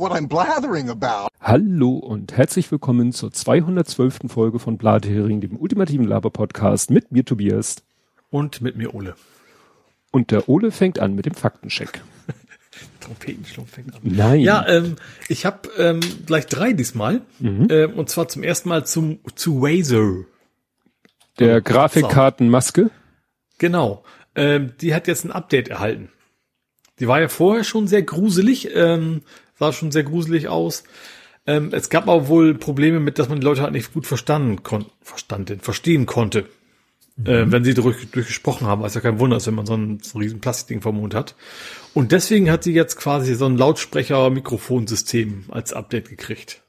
what I'm blathering about. Hallo und herzlich willkommen zur 212. Folge von Blathering, dem ultimativen Laber-Podcast mit mir Tobias. Und mit mir Ole. Und der Ole fängt an mit dem Faktencheck. Trompetenschlumpf fängt an. Nein. Ja, ähm, ich habe ähm, gleich drei diesmal. Mhm. Ähm, und zwar zum ersten Mal zum zu Razer. der Grafikkartenmaske. Genau. Ähm, die hat jetzt ein Update erhalten. Die war ja vorher schon sehr gruselig, ähm, sah schon sehr gruselig aus. Ähm, es gab aber wohl Probleme mit, dass man die Leute halt nicht gut verstanden konnte, verstanden, verstehen konnte. Äh, wenn sie durch, durchgesprochen haben, was ja kein Wunder ist, wenn man so ein, so ein riesen Plastikding vom Mund hat. Und deswegen hat sie jetzt quasi so ein Lautsprecher-Mikrofonsystem als Update gekriegt.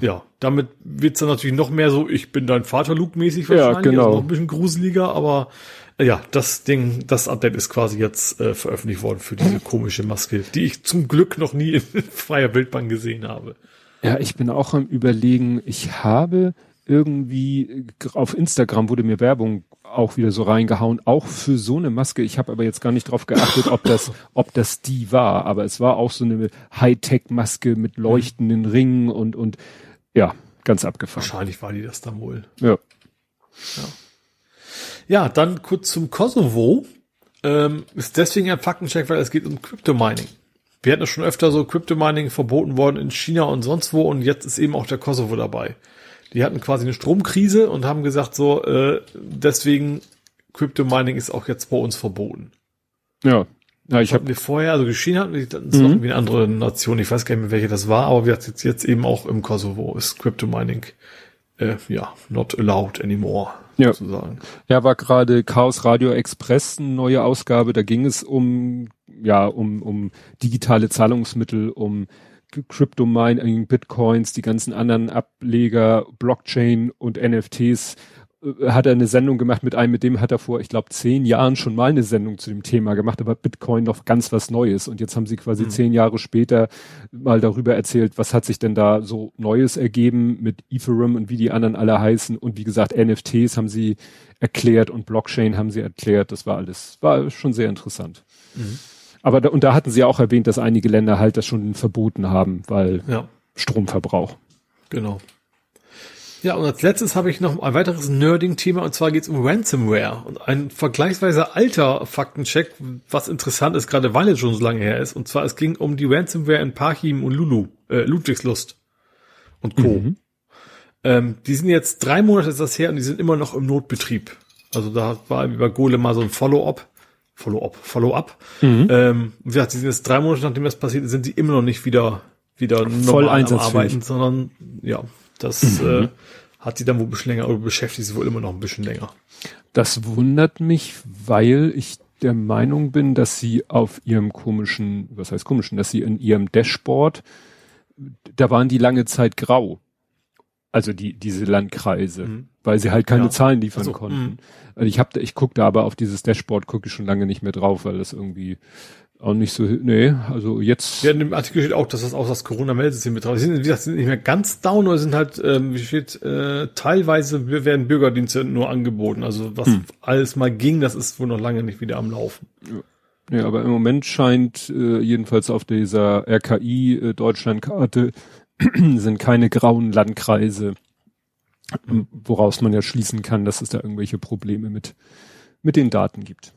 Ja, damit wird's dann natürlich noch mehr so, ich bin dein Vater Luke-mäßig Ja, wahrscheinlich. genau. Also noch ein bisschen gruseliger, aber ja, das Ding, das Update ist quasi jetzt äh, veröffentlicht worden für diese komische Maske, die ich zum Glück noch nie in freier Wildbahn gesehen habe. Ja, ich bin auch am überlegen, ich habe irgendwie äh, auf Instagram wurde mir Werbung auch wieder so reingehauen, auch für so eine Maske. Ich habe aber jetzt gar nicht drauf geachtet, ob das, ob das die war. Aber es war auch so eine Hightech-Maske mit leuchtenden Ringen und und ja, ganz abgefahren. Wahrscheinlich war die das dann wohl. Ja. Ja, dann kurz zum Kosovo. Ähm, ist deswegen ein Faktencheck, weil es geht um Crypto-Mining. Wir hatten ja schon öfter so Crypto-Mining verboten worden in China und sonst wo und jetzt ist eben auch der Kosovo dabei. Die hatten quasi eine Stromkrise und haben gesagt so, äh, deswegen Crypto-Mining ist auch jetzt bei uns verboten. Ja. Ja, ich habe wir vorher, also China hatten wir, das ist noch irgendwie eine andere Nation, ich weiß gar nicht mehr, welche das war, aber wir hatten jetzt, jetzt eben auch im Kosovo ist Crypto-Mining, äh, ja, not allowed anymore, Ja. sozusagen. Ja, war gerade Chaos Radio Express eine neue Ausgabe. Da ging es um, ja, um, um digitale Zahlungsmittel, um Crypto Mining, Bitcoins, die ganzen anderen Ableger, Blockchain und NFTs. Äh, Hat er eine Sendung gemacht mit einem, mit dem hat er vor, ich glaube, zehn Jahren schon mal eine Sendung zu dem Thema gemacht, aber Bitcoin noch ganz was Neues. Und jetzt haben sie quasi zehn Jahre später mal darüber erzählt, was hat sich denn da so Neues ergeben mit Ethereum und wie die anderen alle heißen. Und wie gesagt, NFTs haben sie erklärt und Blockchain haben sie erklärt. Das war alles, war schon sehr interessant. Aber da, und da hatten sie auch erwähnt, dass einige Länder halt das schon verboten haben, weil Ja. Stromverbrauch. Genau. Ja, und als letztes habe ich noch ein weiteres Nerding-Thema und zwar geht es um Ransomware. Und ein vergleichsweise alter Faktencheck, was interessant ist, gerade weil es schon so lange her ist. Und zwar es ging um die Ransomware in Parchim und Lulu, äh, Ludwigslust und Co. Ähm, die sind jetzt drei Monate ist das her und die sind immer noch im Notbetrieb. Also da war bei Gole mal so ein Follow-up. Follow-up, Follow-up. Ähm, wie gesagt, die sind jetzt drei Monate, nachdem das passiert ist, sind die immer noch nicht wieder, wieder normal am einsatzfähig. Arbeiten, sondern ja, das äh, hat sie dann wohl ein bisschen länger oder beschäftigt sie wohl immer noch ein bisschen länger. Das wundert mich, weil ich der Meinung bin, dass sie auf ihrem komischen, was heißt komischen, dass sie in ihrem Dashboard, da waren die lange Zeit grau. Also die, diese Landkreise, weil sie halt keine Ja. Zahlen liefern Ach so, konnten. Also ich habe, ich gucke da aber auf dieses Dashboard gucke ich schon lange nicht mehr drauf, weil das irgendwie auch nicht so, nee, also jetzt, Ja, in dem Artikel steht auch, dass das auch das Corona-Meldesystem ist. Sie sind, wie gesagt, sind nicht mehr ganz down, oder sind halt, ähm, wie steht, äh, teilweise werden Bürgerdienste nur angeboten. Also was alles mal ging, das ist wohl noch lange nicht wieder am Laufen. nee, aber im Moment scheint äh, jedenfalls auf dieser RKI äh, Deutschlandkarte sind keine grauen Landkreise, woraus man ja schließen kann, dass es da irgendwelche Probleme mit, mit den Daten gibt.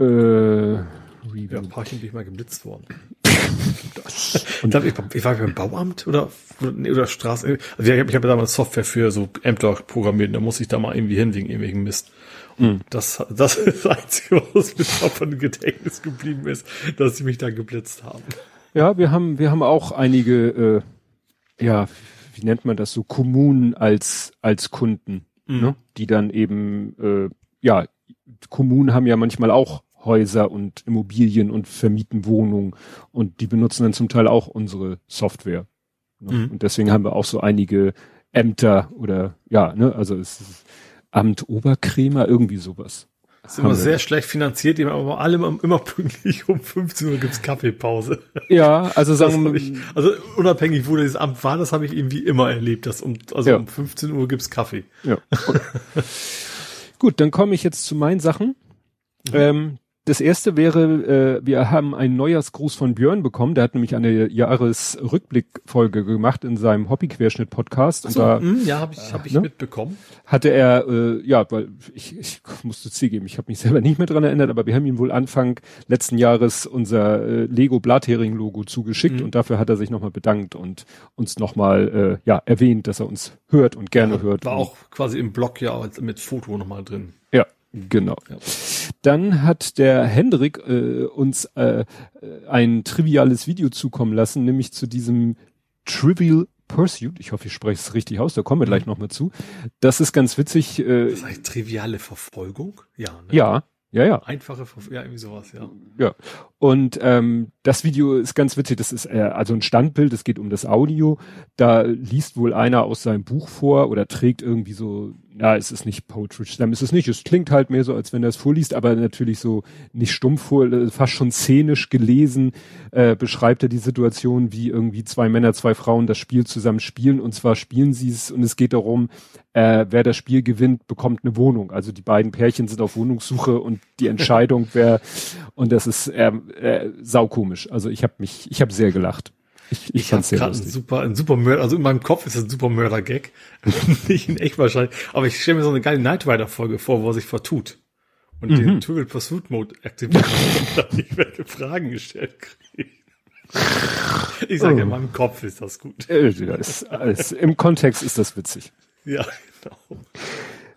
Äh, Ja, Review. ein paar bin ich mal geblitzt worden. Und dann, ich, ich war beim Bauamt oder, oder, Straßen. Also ich habe hab ja damals Software für so Ämter programmiert, da muss ich da mal irgendwie hin wegen irgendwelchen Mist. Und das, das ist das Einzige, was mir da von dem Gedächtnis geblieben ist, dass sie mich da geblitzt haben. Ja, wir haben, wir haben auch einige, äh, ja, wie nennt man das so, Kommunen als, als Kunden, ne? die dann eben, äh, ja, Kommunen haben ja manchmal auch Häuser und Immobilien und vermieten Wohnungen und die benutzen dann zum Teil auch unsere Software. Ne? Und deswegen haben wir auch so einige Ämter oder, ja, ne, also es ist Amt Oberkrämer, irgendwie sowas. Das ist immer sehr schlecht finanziert, aber alle immer, immer pünktlich um 15 Uhr gibt's Kaffeepause. Ja, also Das sagen wir, ich, also unabhängig, wo dieses Amt war, das habe ich irgendwie immer erlebt. Dass um, also Ja. um 15 Uhr gibt's Kaffee. Ja. Gut, dann komme ich jetzt zu meinen Sachen. Ähm, das erste wäre, äh, wir haben einen Neujahrsgruß von Björn bekommen. Der hat nämlich eine Jahresrückblickfolge gemacht in seinem Hobbyquerschnitt-Podcast. So, da, mh, ja, habe ich, hab ich ne? mitbekommen. Hatte er, äh, ja, weil ich, ich musste zugeben, ich habe mich selber nicht mehr dran erinnert, aber wir haben ihm wohl Anfang letzten Jahres unser äh, Lego Blathering-Logo zugeschickt mhm. und dafür hat er sich nochmal bedankt und uns nochmal äh, ja, erwähnt, dass er uns hört und gerne ja, hört. War auch quasi im Blog ja mit Foto nochmal drin. Ja, Genau. Ja. Dann hat der Hendrik äh, uns äh, ein triviales Video zukommen lassen, nämlich zu diesem Trivial Pursuit. Ich hoffe, ich spreche es richtig aus, da kommen wir gleich nochmal zu. Das ist ganz witzig. Äh, das heißt triviale Verfolgung? Ja. Ne? Ja, ja, ja. Einfache, ja, irgendwie sowas, ja. Ja. Und ähm, das Video ist ganz witzig. Das ist äh, also ein Standbild. Es geht um das Audio. Da liest wohl einer aus seinem Buch vor oder trägt irgendwie so ja, es ist nicht Poetry Slam, es ist nicht, es klingt halt mehr so, als wenn er es vorliest, aber natürlich so nicht stumpf vor, äh, fast schon szenisch gelesen, äh, beschreibt er die Situation, wie irgendwie zwei Männer, zwei Frauen das Spiel zusammen spielen und zwar spielen sie es und es geht darum, äh, wer das Spiel gewinnt, bekommt eine Wohnung. Also die beiden Pärchen sind auf Wohnungssuche und die Entscheidung, wer und das ist äh, äh, saukomisch. Also ich habe mich, ich habe sehr gelacht. Ich, ich, ich habe gerade ein super, ein super Mörder, also in meinem Kopf ist das ein super Mörder-Gag. Nicht in echt wahrscheinlich. Aber ich stelle mir so eine geile Knight Rider-Folge vor, wo er sich vertut. Und mhm. den Trivial Pursuit Mode aktiviert und dann irgendwelche Fragen gestellt kriegt. Ich sage, oh. in meinem Kopf ist das gut. Äh, ist, ist, Im Kontext ist das witzig. Ja, genau.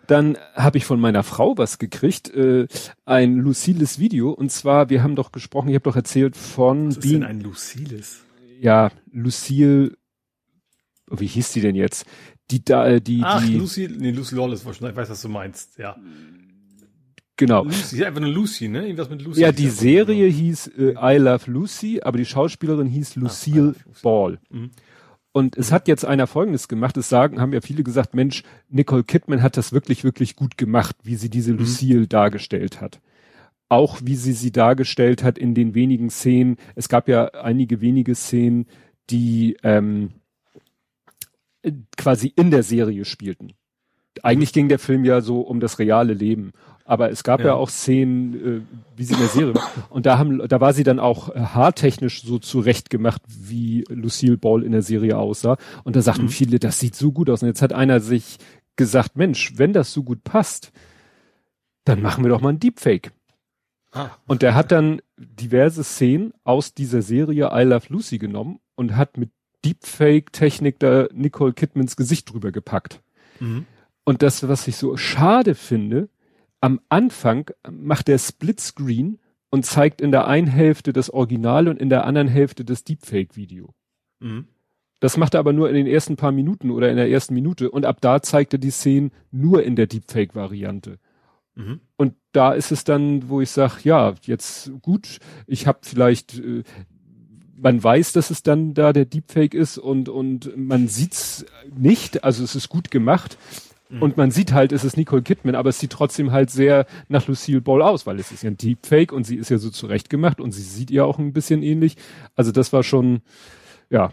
Dann habe ich von meiner Frau was gekriegt, äh, ein Luciles Video. Und zwar, wir haben doch gesprochen, ich habe doch erzählt von... Was ist Bean, denn ein Luciles? ja, Lucille, wie hieß die denn jetzt? Die da, äh, die, Ach, die. Lucy, nee, Lucy Lawless ich weiß, was du meinst, ja. Genau. Lucy, einfach eine Lucy, ne? Irgendwas mit Lucy. Ja, die Serie genau. hieß äh, I Love Lucy, aber die Schauspielerin hieß Lucille ah, Ball. Mhm. Und es hat jetzt einer Folgendes gemacht. Es sagen, haben ja viele gesagt, Mensch, Nicole Kidman hat das wirklich, wirklich gut gemacht, wie sie diese mhm. Lucille mhm. dargestellt hat auch wie sie sie dargestellt hat in den wenigen Szenen. Es gab ja einige wenige Szenen, die ähm, quasi in der Serie spielten. Eigentlich ging der Film ja so um das reale Leben, aber es gab ja, ja auch Szenen, äh, wie sie in der Serie war. Und da haben, da war sie dann auch äh, haartechnisch so zurecht gemacht, wie Lucille Ball in der Serie aussah. Und da sagten mhm. viele, das sieht so gut aus. Und jetzt hat einer sich gesagt, Mensch, wenn das so gut passt, dann machen wir doch mal ein Deepfake. Ah. Und der hat dann diverse Szenen aus dieser Serie I Love Lucy genommen und hat mit Deepfake-Technik da Nicole Kidmans Gesicht drüber gepackt. Mhm. Und das, was ich so schade finde, am Anfang macht der Splitscreen und zeigt in der einen Hälfte das Original und in der anderen Hälfte das Deepfake-Video. Mhm. Das macht er aber nur in den ersten paar Minuten oder in der ersten Minute und ab da zeigt er die Szenen nur in der Deepfake-Variante. Mhm. Und da ist es dann, wo ich sage, ja, jetzt gut, ich habe vielleicht, äh, man weiß, dass es dann da der Deepfake ist und, und man sieht's nicht, also es ist gut gemacht. Mhm. Und man sieht halt, es ist Nicole Kidman, aber es sieht trotzdem halt sehr nach Lucille Ball aus, weil es ist ja ein Deepfake und sie ist ja so zurecht gemacht und sie sieht ja auch ein bisschen ähnlich. Also das war schon, ja,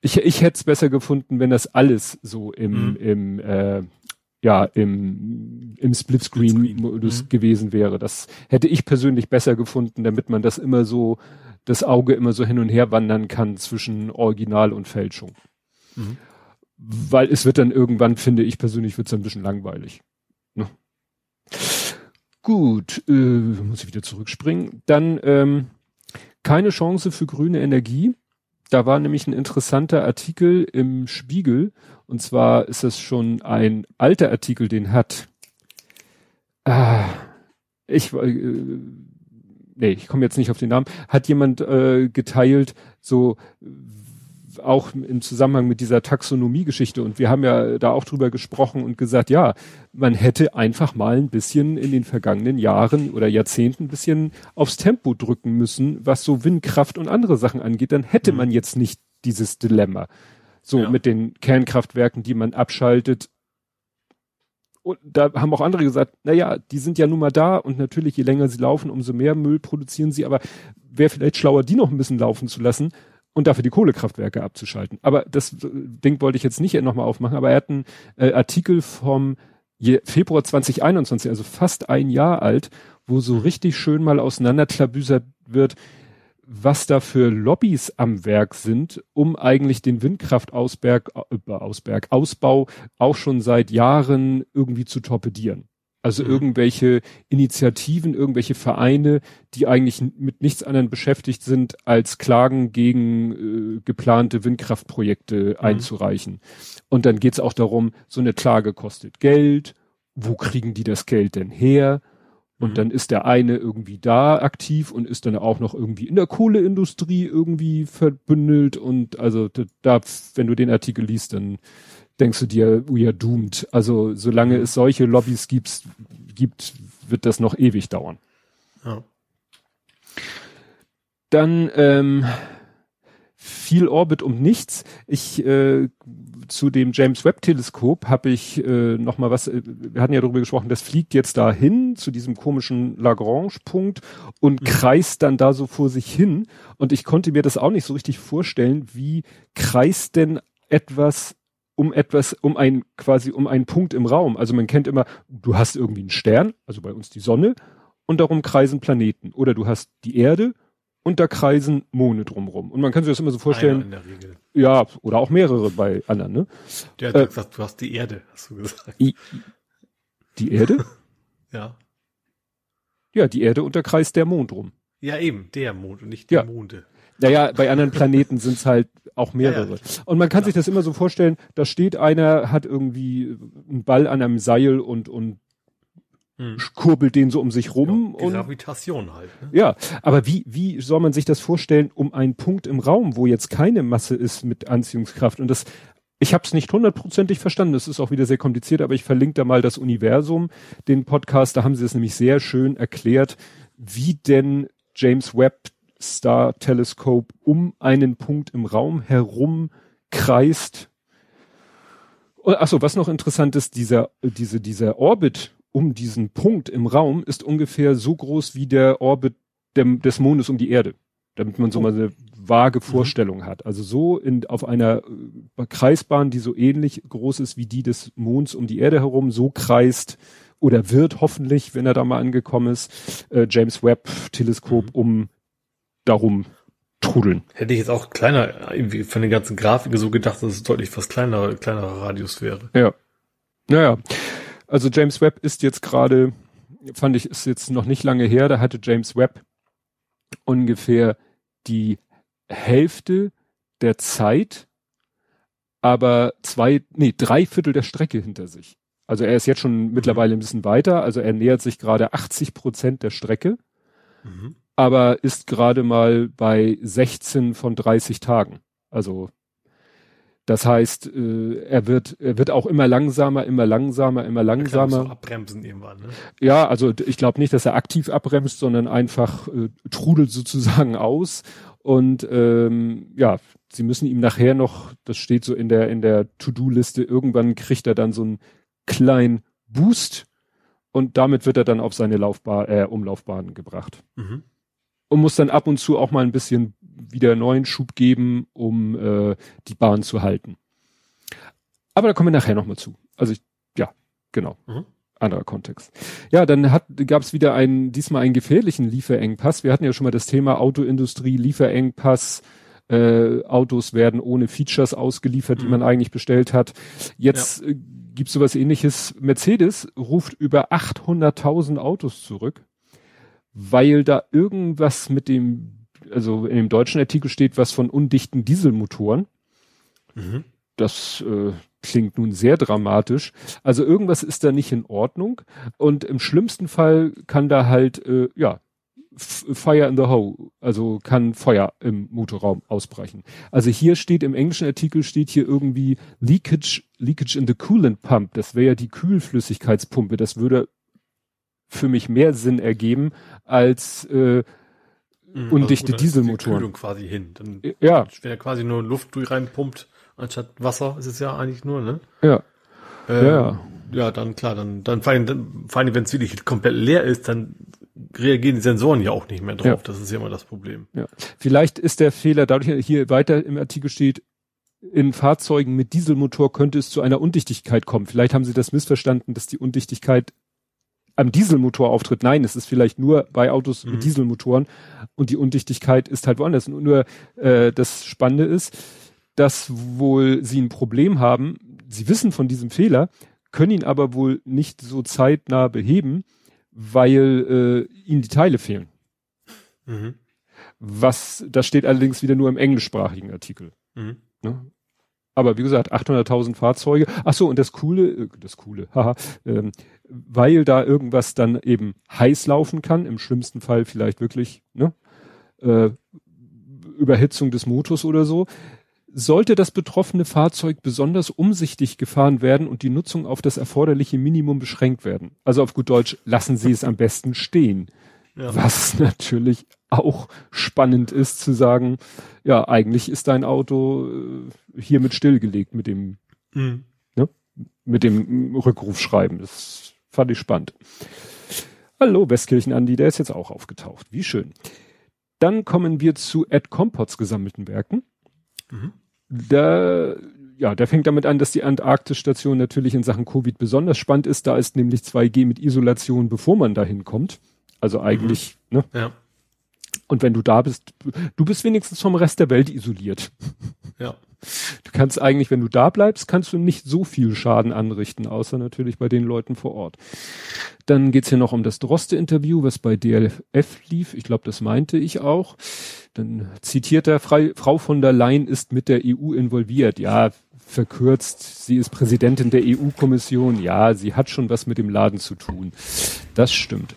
ich, ich hätte es besser gefunden, wenn das alles so im, mhm. im äh, ja im, im Splitscreen-Modus Split mhm. gewesen wäre. Das hätte ich persönlich besser gefunden, damit man das immer so, das Auge immer so hin und her wandern kann zwischen Original und Fälschung. Mhm. Weil es wird dann irgendwann, finde ich persönlich, wird es ein bisschen langweilig. Ne? Gut, äh, muss ich wieder zurückspringen. Dann ähm, keine Chance für grüne Energie. Da war nämlich ein interessanter Artikel im Spiegel. Und zwar ist das schon ein alter Artikel, den hat. Ah, ich äh, nee, ich komme jetzt nicht auf den Namen. Hat jemand äh, geteilt, so auch im Zusammenhang mit dieser Taxonomie-Geschichte. Und wir haben ja da auch drüber gesprochen und gesagt, ja, man hätte einfach mal ein bisschen in den vergangenen Jahren oder Jahrzehnten ein bisschen aufs Tempo drücken müssen, was so Windkraft und andere Sachen angeht. Dann hätte mhm. man jetzt nicht dieses Dilemma. So ja. mit den Kernkraftwerken, die man abschaltet. Und da haben auch andere gesagt, na ja, die sind ja nun mal da und natürlich, je länger sie laufen, umso mehr Müll produzieren sie, aber wäre vielleicht schlauer, die noch ein bisschen laufen zu lassen und dafür die Kohlekraftwerke abzuschalten. Aber das Ding wollte ich jetzt nicht nochmal aufmachen, aber er hat einen äh, Artikel vom Februar 2021, also fast ein Jahr alt, wo so richtig schön mal auseinanderklabüsert wird, was da für Lobbys am Werk sind, um eigentlich den Windkraftausberg, äh, Ausberg, Ausbau auch schon seit Jahren irgendwie zu torpedieren. Also mhm. irgendwelche Initiativen, irgendwelche Vereine, die eigentlich mit nichts anderem beschäftigt sind, als Klagen gegen äh, geplante Windkraftprojekte mhm. einzureichen. Und dann geht's auch darum, so eine Klage kostet Geld. Wo kriegen die das Geld denn her? Und mhm. dann ist der eine irgendwie da aktiv und ist dann auch noch irgendwie in der Kohleindustrie irgendwie verbündelt und also da, wenn du den Artikel liest, dann denkst du dir, we are doomed. Also solange es solche Lobbys gibt, gibt, wird das noch ewig dauern. Ja. Dann ähm, viel Orbit um nichts. Ich äh, zu dem James Webb Teleskop habe ich äh, noch mal was. Äh, wir hatten ja darüber gesprochen. Das fliegt jetzt dahin zu diesem komischen Lagrange-Punkt und mhm. kreist dann da so vor sich hin. Und ich konnte mir das auch nicht so richtig vorstellen, wie kreist denn etwas um etwas, um ein quasi um einen Punkt im Raum. Also man kennt immer, du hast irgendwie einen Stern, also bei uns die Sonne, und darum kreisen Planeten. Oder du hast die Erde und da kreisen Monde drumrum. Und man kann sich das immer so vorstellen. in der Regel. Ja, oder auch mehrere bei anderen, ne? Der hat äh, gesagt, du hast die Erde, hast du gesagt. I, die Erde? ja. Ja, die Erde und da kreist der Mond rum. Ja, eben, der Mond und nicht die ja. Monde. Naja, bei anderen Planeten sind es halt auch mehrere. Ja, ja. Und man kann ja. sich das immer so vorstellen, da steht einer, hat irgendwie einen Ball an einem Seil und, und hm. kurbelt den so um sich rum. Ja, Gravitation halt. Ne? Ja, aber wie, wie soll man sich das vorstellen, um einen Punkt im Raum, wo jetzt keine Masse ist mit Anziehungskraft? Und das, ich habe es nicht hundertprozentig verstanden, das ist auch wieder sehr kompliziert, aber ich verlinke da mal das Universum, den Podcast, da haben sie es nämlich sehr schön erklärt, wie denn James Webb Star Telescope um einen Punkt im Raum herum kreist. Achso, was noch interessant ist, dieser, diese, dieser Orbit um diesen Punkt im Raum ist ungefähr so groß wie der Orbit dem, des Mondes um die Erde. Damit man so oh. mal eine vage mhm. Vorstellung mhm. hat. Also so in, auf einer äh, Kreisbahn, die so ähnlich groß ist wie die des Monds um die Erde herum, so kreist oder wird hoffentlich, wenn er da mal angekommen ist, äh, James Webb Teleskop mhm. um darum trudeln. Hätte ich jetzt auch kleiner, irgendwie von den ganzen Grafiken so gedacht, dass es deutlich was kleiner, kleinerer Radius wäre. Ja. Naja. Also James Webb ist jetzt gerade, fand ich, ist jetzt noch nicht lange her, da hatte James Webb ungefähr die Hälfte der Zeit, aber zwei, nee, drei Viertel der Strecke hinter sich. Also er ist jetzt schon mittlerweile ein bisschen weiter, also er nähert sich gerade 80 Prozent der Strecke, mhm. Aber ist gerade mal bei 16 von 30 Tagen. Also das heißt, äh, er wird, er wird auch immer langsamer, immer langsamer, immer langsamer. So abbremsen irgendwann, ne? Ja, also ich glaube nicht, dass er aktiv abbremst, sondern einfach äh, trudelt sozusagen aus. Und ähm, ja, sie müssen ihm nachher noch, das steht so in der in der To-Do-Liste, irgendwann kriegt er dann so einen kleinen Boost und damit wird er dann auf seine Laufbahn, äh, Umlaufbahn gebracht. Mhm und muss dann ab und zu auch mal ein bisschen wieder neuen Schub geben, um äh, die Bahn zu halten. Aber da kommen wir nachher nochmal zu. Also ich, ja, genau. Mhm. Anderer Kontext. Ja, dann gab es wieder einen, diesmal einen gefährlichen Lieferengpass. Wir hatten ja schon mal das Thema Autoindustrie, Lieferengpass, äh, Autos werden ohne Features ausgeliefert, mhm. die man eigentlich bestellt hat. Jetzt ja. äh, gibt sowas ähnliches. Mercedes ruft über 800.000 Autos zurück weil da irgendwas mit dem, also in dem deutschen Artikel steht was von undichten Dieselmotoren. Mhm. Das äh, klingt nun sehr dramatisch. Also irgendwas ist da nicht in Ordnung und im schlimmsten Fall kann da halt, äh, ja, Fire in the Hole, also kann Feuer im Motorraum ausbrechen. Also hier steht im englischen Artikel steht hier irgendwie Leakage, Leakage in the Coolant Pump. Das wäre ja die Kühlflüssigkeitspumpe. Das würde für mich mehr Sinn ergeben als äh, mhm. undichte also, Dieselmotoren. Die quasi hin. Dann, ja. Wenn er quasi nur Luft durch reinpumpt, anstatt Wasser, ist es ja eigentlich nur, ne? Ja. Ähm, ja. Ja, dann klar, dann, dann vor allem, vor allem wenn es wirklich komplett leer ist, dann reagieren die Sensoren ja auch nicht mehr drauf. Ja. Das ist ja immer das Problem. Ja. Vielleicht ist der Fehler dadurch, hier weiter im Artikel steht, in Fahrzeugen mit Dieselmotor könnte es zu einer Undichtigkeit kommen. Vielleicht haben Sie das missverstanden, dass die Undichtigkeit am Dieselmotor auftritt. Nein, es ist vielleicht nur bei Autos mhm. mit Dieselmotoren und die Undichtigkeit ist halt woanders. Nur äh, das Spannende ist, dass wohl Sie ein Problem haben. Sie wissen von diesem Fehler, können ihn aber wohl nicht so zeitnah beheben, weil äh, ihnen die Teile fehlen. Mhm. Was, das steht allerdings wieder nur im englischsprachigen Artikel. Mhm. Ne? Aber wie gesagt, 800.000 Fahrzeuge. Ach so, und das Coole, äh, das Coole, haha, ähm, weil da irgendwas dann eben heiß laufen kann, im schlimmsten Fall vielleicht wirklich, ne, äh, Überhitzung des Motors oder so, sollte das betroffene Fahrzeug besonders umsichtig gefahren werden und die Nutzung auf das erforderliche Minimum beschränkt werden. Also auf gut Deutsch, lassen Sie es am besten stehen. Ja. Was natürlich auch spannend ist zu sagen, ja, eigentlich ist dein Auto äh, hiermit stillgelegt mit dem, mhm. ne, mit dem Rückrufschreiben. Das fand ich spannend. Hallo, Westkirchen Andi, der ist jetzt auch aufgetaucht. Wie schön. Dann kommen wir zu Ed Compots gesammelten Werken. Mhm. Da, ja, der fängt damit an, dass die Antarktisstation natürlich in Sachen Covid besonders spannend ist. Da ist nämlich 2G mit Isolation, bevor man dahin kommt. Also eigentlich, mhm. ne? Ja. Und wenn du da bist, du bist wenigstens vom Rest der Welt isoliert. Ja. Du kannst eigentlich, wenn du da bleibst, kannst du nicht so viel Schaden anrichten, außer natürlich bei den Leuten vor Ort. Dann geht's hier noch um das Droste-Interview, was bei DLF lief. Ich glaube, das meinte ich auch. Dann zitiert er, Frau von der Leyen ist mit der EU involviert. Ja, verkürzt, sie ist Präsidentin der EU-Kommission. Ja, sie hat schon was mit dem Laden zu tun. Das stimmt.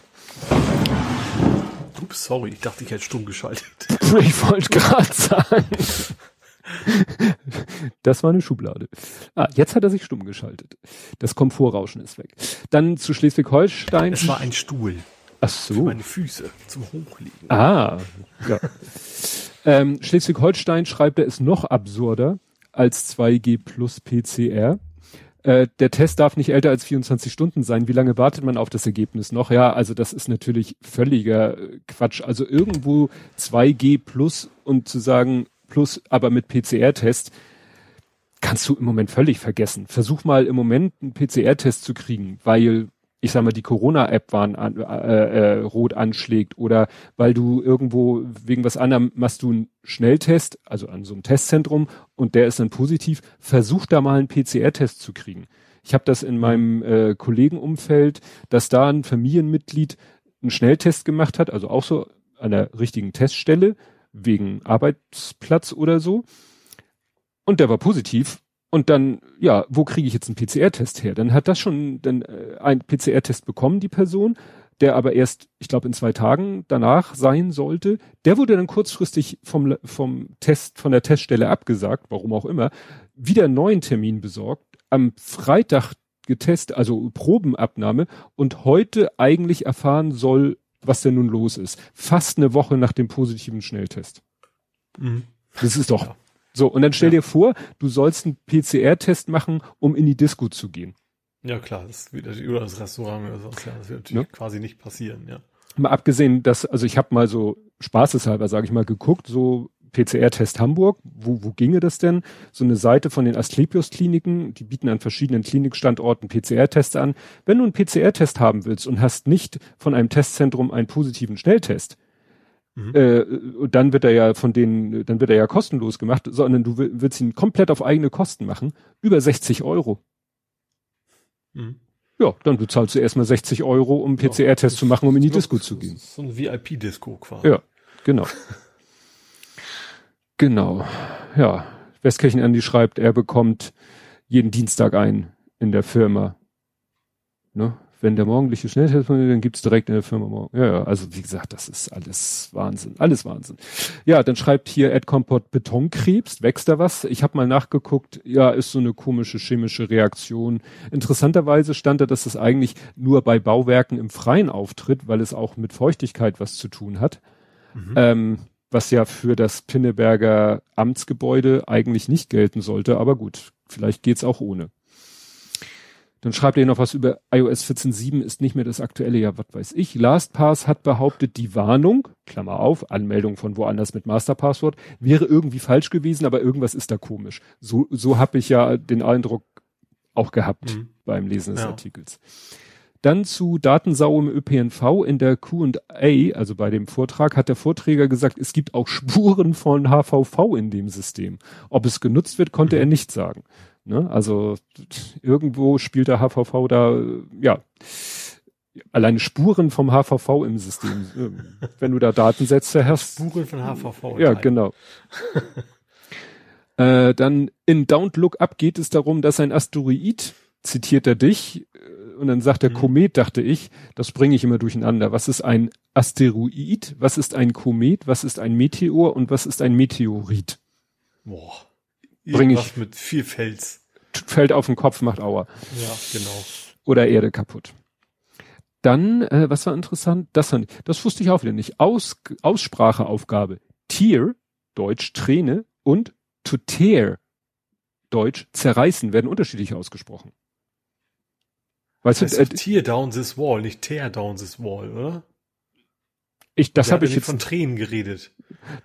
Ups, sorry, ich dachte, ich hätte stumm geschaltet. ich wollte gerade sagen. Das war eine Schublade. Ah, jetzt hat er sich stumm geschaltet. Das Komfortrauschen ist weg. Dann zu Schleswig-Holstein. Es war ein Stuhl. Ach so. Für meine Füße zum Hochlegen. Ah, ja. ähm, Schleswig-Holstein schreibt er, ist noch absurder als 2G plus PCR. Äh, der Test darf nicht älter als 24 Stunden sein. Wie lange wartet man auf das Ergebnis noch? Ja, also das ist natürlich völliger äh, Quatsch. Also irgendwo 2G plus und zu sagen plus, aber mit PCR-Test kannst du im Moment völlig vergessen. Versuch mal im Moment einen PCR-Test zu kriegen, weil ich sag mal, die Corona-App waren an, äh, äh, rot anschlägt oder weil du irgendwo wegen was anderem machst du einen Schnelltest, also an so einem Testzentrum und der ist dann positiv, versuch da mal einen PCR-Test zu kriegen. Ich habe das in meinem äh, Kollegenumfeld, dass da ein Familienmitglied einen Schnelltest gemacht hat, also auch so an der richtigen Teststelle wegen Arbeitsplatz oder so. Und der war positiv und dann, ja, wo kriege ich jetzt einen PCR-Test her? Dann hat das schon dann äh, ein PCR-Test bekommen, die Person, der aber erst, ich glaube, in zwei Tagen danach sein sollte. Der wurde dann kurzfristig vom, vom Test, von der Teststelle abgesagt, warum auch immer, wieder einen neuen Termin besorgt, am Freitag getestet, also Probenabnahme und heute eigentlich erfahren soll, was denn nun los ist. Fast eine Woche nach dem positiven Schnelltest. Mhm. Das ist doch, ja. So, und dann stell ja. dir vor, du sollst einen PCR-Test machen, um in die Disco zu gehen. Ja, klar, das wird oder das Restaurant oder sowas, ja, das wird natürlich ja. quasi nicht passieren, ja. Mal abgesehen, dass, also ich habe mal so spaßeshalber, sage ich mal, geguckt, so PCR-Test Hamburg, wo, wo ginge das denn? So eine Seite von den Asklepios-Kliniken, die bieten an verschiedenen Klinikstandorten PCR-Tests an. Wenn du einen PCR-Test haben willst und hast nicht von einem Testzentrum einen positiven Schnelltest, Mhm. Äh, und dann wird er ja von denen, dann wird er ja kostenlos gemacht, sondern du willst ihn komplett auf eigene Kosten machen. Über 60 Euro. Mhm. Ja, dann bezahlst du erstmal 60 Euro, um PCR-Test zu machen, um in die Disco zu gehen. So ein VIP-Disco quasi. Ja, genau. genau. Ja. Westkirchen Andy schreibt, er bekommt jeden Dienstag ein in der Firma. Ne? Wenn der morgendliche Schnelltest dann gibt's direkt in der Firma morgen. Ja, ja, also wie gesagt, das ist alles Wahnsinn, alles Wahnsinn. Ja, dann schreibt hier Ed Comport Betonkrebs, wächst da was? Ich habe mal nachgeguckt, ja, ist so eine komische chemische Reaktion. Interessanterweise stand da, dass es eigentlich nur bei Bauwerken im Freien auftritt, weil es auch mit Feuchtigkeit was zu tun hat. Mhm. Ähm, was ja für das Pinneberger Amtsgebäude eigentlich nicht gelten sollte, aber gut, vielleicht geht's auch ohne. Dann schreibt er noch was über iOS 14.7 ist nicht mehr das aktuelle, ja, was weiß ich. LastPass hat behauptet, die Warnung, Klammer auf, Anmeldung von woanders mit Masterpasswort, wäre irgendwie falsch gewesen, aber irgendwas ist da komisch. So, so habe ich ja den Eindruck auch gehabt mhm. beim Lesen des ja. Artikels. Dann zu Datensau im ÖPNV in der Q&A, also bei dem Vortrag, hat der Vorträger gesagt, es gibt auch Spuren von HVV in dem System. Ob es genutzt wird, konnte mhm. er nicht sagen. Ne? Also irgendwo spielt der HVV da, ja, alleine Spuren vom HVV im System. Wenn du da Datensätze hast. Spuren von HVV. Ja, genau. äh, dann in Don't Look Up geht es darum, dass ein Asteroid, zitiert er dich, und dann sagt der mhm. Komet, dachte ich, das bringe ich immer durcheinander. Was ist ein Asteroid? Was ist ein Komet? Was ist ein Meteor? Und was ist ein Meteorit? Boah. Bring ich. mit viel Fels. Fällt auf den Kopf, macht Aua. Ja, genau. Oder Erde kaputt. Dann, äh, was war interessant? Das, das wusste ich auch wieder nicht. Aus, Ausspracheaufgabe. Tear, Deutsch Träne und to tear, Deutsch zerreißen, werden unterschiedlich ausgesprochen. Weißt das du, äh, tear down this wall, nicht tear down this wall, oder? Ich, das habe ich jetzt von Tränen geredet.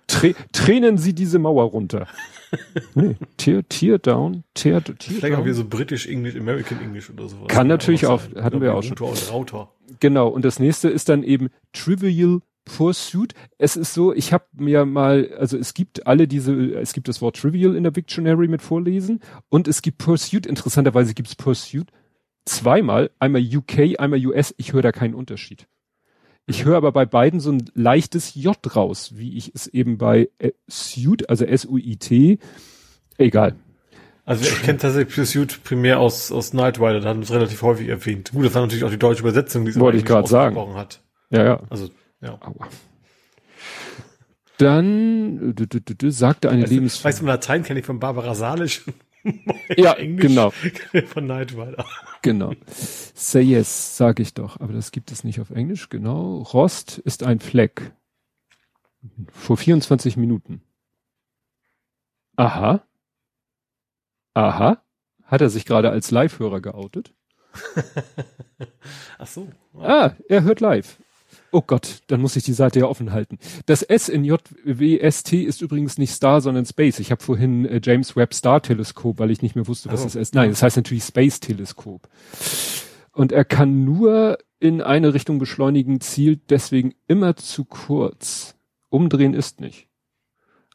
Trä Tränen Sie diese Mauer runter. nee, tear, tear down, tear, tear Vielleicht down. auch wie so britisch English, American English oder sowas. Kann natürlich auch, sein. hatten wir auch schon. Und Router. Genau, und das nächste ist dann eben Trivial Pursuit. Es ist so, ich habe mir mal, also es gibt alle diese, es gibt das Wort Trivial in der Dictionary mit Vorlesen und es gibt Pursuit. Interessanterweise gibt es Pursuit zweimal, einmal UK, einmal US, ich höre da keinen Unterschied. Ich höre aber bei beiden so ein leichtes J raus, wie ich es eben bei äh, Suit, also S-U-I-T, egal. Also ich kenne tatsächlich Pursuit primär aus, aus Night Rider, da haben wir es relativ häufig erwähnt. Gut, das war natürlich auch die deutsche Übersetzung, die es Wollte ich gerade sagen. hat. Ja, ja. Also, ja. Aua. Dann du, du, du, sagte eine weißt, Lebens... Weißt du, Latein kenne ich von Barbara Salisch. ja, Englisch genau. Von Night Rider. Genau. Say yes, sage ich doch. Aber das gibt es nicht auf Englisch. Genau. Rost ist ein Fleck. Vor 24 Minuten. Aha. Aha. Hat er sich gerade als Live-Hörer geoutet? Ach so. Ah, er hört live. Oh Gott, dann muss ich die Seite ja offen halten. Das S in JWST ist übrigens nicht Star, sondern Space. Ich habe vorhin äh, James Webb Star Teleskop, weil ich nicht mehr wusste, was oh. das ist. Nein, das heißt natürlich Space Teleskop. Und er kann nur in eine Richtung beschleunigen, zielt deswegen immer zu kurz. Umdrehen ist nicht.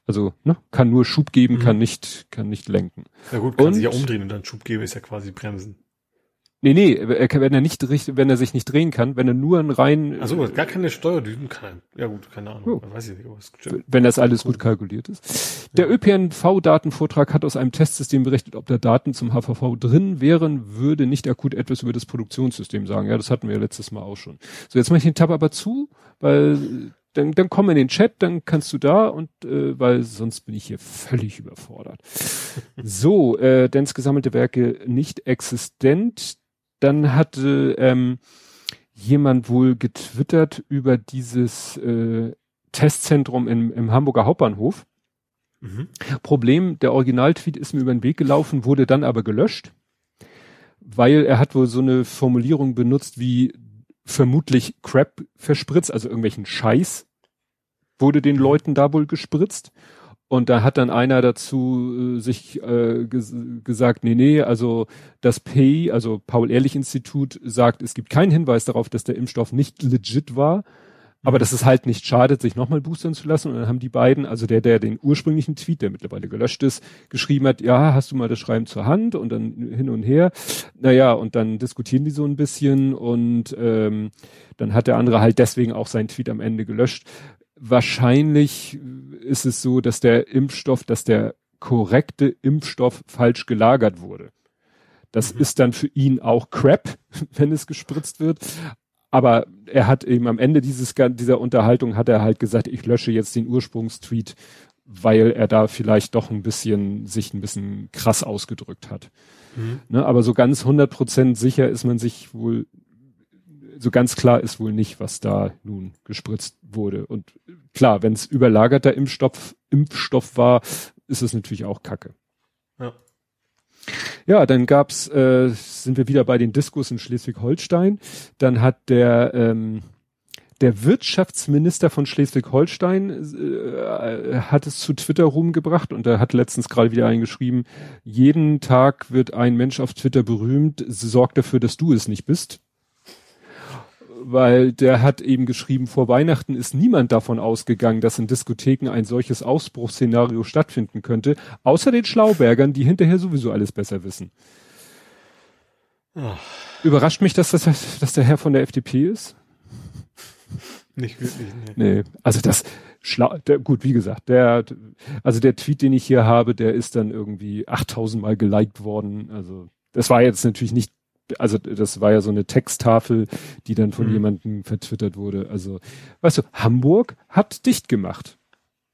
Also, ne, kann nur Schub geben, mhm. kann nicht, kann nicht lenken. Ja gut, kann und, sich ja umdrehen und dann Schub geben ist ja quasi bremsen. Nee, nee, wenn er nicht wenn er sich nicht drehen kann, wenn er nur einen rein. Also gar keine Steuerdüsen kann. Ja gut, keine Ahnung. Oh. Weiß ich nicht, wenn das alles gut kalkuliert ist. Der. ÖPNV-Datenvortrag hat aus einem Testsystem berichtet, ob da Daten zum HVV drin wären, würde nicht akut etwas über das Produktionssystem sagen. Ja, das hatten wir ja letztes Mal auch schon. So, jetzt mache ich den Tab aber zu, weil dann, dann komm in den Chat, dann kannst du da und äh, weil sonst bin ich hier völlig überfordert. so, äh, Dens gesammelte Werke nicht existent dann hatte ähm, jemand wohl getwittert über dieses äh, Testzentrum im, im Hamburger Hauptbahnhof. Mhm. Problem, der Originaltweet ist mir über den Weg gelaufen, wurde dann aber gelöscht, weil er hat wohl so eine Formulierung benutzt wie vermutlich Crap verspritzt, also irgendwelchen Scheiß wurde den. Leuten da wohl gespritzt. Und da hat dann einer dazu äh, sich äh, ges gesagt, nee, nee, also das PI, also Paul-Ehrlich-Institut, sagt, es gibt keinen Hinweis darauf, dass der Impfstoff nicht legit war, aber dass es halt nicht schadet, sich nochmal boostern zu lassen. Und dann haben die beiden, also der, der den ursprünglichen Tweet, der mittlerweile gelöscht ist, geschrieben hat, ja, hast du mal das Schreiben zur Hand und dann hin und her. Naja, und dann diskutieren die so ein bisschen und ähm, dann hat der andere halt deswegen auch seinen Tweet am Ende gelöscht wahrscheinlich ist es so, dass der Impfstoff, dass der korrekte Impfstoff falsch gelagert wurde. Das mhm. ist dann für ihn auch Crap, wenn es gespritzt wird. Aber er hat eben am Ende dieses, dieser Unterhaltung hat er halt gesagt, ich lösche jetzt den Ursprungstweet, weil er da vielleicht doch ein bisschen, sich ein bisschen krass ausgedrückt hat. Mhm. Ne, aber so ganz hundert Prozent sicher ist man sich wohl so ganz klar ist wohl nicht, was da nun gespritzt wurde. Und klar, wenn es überlagerter Impfstoff, Impfstoff war, ist es natürlich auch Kacke. Ja. Ja, dann gab's, äh, sind wir wieder bei den Diskos in Schleswig-Holstein. Dann hat der ähm, der Wirtschaftsminister von Schleswig-Holstein äh, hat es zu Twitter rumgebracht und er hat letztens gerade wieder eingeschrieben, jeden Tag wird ein Mensch auf Twitter berühmt, sorg dafür, dass du es nicht bist. Weil der hat eben geschrieben, vor Weihnachten ist niemand davon ausgegangen, dass in Diskotheken ein solches Ausbruchsszenario stattfinden könnte, außer den Schlaubergern, die hinterher sowieso alles besser wissen. Oh. Überrascht mich, dass das, dass der Herr von der FDP ist? Nicht wirklich, nee. Nee, also das schlau, der, gut, wie gesagt, der, also der Tweet, den ich hier habe, der ist dann irgendwie 8000 Mal geliked worden. Also das war jetzt natürlich nicht, also das war ja so eine Texttafel, die dann von mhm. jemandem vertwittert wurde. Also, weißt du, Hamburg hat dicht gemacht.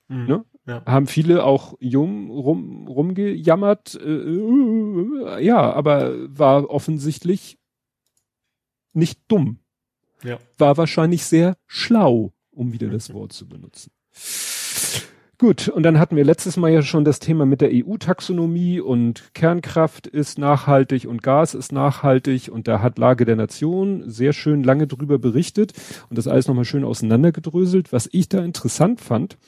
Mhm. Ne? Ja. Haben viele auch jung rum, rumgejammert, äh, äh, ja, aber war offensichtlich nicht dumm. Ja. War wahrscheinlich sehr schlau, um wieder das Wort zu benutzen. Gut, und dann hatten wir letztes Mal ja schon das Thema mit der EU-Taxonomie und Kernkraft ist nachhaltig und Gas ist nachhaltig und da hat Lage der Nation sehr schön lange drüber berichtet und das alles nochmal schön auseinandergedröselt. Was ich da interessant fand,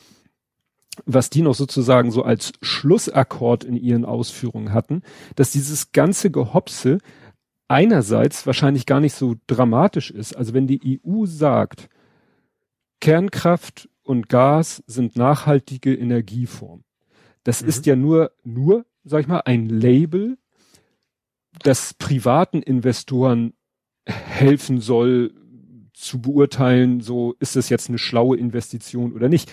was die noch sozusagen so als Schlussakkord in ihren Ausführungen hatten, dass dieses ganze Gehopse einerseits wahrscheinlich gar nicht so dramatisch ist. Also wenn die EU sagt, Kernkraft und Gas sind nachhaltige Energieform. Das mhm. ist ja nur, nur, sag ich mal, ein Label, das privaten Investoren helfen soll zu beurteilen, so ist es jetzt eine schlaue Investition oder nicht.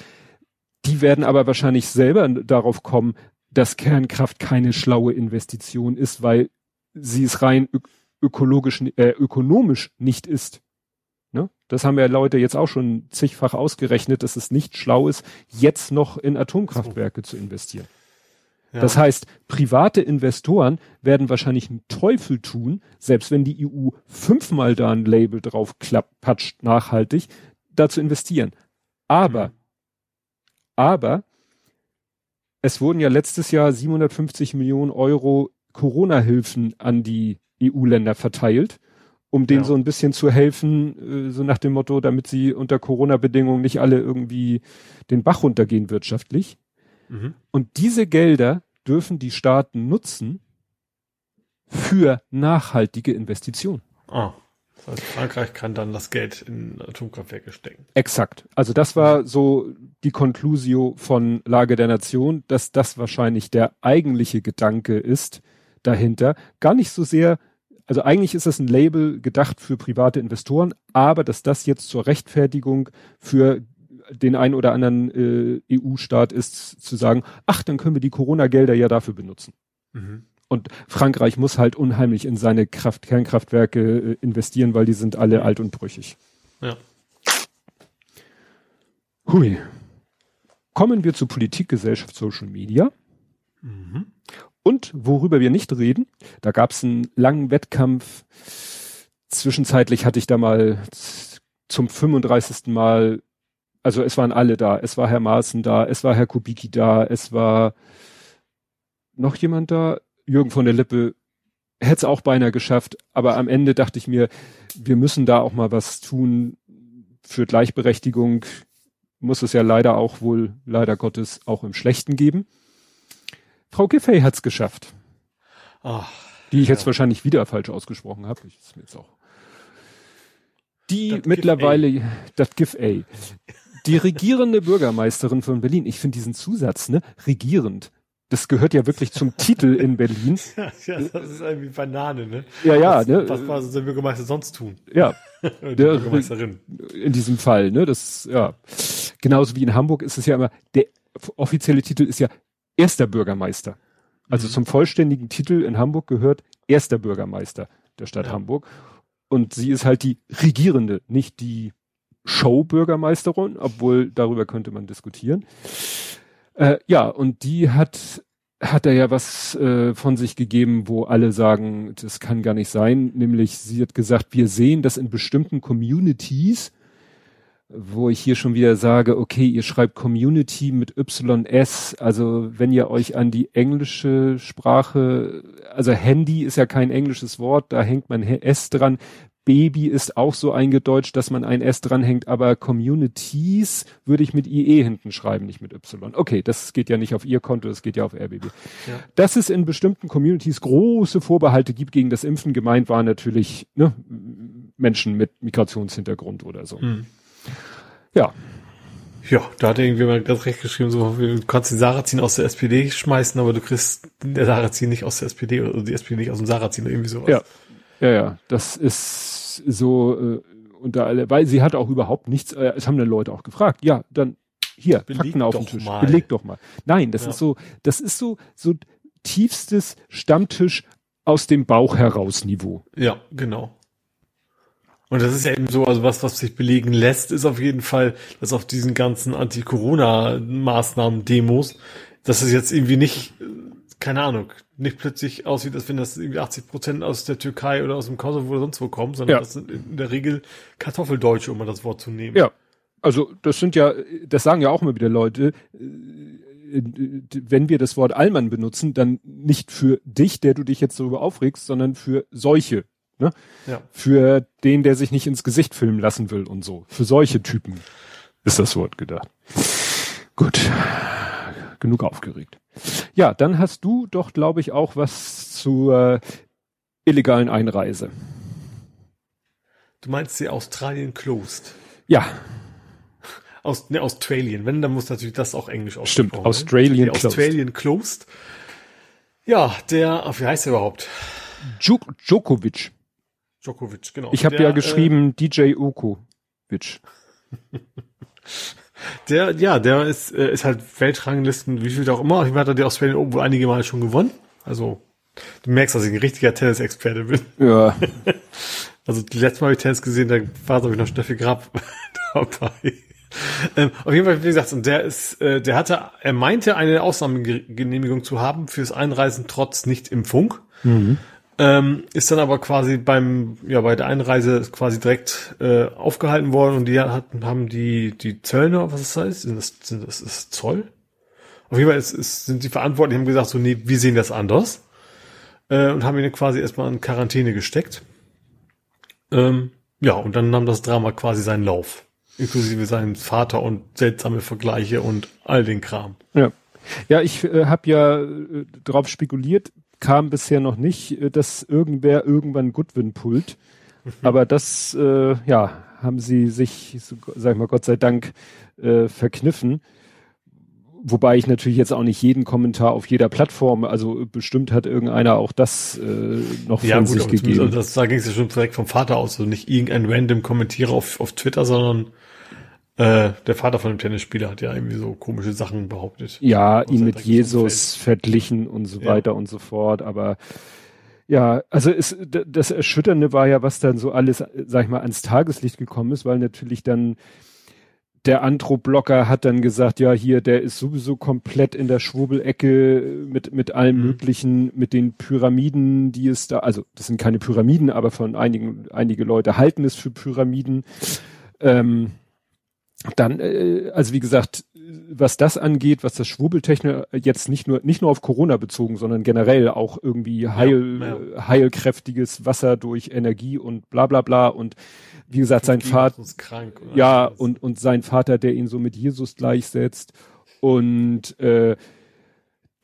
Die werden aber wahrscheinlich selber darauf kommen, dass Kernkraft keine schlaue Investition ist, weil sie es rein ökologisch, äh, ökonomisch nicht ist. Ne? Das haben ja Leute jetzt auch schon zigfach ausgerechnet, dass es nicht schlau ist, jetzt noch in Atomkraftwerke so. zu investieren. Ja. Das heißt, private Investoren werden wahrscheinlich einen Teufel tun, selbst wenn die EU fünfmal da ein Label drauf klappt, patscht nachhaltig, da zu investieren. Aber, mhm. aber, es wurden ja letztes Jahr 750 Millionen Euro Corona-Hilfen an die EU-Länder verteilt, um denen ja. so ein bisschen zu helfen, äh, so nach dem Motto, damit sie unter Corona-Bedingungen nicht alle irgendwie den Bach runtergehen wirtschaftlich. Mhm. Und diese Gelder dürfen die Staaten nutzen für nachhaltige Investitionen. Ah. Das heißt, Frankreich kann dann das Geld in Atomkraftwerke stecken. Exakt. Also das war so die Conclusio von Lage der Nation, dass das wahrscheinlich der eigentliche Gedanke ist dahinter. Gar nicht so sehr, also eigentlich ist das ein Label gedacht für private Investoren, aber dass das jetzt zur Rechtfertigung für den einen oder anderen äh, EU-Staat ist, zu sagen, ach, dann können wir die Corona-Gelder ja dafür benutzen. Mhm. Und Frankreich muss halt unheimlich in seine Kraft Kernkraftwerke äh, investieren, weil die sind alle alt und brüchig. Ja. Hui. Kommen wir zu Politik, Gesellschaft, Social Media. Mhm. Und worüber wir nicht reden, da gab es einen langen Wettkampf. Zwischenzeitlich hatte ich da mal zum 35. Mal, also es waren alle da. Es war Herr Maaßen da, es war Herr Kubicki da, es war noch jemand da, Jürgen von der Lippe, hätte es auch beinahe geschafft, aber am Ende dachte ich mir, wir müssen da auch mal was tun für Gleichberechtigung. Muss es ja leider auch wohl, leider Gottes, auch im Schlechten geben. Frau Giffey hat's geschafft. Ach, die ich ja. jetzt wahrscheinlich wieder falsch ausgesprochen habe. Ich ist mir jetzt auch. Die das mittlerweile, das Giffey. Die regierende Bürgermeisterin von Berlin. Ich finde diesen Zusatz, ne? Regierend. Das gehört ja wirklich zum Titel in Berlin. Ja, das ist irgendwie Banane, ne? Ja, ja, was, ne? Was soll der Bürgermeister sonst tun? Ja. Die der Bürgermeisterin. In diesem Fall, ne? Das, ja. Genauso wie in Hamburg ist es ja immer, der offizielle Titel ist ja erster Bürgermeister. Also mhm. zum vollständigen Titel in Hamburg gehört erster Bürgermeister der Stadt ja. Hamburg. Und sie ist halt die regierende, nicht die Show-Bürgermeisterin, obwohl darüber könnte man diskutieren. Äh, ja, und die hat hat er ja was äh, von sich gegeben, wo alle sagen, das kann gar nicht sein. Nämlich, sie hat gesagt, wir sehen, dass in bestimmten Communities wo ich hier schon wieder sage, okay, ihr schreibt Community mit YS, also wenn ihr euch an die englische Sprache, also Handy ist ja kein englisches Wort, da hängt man S dran. Baby ist auch so eingedeutscht, dass man ein S dranhängt, aber Communities würde ich mit IE hinten schreiben, nicht mit Y. Okay, das geht ja nicht auf ihr Konto, das geht ja auf RBB. Ja. Dass es in bestimmten Communities große Vorbehalte gibt gegen das Impfen, gemeint war natürlich ne, Menschen mit Migrationshintergrund oder so. Hm. Ja. Ja, da hat irgendwie mal ganz recht geschrieben, so, du kannst den Sarazin aus der SPD schmeißen, aber du kriegst der Sarazin nicht aus der SPD oder die SPD nicht aus dem Sarazin oder irgendwie sowas. Ja, ja, ja, das ist so äh, unter alle, weil sie hat auch überhaupt nichts, äh, es haben dann Leute auch gefragt, ja, dann hier, Beleg Fakten auf den Tisch, mal. beleg doch mal. Nein, das ja. ist so, das ist so, so tiefstes Stammtisch aus dem Bauch heraus Niveau. Ja, genau. Und das ist ja eben so, also was, was sich belegen lässt, ist auf jeden Fall, dass auf diesen ganzen Anti-Corona-Maßnahmen-Demos, dass es jetzt irgendwie nicht, keine Ahnung, nicht plötzlich aussieht, als wenn das irgendwie 80 Prozent aus der Türkei oder aus dem Kosovo oder sonst wo kommen, sondern ja. das sind in der Regel Kartoffeldeutsche, um mal das Wort zu nehmen. Ja. Also das sind ja, das sagen ja auch immer wieder Leute, äh, wenn wir das Wort Allmann benutzen, dann nicht für dich, der du dich jetzt darüber aufregst, sondern für solche Ne? Ja. Für den, der sich nicht ins Gesicht filmen lassen will und so. Für solche Typen ist das Wort gedacht. Gut. Genug aufgeregt. Ja, dann hast du doch, glaube ich, auch was zur illegalen Einreise. Du meinst die Australien closed? Ja. Aus, ne, Australien. Wenn, dann muss natürlich das auch Englisch aussprechen. Stimmt, Australian closed. Australian closed. Ja, der, wie heißt der überhaupt? Djokovic. Djokovic, genau. Ich habe ja geschrieben äh, DJ Ukovic. der, ja, der ist, äh, ist halt Weltranglisten, wie viel auch immer. Ich hatte die Australian Open wohl einige Mal schon gewonnen. Also, du merkst, dass ich ein richtiger Tennis-Experte bin. Ja. also, die letzte Mal habe ich Tennis gesehen, da war, glaube ich, noch Steffi Grab dabei. Ähm, auf jeden Fall, wie gesagt, und der ist, äh, der hatte, er meinte, eine Ausnahmegenehmigung zu haben fürs Einreisen trotz Nicht-Impfung. Mhm. Ähm, ist dann aber quasi beim, ja, bei der Einreise quasi direkt äh, aufgehalten worden und die hatten, haben die, die Zöllner, was das heißt, sind das, sind das ist Zoll? Auf jeden Fall ist, ist, sind die Verantwortlichen, haben gesagt, so, nee, wir sehen das anders. Äh, und haben ihn quasi erstmal in Quarantäne gesteckt. Ähm, ja, und dann nahm das Drama quasi seinen Lauf. Inklusive seinem Vater und seltsame Vergleiche und all den Kram. Ja. Ja, ich äh, habe ja äh, darauf spekuliert, kam bisher noch nicht, äh, dass irgendwer irgendwann Goodwin pullt. Mhm. Aber das, äh, ja, haben sie sich, sag ich mal, Gott sei Dank äh, verkniffen. Wobei ich natürlich jetzt auch nicht jeden Kommentar auf jeder Plattform, also bestimmt hat irgendeiner auch das äh, noch ja, von gut, sich gegeben. Das, da ging es ja schon direkt vom Vater aus, also nicht irgendein random Kommentierer auf, auf Twitter, sondern äh, der Vater von dem Tennisspieler hat ja irgendwie so komische Sachen behauptet. Ja, ihn mit Jesus verglichen und so weiter ja. und so fort, aber ja, also es, das Erschütternde war ja, was dann so alles, sag ich mal, ans Tageslicht gekommen ist, weil natürlich dann der Antro-Blocker hat dann gesagt, ja, hier, der ist sowieso komplett in der Schwurbelecke mit, mit allem mhm. möglichen, mit den Pyramiden, die es da, also das sind keine Pyramiden, aber von einigen, einige Leute halten es für Pyramiden. Ähm, dann, äh, also wie gesagt, was das angeht, was das Schwurbeltechnik jetzt nicht nur nicht nur auf Corona bezogen, sondern generell auch irgendwie heil, ja, ja. heilkräftiges Wasser durch Energie und bla bla bla und wie gesagt sein Vater ja und und sein Vater, der ihn so mit Jesus gleichsetzt und äh,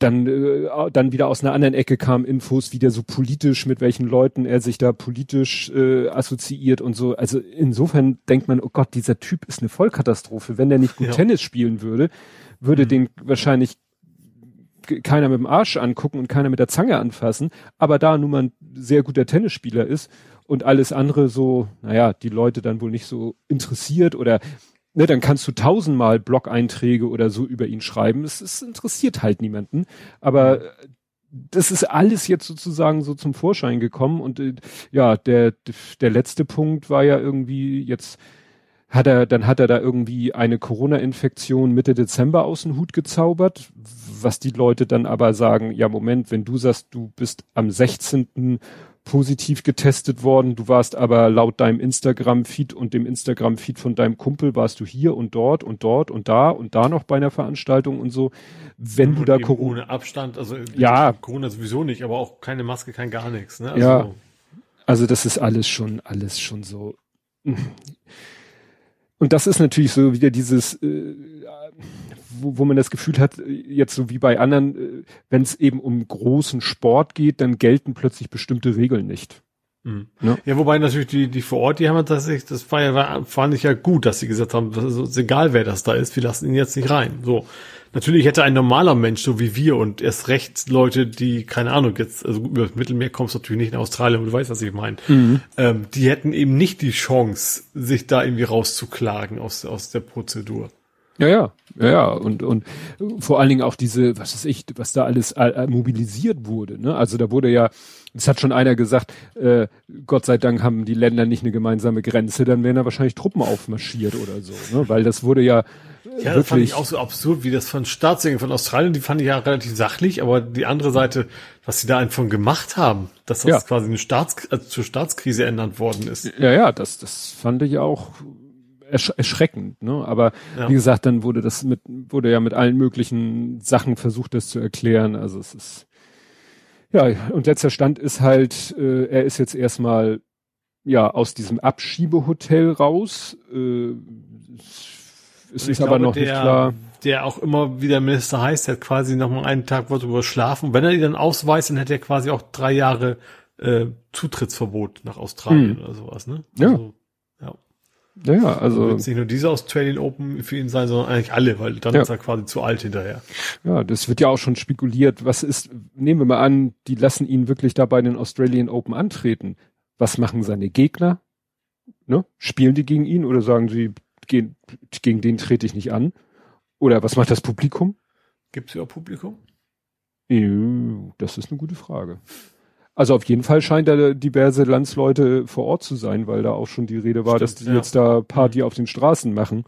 dann, äh, dann wieder aus einer anderen Ecke kamen Infos, wieder so politisch, mit welchen Leuten er sich da politisch äh, assoziiert und so. Also insofern denkt man, oh Gott, dieser Typ ist eine Vollkatastrophe. Wenn der nicht gut ja. Tennis spielen würde, würde mhm. den wahrscheinlich keiner mit dem Arsch angucken und keiner mit der Zange anfassen. Aber da nun mal ein sehr guter Tennisspieler ist und alles andere so, naja, die Leute dann wohl nicht so interessiert oder ne, dann kannst du tausendmal Blog-Einträge oder so über ihn schreiben. Es, es interessiert halt niemanden. Aber das ist alles jetzt sozusagen so zum Vorschein gekommen und äh, ja, der, der letzte Punkt war ja irgendwie jetzt hat er, dann hat er da irgendwie eine Corona-Infektion Mitte Dezember aus dem Hut gezaubert, was die Leute dann aber sagen, ja Moment, wenn du sagst, du bist am 16 positiv getestet worden, du warst aber laut deinem Instagram-Feed und dem Instagram-Feed von deinem Kumpel warst du hier und dort und dort und da und da noch bei einer Veranstaltung und so. Wenn und du da Corona ohne Abstand, also ja, Corona sowieso nicht, aber auch keine Maske, kein gar nichts. Ne? Also, ja, also das ist alles schon, alles schon so. Und das ist natürlich so wieder dieses, äh, wo, wo man das Gefühl hat, jetzt so wie bei anderen, äh, wenn es eben um großen Sport geht, dann gelten plötzlich bestimmte Regeln nicht. Mhm. Ja. ja, wobei natürlich die, die vor Ort, die haben tatsächlich, das war ja, fand ich ja gut, dass sie gesagt haben, das ist egal wer das da ist, wir lassen ihn jetzt nicht rein. So. Natürlich hätte ein normaler Mensch, so wie wir und erst recht Leute, die, keine Ahnung, jetzt, also über das Mittelmeer kommst du natürlich nicht in Australien, du weißt, was ich meine, mhm. ähm, die hätten eben nicht die Chance, sich da irgendwie rauszuklagen aus, aus der Prozedur. Ja, ja, ja, ja. Und, und vor allen Dingen auch diese, was ist ich, was da alles mobilisiert wurde. Ne? Also da wurde ja, es hat schon einer gesagt, äh, Gott sei Dank haben die Länder nicht eine gemeinsame Grenze, dann wären da wahrscheinlich Truppen aufmarschiert oder so. Ne? Weil das wurde ja. Äh, ja, das fand ich auch so absurd, wie das von Staatssägen von Australien, die fand ich ja relativ sachlich, aber die andere Seite, was sie da einfach gemacht haben, dass das ja. quasi eine Staats, also zur Staatskrise ernannt worden ist. Ja, ja, das, das fand ich auch ersch erschreckend, ne? Aber ja. wie gesagt, dann wurde das mit, wurde ja mit allen möglichen Sachen versucht, das zu erklären. Also es ist ja, und letzter Stand ist halt, äh, er ist jetzt erstmal ja aus diesem Abschiebehotel raus. Äh, es ist glaube, aber noch der, nicht klar. Der auch immer wieder Minister heißt, der hat quasi noch mal einen Tag wollte überschlafen. Wenn er die dann ausweist, dann hätte er quasi auch drei Jahre äh, Zutrittsverbot nach Australien hm. oder sowas, ne? Also, ja. ja. Ja, ja, also. Wird nicht nur diese Australian Open für ihn sein, sondern eigentlich alle, weil dann ja. ist er quasi zu alt hinterher. Ja, das wird ja auch schon spekuliert. Was ist, nehmen wir mal an, die lassen ihn wirklich da bei den Australian Open antreten. Was machen seine Gegner? Ne? Spielen die gegen ihn oder sagen sie, gegen, gegen den trete ich nicht an? Oder was macht das Publikum? Gibt es ja Publikum? Das ist eine gute Frage. Also auf jeden Fall scheint da diverse Landsleute vor Ort zu sein, weil da auch schon die Rede war, Stimmt, dass die ja. jetzt da Party mhm. auf den Straßen machen.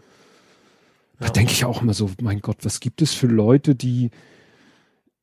Da denke ich auch immer so, mein Gott, was gibt es für Leute, die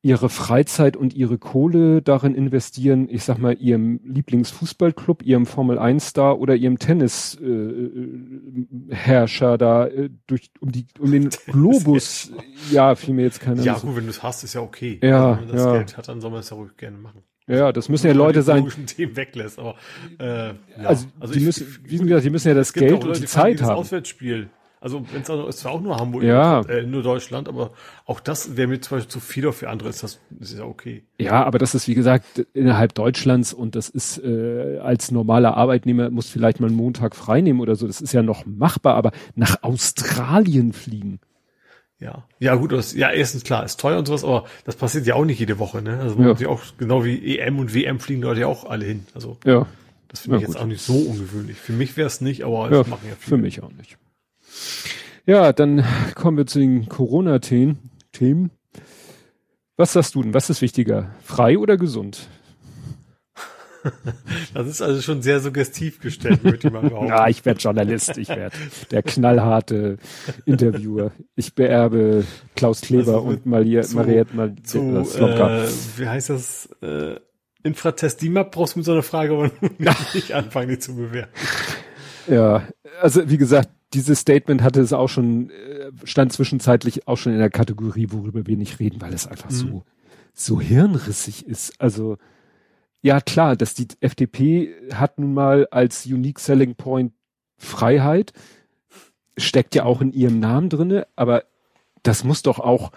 ihre Freizeit und ihre Kohle darin investieren, ich sag mal, ihrem Lieblingsfußballclub, ihrem Formel-1-Star oder ihrem Tennisherrscher äh, da äh, durch um die um den Globus, ja, fiel mir jetzt keiner. Ja, gut, wenn du es hast, ist ja okay. Ja, also, wenn man das ja. Geld hat, dann soll man es ja ruhig gerne machen. Ja, das müssen ja Leute sein. Themen weglässt, aber äh, ja. also, also die ich, müssen, wie gesagt, die müssen ja das Geld Leute, und die Zeit haben. Auswärtsspiel. Also wenn es ist zwar auch nur Hamburg, ja. äh, nur Deutschland, aber auch das wäre mir zum Beispiel zu viel, für andere ist das, das ist ja okay. Ja, aber das ist wie gesagt innerhalb Deutschlands und das ist äh, als normaler Arbeitnehmer muss vielleicht mal einen Montag freinehmen oder so. Das ist ja noch machbar, aber nach Australien fliegen. Ja, ja gut, das, ja erstens klar, ist teuer und sowas, aber das passiert ja auch nicht jede Woche, ne? Also ja. auch genau wie EM und WM fliegen Leute ja auch alle hin. Also ja. das finde ja, ich jetzt auch nicht so ungewöhnlich. Für mich wäre es nicht, aber ja, machen ja viele. Für mich auch nicht. Ja, dann kommen wir zu den Corona-Themen. Was sagst du denn? Was ist wichtiger? Frei oder gesund? Das ist also schon sehr suggestiv gestellt, würde ich mal behaupten. Ja, ich werde Journalist, ich werde der knallharte Interviewer. Ich beerbe Klaus Kleber also und Mariette Mal zu, äh, Wie heißt das? Äh, Infratest DIMAP brauchst du mit so einer Frage aber nicht anfangen, die zu bewerten. Ja, also wie gesagt, dieses Statement hatte es auch schon, äh, stand zwischenzeitlich auch schon in der Kategorie, worüber wir nicht reden, weil es einfach mhm. so, so hirnrissig ist. Also, ja klar, dass die FDP hat nun mal als Unique Selling Point Freiheit, steckt ja auch in ihrem Namen drinne, aber das muss doch auch,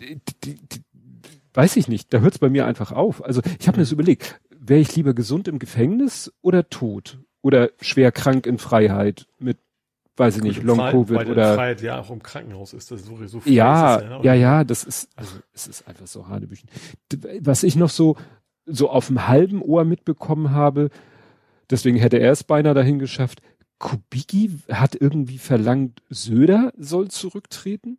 die, die, die, weiß ich nicht, da hört es bei mir einfach auf. Also ich habe mir das überlegt, wäre ich lieber gesund im Gefängnis oder tot? Oder schwer krank in Freiheit mit, weiß ich nicht, Long-Covid oder. Freiheit ja auch im Krankenhaus ist das so, so ja, ja, ja, ja, das ist, also es ist einfach so Hanebüchen. Was ich noch so, so auf dem halben Ohr mitbekommen habe, deswegen hätte er es beinahe dahin geschafft, Kubicki hat irgendwie verlangt, Söder soll zurücktreten?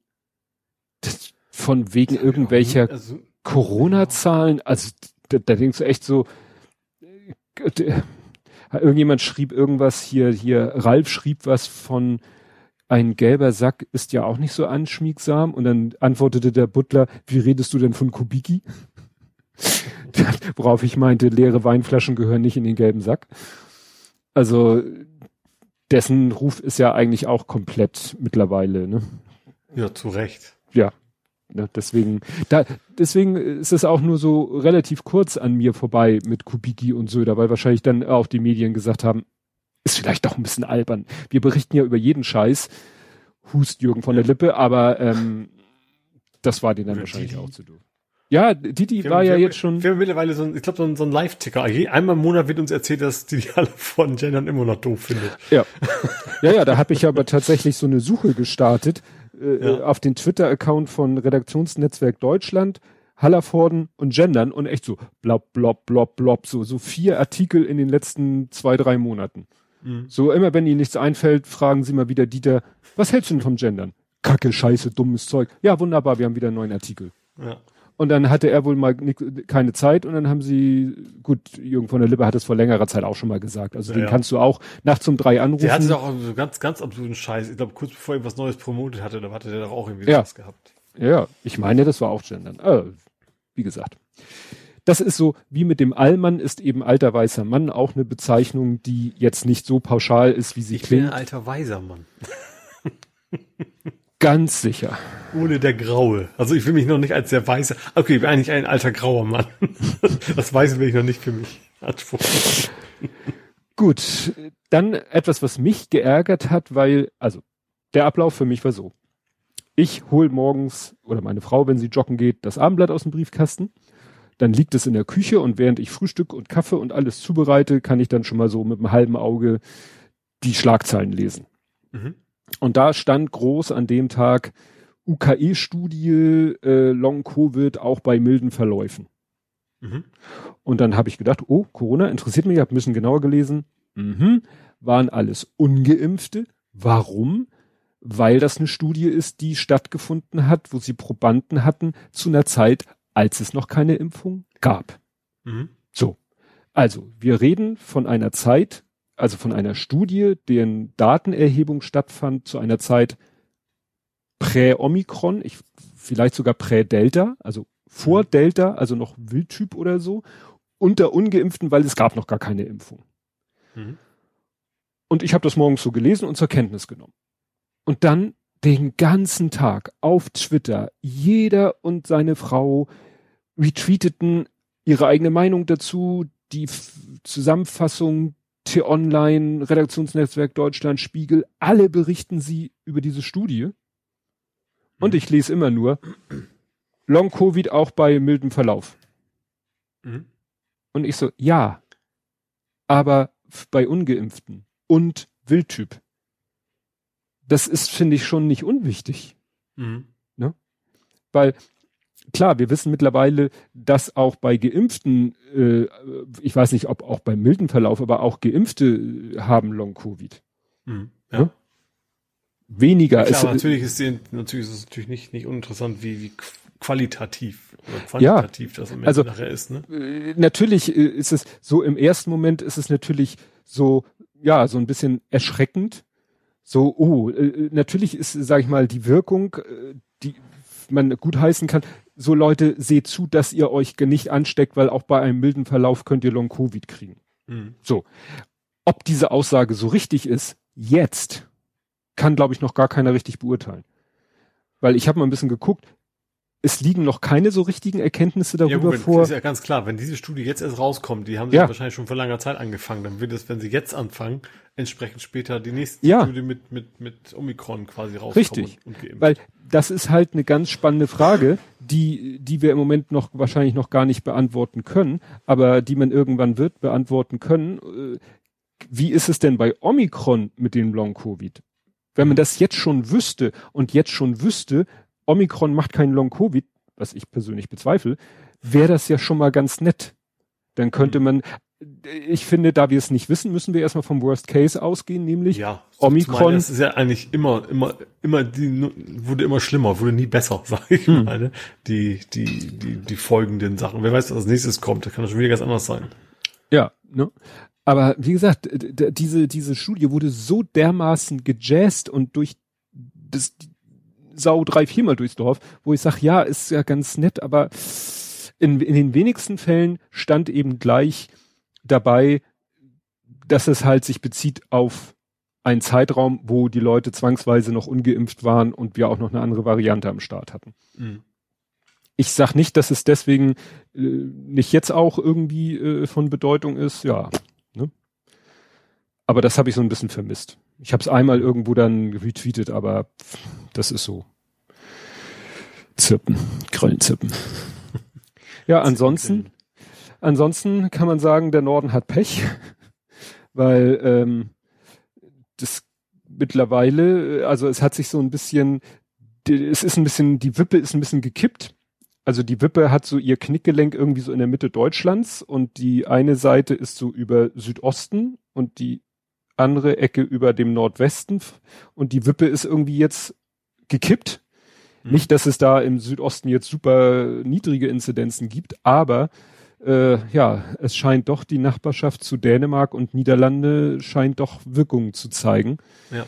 Das, von wegen irgendwelcher also, Corona-Zahlen, also da, da denkst du echt so, äh, irgendjemand schrieb irgendwas hier, hier, Ralf schrieb was von ein gelber Sack ist ja auch nicht so anschmiegsam. Und dann antwortete der Butler, wie redest du denn von Kubicki? worauf ich meinte, leere Weinflaschen gehören nicht in den gelben Sack. Also dessen Ruf ist ja eigentlich auch komplett mittlerweile, ne? Ja, zu Recht. Ja. Ne, deswegen, da, deswegen ist es auch nur so relativ kurz an mir vorbei mit Kubicki und Söder, weil wahrscheinlich dann auch die Medien gesagt haben, ist vielleicht doch ein bisschen albern. Wir berichten ja über jeden Scheiß, hust Jürgen von der Lippe, aber ähm, das war denen dann wahrscheinlich auch zu doof. Ja, Didi war ja jetzt schon. Wir haben mittlerweile so ein, ich glaube, so ein, so ein Live-Ticker. Einmal im Monat wird uns erzählt, dass Didi alle von Gendern immer noch doof findet. Ja. ja, ja, da habe ich aber tatsächlich so eine Suche gestartet äh, ja. auf den Twitter-Account von Redaktionsnetzwerk Deutschland, Hallerforden und Gendern und echt so blob, blob, blob, blob, so, so vier Artikel in den letzten zwei, drei Monaten. Mhm. So immer, wenn Ihnen nichts einfällt, fragen Sie mal wieder Dieter, was hältst du denn vom Gendern? Kacke, Scheiße, dummes Zeug. Ja, wunderbar, wir haben wieder einen neuen Artikel. Ja. Und dann hatte er wohl mal keine Zeit und dann haben sie, gut, Jürgen von der Lippe hat es vor längerer Zeit auch schon mal gesagt. Also ja, den ja. kannst du auch nachts um drei anrufen. Der hatte doch auch so ganz, ganz absurden Scheiß. Ich glaube, kurz bevor er was Neues promotet hatte, da hatte der doch auch irgendwie ja. was gehabt. Ja, ich meine, das war auch Gendern. Äh, wie gesagt. Das ist so, wie mit dem Allmann ist eben alter weißer Mann auch eine Bezeichnung, die jetzt nicht so pauschal ist, wie sie ich klingt. Ich bin ein alter weiser Mann. Ganz sicher. Ohne der Graue. Also ich will mich noch nicht als der Weiße. Okay, ich bin eigentlich ein alter grauer Mann. Das Weiße will ich noch nicht für mich anspruchen. Gut, dann etwas, was mich geärgert hat, weil, also der Ablauf für mich war so. Ich hol morgens, oder meine Frau, wenn sie joggen geht, das Abendblatt aus dem Briefkasten. Dann liegt es in der Küche und während ich Frühstück und Kaffee und alles zubereite, kann ich dann schon mal so mit einem halben Auge die Schlagzeilen lesen. Mhm. Und da stand groß an dem Tag UKE-Studie äh, Long-Covid auch bei milden Verläufen. Mhm. Und dann habe ich gedacht, oh, Corona interessiert mich, ich habe ein bisschen genauer gelesen. Mhm. Waren alles ungeimpfte. Warum? Weil das eine Studie ist, die stattgefunden hat, wo sie Probanden hatten zu einer Zeit, als es noch keine Impfung gab. Mhm. So. Also, wir reden von einer Zeit, also von einer Studie, deren Datenerhebung stattfand zu einer Zeit prä-Omikron, ich, vielleicht sogar prä-Delta, also vor mhm. Delta, also noch Wildtyp oder so, unter Ungeimpften, weil es gab noch gar keine Impfung. Mhm. Und ich habe das morgens so gelesen und zur Kenntnis genommen. Und dann den ganzen Tag auf Twitter, jeder und seine Frau retweeteten ihre eigene Meinung dazu, die F Zusammenfassung T-Online, Redaktionsnetzwerk Deutschland, Spiegel, alle berichten sie über diese Studie. Und mhm. ich lese immer nur Long-Covid auch bei mildem Verlauf. Mhm. Und ich so, ja, aber bei Ungeimpften und Wildtyp. Das ist, finde ich, schon nicht unwichtig. Mhm. Ne? Weil klar, wir wissen mittlerweile, dass auch bei Geimpften, äh, ich weiß nicht, ob auch beim milden Verlauf, aber auch Geimpfte äh, haben Long-Covid. Mhm, ja. ja. Weniger. Ja, klar, ist, natürlich ist die, natürlich ist es natürlich nicht, nicht uninteressant, wie, wie qualitativ oder quantitativ ja, das am Ende also, nachher ist. Ne? Äh, natürlich äh, ist es so, im ersten Moment ist es natürlich so, ja, so ein bisschen erschreckend. So, oh, äh, natürlich ist, sag ich mal, die Wirkung, die man gut heißen kann, so Leute, seht zu, dass ihr euch nicht ansteckt, weil auch bei einem milden Verlauf könnt ihr Long-Covid kriegen. Mhm. So. Ob diese Aussage so richtig ist, jetzt, kann, glaube ich, noch gar keiner richtig beurteilen. Weil ich habe mal ein bisschen geguckt, es liegen noch keine so richtigen Erkenntnisse darüber ja, Moment, vor. Das ist ja ganz klar, wenn diese Studie jetzt erst rauskommt, die haben sie ja. wahrscheinlich schon vor langer Zeit angefangen, dann wird es, wenn sie jetzt anfangen, entsprechend später die nächste ja. Studie mit, mit, mit Omikron quasi rauskommen. Richtig. Und, und Weil das ist halt eine ganz spannende Frage, die, die wir im Moment noch wahrscheinlich noch gar nicht beantworten können, aber die man irgendwann wird beantworten können. Äh, wie ist es denn bei Omikron mit dem Long-Covid? Wenn man das jetzt schon wüsste und jetzt schon wüsste, Omikron macht keinen Long-Covid, was ich persönlich bezweifle, wäre das ja schon mal ganz nett. Dann könnte mhm. man, ich finde, da wir es nicht wissen, müssen wir erstmal vom Worst Case ausgehen, nämlich ja, Omikron. Das ist ja eigentlich immer, immer, immer, die, wurde immer schlimmer, wurde nie besser, sage ich hm. mal. Ne? Die, die, die, die folgenden Sachen. Wer weiß, was als nächstes kommt, das kann schon wieder ganz anders sein. Ja, ne? Aber wie gesagt, diese, diese Studie wurde so dermaßen gejazzt und durch das Sau drei, viermal durchs Dorf, wo ich sage, ja, ist ja ganz nett, aber in, in den wenigsten Fällen stand eben gleich dabei, dass es halt sich bezieht auf einen Zeitraum, wo die Leute zwangsweise noch ungeimpft waren und wir auch noch eine andere Variante am Start hatten. Mhm. Ich sag nicht, dass es deswegen äh, nicht jetzt auch irgendwie äh, von Bedeutung ist, ja. Ne? Aber das habe ich so ein bisschen vermisst. Ich habe es einmal irgendwo dann retweetet, aber das ist so. Zirpen, Grillenzirpen. Ja, ansonsten, ansonsten kann man sagen, der Norden hat Pech, weil ähm, das mittlerweile, also es hat sich so ein bisschen, es ist ein bisschen, die Wippe ist ein bisschen gekippt. Also die Wippe hat so ihr Knickgelenk irgendwie so in der Mitte Deutschlands und die eine Seite ist so über Südosten und die andere Ecke über dem Nordwesten und die Wippe ist irgendwie jetzt gekippt. Mhm. Nicht, dass es da im Südosten jetzt super niedrige Inzidenzen gibt, aber äh, ja, es scheint doch die Nachbarschaft zu Dänemark und Niederlande scheint doch Wirkungen zu zeigen. Ja.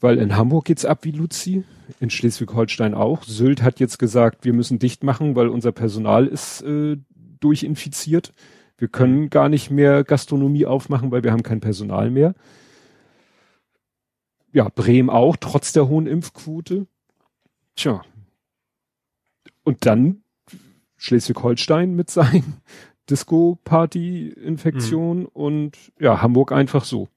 Weil in Hamburg geht's ab wie Luzi, in Schleswig-Holstein auch. Sylt hat jetzt gesagt, wir müssen dicht machen, weil unser Personal ist äh, durchinfiziert. Wir können mhm. gar nicht mehr Gastronomie aufmachen, weil wir haben kein Personal mehr. Ja, Bremen auch, trotz der hohen Impfquote. Tja. Und dann Schleswig-Holstein mit seinen Disco-Party-Infektion mhm. und ja, Hamburg einfach so.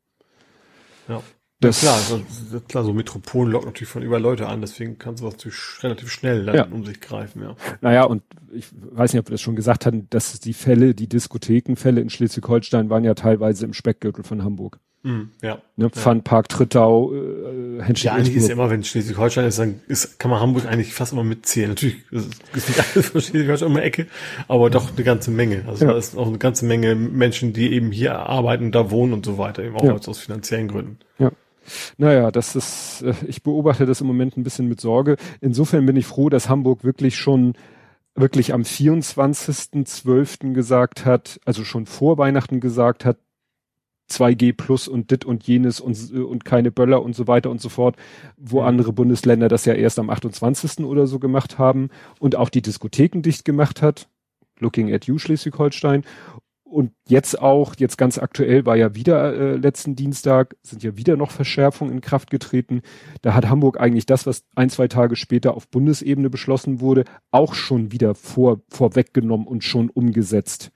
Ja. Das ja, klar, also, klar, so Metropolen locken natürlich von über Leute an, deswegen kann sowas natürlich relativ schnell dann ja. um sich greifen, ja. Naja, und ich weiß nicht, ob wir das schon gesagt hatten, dass die Fälle, die Diskothekenfälle in Schleswig-Holstein waren ja teilweise im Speckgürtel von Hamburg. Mm, ja. Ne, ja. Funpark Trittau, äh, Henschel. Ja, eigentlich ist ja immer, wenn Schleswig-Holstein ist, dann ist, kann man Hamburg eigentlich fast immer mitzählen. Natürlich ist nicht alles von Schleswig-Holstein immer Ecke, aber doch eine ganze Menge. Also ja. da ist auch eine ganze Menge Menschen, die eben hier arbeiten, da wohnen und so weiter, eben auch ja. aus finanziellen Gründen. Ja. Naja, das ist, äh, ich beobachte das im Moment ein bisschen mit Sorge. Insofern bin ich froh, dass Hamburg wirklich schon wirklich am 24.12. gesagt hat, also schon vor Weihnachten gesagt hat, 2G plus und dit und jenes und, und keine Böller und so weiter und so fort, wo mhm. andere Bundesländer das ja erst am 28. oder so gemacht haben und auch die Diskotheken dicht gemacht hat. Looking at you, Schleswig-Holstein. Und jetzt auch, jetzt ganz aktuell war ja wieder äh, letzten Dienstag, sind ja wieder noch Verschärfungen in Kraft getreten. Da hat Hamburg eigentlich das, was ein, zwei Tage später auf Bundesebene beschlossen wurde, auch schon wieder vor, vorweggenommen und schon umgesetzt.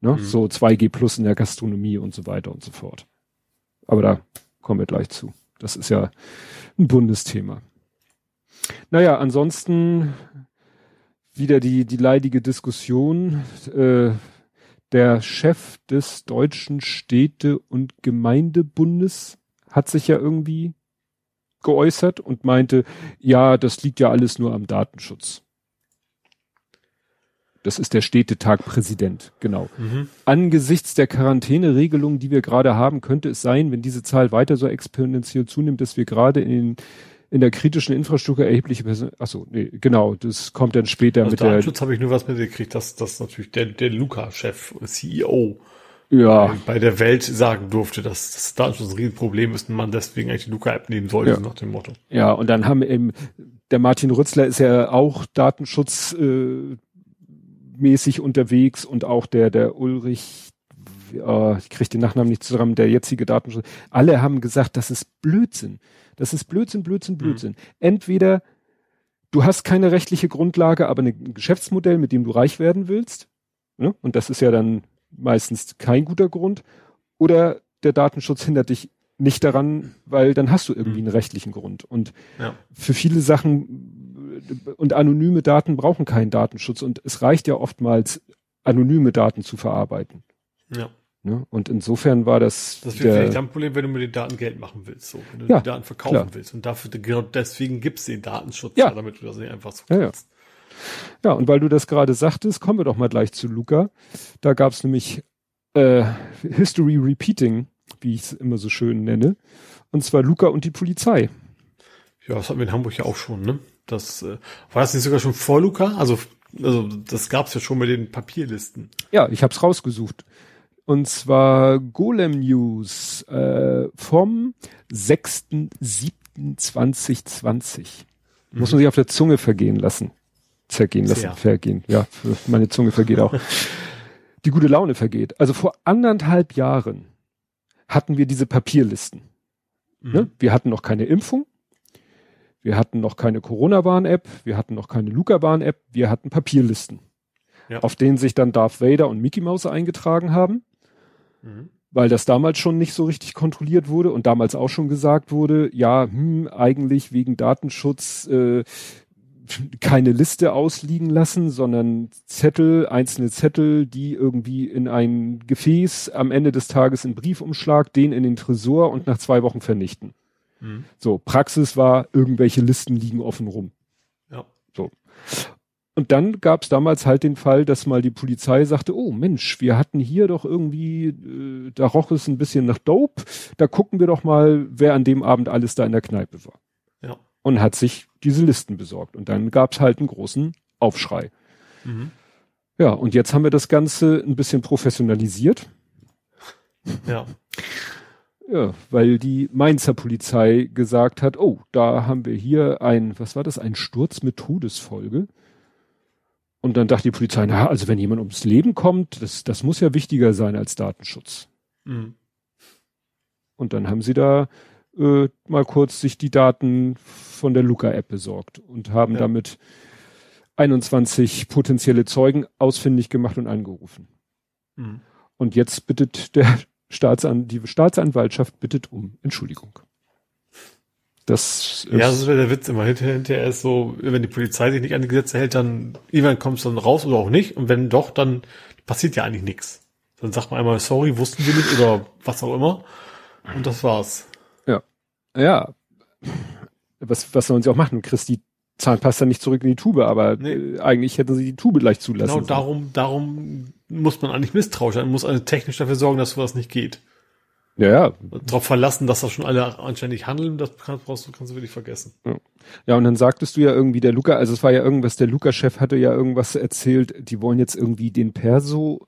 Ne? Mhm. So 2G plus in der Gastronomie und so weiter und so fort. Aber da kommen wir gleich zu. Das ist ja ein Bundesthema. Naja, ansonsten wieder die, die leidige Diskussion. Äh, der Chef des Deutschen Städte- und Gemeindebundes hat sich ja irgendwie geäußert und meinte, ja, das liegt ja alles nur am Datenschutz. Das ist der Städtetag Präsident, genau. Mhm. Angesichts der Quarantäneregelung, die wir gerade haben, könnte es sein, wenn diese Zahl weiter so exponentiell zunimmt, dass wir gerade in, in der kritischen Infrastruktur erhebliche Person Achso, nee, genau, das kommt dann später also mit der. Datenschutz habe ich nur was mitgekriegt, dass dass natürlich der, der Luca-Chef, CEO, ja. Äh, bei der Welt sagen durfte, dass das Datenschutz ein Riesenproblem ist und man deswegen eigentlich die Luca-App nehmen sollte, ja. nach dem Motto. Ja, und dann haben eben, der Martin Rützler ist ja auch Datenschutz äh, mäßig unterwegs und auch der, der Ulrich, äh, ich kriege den Nachnamen nicht zusammen, der jetzige Datenschutz, alle haben gesagt, das ist Blödsinn. Das ist Blödsinn, Blödsinn, Blödsinn. Mhm. Entweder du hast keine rechtliche Grundlage, aber ein Geschäftsmodell, mit dem du reich werden willst, ne? und das ist ja dann meistens kein guter Grund, oder der Datenschutz hindert dich nicht daran, weil dann hast du irgendwie mhm. einen rechtlichen Grund. Und ja. für viele Sachen und anonyme Daten brauchen keinen Datenschutz und es reicht ja oftmals, anonyme Daten zu verarbeiten. Ja. Ne? Und insofern war das. Das wäre vielleicht ein Problem, wenn du mit den Daten Geld machen willst, so, wenn du ja, die Daten verkaufen klar. willst. Und dafür, genau deswegen gibt es den Datenschutz, ja. damit du das nicht einfach so ja, ja. ja, und weil du das gerade sagtest, kommen wir doch mal gleich zu Luca. Da gab es nämlich äh, History Repeating, wie ich es immer so schön nenne. Und zwar Luca und die Polizei. Ja, das hatten wir in Hamburg ja auch schon, ne? Das äh, war das nicht sogar schon vor Luca? Also, also das gab es ja schon mit den Papierlisten. Ja, ich habe es rausgesucht. Und zwar Golem News äh, vom 6.7.2020. Mhm. Muss man sich auf der Zunge vergehen lassen. zergehen lassen, Sehr. vergehen. Ja, meine Zunge vergeht auch. Die gute Laune vergeht. Also vor anderthalb Jahren hatten wir diese Papierlisten. Mhm. Ne? Wir hatten noch keine Impfung. Wir hatten noch keine Corona-Warn-App. Wir hatten noch keine Luca-Warn-App. Wir hatten Papierlisten. Ja. Auf denen sich dann Darth Vader und Mickey Mouse eingetragen haben. Mhm weil das damals schon nicht so richtig kontrolliert wurde und damals auch schon gesagt wurde, ja, hm, eigentlich wegen Datenschutz äh, keine Liste ausliegen lassen, sondern Zettel, einzelne Zettel, die irgendwie in ein Gefäß am Ende des Tages in Briefumschlag, den in den Tresor und nach zwei Wochen vernichten. Mhm. So, Praxis war, irgendwelche Listen liegen offen rum. Ja. So. Und dann gab es damals halt den Fall, dass mal die Polizei sagte, oh Mensch, wir hatten hier doch irgendwie, äh, da roch es ein bisschen nach Dope, da gucken wir doch mal, wer an dem Abend alles da in der Kneipe war. Ja. Und hat sich diese Listen besorgt. Und dann gab es halt einen großen Aufschrei. Mhm. Ja, und jetzt haben wir das Ganze ein bisschen professionalisiert. Ja. Ja, weil die Mainzer Polizei gesagt hat, oh, da haben wir hier ein, was war das, ein Sturz mit Todesfolge. Und dann dachte die Polizei, na, also wenn jemand ums Leben kommt, das, das muss ja wichtiger sein als Datenschutz. Mhm. Und dann haben sie da äh, mal kurz sich die Daten von der Luca-App besorgt und haben ja. damit 21 potenzielle Zeugen ausfindig gemacht und angerufen. Mhm. Und jetzt bittet der Staatsan die Staatsanwaltschaft bittet um Entschuldigung. Das ist ja, das ist der Witz immer. Hinterher, ist so, wenn die Polizei sich nicht an die Gesetze hält, dann irgendwann kommst du dann raus oder auch nicht. Und wenn doch, dann passiert ja eigentlich nichts. Dann sagt man einmal, sorry, wussten wir nicht oder was auch immer. Und das war's. Ja. Ja. Was, was sollen sie auch machen? Kriegst die Zahnpasta nicht zurück in die Tube, aber nee. äh, eigentlich hätten sie die Tube gleich zulassen. Genau, darum, darum muss man eigentlich misstrauisch sein, muss also technisch dafür sorgen, dass sowas nicht geht. Ja, ja. Darauf verlassen, dass das schon alle anständig handeln, das kannst, brauchst du, kannst du wirklich vergessen. Ja. ja, und dann sagtest du ja irgendwie, der Luca, also es war ja irgendwas, der Luca-Chef hatte ja irgendwas erzählt, die wollen jetzt irgendwie den Perso,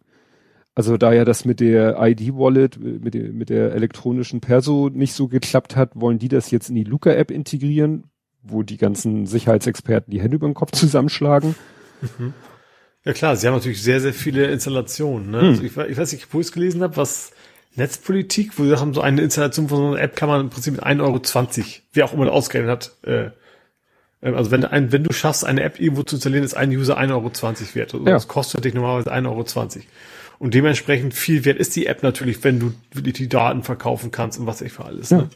also da ja das mit der ID-Wallet, mit der, mit der elektronischen Perso nicht so geklappt hat, wollen die das jetzt in die Luca-App integrieren, wo die ganzen Sicherheitsexperten die Hände über den Kopf zusammenschlagen. Mhm. Ja klar, sie haben natürlich sehr, sehr viele Installationen. Ne? Hm. Also ich, ich weiß nicht, wo ich es gelesen habe, was Netzpolitik, wo sie haben, so eine Installation von so einer App kann man im Prinzip mit 1,20 Euro, wer auch immer das ausgerechnet hat, äh, äh, also wenn, ein, wenn du schaffst, eine App irgendwo zu installieren, ist ein User 1,20 Euro wert. Also ja. Das kostet dich normalerweise 1,20 Euro. Und dementsprechend viel wert ist die App natürlich, wenn du die Daten verkaufen kannst und was ich für alles. Ja. Ne?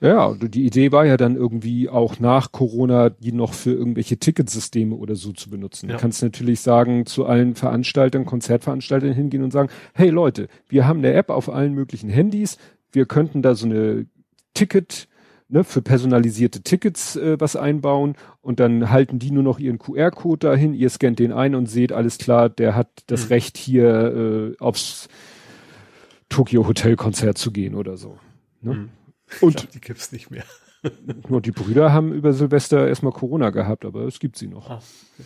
Ja, die Idee war ja dann irgendwie auch nach Corona die noch für irgendwelche Ticketsysteme oder so zu benutzen. Ja. Du kannst natürlich sagen, zu allen Veranstaltern, Konzertveranstaltern hingehen und sagen, hey Leute, wir haben eine App auf allen möglichen Handys, wir könnten da so eine Ticket, ne, für personalisierte Tickets äh, was einbauen und dann halten die nur noch ihren QR-Code dahin, ihr scannt den ein und seht, alles klar, der hat das mhm. Recht hier äh, aufs Tokyo Hotel Konzert zu gehen oder so. Ne? Mhm. Und glaub, die gibt's nicht mehr. nur die Brüder haben über Silvester erstmal Corona gehabt, aber es gibt sie noch. Ah, okay.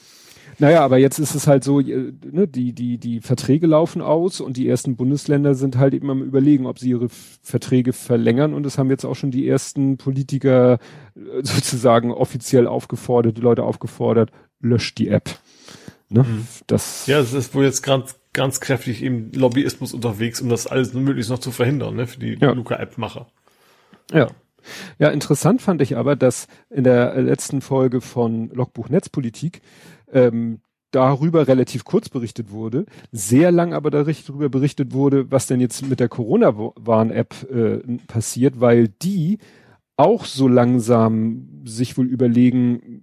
Naja, aber jetzt ist es halt so, äh, ne, die, die, die Verträge laufen aus und die ersten Bundesländer sind halt eben am überlegen, ob sie ihre Verträge verlängern und es haben jetzt auch schon die ersten Politiker äh, sozusagen offiziell aufgefordert, die Leute aufgefordert, löscht die App. Ne? Mhm. Das ja, es ist wohl jetzt ganz, ganz kräftig im Lobbyismus unterwegs, um das alles möglichst noch zu verhindern, ne, für die ja. Luca-App-Macher. Ja. Ja, interessant fand ich aber, dass in der letzten Folge von Logbuch Netzpolitik ähm, darüber relativ kurz berichtet wurde, sehr lang aber darüber berichtet wurde, was denn jetzt mit der Corona-Warn-App äh, passiert, weil die auch so langsam sich wohl überlegen,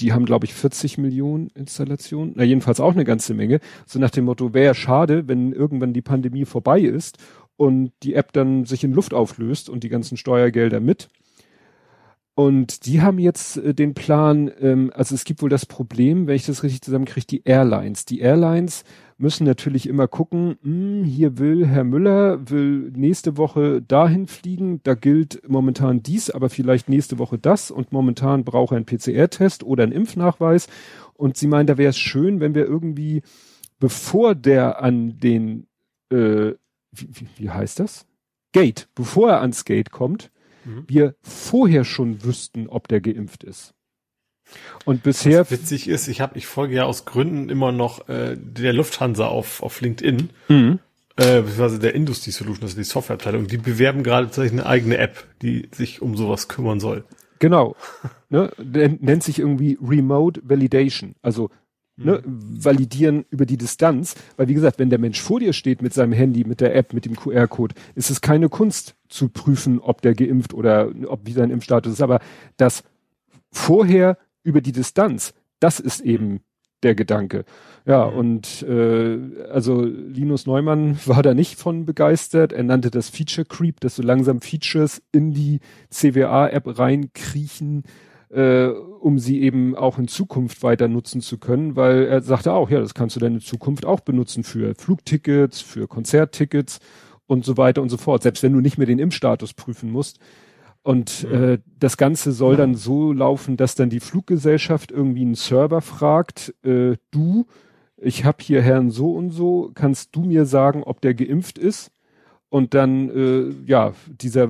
die haben, glaube ich, 40 Millionen Installationen, na jedenfalls auch eine ganze Menge, so nach dem Motto, wäre schade, wenn irgendwann die Pandemie vorbei ist und die App dann sich in Luft auflöst und die ganzen Steuergelder mit. Und die haben jetzt äh, den Plan, ähm, also es gibt wohl das Problem, wenn ich das richtig zusammenkriege, die Airlines. Die Airlines müssen natürlich immer gucken, mh, hm, hier will Herr Müller, will nächste Woche dahin fliegen, da gilt momentan dies, aber vielleicht nächste Woche das und momentan braucht er einen PCR-Test oder einen Impfnachweis. Und sie meinen, da wäre es schön, wenn wir irgendwie, bevor der an den äh, wie, wie, wie heißt das? Gate, bevor er ans Gate kommt, mhm. wir vorher schon wüssten, ob der geimpft ist. Und bisher. Was witzig ist, ich habe, ich folge ja aus Gründen immer noch äh, der Lufthansa auf, auf LinkedIn. Mhm. Äh, beziehungsweise der Industry Solution, also die Softwareabteilung, die bewerben gerade tatsächlich eine eigene App, die sich um sowas kümmern soll. Genau. ne, nennt sich irgendwie Remote Validation. Also ne, mhm. validieren über die Distanz. Weil wie gesagt, wenn der Mensch vor dir steht mit seinem Handy, mit der App, mit dem QR-Code, ist es keine Kunst zu prüfen, ob der geimpft oder ob wie sein Impfstatus ist. Aber das vorher über die Distanz, das ist eben der Gedanke. Ja, mhm. und äh, also Linus Neumann war da nicht von begeistert. Er nannte das Feature Creep, dass so langsam Features in die CWA-App reinkriechen, äh, um sie eben auch in Zukunft weiter nutzen zu können, weil er sagte auch, ja, das kannst du dann in Zukunft auch benutzen für Flugtickets, für Konzerttickets und so weiter und so fort. Selbst wenn du nicht mehr den Impfstatus prüfen musst, und mhm. äh, das Ganze soll dann so laufen, dass dann die Fluggesellschaft irgendwie einen Server fragt, äh, du, ich habe hier Herrn so und so, kannst du mir sagen, ob der geimpft ist? Und dann, äh, ja, dieser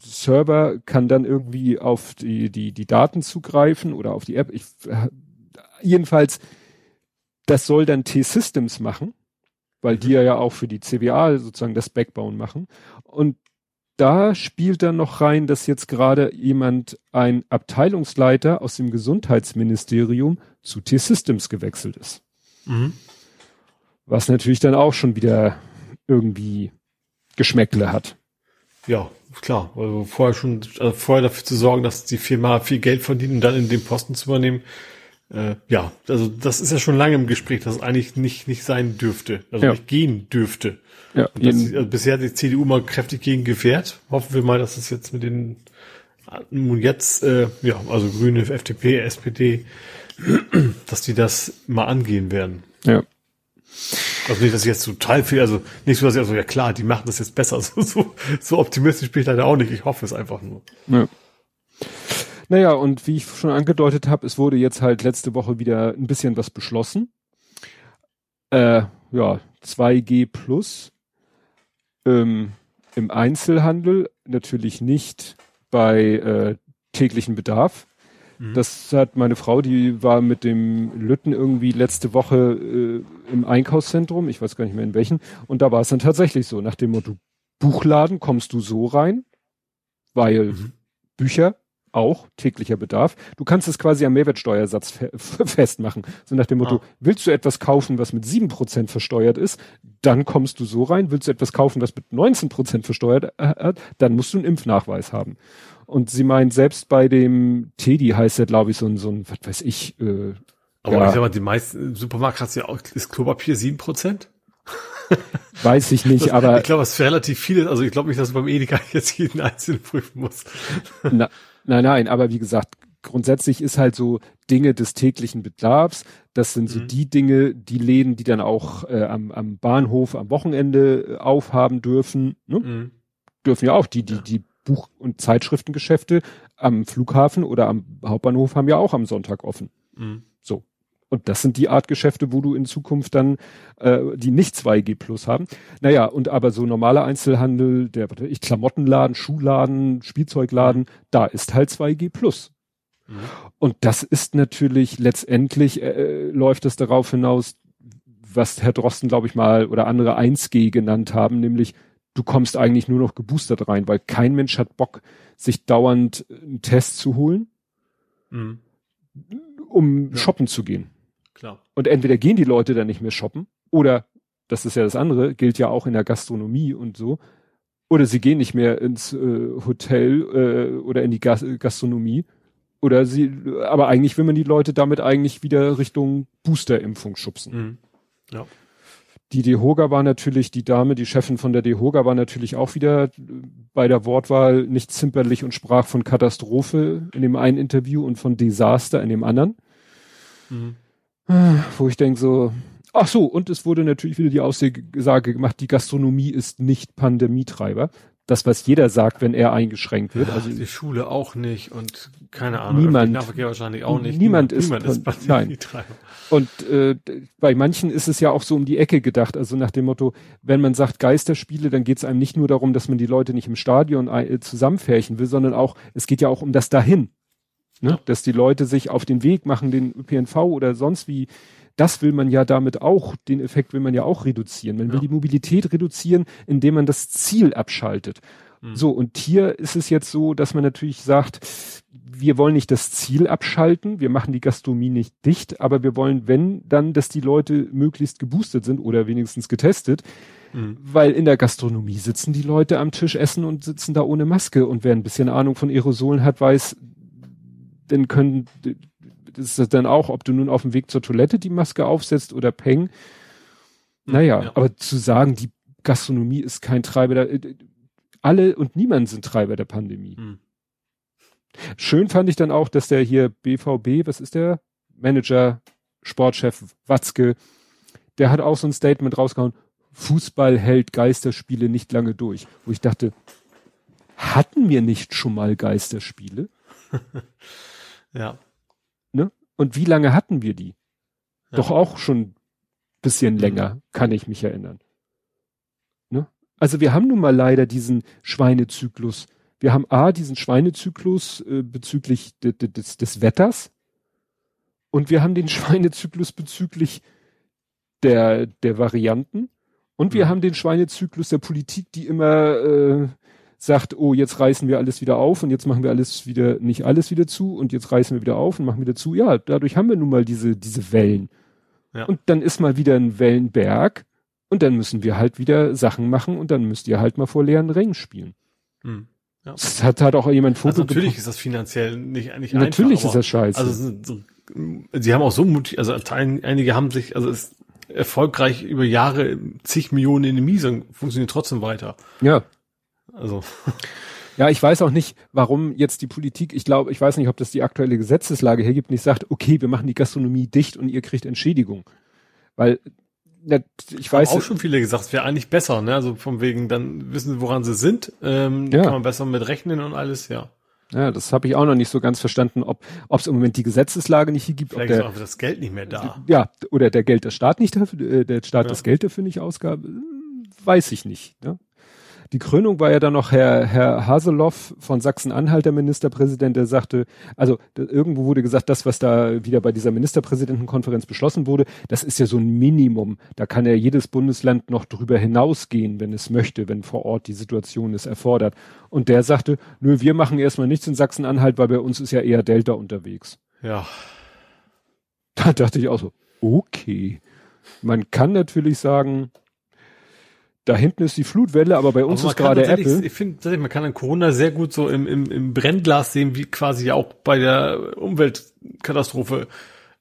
Server kann dann irgendwie auf die, die, die Daten zugreifen oder auf die App. Ich, äh, jedenfalls, das soll dann T-Systems machen, weil die ja auch für die CWA sozusagen das Backbone machen. Und da spielt dann noch rein, dass jetzt gerade jemand, ein Abteilungsleiter aus dem Gesundheitsministerium zu T-Systems gewechselt ist. Mhm. Was natürlich dann auch schon wieder irgendwie Geschmäckle hat. Ja, klar. Also vorher schon, also vorher dafür zu sorgen, dass die Firma viel Geld verdient und dann in den Posten zu übernehmen. Äh, ja, also das ist ja schon lange im Gespräch, dass es eigentlich nicht, nicht sein dürfte, also ja. nicht gehen dürfte. Ja, das, also bisher hat die CDU mal kräftig gegen gewehrt. Hoffen wir mal, dass es jetzt mit den nun jetzt, äh, ja, also Grüne, FDP, SPD, dass die das mal angehen werden. Ja. Also nicht, dass ich jetzt total viel, also nicht so, dass ich also, ja klar, die machen das jetzt besser. So, so, so optimistisch bin ich leider auch nicht. Ich hoffe es einfach nur. Ja. Naja, und wie ich schon angedeutet habe, es wurde jetzt halt letzte Woche wieder ein bisschen was beschlossen. Äh, ja, 2G plus ähm, im Einzelhandel, natürlich nicht bei äh, täglichen Bedarf. Mhm. Das hat meine Frau, die war mit dem Lütten irgendwie letzte Woche äh, im Einkaufszentrum, ich weiß gar nicht mehr in welchen, und da war es dann tatsächlich so, nach dem Motto, Buchladen kommst du so rein, weil mhm. Bücher auch täglicher Bedarf. Du kannst es quasi am Mehrwertsteuersatz fe festmachen. So nach dem Motto, ah. willst du etwas kaufen, was mit sieben Prozent versteuert ist, dann kommst du so rein. Willst du etwas kaufen, was mit 19 Prozent versteuert äh, hat, dann musst du einen Impfnachweis haben. Und sie meint, selbst bei dem Teddy heißt er, glaube ich, so ein, so ein, was weiß ich, äh, aber ja. ich sag mal, die meisten Supermarkt hast ja auch, ist Klopapier sieben Prozent? Weiß ich nicht, das, aber. Ich glaube, es ist relativ viel. Also ich glaube nicht, dass du beim Edeka jetzt jeden einzelnen prüfen musst. Na, nein, nein, aber wie gesagt, grundsätzlich ist halt so Dinge des täglichen Bedarfs. Das sind so mhm. die Dinge, die Läden, die dann auch äh, am, am Bahnhof am Wochenende äh, aufhaben dürfen. Ne? Mhm. Dürfen ja auch die, die, ja. die Buch- und Zeitschriftengeschäfte am Flughafen oder am Hauptbahnhof haben ja auch am Sonntag offen. Mhm. So. Und das sind die Art Geschäfte, wo du in Zukunft dann, äh, die nicht 2G plus haben. Naja, und aber so normaler Einzelhandel, der ich Klamottenladen, Schuhladen, Spielzeugladen, da ist halt 2G plus. Mhm. Und das ist natürlich letztendlich, äh, läuft es darauf hinaus, was Herr Drosten, glaube ich mal, oder andere 1G genannt haben, nämlich du kommst eigentlich nur noch geboostert rein, weil kein Mensch hat Bock, sich dauernd einen Test zu holen, mhm. um ja. shoppen zu gehen. Klar. Und entweder gehen die Leute dann nicht mehr shoppen oder, das ist ja das andere, gilt ja auch in der Gastronomie und so, oder sie gehen nicht mehr ins äh, Hotel äh, oder in die Gas Gastronomie. Oder sie, aber eigentlich will man die Leute damit eigentlich wieder Richtung Boosterimpfung schubsen. Mhm. Ja. Die Dehoga war natürlich, die Dame, die Chefin von der Dehoga war natürlich auch wieder bei der Wortwahl nicht zimperlich und sprach von Katastrophe in dem einen Interview und von Desaster in dem anderen. Mhm. Wo ich denke so, ach so, und es wurde natürlich wieder die Aussage gemacht, die Gastronomie ist nicht Pandemietreiber. Das, was jeder sagt, wenn er eingeschränkt wird. also die Schule auch nicht und keine Ahnung, niemand, Nahverkehr wahrscheinlich auch nicht. Niemand, niemand ist, niemand ist Pandemietreiber. Und äh, bei manchen ist es ja auch so um die Ecke gedacht, also nach dem Motto, wenn man sagt Geisterspiele, dann geht es einem nicht nur darum, dass man die Leute nicht im Stadion äh, zusammenfärchen will, sondern auch, es geht ja auch um das dahin. Ne? Ja. Dass die Leute sich auf den Weg machen, den ÖPNV oder sonst wie. Das will man ja damit auch, den Effekt will man ja auch reduzieren. Man will die Mobilität reduzieren, indem man das Ziel abschaltet. Mhm. So, und hier ist es jetzt so, dass man natürlich sagt, wir wollen nicht das Ziel abschalten, wir machen die Gastronomie nicht dicht, aber wir wollen, wenn, dann, dass die Leute möglichst geboostet sind oder wenigstens getestet. Mhm. Weil in der Gastronomie sitzen die Leute am Tisch essen und sitzen da ohne Maske und wer ein bisschen Ahnung von Aerosolen hat, weiß, dann können, das ist dann auch, ob du nun auf dem Weg zur Toilette die Maske aufsetzt oder peng. Naja, ja. aber zu sagen, die Gastronomie ist kein Treiber, äh, alle und niemand sind Treiber der Pandemie. Mhm. Schön fand ich dann auch, dass der hier BVB, was ist der? Manager, Sportchef Watzke, der hat auch so ein Statement rausgehauen, Fußball hält Geisterspiele nicht lange durch. Wo ich dachte, hatten wir nicht schon mal Geisterspiele? ja. Ne? Und wie lange hatten wir die? Ja. Doch auch schon bisschen mhm. länger, kann ich mich erinnern. Ne? Also wir haben nun mal leider diesen Schweinezyklus. Wir haben A, diesen Schweinezyklus äh, bezüglich de, de, des, des Wetters und wir haben den Schweinezyklus bezüglich der, der Varianten und wir mhm. haben den Schweinezyklus der Politik, die immer äh, sagt, oh, jetzt reißen wir alles wieder auf und jetzt machen wir alles wieder, nicht alles wieder zu und jetzt reißen wir wieder auf und machen wieder zu. Ja, dadurch haben wir nun mal diese, diese Wellen. Ja. Und dann ist mal wieder ein Wellenberg und dann müssen wir halt wieder Sachen machen und dann müsst ihr halt mal vor leeren Rängen spielen. Hm. Ja. Das hat, hat auch jemand Foto also Natürlich ist das finanziell nicht, nicht Natürlich einfach, ist das scheiße. Also so, sie haben auch so mutig, also einige haben sich, also es erfolgreich über Jahre zig Millionen in die Miese funktioniert trotzdem weiter. Ja. Also. Ja, ich weiß auch nicht, warum jetzt die Politik, ich glaube, ich weiß nicht, ob das die aktuelle Gesetzeslage hergibt, nicht sagt, okay, wir machen die Gastronomie dicht und ihr kriegt Entschädigung. Weil, na, ich weiß. Haben auch schon viele gesagt, es wäre eigentlich besser, ne? Also von wegen, dann wissen sie, woran sie sind, ähm, ja. kann man besser mit rechnen und alles, ja. Ja, das habe ich auch noch nicht so ganz verstanden, ob es im Moment die Gesetzeslage nicht hier gibt. Vielleicht ob der, ist auch das Geld nicht mehr da. Ja, oder der Geld der Staat nicht dafür, äh, der Staat ja. das Geld dafür nicht ausgab, weiß ich nicht. Ne? Die Krönung war ja dann noch Herr, Herr Haseloff von Sachsen-Anhalt, der Ministerpräsident, der sagte, also irgendwo wurde gesagt, das, was da wieder bei dieser Ministerpräsidentenkonferenz beschlossen wurde, das ist ja so ein Minimum. Da kann ja jedes Bundesland noch drüber hinausgehen, wenn es möchte, wenn vor Ort die Situation es erfordert. Und der sagte, nö, wir machen erstmal nichts in Sachsen-Anhalt, weil bei uns ist ja eher Delta unterwegs. Ja. Da dachte ich auch so, okay. Man kann natürlich sagen, da hinten ist die Flutwelle, aber bei uns aber ist gerade Apple. Ich finde, man kann an Corona sehr gut so im, im, im Brennglas sehen, wie quasi auch bei der Umweltkatastrophe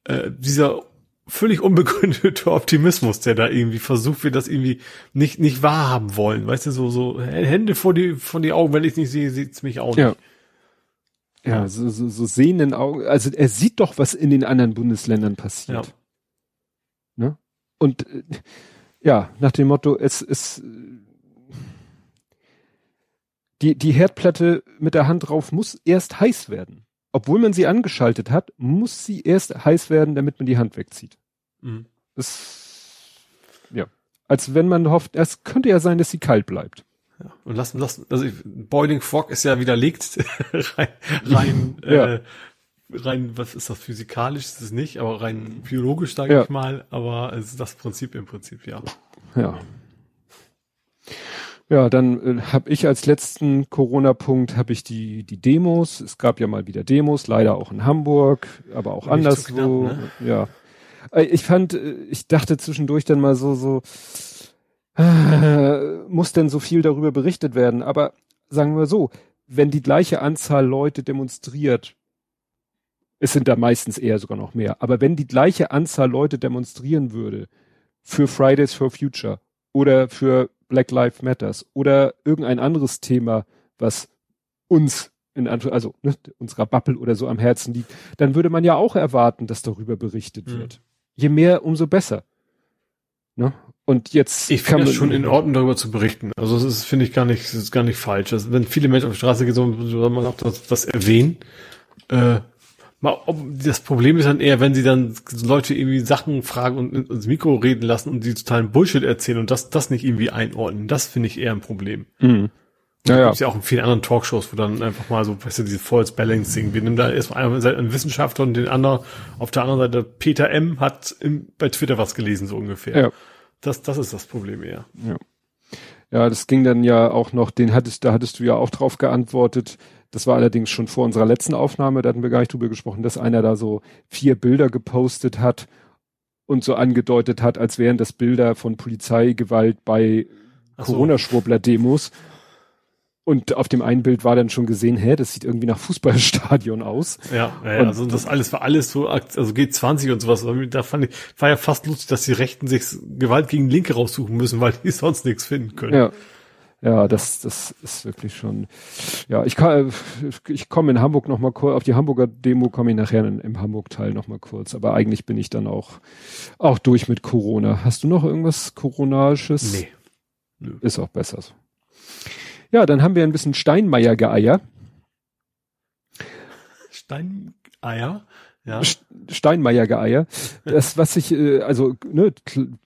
äh, dieser völlig unbegründete Optimismus, der da irgendwie versucht wird, das irgendwie nicht nicht wahrhaben wollen. Weißt du, so so Hände vor die von die Augen, wenn ich nicht sehe, sieht's mich auch nicht. Ja. Ja, so, so, so sehenden Augen. Also er sieht doch, was in den anderen Bundesländern passiert. Ja. Ne? Und äh, ja, nach dem Motto, es ist die, die Herdplatte mit der Hand drauf muss erst heiß werden. Obwohl man sie angeschaltet hat, muss sie erst heiß werden, damit man die Hand wegzieht. Mhm. Das, ja. Als wenn man hofft, es könnte ja sein, dass sie kalt bleibt. Ja, und lassen, lassen, also Boiling Frog ist ja widerlegt rein, rein ja. äh, rein, was ist das, physikalisch ist es nicht, aber rein biologisch, sage ja. ich mal, aber es ist das Prinzip im Prinzip, ja. Ja. Ja, dann äh, habe ich als letzten Corona-Punkt habe ich die die Demos. Es gab ja mal wieder Demos, leider auch in Hamburg, aber auch anderswo. Ne? Ja, äh, ich fand, äh, ich dachte zwischendurch dann mal so so äh, muss denn so viel darüber berichtet werden? Aber sagen wir so, wenn die gleiche Anzahl Leute demonstriert, es sind da meistens eher sogar noch mehr. Aber wenn die gleiche Anzahl Leute demonstrieren würde für Fridays for Future oder für Black Lives Matters oder irgendein anderes Thema, was uns in also ne, unserer Bubble oder so am Herzen liegt, dann würde man ja auch erwarten, dass darüber berichtet mhm. wird. Je mehr, umso besser. Ne? Und jetzt ich finde es schon in Ordnung darüber zu berichten. Also das ist finde ich gar nicht, das ist gar nicht falsch. Also, wenn viele Menschen auf die Straße gehen, soll man auch das, das erwähnen. Äh, das Problem ist dann eher, wenn sie dann Leute irgendwie Sachen fragen und ins Mikro reden lassen und sie totalen Bullshit erzählen und das, das nicht irgendwie einordnen. Das finde ich eher ein Problem. Mhm. Ja, ja. Gibt ja auch in vielen anderen Talkshows, wo dann einfach mal so, weißt du, diese False Balancing. Wir nehmen da erstmal einen Wissenschaftler und den anderen, auf der anderen Seite Peter M. hat im, bei Twitter was gelesen, so ungefähr. Ja. Das, das ist das Problem eher. Ja. Ja, das ging dann ja auch noch, den hattest, da hattest du ja auch drauf geantwortet. Das war allerdings schon vor unserer letzten Aufnahme, da hatten wir gar nicht drüber gesprochen, dass einer da so vier Bilder gepostet hat und so angedeutet hat, als wären das Bilder von Polizeigewalt bei so. Corona-Schwurbler-Demos. Und auf dem einen Bild war dann schon gesehen, hä, das sieht irgendwie nach Fußballstadion aus. Ja, ja und, also das alles war alles so, also G20 und sowas. Da fand ich, war ja fast lustig, dass die Rechten sich Gewalt gegen Linke raussuchen müssen, weil die sonst nichts finden können. Ja. Ja, das, das ist wirklich schon, ja, ich kann, ich komme in Hamburg noch mal kurz, auf die Hamburger Demo komme ich nachher in, im Hamburg-Teil noch mal kurz, aber eigentlich bin ich dann auch, auch durch mit Corona. Hast du noch irgendwas Coronaisches? Nee. Nö. Ist auch besser so. Ja, dann haben wir ein bisschen Steinmeier-Geeier. Steineier? Ja. Steinmeier-Geeier. Das, was ich, äh, also, ne,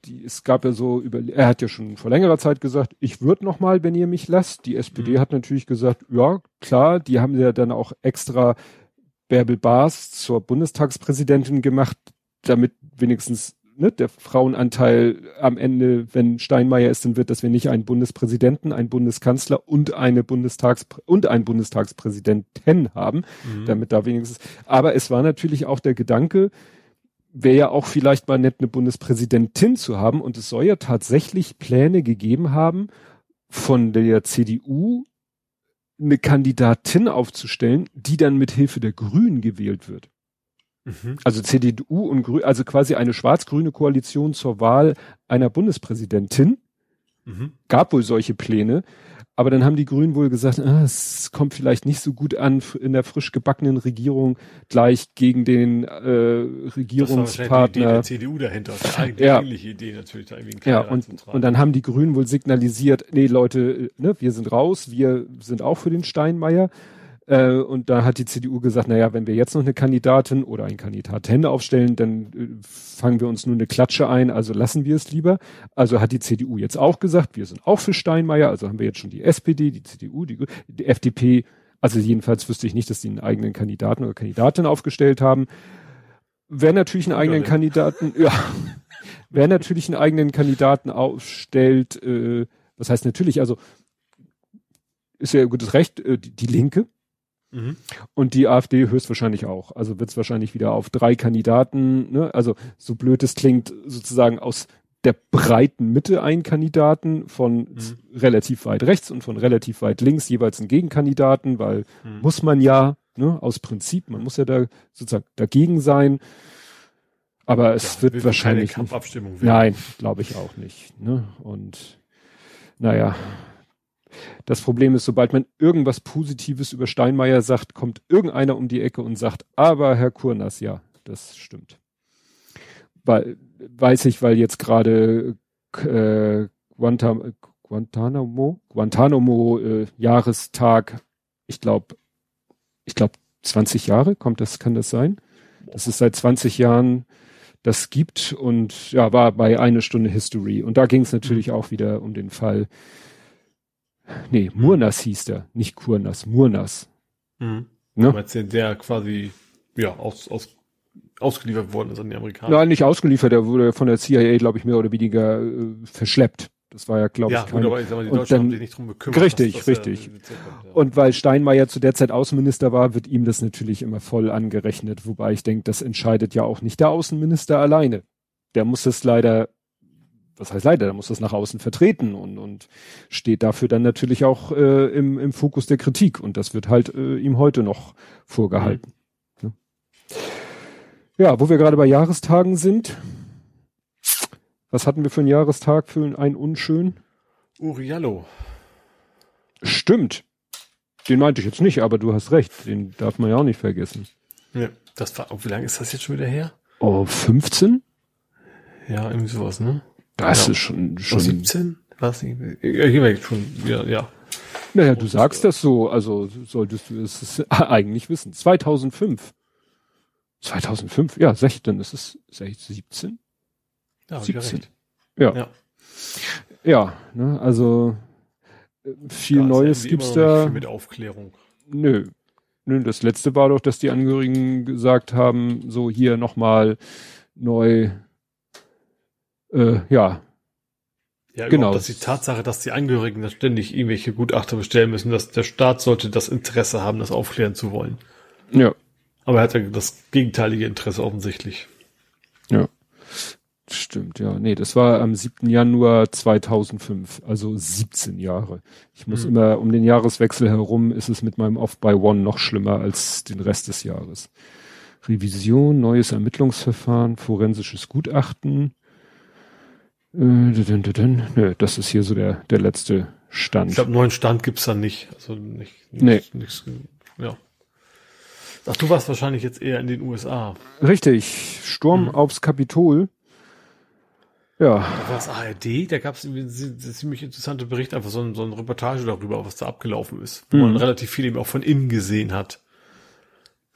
die, es gab ja so über, er hat ja schon vor längerer Zeit gesagt, ich würde noch mal, wenn ihr mich lasst. Die SPD mhm. hat natürlich gesagt, ja, klar, die haben ja dann auch extra Bärbel Baas zur Bundestagspräsidentin gemacht, damit wenigstens ne, der Frauenanteil am Ende, wenn Steinmeier ist, dann wird, dass wir nicht einen Bundespräsidenten, einen Bundeskanzler und eine Bundestags und einen Bundestagspräsidenten haben, mhm. damit da wenigstens. Aber es war natürlich auch der Gedanke, wäre ja auch vielleicht mal nett, eine Bundespräsidentin zu haben. Und es soll ja tatsächlich Pläne gegeben haben, von der CDU eine Kandidatin aufzustellen, die dann mit Hilfe der Grünen gewählt wird. Mhm. Also CDU und Grün, also quasi eine schwarz-grüne Koalition zur Wahl einer Bundespräsidentin. Mhm. Gab wohl solche Pläne. Aber dann haben die Grünen wohl gesagt, ah, es kommt vielleicht nicht so gut an in der frisch gebackenen Regierung gleich gegen den äh, Regierungspartner. Das war die Idee der CDU dahinter. Die ja. eigentliche Idee natürlich. Da irgendwie ja, und, und dann haben die Grünen wohl signalisiert, nee Leute, ne, wir sind raus, wir sind auch für den Steinmeier. Äh, und da hat die CDU gesagt, naja, wenn wir jetzt noch eine Kandidatin oder einen Kandidaten aufstellen, dann äh, fangen wir uns nur eine Klatsche ein, also lassen wir es lieber. Also hat die CDU jetzt auch gesagt, wir sind auch für Steinmeier, also haben wir jetzt schon die SPD, die CDU, die, die FDP, also jedenfalls wüsste ich nicht, dass die einen eigenen Kandidaten oder Kandidatin aufgestellt haben. Wer natürlich einen eigenen Kandidaten, ja, wer natürlich einen eigenen Kandidaten aufstellt, äh, was heißt natürlich, also ist ja gutes Recht, äh, die, die Linke, Mhm. Und die AfD höchstwahrscheinlich auch. Also wird es wahrscheinlich wieder auf drei Kandidaten, ne? also so blöd es klingt, sozusagen aus der breiten Mitte einen Kandidaten, von mhm. relativ weit rechts und von relativ weit links jeweils einen Gegenkandidaten, weil mhm. muss man ja, ne, aus Prinzip, man muss ja da sozusagen dagegen sein. Aber es ja, wird wahrscheinlich. Kampfabstimmung Nein, glaube ich auch nicht. Ne? Und naja, das Problem ist, sobald man irgendwas Positives über Steinmeier sagt, kommt irgendeiner um die Ecke und sagt, aber Herr Kurnas, ja, das stimmt. Weil, weiß ich, weil jetzt gerade äh, Guantanamo, Guantanamo äh, Jahrestag, ich glaube, ich glaube 20 Jahre kommt das, kann das sein? Das ist seit 20 Jahren das gibt und ja, war bei eine Stunde History. Und da ging es natürlich mhm. auch wieder um den Fall Nee, Murnas hieß der, nicht Kurnas, Murnas. Mhm. Ne? Meinst du, der quasi ja, aus, aus, ausgeliefert worden ist an die Amerikaner? Nein, nicht ausgeliefert, der wurde von der CIA, glaube ich, mehr oder weniger äh, verschleppt. Das war ja, glaube ja, ich, kein... Ja, aber die Deutschen dann, haben sich nicht drum gekümmert. Richtig, dass, dass richtig. Kommt, ja. Und weil Steinmeier zu der Zeit Außenminister war, wird ihm das natürlich immer voll angerechnet. Wobei ich denke, das entscheidet ja auch nicht der Außenminister alleine. Der muss es leider was heißt leider, der muss das nach außen vertreten und, und steht dafür dann natürlich auch äh, im, im Fokus der Kritik und das wird halt äh, ihm heute noch vorgehalten. Mhm. Ja, wo wir gerade bei Jahrestagen sind, was hatten wir für einen Jahrestag für einen unschön? Uriallo. Stimmt. Den meinte ich jetzt nicht, aber du hast recht, den darf man ja auch nicht vergessen. Ja, das war, wie lange ist das jetzt schon wieder her? Oh, 15? Ja, irgendwie sowas, ne? Das ja. ist schon, schon. 17? Was nicht? Ja, schon, ja, ja. Naja, du sagst das so, also solltest du es eigentlich wissen. 2005. 2005, ja, 16, ist es 17? Ja, 17. Ja. Ja, ja ne, also viel Da Neues gibt's da. viel Mit Aufklärung. Nö. Nö, das letzte war doch, dass die Angehörigen gesagt haben, so hier nochmal neu, äh, ja, Ja, Genau. Dass die Tatsache, dass die Angehörigen da ständig irgendwelche Gutachter bestellen müssen, dass der Staat sollte das Interesse haben, das aufklären zu wollen. ja, Aber er hat ja das gegenteilige Interesse offensichtlich. ja. Stimmt, ja. Nee, das war am 7. Januar 2005, also 17 Jahre. Ich muss Mhm. immer um den Jahreswechsel herum, ist es mit meinem Off-by-One noch schlimmer als den Rest des Jahres. Revision, neues Ermittlungsverfahren, forensisches Gutachten. Nö, das ist hier so der, der letzte Stand. Ich glaube, neuen Stand gibt's dann nicht. Also nicht, Nee. nicht, nichts, ja. Ach, du warst wahrscheinlich jetzt eher in den USA. Richtig, Sturm Mhm. aufs Kapitol. Ja, Da war das ARD, da gab es einen ziemlich interessante Bericht, einfach so, ein, so eine Reportage darüber, was da abgelaufen ist. Wo Mhm. man relativ viel eben auch von innen gesehen hat.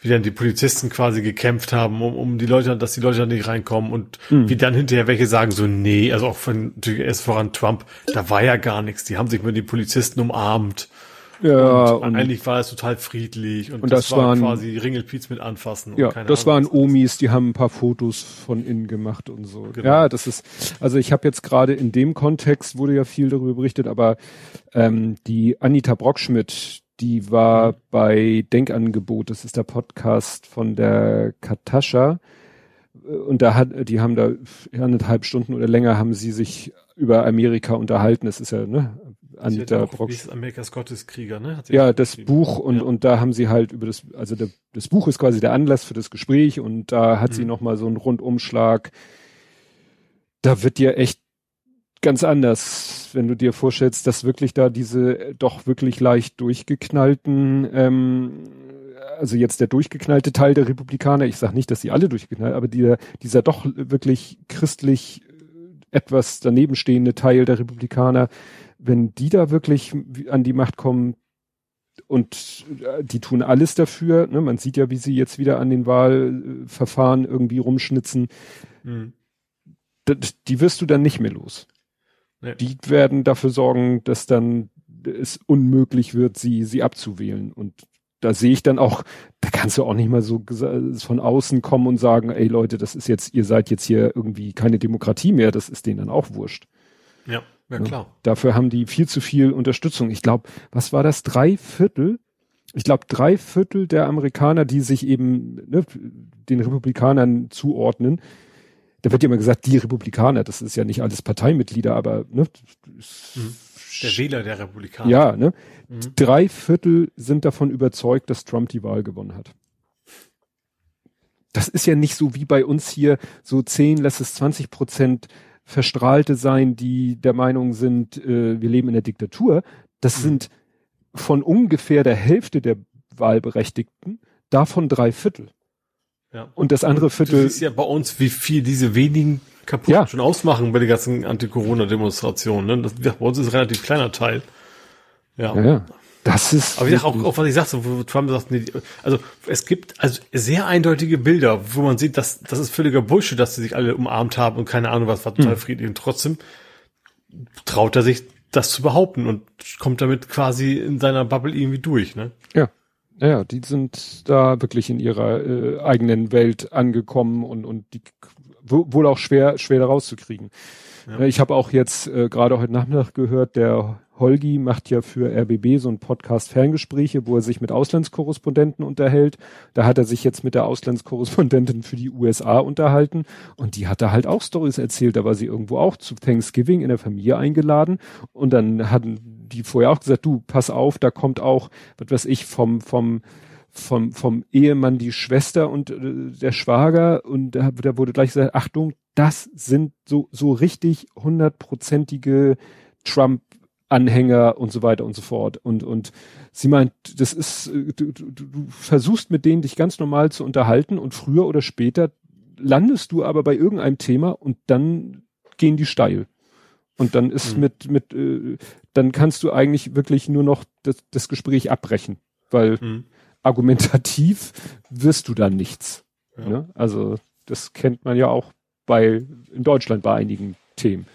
Wie dann die Polizisten quasi gekämpft haben, um, um die Leute, dass die Leute da nicht reinkommen und Mhm. wie dann hinterher welche sagen so, nee, also auch von natürlich erst voran Trump, da war ja gar nichts. Die haben sich mit den Polizisten umarmt. ja, und, und, eigentlich war es total friedlich und, Und das, das war waren- quasi Ringelpiez mit anfassen. und ja, das Ahnung waren. Omis, die haben ein paar Fotos von innen gemacht und so. Genau. Ja, das ist, also ich habe jetzt gerade in dem Kontext wurde ja viel darüber berichtet, aber ähm, die Anita Brockschmidt, die war Mhm. bei Denkangebot, das ist der Podcast von der Katascha. Und da hat, die haben da anderthalb Stunden oder länger haben sie sich über Amerika unterhalten. Das ist ja, ne, Sie Anita ist Amerikas Gotteskrieger, ne? Sie Ja, das. Buch und, Ja. und da haben sie halt über das, also der, das Buch ist quasi der Anlass für das Gespräch und da hat sie Mhm. nochmal so einen Rundumschlag. Da wird dir echt ganz anders, wenn du dir vorstellst, dass wirklich da diese äh, doch wirklich leicht durchgeknallten, ähm, also jetzt der durchgeknallte Teil der Republikaner, ich sage nicht, dass sie alle durchgeknallt, aber dieser, dieser doch wirklich christlich äh, etwas daneben stehende Teil der Republikaner, wenn die da wirklich an die Macht kommen und äh, die tun alles dafür, ne? man sieht ja, wie sie jetzt wieder an den Wahlverfahren irgendwie rumschnitzen, Mhm. die wirst du dann nicht mehr los. Nee. Die werden dafür sorgen, dass dann es unmöglich wird, sie, sie abzuwählen. Und da sehe ich dann auch, da kannst du auch nicht mal so von außen kommen und sagen, ey Leute, das ist jetzt, ihr seid jetzt hier irgendwie keine Demokratie mehr, das ist denen dann auch wurscht. Ja, ja Ja. klar. Dafür haben die viel zu viel Unterstützung. Ich glaube, was war das? Drei Viertel? Ich glaube, drei Viertel der Amerikaner, die sich eben ne, den Republikanern zuordnen, da wird ja immer gesagt, die Republikaner, das ist ja nicht alles Parteimitglieder, aber ne, Mhm. Der Wähler der Republikaner. ja, ne, Mhm. drei Viertel sind davon überzeugt, dass Trump die Wahl gewonnen hat. Das ist ja nicht so wie bei uns hier, so 10, lass es 20 Prozent Verstrahlte sein, die der Meinung sind, äh, wir leben in der Diktatur. Das Mhm. sind von ungefähr der Hälfte der Wahlberechtigten, davon drei Viertel. Ja. Und das andere Viertel, siehst ja bei uns, wie viel diese wenigen kaputt Ja. schon ausmachen bei den ganzen Anti-Corona-Demonstrationen. Ne? Das, bei uns ist ein relativ kleiner Teil. Ja. ja, ja, das ist. Aber wie gesagt, auch, auch was ich sagte, wo Trump sagt, nee, also es gibt also sehr eindeutige Bilder, wo man sieht, dass das ist völliger Bullshit, dass sie sich alle umarmt haben und keine Ahnung was, war total friedlich. Und trotzdem traut er sich, das zu behaupten und kommt damit quasi in seiner Bubble irgendwie durch. Ne? Ja. Ja, ja, die sind da wirklich in ihrer äh, eigenen Welt angekommen und, und die wo- wohl auch schwer, schwer da rauszukriegen. Ja. Äh, Ich habe auch jetzt äh, gerade heute Nachmittag gehört, der Holgi macht ja für RBB so ein Podcast Ferngespräche, wo er sich mit Auslandskorrespondenten unterhält. Da hat er sich jetzt mit der Auslandskorrespondentin für die USA unterhalten und die hat da halt auch Stories erzählt. Da war sie irgendwo auch zu Thanksgiving in der Familie eingeladen und dann hatten die vorher auch gesagt, du, pass auf, da kommt auch, was weiß ich, vom, vom, vom, vom Ehemann die Schwester und äh, der Schwager und da, da wurde gleich gesagt, Achtung, das sind so, so richtig hundertprozentige Trump-Anhänger und so weiter und so fort. Und, und sie meint, das ist, äh, du, du, du versuchst mit denen dich ganz normal zu unterhalten und früher oder später landest du aber bei irgendeinem Thema und dann gehen die steil. Und dann ist Mhm. mit, mit, äh, dann kannst du eigentlich wirklich nur noch das, das Gespräch abbrechen, weil Mhm. argumentativ wirst du dann nichts. Ja. Ne? Also das kennt man ja auch bei in Deutschland bei einigen Themen.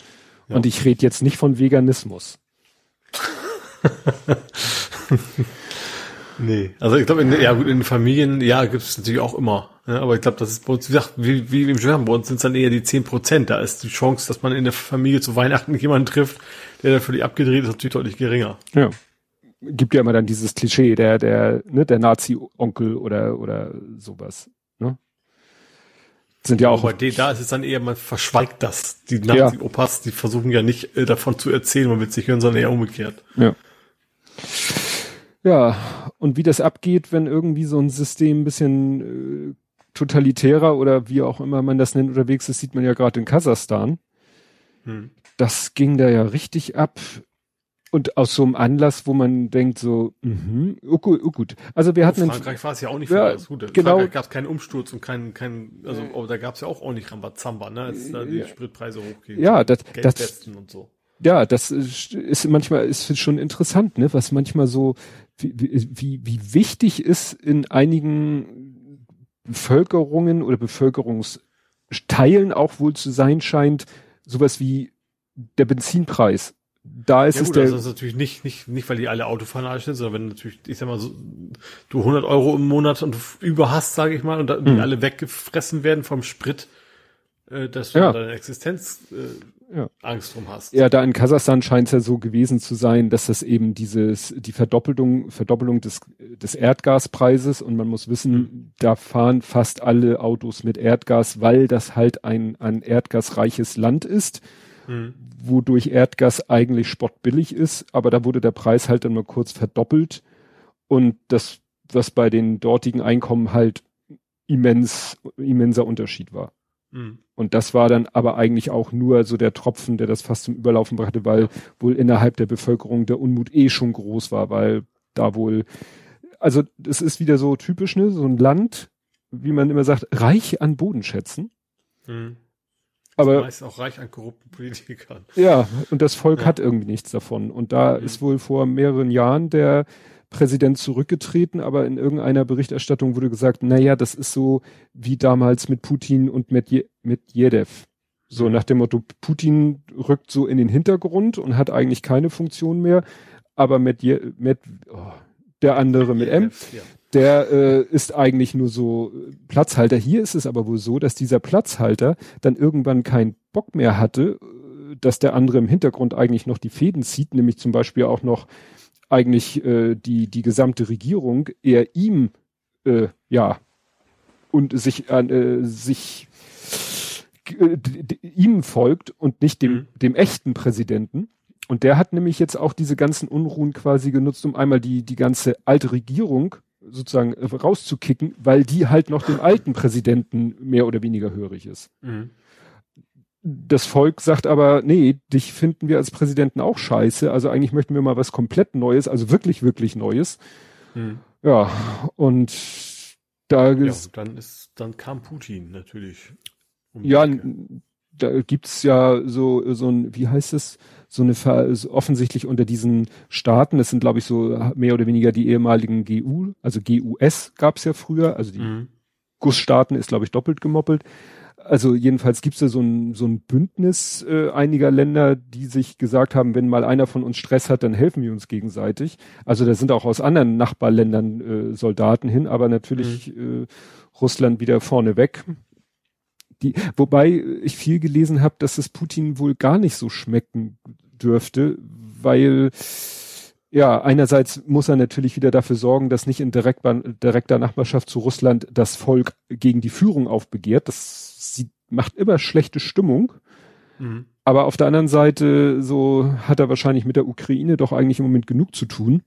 Ja. Und ich rede jetzt nicht von Veganismus. nee, also ich glaube, in, ja gut, in Familien, ja, gibt es natürlich auch immer. Ja, aber ich glaube, das ist bei uns, wie gesagt, wie, wie im Schwärmen, bei uns sind es dann eher die zehn Prozent. Da ist die Chance, dass man in der Familie zu Weihnachten jemanden trifft, der da völlig abgedreht ist, natürlich deutlich geringer. Ja. Gibt ja immer dann dieses Klischee, der, der, ne, der Nazi-Onkel oder, oder sowas. Ne? Sind ja auch. Bei denen, da ist es dann eher, man verschweigt das. Die Nazi-Opas, die versuchen ja nicht äh, davon zu erzählen, man wird sich hören, sondern eher umgekehrt. Ja. Ja, und wie das abgeht, wenn irgendwie so ein System ein bisschen äh, totalitärer oder wie auch immer man das nennt unterwegs ist, sieht man ja gerade in Kasachstan. Hm. Das ging da ja richtig ab. Und aus so einem Anlass, wo man denkt so, mhm, oh gut, oh gut. Also wir hatten in Frankreich war es ja auch nicht ja, gut. In genau. Frankreich gab es keinen Umsturz und keinen, keinen, also oh, da gab es ja auch ordentlich Rambazamba, ne, als da die Spritpreise hochgehen. Ja, das, das, und so. Ja, das ist manchmal ist schon interessant, ne, was manchmal so wie, wie, wie wichtig ist in einigen Bevölkerungen oder Bevölkerungsteilen auch wohl zu sein scheint, sowas wie der Benzinpreis da ist ja, es gut, der. Also das ist natürlich nicht, nicht, nicht, weil die alle autofanatisch sind, sondern wenn natürlich, ich sag mal, so, du 100 Euro im Monat und über hast, sage ich mal, und da, hm. alle weggefressen werden vom Sprit, äh, dass du ja. deine Existenz äh, ja. Angst drum hast. Ja, da in Kasachstan scheint es ja so gewesen zu sein, dass das eben dieses, die Verdoppelung, Verdoppelung des, des Erdgaspreises und man muss wissen, mhm. da fahren fast alle Autos mit Erdgas, weil das halt ein, ein erdgasreiches Land ist mhm. wodurch Erdgas eigentlich spottbillig ist, aber da wurde der Preis halt dann mal kurz verdoppelt und das, was bei den dortigen Einkommen halt immens, immenser Unterschied war. Mhm. Und das war dann aber eigentlich auch nur so der Tropfen, der das fast zum Überlaufen brachte, weil wohl innerhalb der Bevölkerung der Unmut eh schon groß war, weil da wohl, also das ist wieder so typisch, ne, so ein Land, wie man immer sagt, reich an Bodenschätzen. Mhm aber meist auch reich an korrupten Politikern. Ja, und das Volk ja. hat irgendwie nichts davon. Und da mhm. ist wohl vor mehreren Jahren der Präsident zurückgetreten, aber in irgendeiner Berichterstattung wurde gesagt, naja, das ist so wie damals mit Putin und mit Medvedev. So mhm. nach dem Motto, Putin rückt so in den Hintergrund und hat eigentlich keine Funktion mehr, aber mit, mit oh, der andere mit M, ja der äh, ist eigentlich nur so Platzhalter. Hier ist es aber wohl so, dass dieser Platzhalter dann irgendwann keinen Bock mehr hatte, äh, dass der andere im Hintergrund eigentlich noch die Fäden zieht, nämlich zum Beispiel auch noch eigentlich äh, die die gesamte Regierung eher ihm äh, ja und sich äh, sich äh, ihm folgt und nicht dem mhm. dem echten Präsidenten. Und der hat nämlich jetzt auch diese ganzen Unruhen quasi genutzt, um einmal die die ganze alte Regierung sozusagen rauszukicken, weil die halt noch dem alten Präsidenten mehr oder weniger hörig ist. Mhm. Das Volk sagt aber, nee, dich finden wir als Präsidenten auch scheiße, also eigentlich möchten wir mal was komplett Neues, also wirklich, wirklich Neues. Mhm. Ja, und da ja, dann ist, dann kam Putin natürlich. Um ja, da gibt's ja so, so ein, wie heißt es, so eine so offensichtlich unter diesen Staaten, das sind glaube ich so mehr oder weniger die ehemaligen GU, also GUS gab's ja früher, also die mhm. GUS-Staaten ist glaube ich doppelt gemoppelt. Also jedenfalls gibt's da so ein, so ein Bündnis äh, einiger Länder, die sich gesagt haben, wenn mal einer von uns Stress hat, dann helfen wir uns gegenseitig. Also da sind auch aus anderen Nachbarländern äh, Soldaten hin, aber natürlich mhm. äh, Russland wieder vorne weg. Die, wobei ich viel gelesen habe, dass es Putin wohl gar nicht so schmecken dürfte, weil ja, einerseits muss er natürlich wieder dafür sorgen, dass nicht in direkter, direkter Nachbarschaft zu Russland das Volk gegen die Führung aufbegehrt. Das sieht, macht immer schlechte Stimmung. Mhm. Aber auf der anderen Seite, so hat er wahrscheinlich mit der Ukraine doch eigentlich im Moment genug zu tun.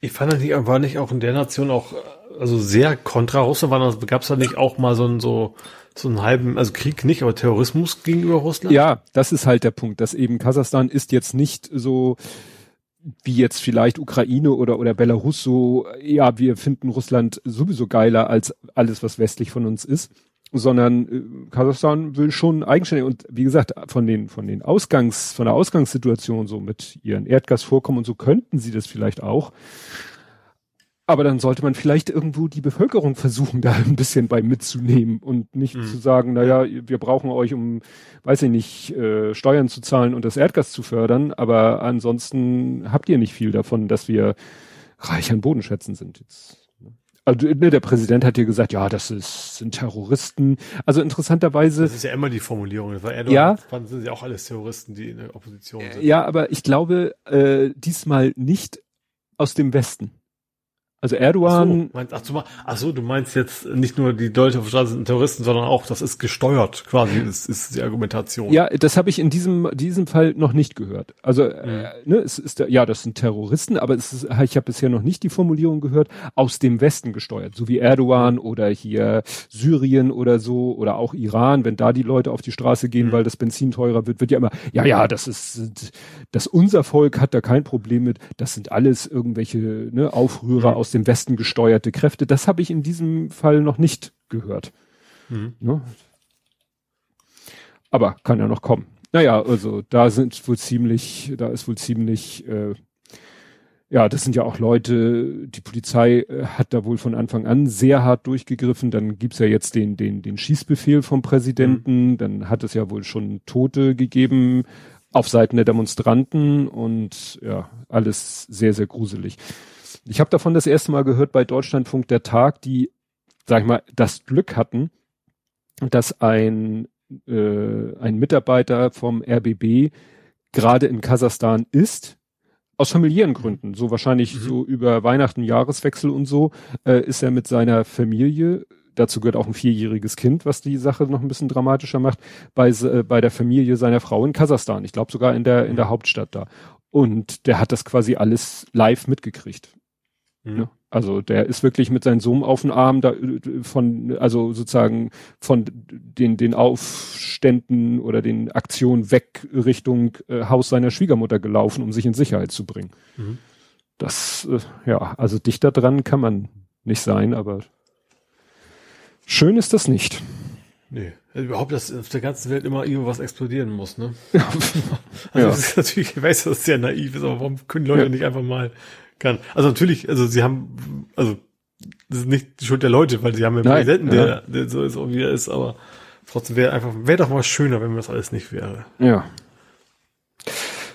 Ich fand, war nicht auch in der Nation auch also sehr kontra Russland war das, gab es da nicht auch mal so ein so so einen halben, also Krieg nicht, aber Terrorismus gegenüber Russland? Ja, das ist halt der Punkt, dass eben Kasachstan ist jetzt nicht so wie jetzt vielleicht Ukraine oder oder Belarus so, ja, wir finden Russland sowieso geiler als alles, was westlich von uns ist, sondern äh, Kasachstan will schon eigenständig und wie gesagt, von den von den Ausgangs von der Ausgangssituation so mit ihren Erdgasvorkommen und so könnten sie das vielleicht auch Aber dann sollte man vielleicht irgendwo die Bevölkerung versuchen, da ein bisschen bei mitzunehmen und nicht mhm. zu sagen, naja, wir brauchen euch, um, weiß ich nicht, äh, Steuern zu zahlen und das Erdgas zu fördern, aber ansonsten habt ihr nicht viel davon, dass wir reich an Bodenschätzen sind. Jetzt? Also ne, der Präsident hat hier gesagt, ja, das ist, sind Terroristen. Also interessanterweise. Das ist ja immer die Formulierung. Das war Erdogan, ja, sind ja auch alles Terroristen, die in der Opposition sind. Ja, aber ich glaube äh, diesmal nicht aus dem Westen. Also Erdogan. Ach so, meinst, ach, du, ach so, du meinst jetzt nicht nur die Leute auf der Straße sind Terroristen, sondern auch, das ist gesteuert, quasi, ist, ist die Argumentation. Ja, das habe ich in diesem diesem Fall noch nicht gehört. Also, mhm. äh, ne, es ist ja, das sind Terroristen, aber es ist, ich habe bisher noch nicht die Formulierung gehört, aus dem Westen gesteuert, so wie Erdogan oder hier Syrien oder so oder auch Iran, wenn da die Leute auf die Straße gehen, mhm. weil das Benzin teurer wird, wird ja immer, ja, ja, das ist, das unser Volk hat da kein Problem mit, das sind alles irgendwelche ne, Aufrührer mhm. aus dem Westen gesteuerte Kräfte. Das habe ich in diesem Fall noch nicht gehört. Mhm. Ne? Aber kann ja noch kommen. Naja, also da sind wohl ziemlich, da ist wohl ziemlich, äh, ja, das sind ja auch Leute, die Polizei äh, hat da wohl von Anfang an sehr hart durchgegriffen. Dann gibt's ja jetzt den, den, den Schießbefehl vom Präsidenten. Mhm. Dann hat es ja wohl schon Tote gegeben auf Seiten der Demonstranten und ja, alles sehr, sehr gruselig. Ich habe davon das erste Mal gehört bei Deutschlandfunk der Tag, die, sag ich mal, das Glück hatten, dass ein, äh, ein Mitarbeiter vom RBB gerade in Kasachstan ist, aus familiären Gründen, so wahrscheinlich mhm. so über Weihnachten, Jahreswechsel und so, äh, ist er mit seiner Familie, dazu gehört auch ein vierjähriges Kind, was die Sache noch ein bisschen dramatischer macht, bei, äh, bei der Familie seiner Frau in Kasachstan. Ich glaube sogar in der, in der mhm. Hauptstadt da. Und der hat das quasi alles live mitgekriegt. Mhm. Ne? Also der ist wirklich mit seinem Sohn auf dem Arm da von, also sozusagen von den, den Aufständen oder den Aktionen weg Richtung äh, Haus seiner Schwiegermutter gelaufen, um sich in Sicherheit zu bringen. Mhm. Das, äh, ja, also dichter dran kann man nicht sein, aber schön ist das nicht. Nee, also überhaupt, dass auf der ganzen Welt immer irgendwas explodieren muss, ne? also ja. das ist natürlich, ich weiß, dass es sehr naiv ist, aber warum können Leute ja. nicht einfach mal kann. Also natürlich, also sie haben, also das ist nicht die Schuld der Leute, weil sie haben einen Präsidenten, ja. der, der so ist, wie er ist, aber trotzdem wäre einfach, wäre doch mal schöner, wenn das alles nicht wäre. Ja.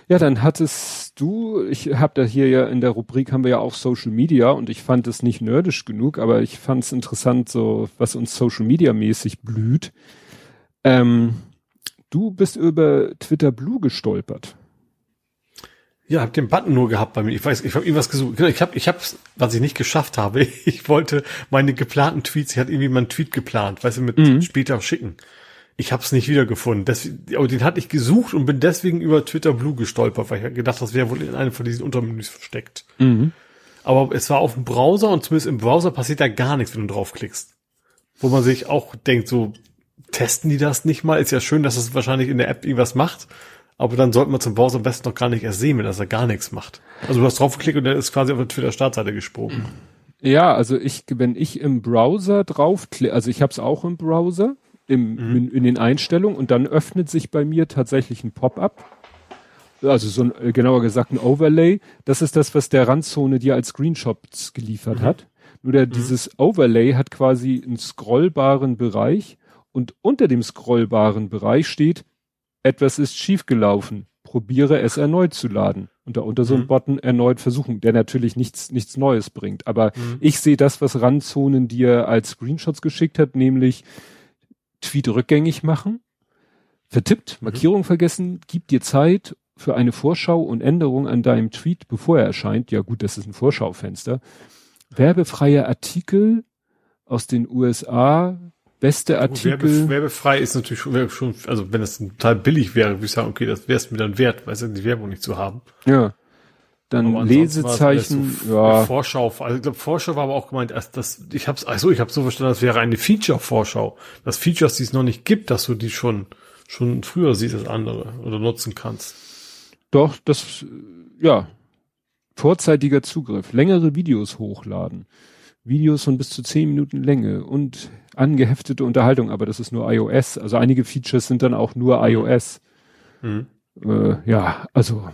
Ja, dann hattest du, ich habe da hier ja in der Rubrik haben wir ja auch Social Media und ich fand es nicht nerdisch genug, aber ich fand es interessant, so was uns Social Media mäßig blüht. Ähm, du bist über Twitter Blue gestolpert. Ja, hab den Button nur gehabt bei mir. Ich weiß, ich habe irgendwas gesucht. Genau, ich habe, ich hab's, was ich nicht geschafft habe. Ich wollte meine geplanten Tweets. Ich hatte irgendwie meinen Tweet geplant, weißt du, mit mhm. später schicken. Ich habe es nicht wiedergefunden. Deswegen, aber den hatte ich gesucht und bin deswegen über Twitter Blue gestolpert, weil ich gedacht, das wäre wohl in einem von diesen Untermenüs versteckt. Mhm. Aber es war auf dem Browser und zumindest im Browser passiert da gar nichts, wenn du draufklickst. Wo man sich auch denkt, so testen die das nicht mal? Ist ja schön, dass es wahrscheinlich in der App irgendwas macht aber dann sollte man zum Browser am besten noch gar nicht erst sehen, wenn er gar nichts macht. Also du hast draufgeklickt und der ist quasi auf der Twitter-Startseite gesprungen. Ja, also ich, wenn ich im Browser draufklicke, also ich habe es auch im Browser, im, mhm. in, in, den Einstellungen und dann öffnet sich bei mir tatsächlich ein Pop-up. Also so ein, äh, genauer gesagt ein Overlay. Das ist das, was der Randzone dir als Screenshots geliefert mhm. hat. Nur der, mhm. dieses Overlay hat quasi einen scrollbaren Bereich und unter dem scrollbaren Bereich steht etwas ist schiefgelaufen, probiere es erneut zu laden. Und da unter so einem mhm. Button erneut versuchen, der natürlich nichts, nichts Neues bringt. Aber mhm. ich sehe das, was Randzonen dir als Screenshots geschickt hat, nämlich Tweet rückgängig machen, vertippt, mhm. Markierung vergessen, gib dir Zeit für eine Vorschau und Änderung an deinem Tweet, bevor er erscheint. Ja gut, das ist ein Vorschaufenster. Werbefreie Artikel aus den USA, Beste Artikel. Werbe, werbefrei ist natürlich schon, schon, also wenn das total billig wäre, würde ich sagen, okay, das wäre es mir dann wert, weil es die Werbung nicht zu haben. Ja. Dann Lesezeichen, so ja. Vorschau, also ich glaube, Vorschau war aber auch gemeint, erst das, ich hab's, also ich habe so verstanden, das wäre eine Feature-Vorschau. Das Features, die es noch nicht gibt, dass du die schon, schon früher siehst als andere oder nutzen kannst. Doch, das, ja. Vorzeitiger Zugriff, längere Videos hochladen. Videos von bis zu zehn Minuten Länge und angeheftete Unterhaltung, aber das ist nur iOS. Also einige Features sind dann auch nur iOS. Mhm. Äh, ja, also.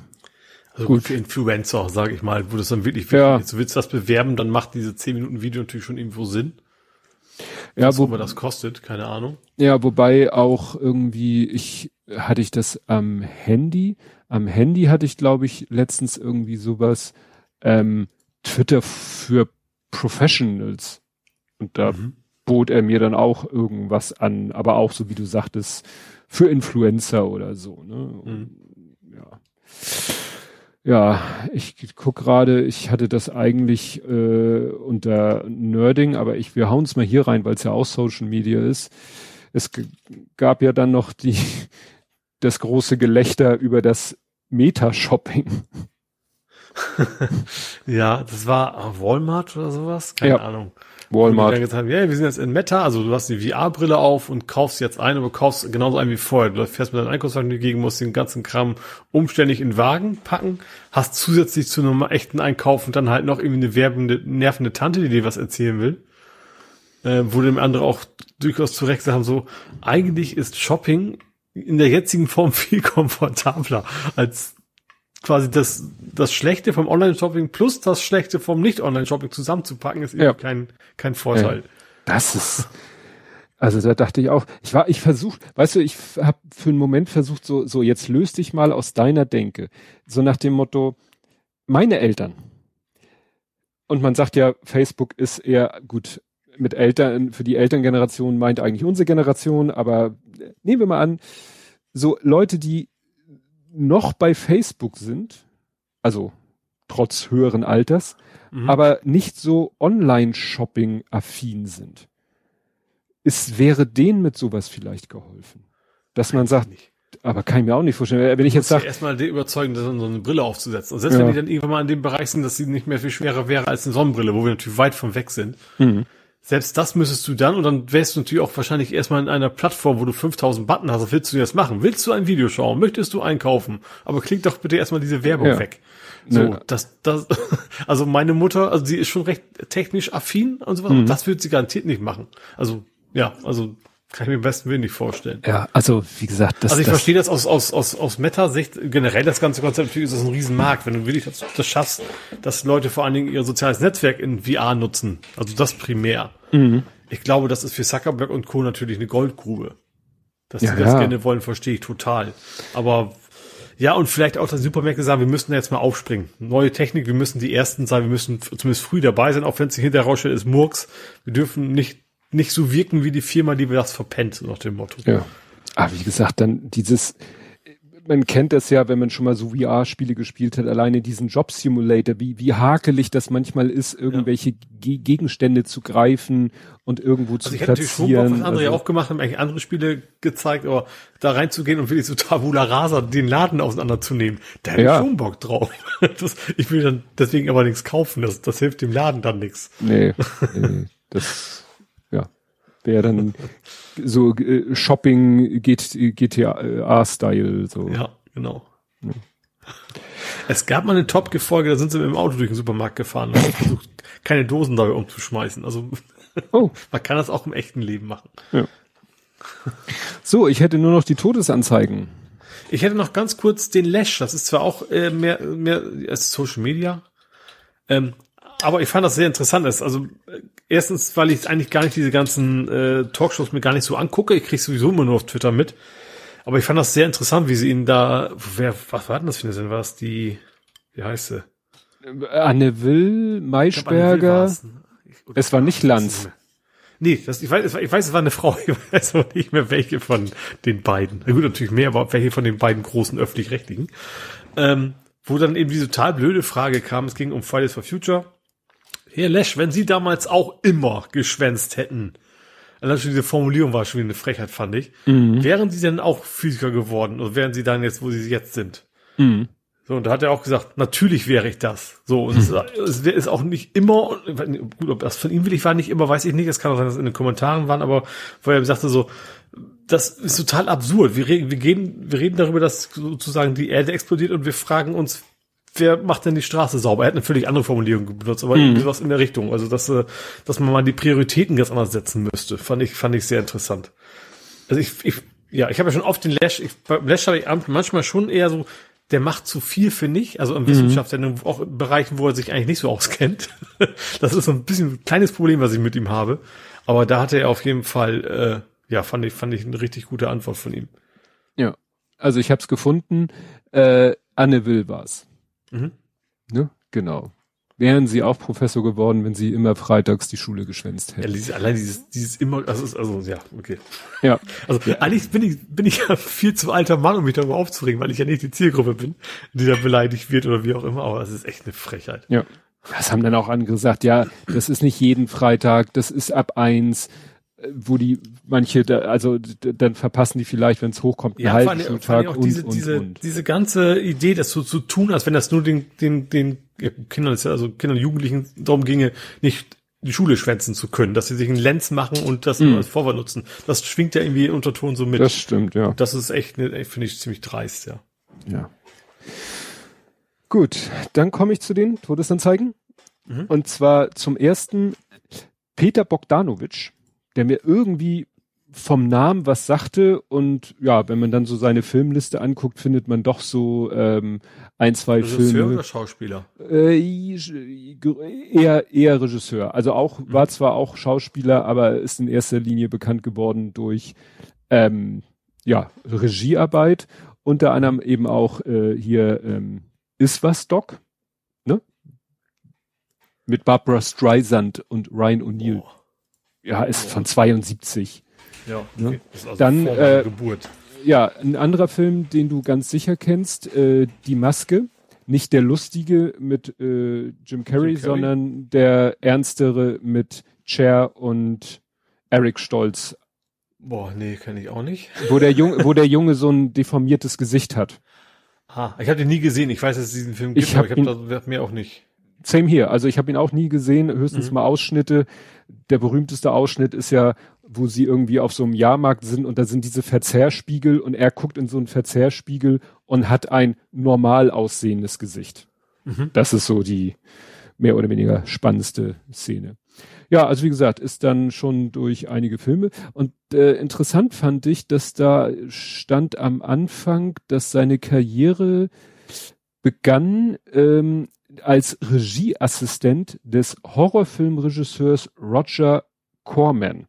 Also gut für Influencer, sage ich mal, wo das dann wirklich, wirklich Ja. du willst das bewerben, dann macht diese 10 Minuten Video natürlich schon irgendwo Sinn. Ja, wo, immer das kostet, keine Ahnung. ja, wobei auch irgendwie, ich hatte ich das am Handy. Am Handy hatte ich, glaube ich, letztens irgendwie sowas, ähm, Twitter für Professionals. Und da Mhm. Bot er mir dann auch irgendwas an, aber auch so wie du sagtest, für Influencer oder so, ne? Und, Ja. Ja, ich guck gerade, ich hatte das eigentlich äh, unter Nerding, aber ich, wir hauen es mal hier rein, weil es ja auch Social Media ist. Es gab ja dann noch die, das große Gelächter über das Meta-Shopping. Ja, das war Walmart oder sowas, keine Ja. Ahnung. Wo die dann Walmart. gesagt haben, ja, wir sind jetzt in Meta, also du hast die VR-Brille auf und kaufst jetzt eine, aber kaufst genauso ein wie vorher. Du fährst mit deinem Einkaufswagen dagegen, musst den ganzen Kram umständlich in den Wagen packen, hast zusätzlich zu einem echten Einkauf und dann halt noch irgendwie eine werbende, nervende Tante, die dir was erzählen will. Äh, wo dem andere auch durchaus zu Recht haben, so, eigentlich ist Shopping in der jetzigen Form viel komfortabler als quasi das, das Schlechte vom Online-Shopping plus das Schlechte vom Nicht-Online-Shopping zusammenzupacken, ist eben Ja. kein, kein Vorteil. Das ist, also da dachte ich auch, ich war, ich versucht, weißt du, ich habe für einen Moment versucht, so, so jetzt löst dich mal aus deiner Denke. So nach dem Motto, meine Eltern. Und man sagt ja, Facebook ist eher gut mit Eltern, für die Elterngeneration meint eigentlich unsere Generation, aber nehmen wir mal an, so Leute, die noch bei Facebook sind, also trotz höheren Alters, Mhm. aber nicht so Online-Shopping-affin sind. Es wäre denen mit sowas vielleicht geholfen. Dass man sagt, nicht. aber kann ich mir auch nicht vorstellen. Wenn ich jetzt sage, erstmal überzeugen, so eine Brille aufzusetzen. Und selbst Ja. wenn die dann irgendwann mal in dem Bereich sind, dass sie nicht mehr viel schwerer wäre als eine Sonnenbrille, wo wir natürlich weit von weg sind. hm, Selbst das müsstest du dann, und dann wärst du natürlich auch wahrscheinlich erstmal in einer Plattform, wo du 5000 Button hast. Was willst du jetzt machen? Willst du ein Video schauen? Möchtest du einkaufen? Aber klick doch bitte erstmal diese Werbung Ja. weg. So, Nö. das, das, also meine Mutter, also sie ist schon recht technisch affin und sowas. Mhm. und Das wird sie garantiert nicht machen. Also, ja, also kann ich mir im besten Willen nicht vorstellen. ja, also wie gesagt, das, Also ich das verstehe das aus, aus, aus, aus Meta-Sicht, generell das ganze Konzept, natürlich ist das ein Riesenmarkt, wenn du wirklich das, das schaffst, dass Leute vor allen Dingen ihr soziales Netzwerk in VR nutzen. Also das primär. Mhm. Ich glaube, das ist für Zuckerberg und Co. natürlich eine Goldgrube. Dass Ja, die das ja. gerne wollen, verstehe ich total. Aber ja, und vielleicht auch, dass Supermärkte sagen, wir müssen da jetzt mal aufspringen. Neue Technik, wir müssen die Ersten sein, wir müssen zumindest früh dabei sein, auch wenn es sich hinterher rausstellt, ist Murks. Wir dürfen nicht, nicht so wirken wie die Firma, die wir das verpennt, so nach dem Motto. Ja. Aber wie gesagt, dann dieses, man kennt das ja, wenn man schon mal so VR-Spiele gespielt hat, alleine diesen Job Simulator, wie, wie hakelig das manchmal ist, irgendwelche Ge Gegenstände zu greifen und irgendwo zu Also ich hätte natürlich schon Bock, platzieren. was andere ja also, auch gemacht haben, eigentlich andere Spiele gezeigt, aber da reinzugehen und wirklich so Tabula Rasa den Laden auseinanderzunehmen, da hätte Ja. ich schon Bock drauf. Das, ich will dann deswegen aber nichts kaufen, das, das hilft dem Laden dann nichts. nee, nee, das, ja, wäre dann so äh, Shopping GTA-Style, so. Ja, genau. Es gab mal eine Top-Folge, da sind sie mit dem Auto durch den Supermarkt gefahren und haben versucht, keine Dosen dabei umzuschmeißen. Also Oh, man kann das auch im echten Leben machen. so, ich hätte nur noch die Todesanzeigen. Ich hätte noch ganz kurz den Lash. Das ist zwar auch äh, mehr, mehr als Social Media, ähm, aber ich fand das sehr interessant. Ist. Also äh, erstens, weil ich eigentlich gar nicht diese ganzen äh, Talkshows mir gar nicht so angucke. Ich kriege sowieso immer nur auf Twitter mit. Aber ich fand das sehr interessant, wie sie ihn da. Wer, was war denn das für eine Sendung? War das die? Wie heißt sie? Anne Will, glaub, Anne Will Maischberger. Ich- oder- es war nicht Lanz. Nee, das, ich, weiß, es war- ich weiß, es war eine Frau, ich weiß aber nicht mehr, welche von den beiden. Na gut, natürlich mehr, aber welche von den beiden großen öffentlich-rechtlichen. Ähm, wo dann eben diese total blöde Frage kam, es ging um Fridays for Future. Herr Lesch, wenn Sie damals auch immer geschwänzt hätten, allein schon diese Formulierung war schon wieder eine Frechheit, fand ich, wären Sie denn auch Physiker geworden oder wären Sie dann jetzt, wo Sie jetzt sind? Mhm. So, und da hat er auch gesagt, natürlich wäre ich das. So, und es, es wär- ist auch nicht immer, gut, ob das von ihm willig war, nicht immer, weiß ich nicht. Es kann auch sein, dass es in den Kommentaren waren, aber wo er sagte so, das ist total absurd. Wir reden, wir gehen, wir reden darüber, dass sozusagen die Erde explodiert und wir fragen uns, wer macht denn die Straße sauber? Er hat eine völlig andere Formulierung benutzt, aber irgendwie was in der Richtung. Also, dass, äh, dass man mal die Prioritäten ganz anders setzen müsste, fand ich, fand ich sehr interessant. Also ich, ich ja, ich habe ja schon oft den Lash, ich, beim Lash habe ich manchmal schon eher so, der macht zu viel, finde ich. Also im Wissenschaftssendung, auch in Bereichen, wo er sich eigentlich nicht so auskennt. das ist so ein bisschen ein kleines Problem, was ich mit ihm habe. Aber da hatte er auf jeden Fall, äh, ja, fand ich, fand ich eine richtig gute Antwort von ihm. Ja. Also ich habe es gefunden. Äh, Anne Will war's. Mhm. Ne? Genau. Wären sie auch Professor geworden, wenn sie immer freitags die Schule geschwänzt Ja, hätten. dieses, allein dieses, dieses immer, also, also, ja, okay. Ja. Also, Ja. eigentlich bin ich, bin ich ja viel zu alter Mann, um mich darüber aufzuregen, weil ich ja nicht die Zielgruppe bin, die da beleidigt wird oder wie auch immer, aber es ist echt eine Frechheit. Ja. Das haben dann auch andere gesagt, ja, das ist nicht jeden Freitag, das ist ab eins, wo die manche, da, also dann verpassen die vielleicht, wenn es hochkommt, einen Ja, vor halben allem, vor allem Schultag auch und, diese, und, diese, und. diese ganze Idee, das so zu tun, als wenn das nur den, den, den Kindern, also Kindern und Jugendlichen darum ginge, nicht die Schule schwänzen zu können, dass sie sich einen Lenz machen und das nur als Vorwand nutzen. Das schwingt ja irgendwie in Unterton so mit. Das stimmt, ja. Das ist echt, ne, finde ich, ziemlich dreist, ja. Ja. Gut, dann komme ich zu den Todesanzeigen. Mhm. Und zwar zum ersten Peter Bogdanovic, der mir irgendwie vom Namen was sagte und ja, wenn man dann so seine Filmliste anguckt, findet man doch so ähm, ein, zwei Regisseur Filme. oder Schauspieler? Äh, eher, eher Regisseur. Also auch, war zwar auch Schauspieler, aber ist in erster Linie bekannt geworden durch ähm, ja, Regiearbeit. Unter anderem eben auch äh, hier ähm, Ist was Doc, ne? Mit Barbara Streisand und Ryan O'Neill. Oh. Ja, ist von 72. Ja, Ne? okay. Das ist also Dann, äh, Geburt. Ja, ein anderer Film, den du ganz sicher kennst, äh, Die Maske. Nicht der lustige mit äh, Jim, Carrey, Carrey? sondern der ernstere mit Cher und Eric Stolz, Boah, nee, kenne ich auch nicht. wo der Junge, wo der Junge so ein deformiertes Gesicht hat. Ah, ich habe den nie gesehen. Ich weiß, dass es diesen Film gibt, Ich aber ich habe mir auch nicht. Same hier. Also ich habe ihn auch nie gesehen, höchstens Mhm. mal Ausschnitte. Der berühmteste Ausschnitt ist ja, wo sie irgendwie auf so einem Jahrmarkt sind und da sind diese Verzehrspiegel und er guckt in so einen Verzehrspiegel und hat ein normal aussehendes Gesicht. Mhm. Das ist so die mehr oder weniger spannendste Szene. Ja, also wie gesagt, ist dann schon durch einige Filme. Und äh, interessant fand ich, dass da stand am Anfang, dass seine Karriere begann ähm, als Regieassistent des Horrorfilmregisseurs Roger Corman.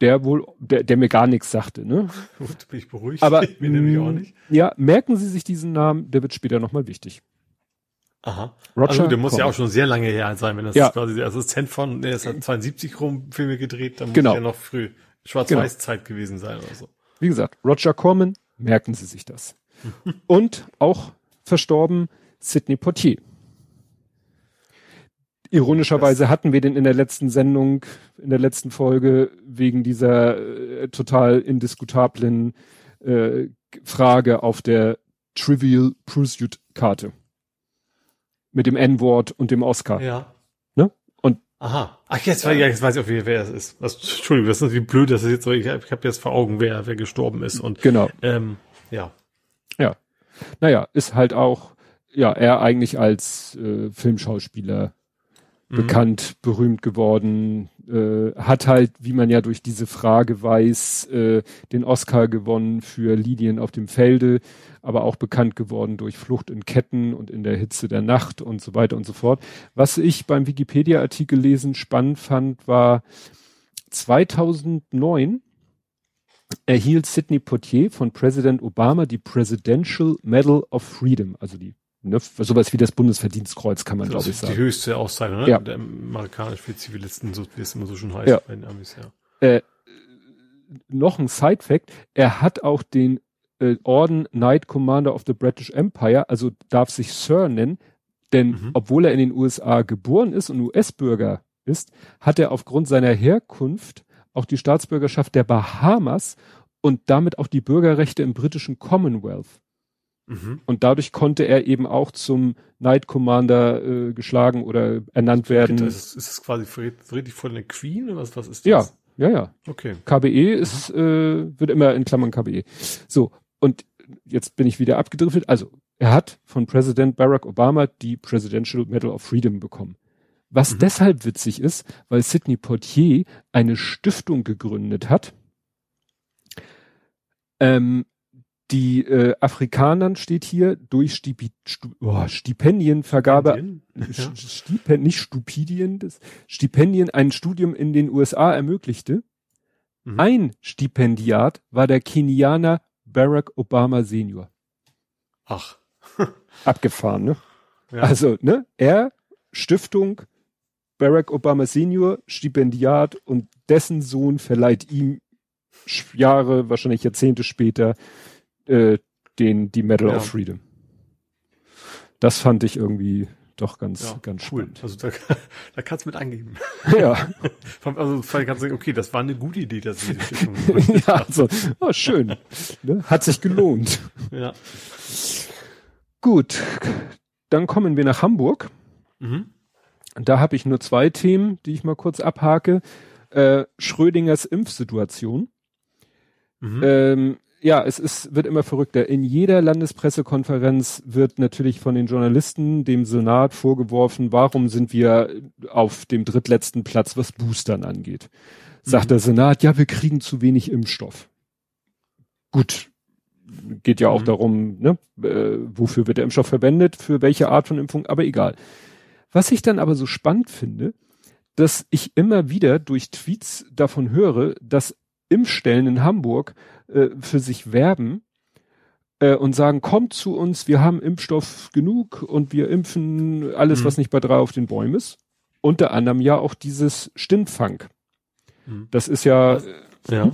Der wohl, der, der mir gar nichts sagte, ne? Gut, bin ich beruhigt. Aber ich bin nämlich auch nicht. ja, merken Sie sich diesen Namen, der wird später nochmal wichtig. Aha. Roger also, der muss ja Corman. auch schon sehr lange her sein, wenn das Ja. quasi der Assistent von, der ist hat 72 rum Filme gedreht, dann muss Genau. ja noch früh Schwarz-Weiß-Zeit gewesen sein oder so. Wie gesagt, Roger Corman, merken Sie sich das. Und auch verstorben Sidney Poitier. Ironischerweise hatten wir den in der letzten Sendung, in der letzten Folge wegen dieser äh, total indiskutablen äh, Frage auf der Trivial Pursuit Karte. Mit dem N-Wort und dem Oscar. Ja. Ne? Und Aha. Ach, jetzt, weiß ich- jetzt weiß ich auch, wer, wer es ist. Das, Entschuldigung, das ist natürlich blöd, dass es jetzt so, ich, ich habe jetzt vor Augen, wer, wer gestorben ist und, genau. ähm, ja. Ja. Naja, ist halt auch, ja, er eigentlich als äh, Filmschauspieler Mhm. bekannt, berühmt geworden, äh, hat halt, wie man ja durch diese Frage weiß, äh, den Oscar gewonnen für Lidien auf dem Felde, aber auch bekannt geworden durch Flucht in Ketten und in der Hitze der Nacht und so weiter und so fort. Was ich beim Wikipedia-Artikel lesen spannend fand, war 2009 erhielt Sidney Poitier von Präsident Obama die Presidential Medal of Freedom, also die ne, sowas wie das Bundesverdienstkreuz kann man glaube ich ist die sagen. höchste Auszeichnung, ne? Ja. Der amerikanisch für Zivilisten, so wie es immer so schon heißt Ja. bei den Amis, ja. Äh, noch ein Side Fact, er hat auch den äh, Orden Knight Commander of the British Empire, also darf sich Sir nennen, denn Mhm. obwohl er in den USA geboren ist und US-Bürger ist, hat er aufgrund seiner Herkunft auch die Staatsbürgerschaft der Bahamas und damit auch die Bürgerrechte im britischen Commonwealth. Mhm. Und dadurch konnte er eben auch zum Knight Commander äh, geschlagen oder ernannt werden. Ist es, ist es quasi Fried- Friedrich von der Queen oder was, was ist Ja, das? ja, ja. Okay. KBE ist, äh, wird immer in Klammern KBE. So, und jetzt bin ich wieder abgedriftet. Also, er hat von Präsident Barack Obama die Presidential Medal of Freedom bekommen. Was Mhm. deshalb witzig ist, weil Sidney Poitier eine Stiftung gegründet hat, ähm, die äh, Afrikanern steht hier durch Stipi, Stu, oh, Stipendienvergabe, Stipendien? Ja. Stipend, nicht Stupidien, das Stipendien ein Studium in den USA ermöglichte. Mhm. Ein Stipendiat war der Kenianer Barack Obama Senior. Ach. Abgefahren, ne? Ja. Also, ne? Er, Stiftung, Barack Obama Senior, Stipendiat und dessen Sohn verleiht ihm Jahre, wahrscheinlich Jahrzehnte später, äh, den, die Medal ja. of Freedom. Das fand ich irgendwie doch ganz, ja, ganz cool. Spannend. Also da, da kannst du mit angeben. Ja. also kannst du okay, das war eine gute Idee, dass sie Ja, also, oh, schön. Ne? Hat sich gelohnt. Ja. Gut. Dann kommen wir nach Hamburg. Mhm. Da habe ich nur zwei Themen, die ich mal kurz abhake. Äh, Schrödingers Impfsituation. Mhm. Ähm, ja, es ist, wird immer verrückter. In jeder Landespressekonferenz wird natürlich von den Journalisten dem Senat vorgeworfen, warum sind wir auf dem drittletzten Platz, was Boostern angeht. Sagt mhm. der Senat, ja, wir kriegen zu wenig Impfstoff. Gut. Geht ja auch mhm. darum, ne, äh, wofür wird der Impfstoff verwendet, für welche Art von Impfung, aber egal. Was ich dann aber so spannend finde, dass ich immer wieder durch Tweets davon höre, dass Impfstellen in Hamburg äh, für sich werben äh, und sagen, kommt zu uns, wir haben Impfstoff genug und wir impfen alles, mhm. was nicht bei drei auf den Bäumen ist. Unter anderem ja auch dieses Stintfang. Mhm. Das ist ja. Was, ja. Hm?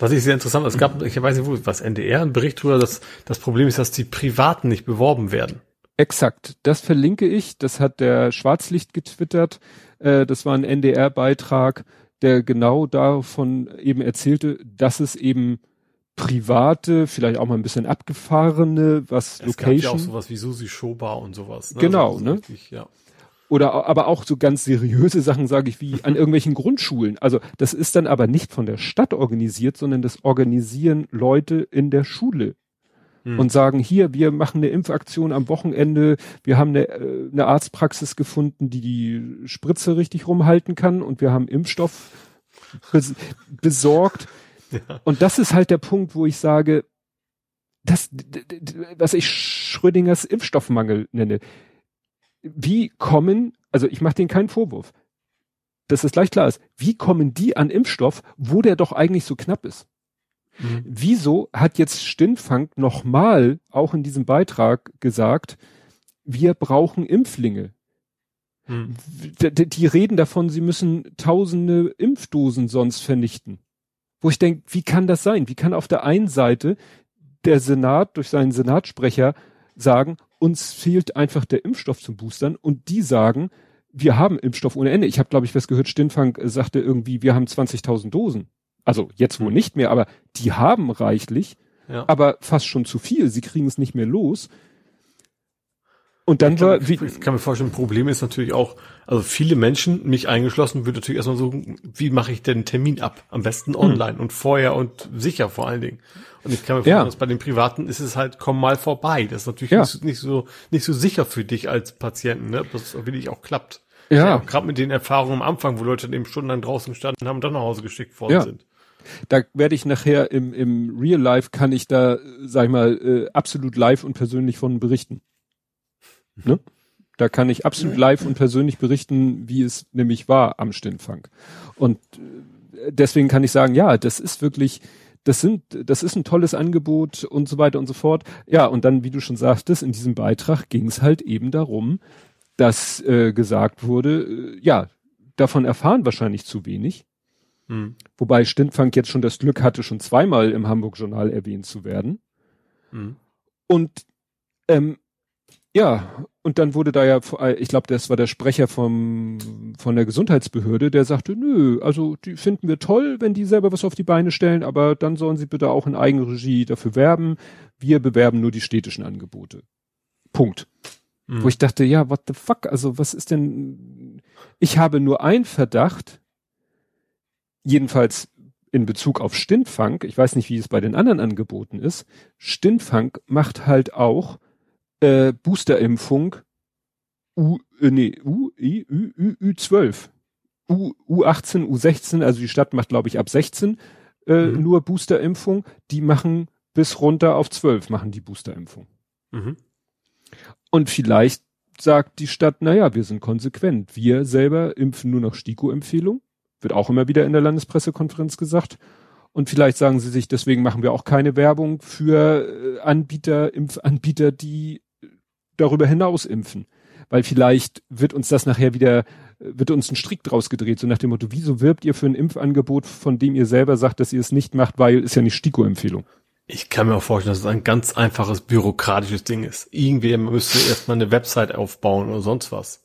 Was ich sehr interessant, es gab, ich weiß nicht wo, was NDR, ein Bericht drüber, dass das Problem ist, dass die Privaten nicht beworben werden. Exakt, das verlinke ich, das hat der Schwarzlicht getwittert, äh, das war ein NDR-Beitrag, der genau davon eben erzählte, dass es eben private, vielleicht auch mal ein bisschen abgefahrene, was es Location. Gab ja auch sowas wie Susi Schoba und sowas. Ne? Genau, also ne? Richtig, ja. Oder aber auch so ganz seriöse Sachen, sage ich, wie an irgendwelchen Grundschulen. Also das ist dann aber nicht von der Stadt organisiert, sondern das organisieren Leute in der Schule hm. und sagen, hier, wir machen eine Impfaktion am Wochenende, wir haben eine, äh, eine Arztpraxis gefunden, die die Spritze richtig rumhalten kann und wir haben Impfstoff bes besorgt. Ja. Und das ist halt der Punkt, wo ich sage, das, was ich Schrödingers Impfstoffmangel nenne. Wie kommen, also ich mache denen keinen Vorwurf, dass es gleich klar ist, wie kommen die an Impfstoff, wo der doch eigentlich so knapp ist? Mhm. Wieso hat jetzt Stinfang nochmal auch in diesem Beitrag gesagt, wir brauchen Impflinge? Mhm. Die, die, reden davon, sie müssen tausende Impfdosen sonst vernichten. Wo ich denke, wie kann das sein? Wie kann auf der einen Seite der Senat durch seinen Senatsprecher sagen, uns fehlt einfach der Impfstoff zum Boostern und die sagen, wir haben Impfstoff ohne Ende. Ich habe, glaube ich, was gehört, Stinfang sagte irgendwie, wir haben 20.000 Dosen. Also jetzt wohl hm. nicht mehr, aber die haben reichlich, ja. aber fast schon zu viel. Sie kriegen es nicht mehr los. Und dann ich war, wie, ich kann mir vorstellen, Problem ist natürlich auch, also viele Menschen, mich eingeschlossen, würde natürlich erstmal so, wie mache ich denn einen Termin ab? Am besten hm. online hm. und vorher und sicher vor allen Dingen. Und ich kann mir vorstellen, ja. dass bei den Privaten ist es halt, komm mal vorbei. Das ist natürlich ja. nicht, so, nicht so sicher für dich als Patienten, ne? dass es wirklich auch klappt. Ja. ja Gerade mit den Erfahrungen am Anfang, wo Leute eben stundenlang draußen standen haben und dann nach Hause geschickt worden ja. sind. Da werde ich nachher im, im Real Life kann ich da, sag ich mal, äh, absolut live und persönlich von berichten. Ne? Da kann ich absolut live und persönlich berichten, wie es nämlich war am Stintfang. Und äh, deswegen kann ich sagen, ja, das ist wirklich, das sind, das ist ein tolles Angebot und so weiter und so fort. Ja, und dann, wie du schon sagtest, in diesem Beitrag ging es halt eben darum, dass äh, gesagt wurde, äh, ja, davon erfahren wahrscheinlich zu wenig. Mhm. Wobei Stintfang jetzt schon das Glück hatte, schon zweimal im Hamburg Journal erwähnt zu werden. Mhm. Und ähm, ja, und dann wurde da ja, ich glaube, das war der Sprecher vom, von der Gesundheitsbehörde, der sagte, nö, also die finden wir toll, wenn die selber was auf die Beine stellen, aber dann sollen sie bitte auch in Eigenregie dafür werben. Wir bewerben nur die städtischen Angebote. Punkt. Mhm. Wo ich dachte, ja, what the fuck? Also was ist denn? Ich habe nur ein Verdacht, jedenfalls in Bezug auf Stintfang, ich weiß nicht, wie es bei den anderen Angeboten ist, Stintfang macht halt auch äh, Boosterimpfung U, äh, nee, U, I, U, U, U12. U, U18, U16, also die Stadt macht, glaube ich, ab 16 äh, mhm. nur Boosterimpfung. Die machen bis runter auf zwölf machen die Boosterimpfung. Mhm. Und vielleicht sagt die Stadt, naja, wir sind konsequent. Wir selber impfen nur noch STIKO-Empfehlung. Wird auch immer wieder in der Landespressekonferenz gesagt. Und vielleicht sagen sie sich, deswegen machen wir auch keine Werbung für äh, Anbieter, Impfanbieter, die darüber hinaus impfen. Weil vielleicht wird uns das nachher wieder, wird uns ein Strick draus gedreht, so nach dem Motto, wieso wirbt ihr für ein Impfangebot, von dem ihr selber sagt, dass ihr es nicht macht, weil ist ja nicht STIKO-Empfehlung. Ich kann mir auch vorstellen, dass es ein ganz einfaches bürokratisches Ding ist. Irgendwer müsste erstmal eine Website aufbauen oder sonst was.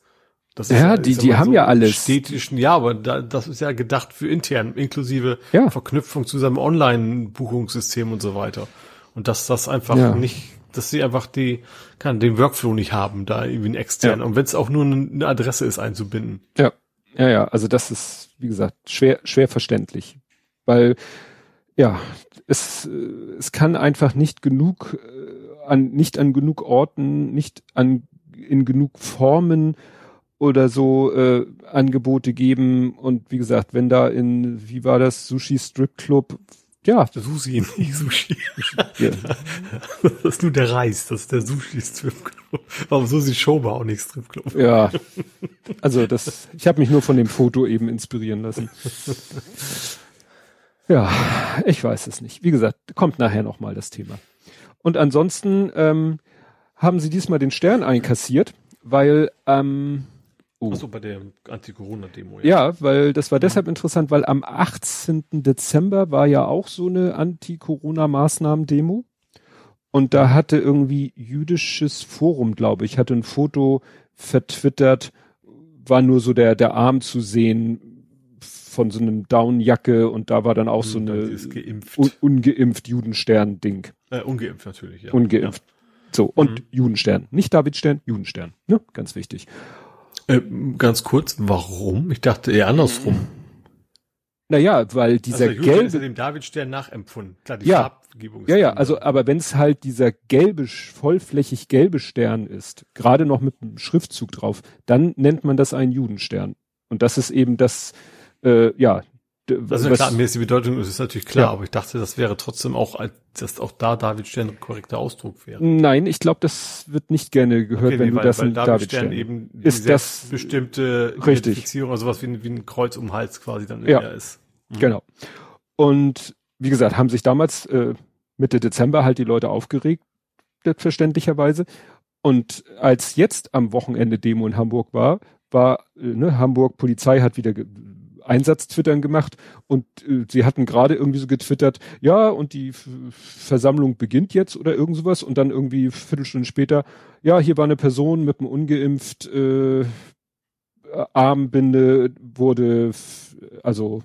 Das ja, ist, die, die haben so ja alles. Städtischen, ja, aber da, das ist ja gedacht für intern, inklusive ja. Verknüpfung zu seinem Online-Buchungssystem und so weiter. Und dass das einfach ja. nicht, dass sie einfach die, kann, den Workflow nicht haben, da irgendwie einen externen. Ja. Und wenn es auch nur eine Adresse ist, einzubinden. Ja. Ja, ja, also das ist, wie gesagt, schwer, schwer verständlich. Weil, ja, es, es kann einfach nicht genug, äh, an, nicht an genug Orten, nicht an, in genug Formen oder so äh, Angebote geben und wie gesagt, wenn da in, wie war das, Sushi Strip Club, ja. Sushi, nicht Sushi. ja. Das ist nur der Reis, das ist der Sushi Strip Club. Warum Sushi Show war auch nicht Strip Club. Ja. Also das, ich habe mich nur von dem Foto eben inspirieren lassen. Ja, ich weiß es nicht. Wie gesagt, kommt nachher nochmal das Thema. Und ansonsten ähm, haben sie diesmal den Stern einkassiert, weil ähm, Oh. Achso, bei der Anti-Corona-Demo. Ja. ja, weil das war deshalb interessant, weil am 18. Dezember war ja auch so eine Anti-Corona-Maßnahmen-Demo. Und da hatte irgendwie jüdisches Forum, glaube ich, hatte ein Foto vertwittert, war nur so der, der Arm zu sehen von so einem Downjacke und da war dann auch so eine un, ungeimpft Judenstern-Ding. Äh, ungeimpft natürlich, ja. Ungeimpft. Ja. So, und mhm. Judenstern. Nicht Davidstern, Judenstern. Ne? Ganz wichtig. Äh, ganz kurz, warum? Ich dachte eher andersrum. Naja, weil dieser also gelbe. Ist ja dem Davidstern nachempfunden. Klar, die ja, Farbgebung ist Ja, ja, also, aber wenn es halt dieser gelbe, vollflächig gelbe Stern ist, gerade noch mit einem Schriftzug drauf, dann nennt man das einen Judenstern. Und das ist eben das, äh, ja, also klar, mir ist die Bedeutung, das ist natürlich klar, ja. aber ich dachte, das wäre trotzdem auch, dass auch da David Stern ein korrekter Ausdruck wäre. Nein, ich glaube, das wird nicht gerne gehört, okay, wenn nee, du weil, das weil David, David Stern, Stern eben ist das bestimmte richtig. Identifizierung, also was wie, wie ein Kreuz um den Hals quasi dann ja, ist. Mhm. Genau. Und wie gesagt, haben sich damals äh, Mitte Dezember halt die Leute aufgeregt, verständlicherweise. Und als jetzt am Wochenende Demo in Hamburg war, war äh, ne, Hamburg Polizei hat wieder Einsatz-Twittern gemacht und äh, sie hatten gerade irgendwie so getwittert, ja, und die F Versammlung beginnt jetzt oder irgend sowas und dann irgendwie Viertelstunde später, ja, hier war eine Person mit einem ungeimpft äh, Armbinde, wurde also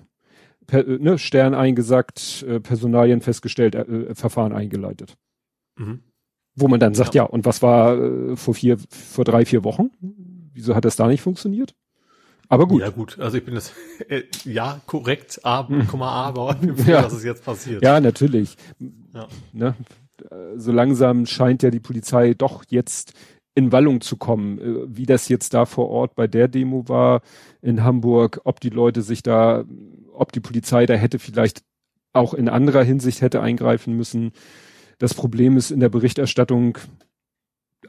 per, ne, Stern eingesackt, äh, Personalien festgestellt, äh, äh, Verfahren eingeleitet. Mhm. Wo man dann sagt, ja. ja, und was war äh, vor vier, vor drei, vier Wochen? Wieso hat das da nicht funktioniert? Aber gut. Ja, gut. Also ich bin das, äh, ja, korrekt, aber, hm. aber, ja. dass es jetzt passiert. Ja, natürlich. Ja. Ne? So langsam scheint ja die Polizei doch jetzt in Wallung zu kommen. Äh, wie das jetzt da vor Ort bei der Demo war in Hamburg, ob die Leute sich da, ob die Polizei da hätte vielleicht auch in anderer Hinsicht hätte eingreifen müssen. Das Problem ist in der Berichterstattung,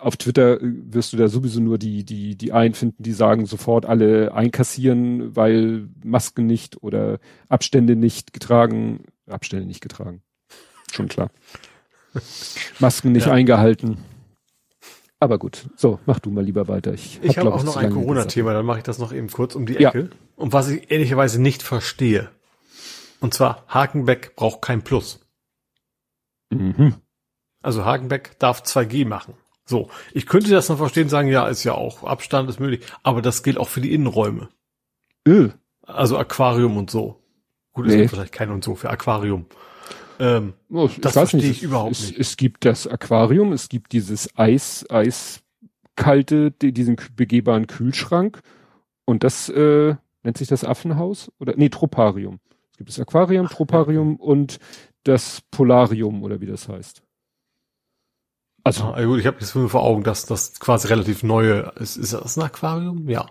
auf Twitter äh, wirst du da sowieso nur die, die, die einen finden, die sagen sofort alle einkassieren, weil Masken nicht oder Abstände nicht getragen, Abstände nicht getragen. Schon klar. Masken nicht ja. eingehalten. Aber gut, so, mach du mal lieber weiter. Ich, ich habe hab auch noch ein Corona-Thema, dann mache ich das noch eben kurz um die Ecke. Ja. Und was ich ehrlicherweise nicht verstehe. Und zwar, Hakenbeck braucht kein Plus. Mhm. Also Hakenbeck darf 2G machen. So, ich könnte das noch verstehen, sagen, ja, ist ja auch Abstand ist möglich, aber das gilt auch für die Innenräume. Öh. Also Aquarium und so. Gut, nee. ist vielleicht kein und so für Aquarium. Ähm, oh, das verstehe nicht, ich überhaupt es, nicht. Es gibt das Aquarium, es gibt dieses Eis, eiskalte, diesen begehbaren Kühlschrank und das äh, nennt sich das Affenhaus oder nee Troparium. Es gibt das Aquarium, Troparium und das Polarium oder wie das heißt. Also, gut, ich habe jetzt nur vor Augen, dass das quasi relativ neue ist. Ist das ein Aquarium? Ja.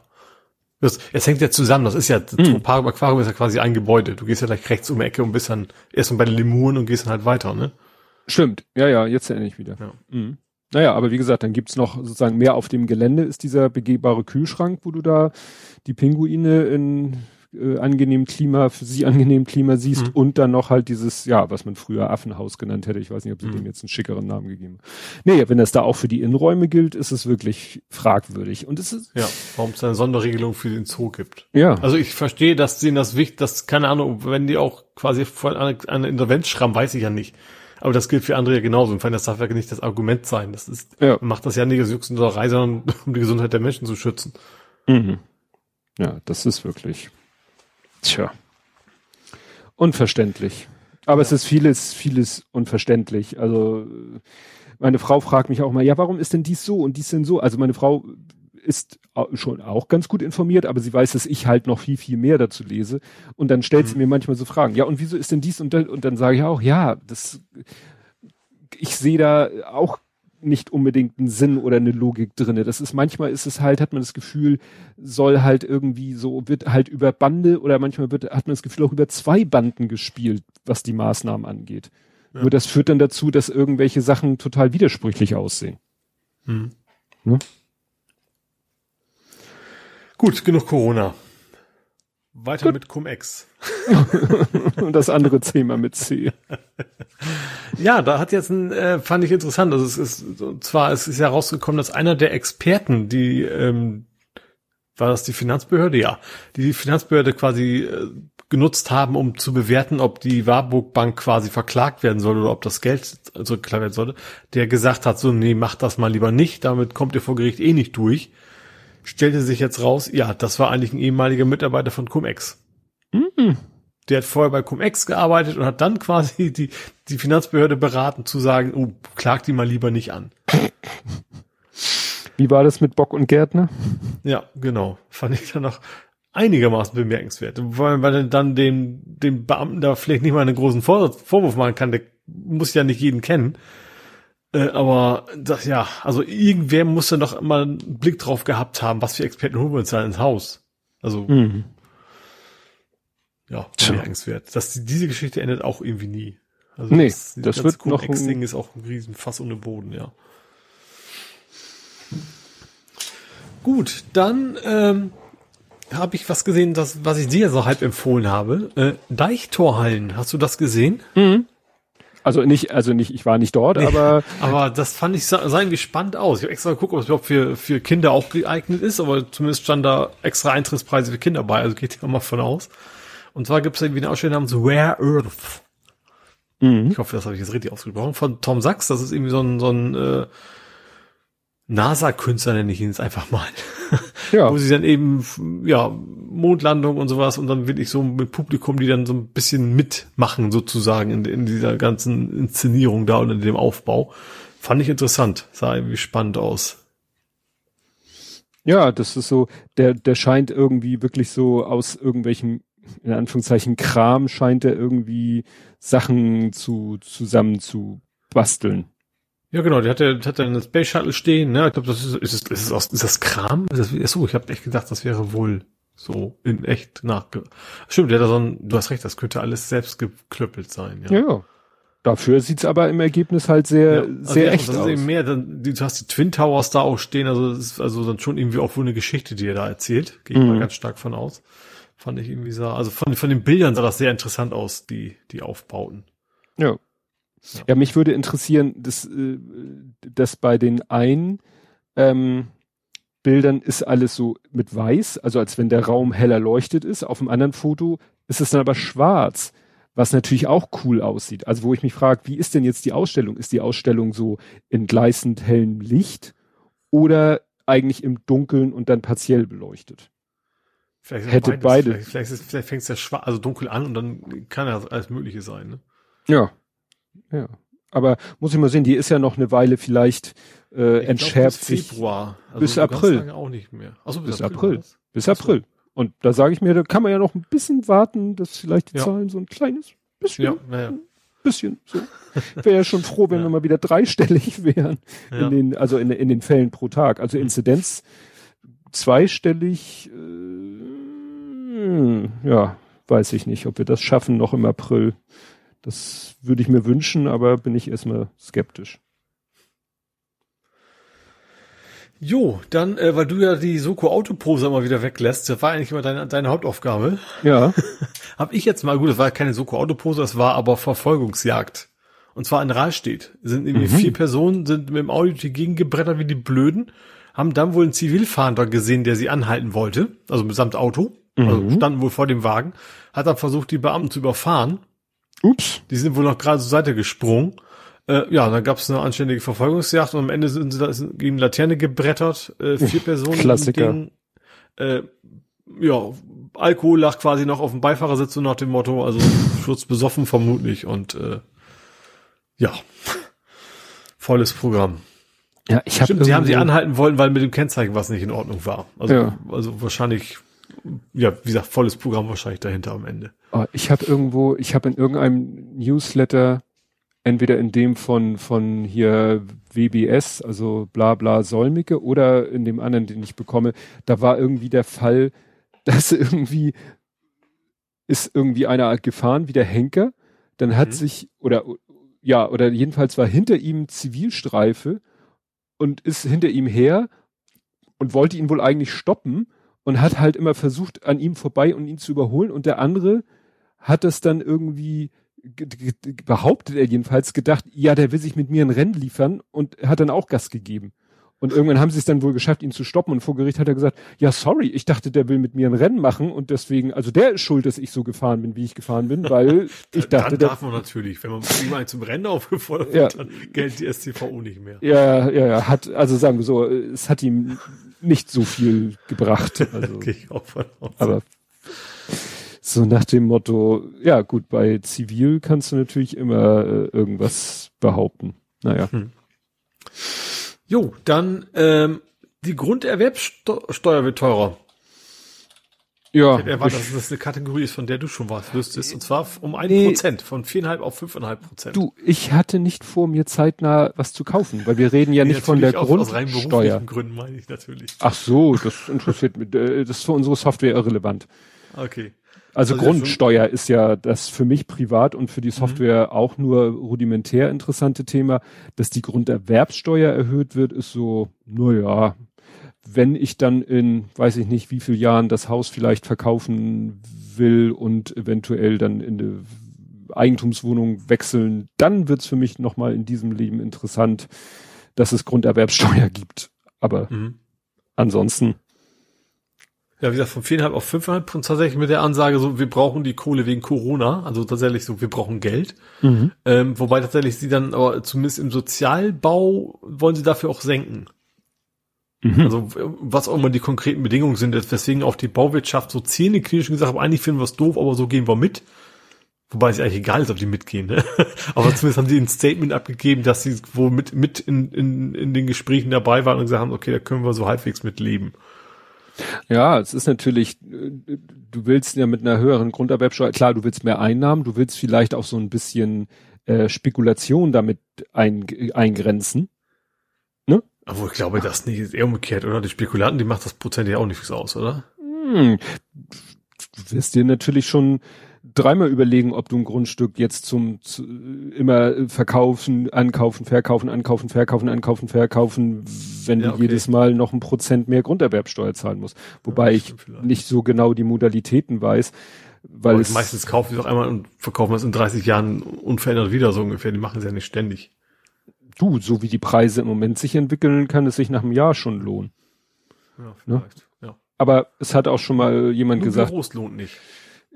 Das, es hängt ja zusammen. Das ist ja, hm. ein Aquarium ist ja quasi ein Gebäude. Du gehst ja gleich rechts um die Ecke und bist dann erst mal bei den Lemuren und gehst dann halt weiter, ne? Stimmt, ja, ja, jetzt erinnere ich wieder. Ja. Mhm. Naja, aber wie gesagt, dann gibt's noch sozusagen mehr auf dem Gelände ist dieser begehbare Kühlschrank, wo du da die Pinguine in äh, angenehmen Klima, für sie angenehmen Klima siehst Mhm. und dann noch halt dieses, ja, was man früher Affenhaus genannt hätte. Ich weiß nicht, ob sie Mhm. dem jetzt einen schickeren Namen gegeben haben. Nee, wenn das da auch für die Innenräume gilt, ist es wirklich fragwürdig. Und es ist, Ja, warum es eine Sonderregelung für den Zoo gibt. ja, Also ich verstehe, dass denen das wichtig, dass, keine Ahnung, wenn die auch quasi vor einer, einer Insolvenz schrammen, weiß ich ja nicht. Aber das gilt für andere ja genauso. Allem, das darf ja nicht das Argument sein. Das ist, Ja. macht das ja nicht aus Juxenderei, sondern um die Gesundheit der Menschen zu schützen. Mhm. Ja, das ist wirklich. Tja. Unverständlich. Aber es ist vieles, vieles unverständlich. Also meine Frau fragt mich auch mal, ja, warum ist denn dies so und dies denn so? Also meine Frau ist schon auch ganz gut informiert, aber sie weiß, dass ich halt noch viel, viel mehr dazu lese. Und dann stellt sie mir manchmal so Fragen, ja, und wieso ist denn dies und das? Und dann sage ich auch, ja, das, ich sehe da auch nicht unbedingt einen Sinn oder eine Logik drinne. Das ist manchmal ist es halt, hat man das Gefühl, soll halt irgendwie so, wird halt über Bande oder manchmal wird, hat man das Gefühl auch über zwei Banden gespielt, was die Maßnahmen angeht. Ja. Nur das führt dann dazu, dass irgendwelche Sachen total widersprüchlich aussehen. Hm. Ne? Gut, genug Corona. Weiter mit Cum-Ex. Und das andere Thema mit C. Ja, da hat jetzt ein, äh, fand ich interessant. Also es ist, und zwar es ist ja rausgekommen, dass einer der Experten, die, ähm, war das die Finanzbehörde? Ja, die die Finanzbehörde quasi äh, genutzt haben, um zu bewerten, ob die Warburg Bank quasi verklagt werden soll oder ob das Geld zurückgeklagt werden sollte, der gesagt hat, so, nee, macht das mal lieber nicht, damit kommt ihr vor Gericht eh nicht durch. Stellte sich jetzt raus, ja, das war eigentlich ein ehemaliger Mitarbeiter von Cum-Ex. Mhm. Der hat vorher bei Cum-Ex gearbeitet und hat dann quasi die, die Finanzbehörde beraten zu sagen, oh, klagt die mal lieber nicht an. Wie war das mit Bock und Gärtner? Ja, genau. Fand ich dann noch einigermaßen bemerkenswert. Weil, er dann dem, dem Beamten da vielleicht nicht mal einen großen Vor Vorwurf machen kann, der muss ja nicht jeden kennen. Äh, aber das, ja, also irgendwer muss ja noch mal einen Blick drauf gehabt haben, was für Experten holen wir uns da ins Haus. Also, Mhm. ja, bemerkenswert. Dass die, diese Geschichte endet auch irgendwie nie. Also Nee, das ganze wird noch ein- Cum-Ex-Ding ist auch ein riesen Fass ohne Boden, ja. Gut, dann ähm, habe ich was gesehen, das, was ich dir so halb empfohlen habe. Äh, Deichtorhallen, hast du das gesehen? Also nicht, also nicht, ich war nicht dort, aber Aber das fand ich sah, irgendwie spannend aus. Ich habe extra geguckt, ob es überhaupt für, für Kinder auch geeignet ist, aber zumindest stand da extra Eintrittspreise für Kinder bei, also geht ja mal von aus. Und zwar gibt es irgendwie eine Ausstellung namens Rare Earth. mhm. Ich hoffe, das habe ich jetzt richtig ausgesprochen. Von Tom Sachs, das ist irgendwie so ein, so ein äh, NASA-Künstler, nenne ich ihn jetzt einfach mal. ja, Wo sie dann eben, ja, Mondlandung und sowas und dann wirklich so mit Publikum, die dann so ein bisschen mitmachen sozusagen in, in dieser ganzen Inszenierung da und in dem Aufbau. Fand ich interessant. Sah irgendwie spannend aus. ja, das ist so, der, der scheint irgendwie wirklich so aus irgendwelchen, in Anführungszeichen, Kram scheint er irgendwie Sachen zu, zusammen zu basteln. Ja, genau, die hat ja, hat ja einen Space Shuttle stehen, ne? Ich glaube, das ist, ist, es, ist, es aus, ist das Kram? Ist das, achso, ich habe echt gedacht, das wäre wohl so in echt nachge... Stimmt, der da so ein, du hast recht, das könnte alles selbst geklöppelt sein, Ja, ja. Dafür sieht's aber im Ergebnis halt sehr, Ja, also sehr ja, echt aus. eben mehr, dann, du hast die Twin Towers da auch stehen, also das ist also dann schon irgendwie auch wohl eine Geschichte, die er da erzählt. Gehe ich Mhm. mal ganz stark von aus. Fand ich irgendwie sah, also von, von den Bildern sah das sehr interessant aus, die, die Aufbauten. Ja. Ja, mich würde interessieren, dass, äh, dass bei den einen ähm, Bildern ist alles so mit weiß, also als wenn der Raum heller leuchtet ist. Auf dem anderen Foto ist es dann aber schwarz, was natürlich auch cool aussieht. Also wo ich mich frage, wie ist denn jetzt die Ausstellung? Ist die Ausstellung so in gleißend hellem Licht oder eigentlich im Dunkeln und dann partiell beleuchtet? Vielleicht Hätte beides. beide. Vielleicht, vielleicht, ist, vielleicht fängt es ja schwarz, also dunkel an und dann kann ja alles Mögliche sein, ne? Ja. Ja. Aber muss ich mal sehen, die ist ja noch eine Weile vielleicht äh, entschärft glaub, bis sich Februar. Also bis April. auch nicht mehr. Achso, bis, Bis April. April. bis Ach so. April. Und da sage ich mir, da kann man ja noch ein bisschen warten, dass vielleicht die Ja. Zahlen so ein kleines bisschen, Ja, naja. bisschen so. Ich wäre ja schon froh, wenn Ja. wir mal wieder dreistellig wären, Ja. in den, also in, in den Fällen pro Tag. Also Inzidenz zweistellig, äh, ja, weiß ich nicht, ob wir das schaffen noch im April. Das würde ich mir wünschen, aber bin ich erstmal skeptisch. Jo, dann, äh, weil du ja die Soko Autopose immer wieder weglässt, das war eigentlich immer deine, deine Hauptaufgabe. Ja. Hab ich jetzt mal, gut, das war keine Soko Autopose, das war aber Verfolgungsjagd. Und zwar in Rahlstedt. Sind irgendwie mhm. vier Personen, sind mit dem Auto durch die Gegend gebrettert wie die Blöden, haben dann wohl einen Zivilfahnder gesehen, der sie anhalten wollte, also mitsamt Auto, also mhm. also standen wohl vor dem Wagen, hat dann versucht, die Beamten zu überfahren. Ups. Die sind wohl noch gerade zur Seite gesprungen äh, ja, dann gab es eine anständige Verfolgungsjagd und am Ende sind sie da gegen Laterne gebrettert. Äh, vier Personen. Klassiker. Ding, äh, ja, Alkohol lag quasi noch auf dem Beifahrersitz und nach dem Motto, also Schutz besoffen vermutlich und äh, ja, volles Programm. Ja, ich habe sie haben sie anhalten wollen, weil mit dem Kennzeichen was nicht in Ordnung war. Also, ja. also wahrscheinlich, ja, wie gesagt, volles Programm wahrscheinlich dahinter am Ende. Oh, ich habe irgendwo, ich habe in irgendeinem Newsletter entweder in dem von, von hier WBS, also bla bla Solmicke, oder in dem anderen, den ich bekomme, da war irgendwie der Fall, dass irgendwie ist irgendwie einer gefahren wie der Henker, dann hat mhm. sich, oder ja, oder jedenfalls war hinter ihm Zivilstreife und ist hinter ihm her und wollte ihn wohl eigentlich stoppen und hat halt immer versucht, an ihm vorbei und ihn zu überholen. Und der andere hat es dann irgendwie behauptet er jedenfalls, gedacht, ja, der will sich mit mir ein Rennen liefern und hat dann auch Gas gegeben. Und irgendwann haben sie es dann wohl geschafft, ihn zu stoppen. Und vor Gericht hat er gesagt, ja, sorry, ich dachte, der will mit mir ein Rennen machen und deswegen, also der ist schuld, dass ich so gefahren bin, wie ich gefahren bin, weil ich dachte. Dann darf man natürlich, wenn man mal zum Rennen aufgefordert wird, ja. dann gilt die STVO nicht mehr. Ja, ja, ja, hat, also sagen wir so, es hat ihm nicht so viel gebracht. Also, okay, ich auch von aber so nach dem Motto, ja gut, bei Zivil kannst du natürlich immer äh, irgendwas behaupten. Naja. Hm. Jo, dann ähm, die Grunderwerbsteuer wird teurer. Ja. Ich erwartet, dass das eine Kategorie ist, von der du schon was wüsstest. Und zwar um ein nee, Prozent, von viereinhalb auf fünfeinhalb Prozent. Du, ich hatte nicht vor, mir zeitnah was zu kaufen, weil wir reden ja nee, nicht von der aus, Grundsteuer. Aus Gründen meine ich natürlich. Ach so, das interessiert mich. Äh, das ist für unsere Software irrelevant. Okay. Also, also Grundsteuer ist ja das für mich privat und für die mhm. Software mhm. auch nur rudimentär interessante Thema. Dass die Grunderwerbssteuer erhöht wird, ist so, naja, wenn ich dann in, weiß ich nicht, wie viel Jahren das Haus vielleicht verkaufen will und eventuell dann in eine Eigentumswohnung wechseln, dann wird's für mich nochmal in diesem Leben interessant, dass es Grunderwerbssteuer gibt. Aber mhm. ansonsten ja, wie gesagt, von viereinhalb auf fünfeinhalb Prozent tatsächlich mit der Ansage so, wir brauchen die Kohle wegen Corona, also tatsächlich so, wir brauchen Geld. Mhm. Ähm, wobei tatsächlich sie dann, aber zumindest im Sozialbau wollen sie dafür auch senken. Mhm. Also was auch immer die konkreten Bedingungen sind, weswegen auch die Bauwirtschaft so zähneklinisch gesagt hat, eigentlich finden wir es doof, aber so gehen wir mit. Wobei es eigentlich egal ist, ob die mitgehen. Ne? aber zumindest haben sie ein Statement abgegeben, dass sie wohl mit, mit in, in, in den Gesprächen dabei waren und gesagt haben, okay, da können wir so halbwegs mitleben. Ja, es ist natürlich, du willst ja mit einer höheren Grunderwerbsteuer, klar, du willst mehr Einnahmen, du willst vielleicht auch so ein bisschen äh, Spekulation damit ein, eingrenzen. Ne? Aber ich glaube, das nicht ist eher umgekehrt, oder? Die Spekulanten, die macht das Prozent ja auch nichts aus, oder? Hm. Du wirst dir natürlich schon dreimal überlegen, ob du ein Grundstück jetzt zum zu, immer verkaufen, ankaufen, verkaufen, ankaufen, verkaufen, ankaufen, verkaufen, wenn ja, du okay. jedes Mal noch ein Prozent mehr Grunderwerbsteuer zahlen musst. Wobei ja, ich vielleicht. nicht so genau die Modalitäten weiß. Weil es meistens kaufen sie doch einmal und verkaufen es in 30 Jahren unverändert wieder so ungefähr. Die machen es ja nicht ständig. Du, so wie die Preise im Moment sich entwickeln, kann es sich nach einem Jahr schon lohnen. Ja, ne? vielleicht. Ne? Ja. Aber es hat auch schon mal jemand Nur gesagt. Büros lohnt nicht.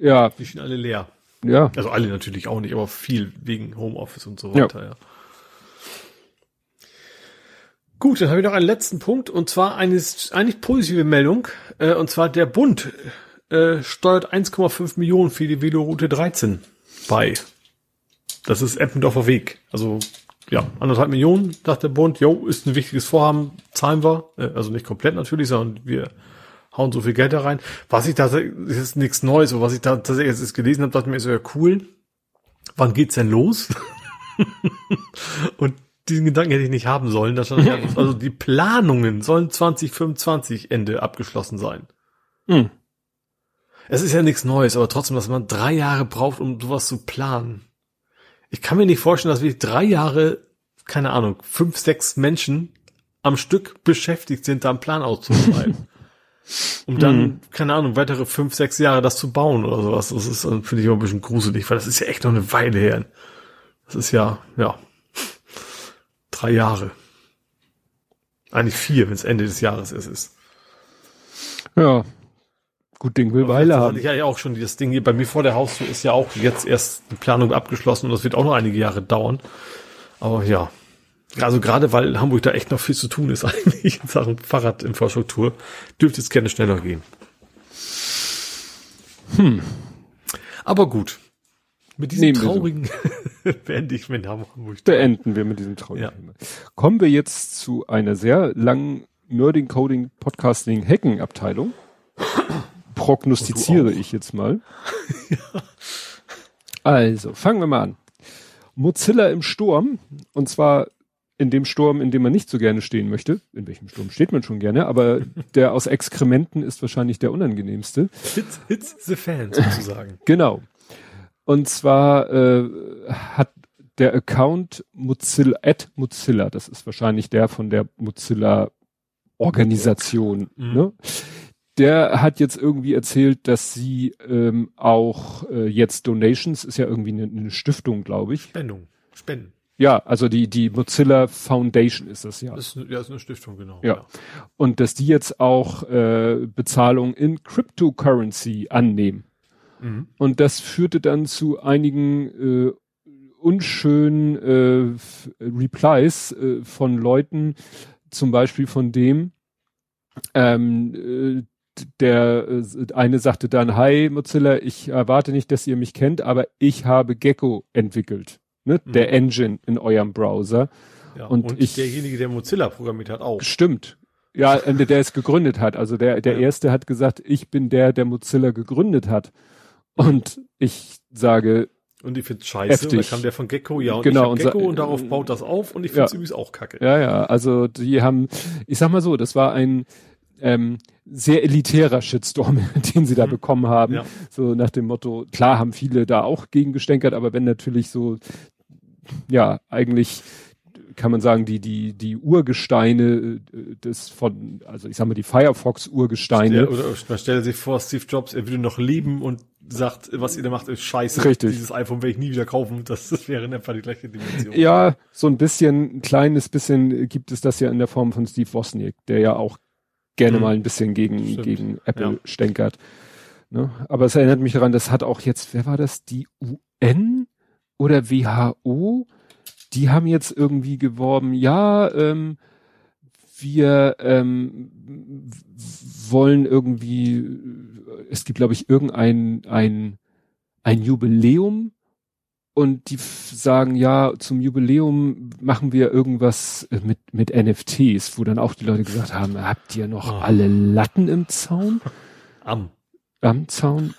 Ja. Die sind alle leer. Ja. Also alle natürlich auch nicht, aber viel wegen Homeoffice und so weiter, ja. ja. Gut, dann habe ich noch einen letzten Punkt und zwar eine eigentlich positive Meldung. Äh, und zwar der Bund äh, steuert 1,5 Millionen für die Veloroute 13 bei. Das ist Eppendorfer Weg. Also ja, anderthalb Millionen, sagt der Bund. Jo, ist ein wichtiges Vorhaben, zahlen wir. Äh, also nicht komplett natürlich, sondern wir hauen so viel Geld da rein. Was ich da, das ist nichts Neues, aber was ich da tatsächlich jetzt gelesen habe, dachte mir, ist ja cool. Wann geht's denn los? und diesen Gedanken hätte ich nicht haben sollen. Dass also die Planungen sollen 2025 Ende abgeschlossen sein. Hm. Es ist ja nichts Neues, aber trotzdem, dass man drei Jahre braucht, um sowas zu planen. ich kann mir nicht vorstellen, dass wir drei Jahre, keine Ahnung, fünf, sechs Menschen am Stück beschäftigt sind, da einen Plan auszuschreiben. um dann, mhm. keine Ahnung, weitere fünf, sechs Jahre das zu bauen oder sowas. Das ist, finde ich immer ein bisschen gruselig, weil das ist ja echt noch eine Weile her. Das ist ja, ja, drei Jahre. Eigentlich vier, wenn es Ende des Jahres ist. ist. Ja, gut Ding will Weile haben. Ja, ja auch schon das Ding hier bei mir vor der Haustür ist ja auch jetzt erst die Planung abgeschlossen und das wird auch noch einige Jahre dauern. Aber ja, also gerade weil Hamburg da echt noch viel zu tun ist eigentlich in Sachen Fahrradinfrastruktur, dürfte es gerne schneller gehen. Hm. Aber gut. Mit diesem Nehmen traurigen beende ich mit Hamburg. Beenden wir mit diesem traurigen ja. Thema. Kommen wir jetzt zu einer sehr langen Nerding Coding Podcasting Hacken Abteilung. Prognostiziere ich jetzt mal. ja. Also, fangen wir mal an. Mozilla im Sturm, und zwar in dem Sturm, in dem man nicht so gerne stehen möchte. In welchem Sturm steht man schon gerne, aber der aus Exkrementen ist wahrscheinlich der unangenehmste. Hits, hits the fan sozusagen. genau. Und zwar äh, hat der Account Mozilla, at Mozilla, das ist wahrscheinlich der von der Mozilla Organisation, mhm. ne? Der hat jetzt irgendwie erzählt, dass sie ähm, auch äh, jetzt Donations, ist ja irgendwie eine, eine Stiftung, glaube ich. Spendung, Spenden. Ja, also die, die Mozilla Foundation ist das ja. Ist, ja, ist eine Stiftung, genau. Ja. ja. Und dass die jetzt auch äh, Bezahlung in Cryptocurrency annehmen. Mhm. Und das führte dann zu einigen äh, unschönen äh, Replies äh, von Leuten, zum Beispiel von dem, ähm, äh, der äh, eine sagte dann, hi Mozilla, ich erwarte nicht, dass ihr mich kennt, aber ich habe Gecko entwickelt ne? Mhm. der Engine in eurem Browser. Ja, und, und ich, derjenige, der Mozilla programmiert hat, auch. Stimmt. Ja, äh, der es gegründet hat. Also der, der ja. erste hat gesagt, ich bin der, der Mozilla gegründet hat. Und ich sage, und ich finde scheiße. Heftig. Und dann kam der von Gecko, ja, und genau, ich Gecko und, und darauf baut das auf und ich finde es ja. übrigens auch kacke. Ja, ja, also die haben, ich sag mal so, das war ein ähm, sehr elitärer Shitstorm, den sie da mhm. bekommen haben. Ja. So nach dem Motto, klar haben viele da auch gegen gestänkert, aber wenn natürlich so ja, eigentlich kann man sagen, die, die, die Urgesteine äh, des von, also ich sag mal, die Firefox-Urgesteine. Oder man stelle sich vor, Steve Jobs, er würde noch leben und sagt, was ihr da macht, ist scheiße. Richtig. Dieses iPhone werde ich nie wieder kaufen. Das, das wäre in etwa die gleiche Dimension. Ja, so ein bisschen, ein kleines bisschen gibt es das ja in der Form von Steve Wozniak, der ja auch gerne mhm. mal ein bisschen gegen, gegen Apple ja. stänkert. Ne? Aber es erinnert mich daran, das hat auch jetzt, wer war das? Die UN oder WHO, die haben jetzt irgendwie geworben, ja, ähm, wir ähm, wollen irgendwie, es gibt, glaube ich, irgendein ein, ein Jubiläum und die sagen, ja, zum Jubiläum machen wir irgendwas mit, mit NFTs, wo dann auch die Leute gesagt haben, habt ihr noch oh. alle Latten im Zaun? Am. Am Zaun?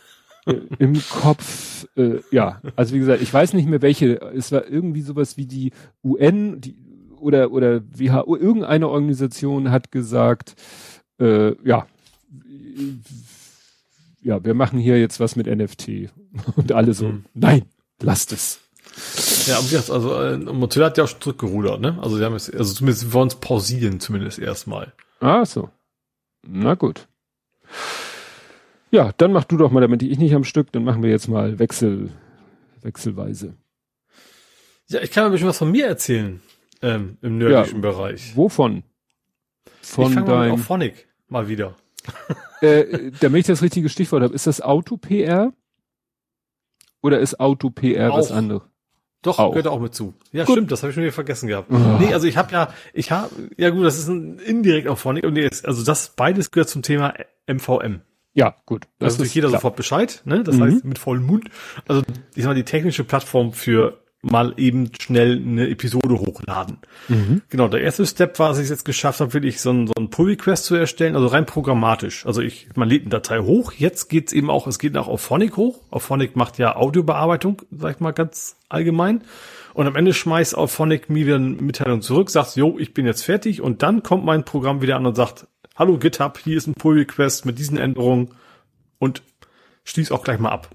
Äh, im Kopf, äh, ja, also wie gesagt, ich weiß nicht mehr welche, es war irgendwie sowas wie die UN, die oder oder WHO, irgendeine Organisation hat gesagt, äh, ja, ja, wir machen hier jetzt was mit NFT und alle so, mhm. nein, lasst es. Ja, also äh, Mozilla hat ja auch schon zurückgerudert, ne? Also sie haben es, also zumindest wollen es pausieren zumindest erstmal. Ah so, na gut. Ja, dann mach du doch mal, damit ich nicht am Stück, dann machen wir jetzt mal Wechsel, wechselweise. Ja, ich kann ein bisschen was von mir erzählen, ähm, im nördlichen ja, Bereich. Wovon? Von ich deinem... auf Phonic, mal wieder. äh, damit ich das richtige Stichwort habe, ist das Auto-PR? Oder ist Auto-PR was anderes? Doch, auch. gehört auch mit zu. Ja, gut. stimmt, das habe ich schon wieder vergessen gehabt. Oh. Nee, also ich habe ja, ich habe, ja gut, das ist ein indirekt auf Phonic. Und jetzt, also das beides gehört zum Thema MVM. Ja, gut. Das also ist jeder klar. sofort Bescheid, ne? Das mhm. heißt mit vollem Mund. Also ich sag mal, die technische Plattform für mal eben schnell eine Episode hochladen. Mhm. Genau, der erste Step war, dass ich jetzt geschafft habe, wirklich so ein, so ein Pull-Request zu erstellen, also rein programmatisch. Also ich, man lädt eine Datei hoch, jetzt geht's eben auch, es geht auch auf Phonic hoch. Auf Phonic macht ja Audiobearbeitung, sag ich mal ganz allgemein. Und am Ende schmeißt auf Phonic mir wieder eine Mitteilung zurück, sagt, jo, ich bin jetzt fertig und dann kommt mein Programm wieder an und sagt, hallo GitHub, hier ist ein Pull Request mit diesen Änderungen und schließ auch gleich mal ab.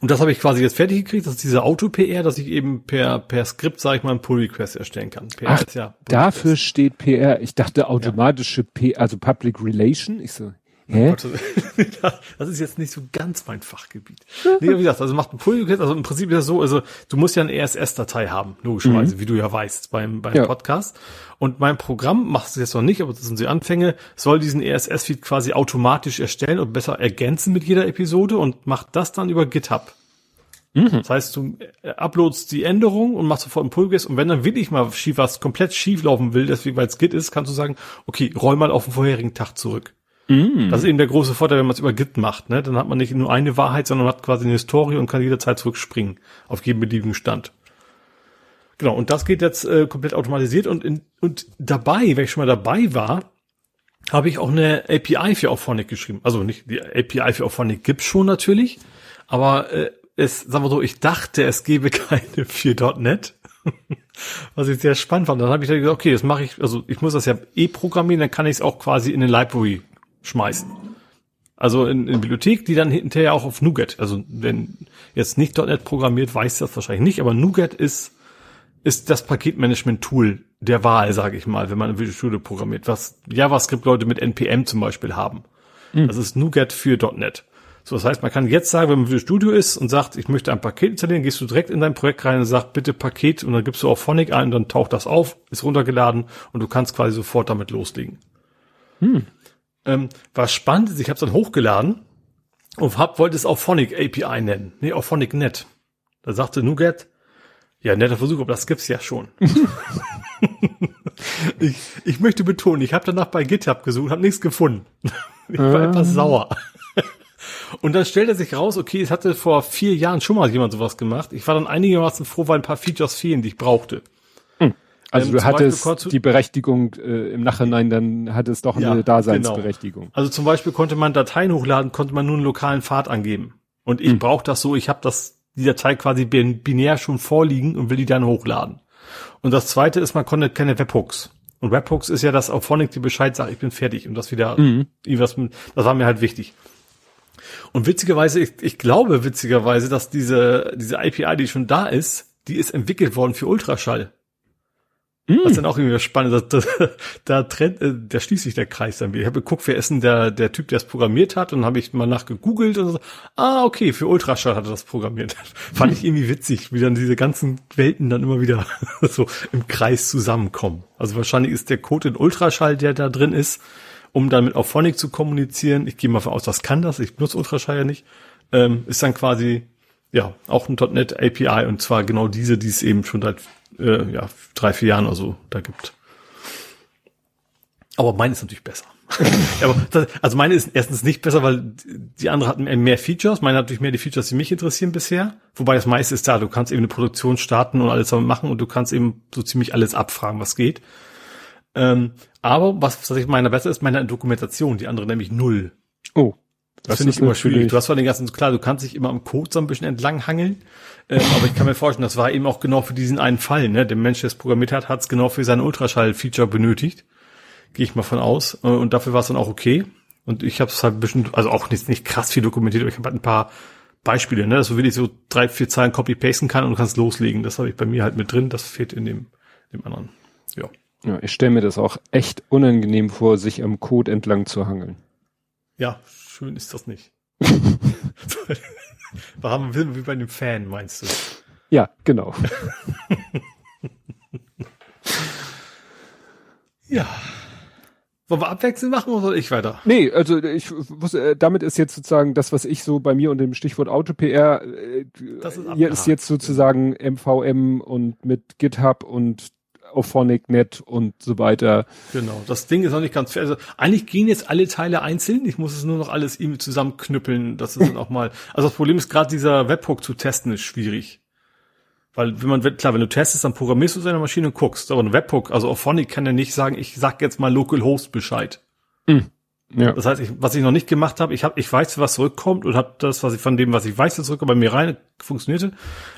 Und das habe ich quasi jetzt fertig gekriegt. Das ist diese Auto-PR, dass ich eben per, per Skript, sage ich mal, einen Pull-Request erstellen kann. PR Ach, ja dafür steht PR. Ich dachte automatische ja. P, also Public Relation. Ich so, Hä? Das ist jetzt nicht so ganz mein Fachgebiet. Nee, wie gesagt, also macht ein Pull Request, also im Prinzip ist das so, also du musst ja eine RSS-Datei haben, logischerweise, mhm. wie du ja weißt beim, beim ja. Podcast. Und mein Programm macht es jetzt noch nicht, aber das sind die Anfänge, soll diesen RSS-Feed quasi automatisch erstellen und besser ergänzen mit jeder Episode und macht das dann über GitHub. Mhm. Das heißt, du äh, uploadst die Änderung und machst sofort einen Pull Request und wenn dann wirklich mal schief was komplett schief laufen will, deswegen weil es Git ist, kannst du sagen, okay, roll mal auf den vorherigen Tag zurück. Mm. Das ist eben der große Vorteil, wenn man es über Git macht. Ne? Dann hat man nicht nur eine Wahrheit, sondern hat quasi eine Historie und kann jederzeit zurückspringen auf jeden beliebigen Stand. Genau, und das geht jetzt äh, komplett automatisiert und, in, und dabei, wenn ich schon mal dabei war, habe ich auch eine API für Auphonic geschrieben. Also nicht die API für Auphonic gibt's schon natürlich, aber äh, es, sagen wir so, ich dachte, es gäbe keine für .NET. Was ich sehr spannend fand. Dann habe ich gesagt, okay, das mache ich, also ich muss das ja eh programmieren, dann kann ich es auch quasi in eine Library schmeißen. Also in, in Bibliothek, die dann hinterher auch auf NuGet, also wenn jetzt nicht .NET programmiert, weiß das wahrscheinlich nicht, aber NuGet ist, ist das Paketmanagement-Tool der Wahl, sage ich mal, wenn man in Visual Studio programmiert, was JavaScript-Leute mit NPM zum Beispiel haben. Mhm. Das ist NuGet für .NET. So, das heißt, man kann jetzt sagen, wenn man Visual Studio ist und sagt, ich möchte ein Paket installieren, gehst du direkt in dein Projekt rein und sagst, bitte Paket und dann gibst du auch Phonic ein und dann taucht das auf, ist runtergeladen und du kannst quasi sofort damit loslegen. Hm. Ähm, war spannend, ich habe es dann hochgeladen und hab, wollte es auch Phonic API nennen. Nee, auch Phonic Net. Da sagte Nuget, ja, netter Versuch, aber das gibt's ja schon. ich, ich möchte betonen, ich habe danach bei GitHub gesucht, habe nichts gefunden. ich war ah. etwas sauer. Und dann stellte sich raus, okay, es hatte vor vier Jahren schon mal jemand sowas gemacht. Ich war dann einigermaßen froh, weil ein paar Features fehlen, die ich brauchte. Also ähm, du hattest Beispiel, die Berechtigung äh, im Nachhinein, dann hatte es doch eine ja, Daseinsberechtigung. Genau. Also zum Beispiel konnte man Dateien hochladen, konnte man nur einen lokalen Pfad angeben. Und ich hm. brauche das so, ich habe das die Datei quasi binär schon vorliegen und will die dann hochladen. Und das zweite ist, man konnte keine Webhooks. Und Webhooks ist ja das auf Phonic, die Bescheid sagt, ich bin fertig und das wieder, mhm. das war mir halt wichtig. Und witzigerweise, ich, ich glaube witzigerweise, dass diese, diese API, die schon da ist, die ist entwickelt worden für Ultraschall. Mm. Was dann auch irgendwie spannend, ist, da, da trennt, äh, da schließt sich der Kreis dann wieder. Ich habe geguckt, wer ist denn der, der Typ, der es programmiert hat, und dann habe ich mal nachgegoogelt und so, ah, okay, für Ultraschall hat er das programmiert. Fand ich irgendwie witzig, wie dann diese ganzen Welten dann immer wieder so im Kreis zusammenkommen. Also wahrscheinlich ist der Code in Ultraschall, der da drin ist, um dann mit Auphonic zu kommunizieren. Ich gehe mal von aus, das kann das, ich benutze Ultraschall ja nicht, ähm, ist dann quasi, ja, auch ein .NET API und zwar genau diese, die es eben schon seit äh, ja, drei, vier Jahren oder so da gibt. Aber meine ist natürlich besser. Aber das, also meine ist erstens nicht besser, weil die andere hat mehr Features. Meine hat natürlich mehr die Features, die mich interessieren bisher. Wobei das meiste ist da. Du kannst eben eine Produktion starten und alles damit machen und du kannst eben so ziemlich alles abfragen, was geht. Ähm, aber was, was ich meine besser ist, meine Dokumentation. Die andere nämlich null. Oh. Das, finde ich immer schwierig. Du hast vor den ganzen, klar, du kannst dich immer am Code so ein bisschen entlang hangeln, ähm, aber ich kann mir vorstellen, das war eben auch genau für diesen einen Fall. Ne? Der Mensch, der es programmiert hat, hat es genau für sein Ultraschall-Feature benötigt. Gehe ich mal von aus. Äh, und dafür war es dann auch okay. Und ich habe es halt ein bisschen, also auch nicht, nicht krass viel dokumentiert, aber ich habe halt ein paar Beispiele, ne, dass du wirklich so drei, vier Zeilen copy-pasten kann und du kannst loslegen. Das habe ich bei mir halt mit drin. Das fehlt in dem, dem anderen. Ja. Ja, ich stelle mir das auch echt unangenehm vor, sich am Code entlang zu hangeln. Ja, schön ist das nicht. Warum wie bei einem Fan, meinst du? Ja, genau. ja. Wollen wir abwechselnd machen oder soll ich weiter? Nee, also ich wusste, äh, damit ist jetzt sozusagen das, was ich so bei mir unter dem Stichwort Auto-PR, äh, hier ist jetzt sozusagen MVM und mit GitHub und Auphonic.net und so weiter. Genau, das Ding ist noch nicht ganz fair. Also eigentlich gehen jetzt alle Teile einzeln. Ich muss es nur noch alles irgendwie zusammenknüppeln. Das ist dann auch mal. Also das Problem ist gerade dieser Webhook zu testen ist schwierig. Weil wenn man, klar, wenn du testest, dann programmierst du seine Maschine und guckst. Aber ein Webhook, also Auphonic kann ja nicht sagen, ich sag jetzt mal Localhost Bescheid. Mhm. Ja. Das heißt, ich, was ich noch nicht gemacht habe, ich habe, ich weiß, was zurückkommt und habe das, was ich von dem, was ich weiß, zurückkommt, bei mir rein funktionierte.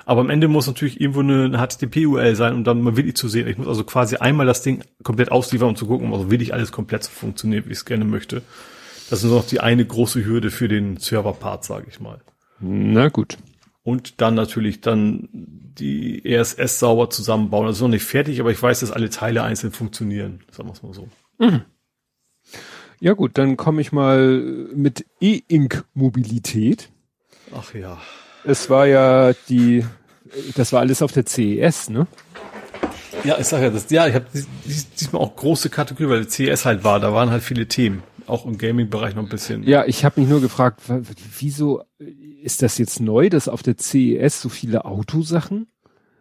Aber am Ende muss natürlich irgendwo eine, eine HTTP-URL sein, um dann mal wirklich zu sehen. Ich muss also quasi einmal das Ding komplett ausliefern, um zu gucken, ob also wirklich alles komplett so funktioniert, wie ich es gerne möchte. Das ist noch die eine große Hürde für den Server-Part, sage ich mal. Na gut. und dann natürlich dann die ESS sauber zusammenbauen. Das ist noch nicht fertig, aber ich weiß, dass alle Teile einzeln funktionieren. Sagen wir es mal so. Mhm. Ja gut, dann komme ich mal mit E-Ink-Mobilität. Ach ja. Es war ja die, das war alles auf der CES, ne? Ja, ich sag ja, das, ja, ich habe diesmal auch große Kategorie, weil CES halt war, da waren halt viele Themen auch im Gaming-Bereich noch ein bisschen. Ja, ich habe mich nur gefragt, wieso ist das jetzt neu, dass auf der CES so viele Autosachen?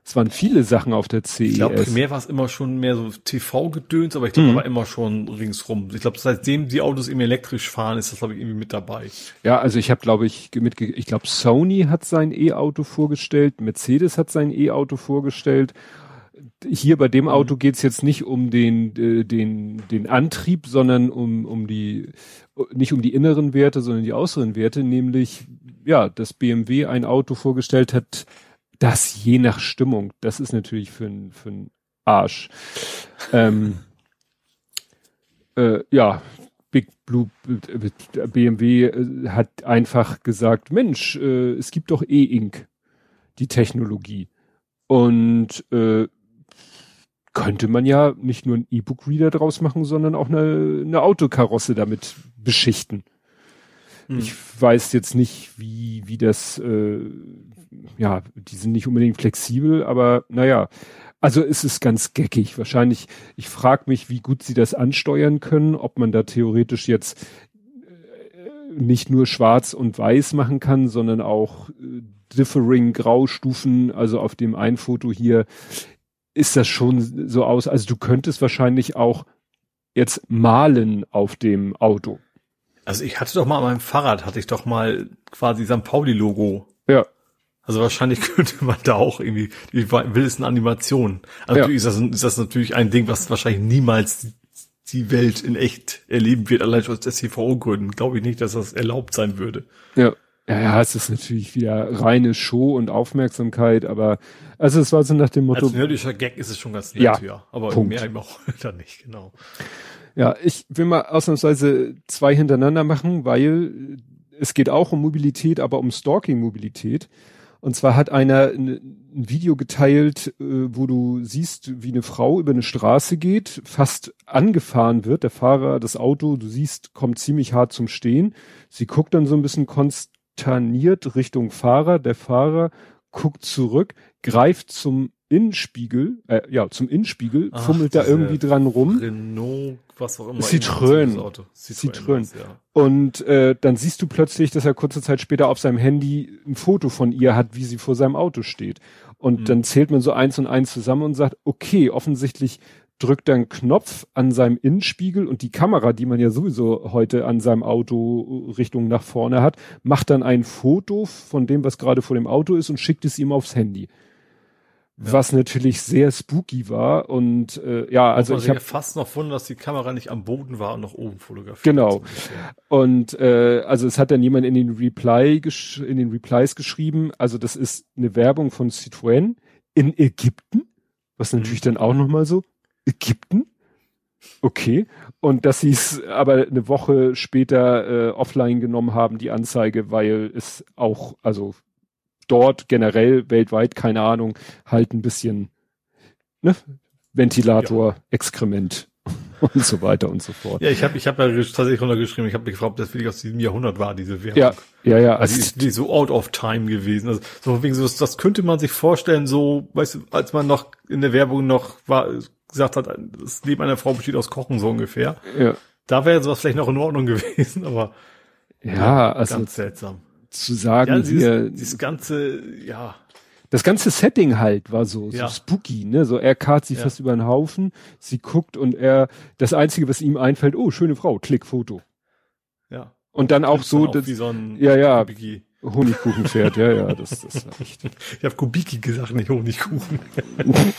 Es waren viele Sachen auf der CES. Ich glaube, primär war es immer schon mehr so TV-Gedöns, aber ich glaube, mhm. war immer schon ringsrum. Ich glaube, seitdem die Autos eben elektrisch fahren, ist das, glaube ich, irgendwie mit dabei. Ja, also ich habe, glaube ich, mit, ich glaube, Sony hat sein E-Auto vorgestellt, Mercedes hat sein E-Auto vorgestellt hier bei dem mhm. Auto geht's jetzt nicht um den, äh, den, den Antrieb, sondern um, um die, nicht um die inneren Werte, sondern die äußeren Werte, nämlich, ja, dass BMW ein Auto vorgestellt hat, das je nach Stimmung, das ist natürlich für ein, für Arsch. ähm, äh, ja, Big Blue BMW äh, hat einfach gesagt, Mensch, äh, es gibt doch E-Ink, die Technologie. Und äh, könnte man ja nicht nur ein E-Book-Reader draus machen, sondern auch eine, eine Autokarosse damit beschichten. Hm. Ich weiß jetzt nicht, wie, wie das, äh, ja, die sind nicht unbedingt flexibel, aber naja. Also es ist ganz geckig. Wahrscheinlich, ich frage mich, wie gut sie das ansteuern können, ob man da theoretisch jetzt äh, nicht nur schwarz und weiß machen kann, sondern auch äh, differing Graustufen, also auf dem ein Foto hier ist das schon so aus, also du könntest wahrscheinlich auch jetzt malen auf dem Auto. Also ich hatte doch mal an meinem Fahrrad, hatte ich doch mal quasi St. Pauli-Logo. Ja. Also wahrscheinlich könnte man da auch irgendwie die wildesten Animationen. Also ja. natürlich ist das, ist das natürlich ein Ding, was wahrscheinlich niemals die Welt in echt erleben wird, allein aus SCVO-Gründen. Glaube ich nicht, dass das erlaubt sein würde. Ja. Ja, ja, es ist natürlich wieder reine Show und Aufmerksamkeit, aber also es war so nach dem Motto. Als nerdischer Gag ist es schon ganz nett, ja. ja. Aber Punkt. mehr eben auch dann nicht, genau. Ja, ich will mal ausnahmsweise zwei hintereinander machen, weil es geht auch um Mobilität, aber um Stalking-Mobilität. Und zwar hat einer ein, Video geteilt, äh, wo du siehst, wie eine Frau über eine Straße geht, fast angefahren wird. Der Fahrer, das Auto, du siehst, kommt ziemlich hart zum Stehen. Sie guckt dann so ein bisschen konst turniert Richtung Fahrer. Der Fahrer guckt zurück, greift zum Innenspiegel, äh, ja, zum Innenspiegel, Ach, fummelt da irgendwie dran rum. Renault, was auch immer. Citroën. Citroën. Ja. Und äh, dann siehst du plötzlich, dass er kurze Zeit später auf seinem Handy ein Foto von ihr hat, wie sie vor seinem Auto steht. Und mhm. dann zählt man so eins und eins zusammen und sagt, okay, offensichtlich drückt er einen Knopf an seinem Innenspiegel und die Kamera, die man ja sowieso heute an seinem Auto Richtung nach vorne hat, macht dann ein Foto von dem, was gerade vor dem Auto ist und schickt es ihm aufs Handy. Ja. Was natürlich sehr spooky war und äh, ja, also ich habe fast noch wundern, dass die Kamera nicht am Boden war und nach oben fotografiert. Genau. Und äh, also es hat dann jemand in den Reply in den Replies geschrieben, also das ist eine Werbung von Citroën in Ägypten, was natürlich mhm. dann auch noch mal so Ägypten? Okay. Und dass sie es aber eine Woche später äh, offline genommen haben, die Anzeige, weil es auch, also dort generell weltweit, keine Ahnung, halt ein bisschen ne, Ventilator, ja. Exkrement und so weiter und so fort. Ja, ich habe ich hab ja tatsächlich runtergeschrieben, ich habe mich gefragt, ob das wirklich aus diesem Jahrhundert war, diese Währung. Ja, ja, ja. Also, also die ist die so out of time gewesen. Also so wegen so, das könnte man sich vorstellen, so, weißt du, als man noch in der Werbung noch war, gesagt hat, das Leben einer Frau besteht aus Kochen, so ungefähr. Ja. Da wäre sowas vielleicht noch in Ordnung gewesen, aber ja, ja also ganz seltsam. Zu sagen, ja, dieses, hier, dieses ganze, ja. Das ganze Setting halt war so, so ja. spooky, ne? So er karrt sie ja. fast über den Haufen, sie guckt und er, das einzige, was ihm einfällt, oh, schöne Frau, klick Foto. Ja. Und dann auch so, dann auch wie so ein ja, ja, Kubiki. Honigkuchenpferd, ja, ja, das, das war echt. Ich habe Kubiki gesagt, nicht Honigkuchen.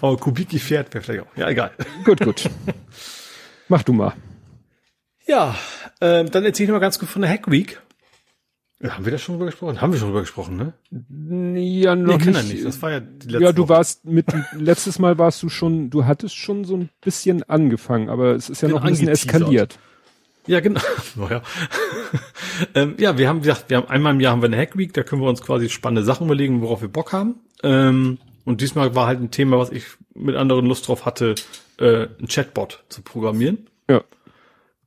Aber Kubiki fährt wäre vielleicht auch. Ja, egal. Gut, gut. Mach du mal. Ja, ähm, dann erzähl ich mal ganz kurz von der Hack Week. Ja, haben wir das schon drüber gesprochen? Haben wir schon drüber gesprochen, ne? Ja, noch nee, nicht. nicht. Das war ja die letzte Ja, du Woche. warst mit, letztes Mal warst du schon, du hattest schon so ein bisschen angefangen, aber es ist ja Bin noch ein bisschen eskaliert. Ja, genau. Naja. ähm, ja, wir haben gesagt, wir haben einmal im Jahr haben wir eine Hack Week, da können wir uns quasi spannende Sachen überlegen, worauf wir Bock haben. Ähm, und diesmal war halt ein Thema, was ich mit anderen Lust drauf hatte, äh, ein Chatbot zu programmieren. Ja.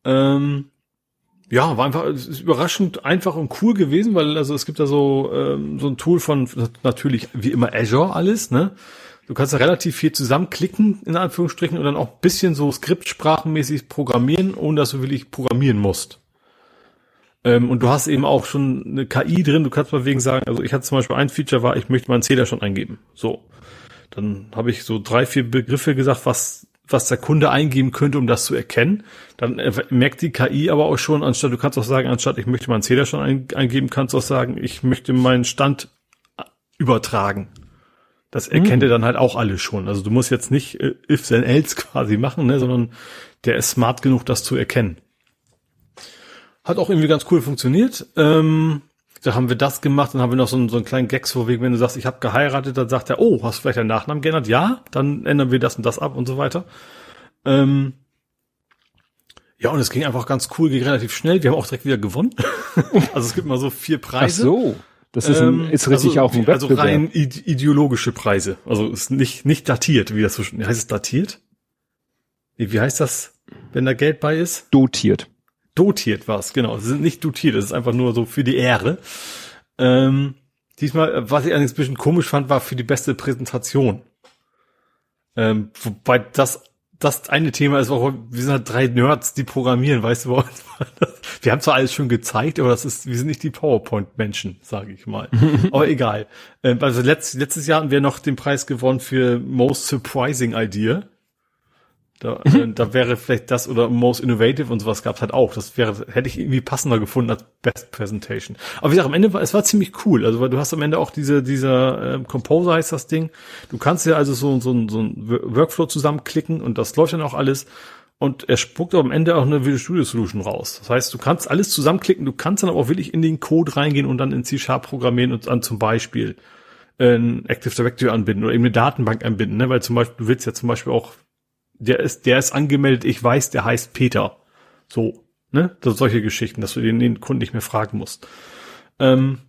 Ähm, ja, war einfach ist überraschend einfach und cool gewesen, weil also es gibt da so ähm, so ein Tool von natürlich wie immer Azure alles, ne? Du kannst da relativ viel zusammenklicken, in Anführungsstrichen, und dann auch bisschen so skriptsprachenmäßig programmieren, ohne dass du wirklich programmieren musst. Ähm, und du hast eben auch schon eine KI drin, du kannst mal wegen sagen, also ich hatte zum Beispiel ein Feature war, ich möchte meinen Zähler schon eingeben. So. Dann habe ich so drei, vier Begriffe gesagt, was, was der Kunde eingeben könnte, um das zu erkennen. Dann merkt die KI aber auch schon, anstatt du kannst auch sagen, anstatt ich möchte meinen Zähler schon ein, eingeben, kannst du auch sagen, ich möchte meinen Stand übertragen. Das erkennt mhm. er dann halt auch alles schon. Also du musst jetzt nicht äh, if then else quasi machen, ne, sondern der ist smart genug, das zu erkennen. Hat auch irgendwie ganz cool funktioniert. Ähm, da haben wir das gemacht, dann haben wir noch so einen, so einen kleinen Gags vorweg, wenn du sagst, ich habe geheiratet, dann sagt er, oh, hast du vielleicht deinen Nachnamen geändert? Ja, dann ändern wir das und das ab und so weiter. Ähm, ja, und es ging einfach ganz cool, ging relativ schnell. Wir haben auch direkt wieder gewonnen. also es gibt mal so vier Preise. Ach so. Das ist, ein, ähm, ist richtig also, auch ein Wettbewerb. Also rein ideologische Preise. Also ist nicht, nicht datiert, wie das so heißt es datiert? Wie heißt das, wenn da Geld bei ist? Dotiert. Dotiert war's, genau. Sie sind nicht dotiert, das ist einfach nur so für die Ehre. Ähm, diesmal, was ich allerdings ein bisschen komisch fand, war für die beste Präsentation. Ähm, wobei das das eine Thema ist auch, wir sind halt drei Nerds, die programmieren, weißt du, wir haben zwar alles schon gezeigt, aber das ist, wir sind nicht die PowerPoint-Menschen, sage ich mal. aber egal. Ähm, also letzt, letztes Jahr haben wir noch den Preis gewonnen für Most Surprising Idea. Da, äh, da wäre vielleicht das oder Most Innovative und sowas gab's halt auch. Das wäre, hätte ich irgendwie passender gefunden als Best Presentation. Aber wie gesagt, am Ende war, es war ziemlich cool. Also, weil du hast am Ende auch diese, dieser äh, Composer heißt das Ding. Du kannst ja also so, so, so ein Workflow zusammenklicken und das läuft dann auch alles. Und er spuckt am Ende auch eine Visual Studio Solution raus. Das heißt, du kannst alles zusammenklicken, du kannst dann aber auch wirklich in den Code reingehen und dann in C-Sharp programmieren und dann zum Beispiel ein Active Directory anbinden oder eben eine Datenbank anbinden, ne? weil zum Beispiel, du willst ja zum Beispiel auch der ist, der ist angemeldet, ich weiß, der heißt Peter. So, ne? Das solche Geschichten, dass du den, den Kunden nicht mehr fragen musst. Ähm,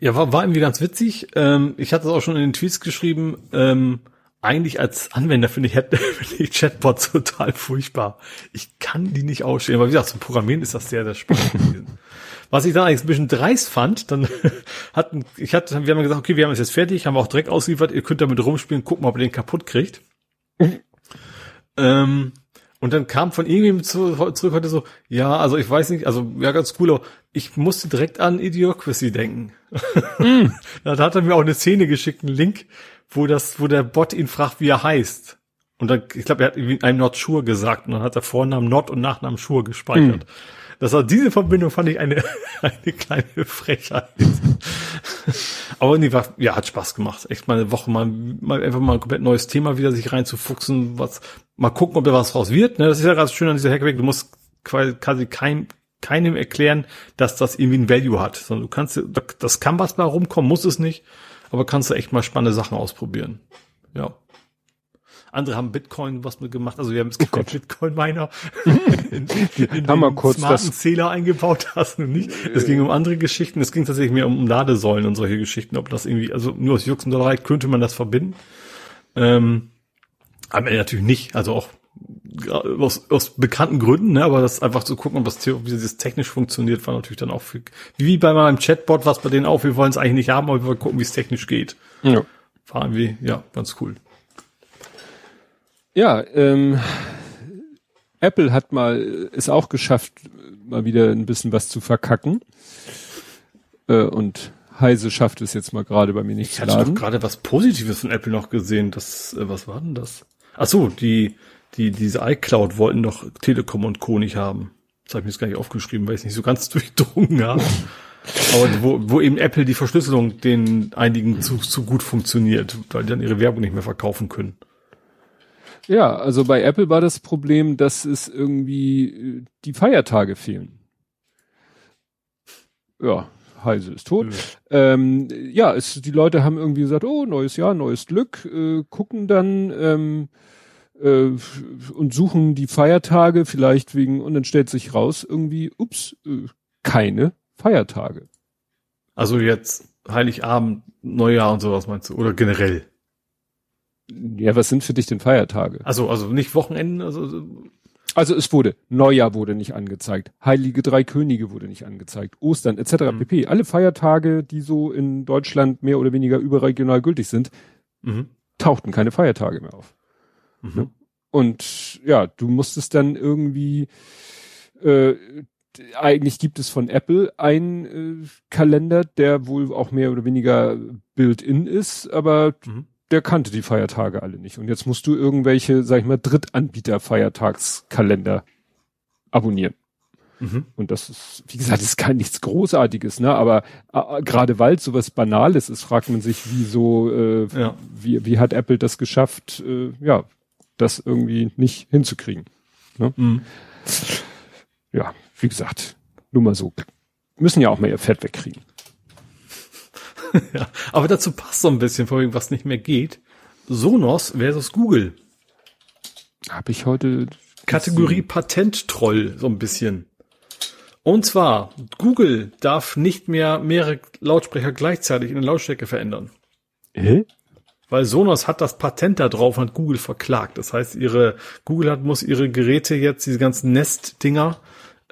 ja, war, war irgendwie ganz witzig. Ähm, ich hatte es auch schon in den Tweets geschrieben. Ähm, eigentlich als Anwender finde ich, finde ich Chatbots total furchtbar. Ich kann die nicht ausstehen. Aber wie gesagt, zum Programmieren ist das sehr, sehr spannend gewesen. Was ich dann eigentlich ein bisschen dreist fand, dann hatten, ich hatte, wir haben gesagt, okay, wir haben es jetzt fertig, haben auch direkt ausgeliefert, ihr könnt damit rumspielen, gucken, ob ihr den kaputt kriegt. Ähm, und dann kam von irgendjemandem zu, zurück heute so, ja, also ich weiß nicht, also ja ganz cool, aber ich musste direkt an Idiocracy denken. Mm. da hat er mir auch eine Szene geschickt, einen Link, wo das, wo der Bot ihn fragt, wie er heißt. Und dann, ich glaube, er hat einem Not Sure gesagt und dann hat er Vornamen Not und Nachnamen Sure gespeichert. Mm. Das war diese Verbindung fand ich eine, eine kleine Frechheit. Aber nee, war, ja, hat Spaß gemacht. Echt mal eine Woche mal, mal einfach mal ein komplett neues Thema wieder sich reinzufuchsen, was, mal gucken, ob da was raus wird. Ne? Das ist ja ganz schön an dieser Hackback. Du musst quasi kein, keinem erklären, dass das irgendwie ein Value hat, sondern du kannst, das kann was mal rumkommen, muss es nicht, aber kannst du echt mal spannende Sachen ausprobieren. Ja. Andere haben Bitcoin was mit gemacht. Also wir haben es oh Bitcoin-Miner in, in haben wir kurz smarten das Zähler eingebaut hast du nicht. Es ging um andere Geschichten. Es ging tatsächlich mehr um Ladesäulen und solche Geschichten. Ob das irgendwie, also nur aus Juxendollerei könnte man das verbinden. Ähm, aber natürlich nicht. Also auch aus, aus bekannten Gründen, ne, aber das einfach zu gucken, ob das, wie das technisch funktioniert, war natürlich dann auch für, wie bei meinem Chatbot, was bei denen auch, wir wollen es eigentlich nicht haben, aber wir wollen gucken, wie es technisch geht. Ja. War irgendwie, ja, ganz cool. Ja, ähm, Apple hat mal, ist auch geschafft, mal wieder ein bisschen was zu verkacken. Äh, und Heise schafft es jetzt mal gerade bei mir nicht ich zu laden. Ich hatte doch gerade was Positives von Apple noch gesehen. Das, äh, was war denn das? Ach so, die, die, diese iCloud wollten doch Telekom und Co. nicht haben. Das habe ich mir jetzt gar nicht aufgeschrieben, weil ich es nicht so ganz durchdrungen habe. Aber wo, wo eben Apple die Verschlüsselung den einigen zu, zu gut funktioniert, weil die dann ihre Werbung nicht mehr verkaufen können. Ja, also bei Apple war das Problem, dass es irgendwie äh, die Feiertage fehlen. Ja, Heise ist tot. Ja, ähm, ja es, die Leute haben irgendwie gesagt, oh, neues Jahr, neues Glück, äh, gucken dann, ähm, äh, und suchen die Feiertage vielleicht wegen, und dann stellt sich raus irgendwie, ups, äh, keine Feiertage. Also jetzt Heiligabend, Neujahr und sowas meinst du? Oder generell? Ja, was sind für dich denn Feiertage? Also, also nicht Wochenenden, also. Also es wurde, Neujahr wurde nicht angezeigt, Heilige Drei Könige wurde nicht angezeigt, Ostern etc. Mhm. pp. Alle Feiertage, die so in Deutschland mehr oder weniger überregional gültig sind, mhm. tauchten keine Feiertage mehr auf. Mhm. Ne? Und ja, du musstest dann irgendwie äh, eigentlich gibt es von Apple einen äh, Kalender, der wohl auch mehr oder weniger built-in ist, aber mhm. Der kannte die Feiertage alle nicht. Und jetzt musst du irgendwelche, sag ich mal, Drittanbieter-Feiertagskalender abonnieren. Mhm. Und das ist, wie gesagt, ist kein nichts Großartiges, ne? Aber äh, gerade weil es sowas Banales ist, fragt man sich, wieso, äh, ja. wie, wie hat Apple das geschafft, äh, ja, das irgendwie nicht hinzukriegen. Ne? Mhm. Ja, wie gesagt, nur mal so. Müssen ja auch mal ihr Fett wegkriegen. ja, aber dazu passt so ein bisschen, vor allem, was nicht mehr geht. Sonos versus Google. Habe ich heute. Kategorie Patent-Troll, so ein bisschen. Und zwar, Google darf nicht mehr mehrere Lautsprecher gleichzeitig in der Lautstärke verändern. Hä? Weil Sonos hat das Patent da drauf und hat Google verklagt. Das heißt, ihre, Google hat, muss ihre Geräte jetzt, diese ganzen Nest-Dinger,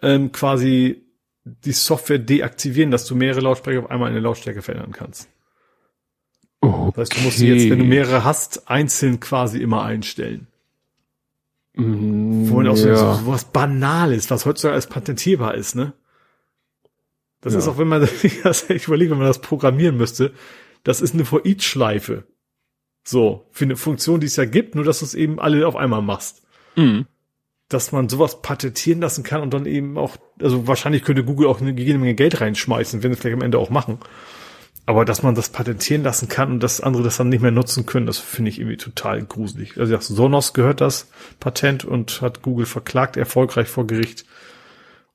ähm, quasi die Software deaktivieren, dass du mehrere Lautsprecher auf einmal in der Lautstärke verändern kannst. Okay. Das heißt, du musst jetzt, wenn du mehrere hast, einzeln quasi immer einstellen. Mm, Vorhin auch ja. so, so was Banales, was heutzutage als patentierbar ist, ne? Das ja. ist auch, wenn man das, ich überlege, wenn man das programmieren müsste, das ist eine For-Each-Schleife. So, für eine Funktion, die es ja gibt, nur dass du es eben alle auf einmal machst. Mhm dass man sowas patentieren lassen kann und dann eben auch, also wahrscheinlich könnte Google auch eine jede Menge Geld reinschmeißen, wenn sie vielleicht am Ende auch machen. Aber dass man das patentieren lassen kann und dass andere das dann nicht mehr nutzen können, das finde ich irgendwie total gruselig. Also ja, Sonos gehört das Patent und hat Google verklagt, erfolgreich vor Gericht.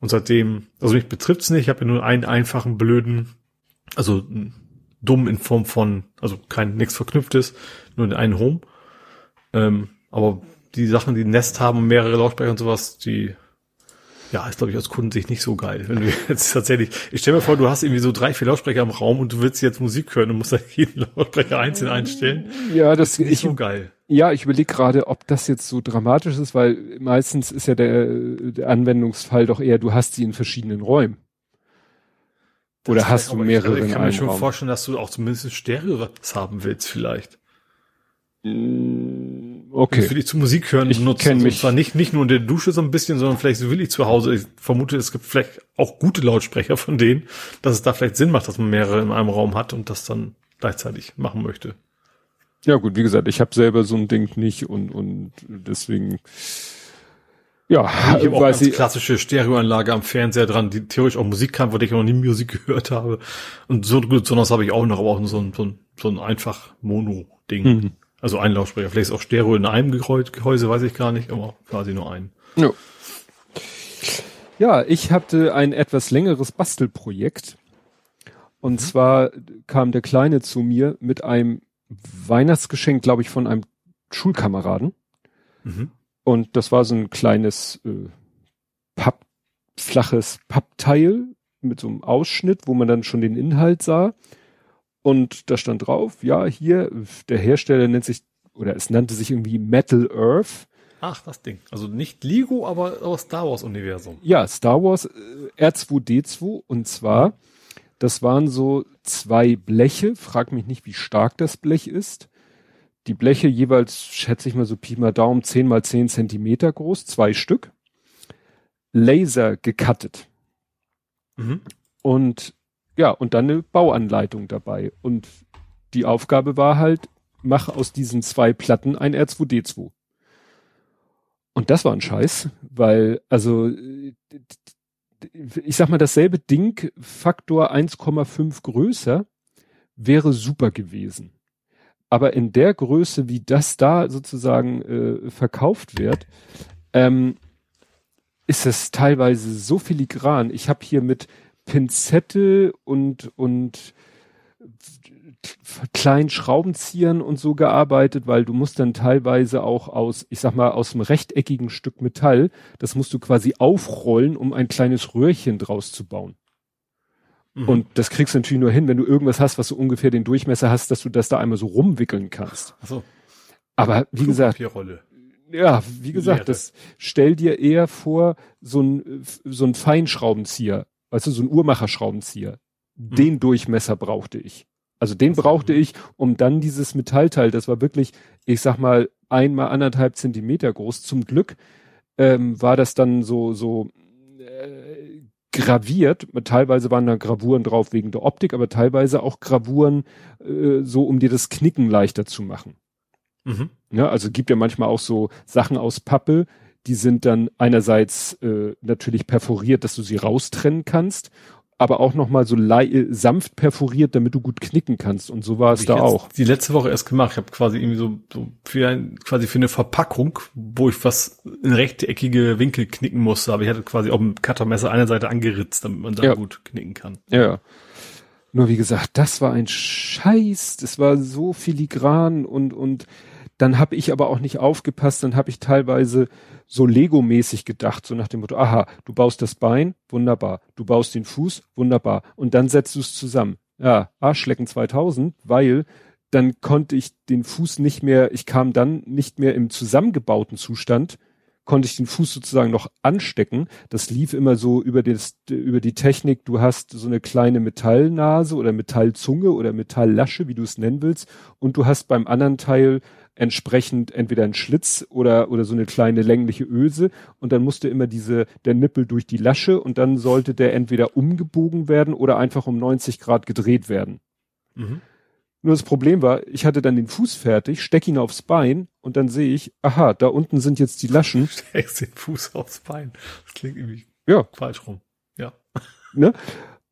Und seitdem, also mich betrifft's nicht, ich habe ja nur einen einfachen, blöden, also dumm in Form von, also kein nichts Verknüpftes, nur einen Home. Ähm, aber die Sachen, die Nest haben, mehrere Lautsprecher und sowas, die ja, ist glaube ich aus Kundensicht nicht so geil. Wenn du jetzt tatsächlich, ich stell mir vor, du hast irgendwie so drei, vier Lautsprecher im Raum und du willst jetzt Musik hören und musst dann jeden Lautsprecher einzeln einstellen. Ja, das, ist nicht ich, so geil. Ja, ich überlege gerade, ob das jetzt so dramatisch ist, weil meistens ist ja der, der Anwendungsfall doch eher, du hast sie in verschiedenen Räumen. Oder hast du mehrere? Ich, ich kann mir schon Raum. vorstellen, dass du auch zumindest Stereo haben willst, vielleicht. Mm, okay. Will ich zu Musik hören ich benutzen. Kenn mich. Und zwar nicht, nicht nur in der Dusche so ein bisschen, sondern vielleicht so will ich zu Hause. Ich vermute, es gibt vielleicht auch gute Lautsprecher von denen, dass es da vielleicht Sinn macht, dass man mehrere in einem Raum hat und das dann gleichzeitig machen möchte. Ja gut, wie gesagt, ich habe selber so ein Ding nicht und, und deswegen ja, ich habe auch ganz ich, klassische Stereoanlage am Fernseher dran, die theoretisch auch Musik kann, weil ich noch nie Musik gehört habe. Und so gut, sonst habe ich auch noch, aber auch so ein, so ein, so ein einfach Mono-Ding. Mhm. Also ein Lautsprecher. Vielleicht ist auch Stereo in einem Gehäuse, weiß ich gar nicht, aber quasi nur ein. Ja. Ja, ich hatte ein etwas längeres Bastelprojekt. Und mhm. zwar kam der Kleine zu mir mit einem Weihnachtsgeschenk, glaube ich, von einem Schulkameraden. Mhm. Und das war so ein kleines äh, Papp, flaches Pappteil mit so einem Ausschnitt, wo man dann schon den Inhalt sah. Und da stand drauf, ja, hier, der Hersteller nennt sich, oder es nannte sich irgendwie Metal Earth. Ach, das Ding. Also nicht Lego, aber aus Star Wars Universum. Ja, Star Wars äh, R2D2 und zwar, das waren so zwei Bleche, frag mich nicht, wie stark das Blech ist. Die Bleche jeweils, schätze ich mal so Pi mal Daumen, 10 mal 10 Zentimeter groß, zwei Stück. Laser gecuttet. Mhm. Und ja, und dann eine Bauanleitung dabei. Und die Aufgabe war halt, mach aus diesen zwei Platten ein R2D2. Und das war ein Scheiß, weil, also, ich sag mal, dasselbe Ding, Faktor 1,5 größer, wäre super gewesen. Aber in der Größe, wie das da sozusagen äh, verkauft wird, ähm, ist es teilweise so filigran. Ich habe hier mit Pinzette und, und kleinen Schraubenziehern und so gearbeitet, weil du musst dann teilweise auch aus, ich sag mal, aus einem rechteckigen Stück Metall, das musst du quasi aufrollen, um ein kleines Röhrchen draus zu bauen. Mhm. Und das kriegst du natürlich nur hin, wenn du irgendwas hast, was so ungefähr den Durchmesser hast, dass du das da einmal so rumwickeln kannst. Ach so. Aber wie gesagt, ja, wie gesagt, Leere. das stell dir eher vor, so ein, so ein Feinschraubenzieher, weißt du, so ein Uhrmacherschraubenzieher. Mhm. Den Durchmesser brauchte ich. Also den brauchte ich, um dann dieses Metallteil, das war wirklich, ich sag mal, einmal anderthalb Zentimeter groß. Zum Glück ähm, war das dann so, so äh, graviert. Teilweise waren da Gravuren drauf wegen der Optik, aber teilweise auch Gravuren äh, so, um dir das Knicken leichter zu machen. Mhm. Ja, also gibt ja manchmal auch so Sachen aus Pappe, die sind dann einerseits äh, natürlich perforiert, dass du sie raustrennen kannst aber auch noch mal so sanft perforiert, damit du gut knicken kannst. Und so war es da auch. Die letzte Woche erst gemacht. Ich habe quasi irgendwie so, so für ein, quasi für eine Verpackung, wo ich was in rechteckige Winkel knicken musste. Aber ich hatte quasi auch ein Cuttermesser einer Seite angeritzt, damit man da ja. gut knicken kann. Ja. Nur wie gesagt, das war ein Scheiß. Das war so filigran und und dann habe ich aber auch nicht aufgepasst. Dann habe ich teilweise so Lego-mäßig gedacht, so nach dem Motto, aha, du baust das Bein, wunderbar, du baust den Fuß, wunderbar, und dann setzt du es zusammen. Ja, Arschlecken 2000, weil dann konnte ich den Fuß nicht mehr, ich kam dann nicht mehr im zusammengebauten Zustand, konnte ich den Fuß sozusagen noch anstecken. Das lief immer so über, das, über die Technik, du hast so eine kleine Metallnase oder Metallzunge oder Metalllasche, wie du es nennen willst, und du hast beim anderen Teil entsprechend entweder ein Schlitz oder, oder so eine kleine längliche Öse und dann musste immer diese, der Nippel durch die Lasche und dann sollte der entweder umgebogen werden oder einfach um 90 Grad gedreht werden. Mhm. Nur das Problem war, ich hatte dann den Fuß fertig, steck ihn aufs Bein und dann sehe ich, aha, da unten sind jetzt die Laschen. Steckst den Fuß aufs Bein. Das klingt irgendwie ja. falsch rum. Ja. Ne?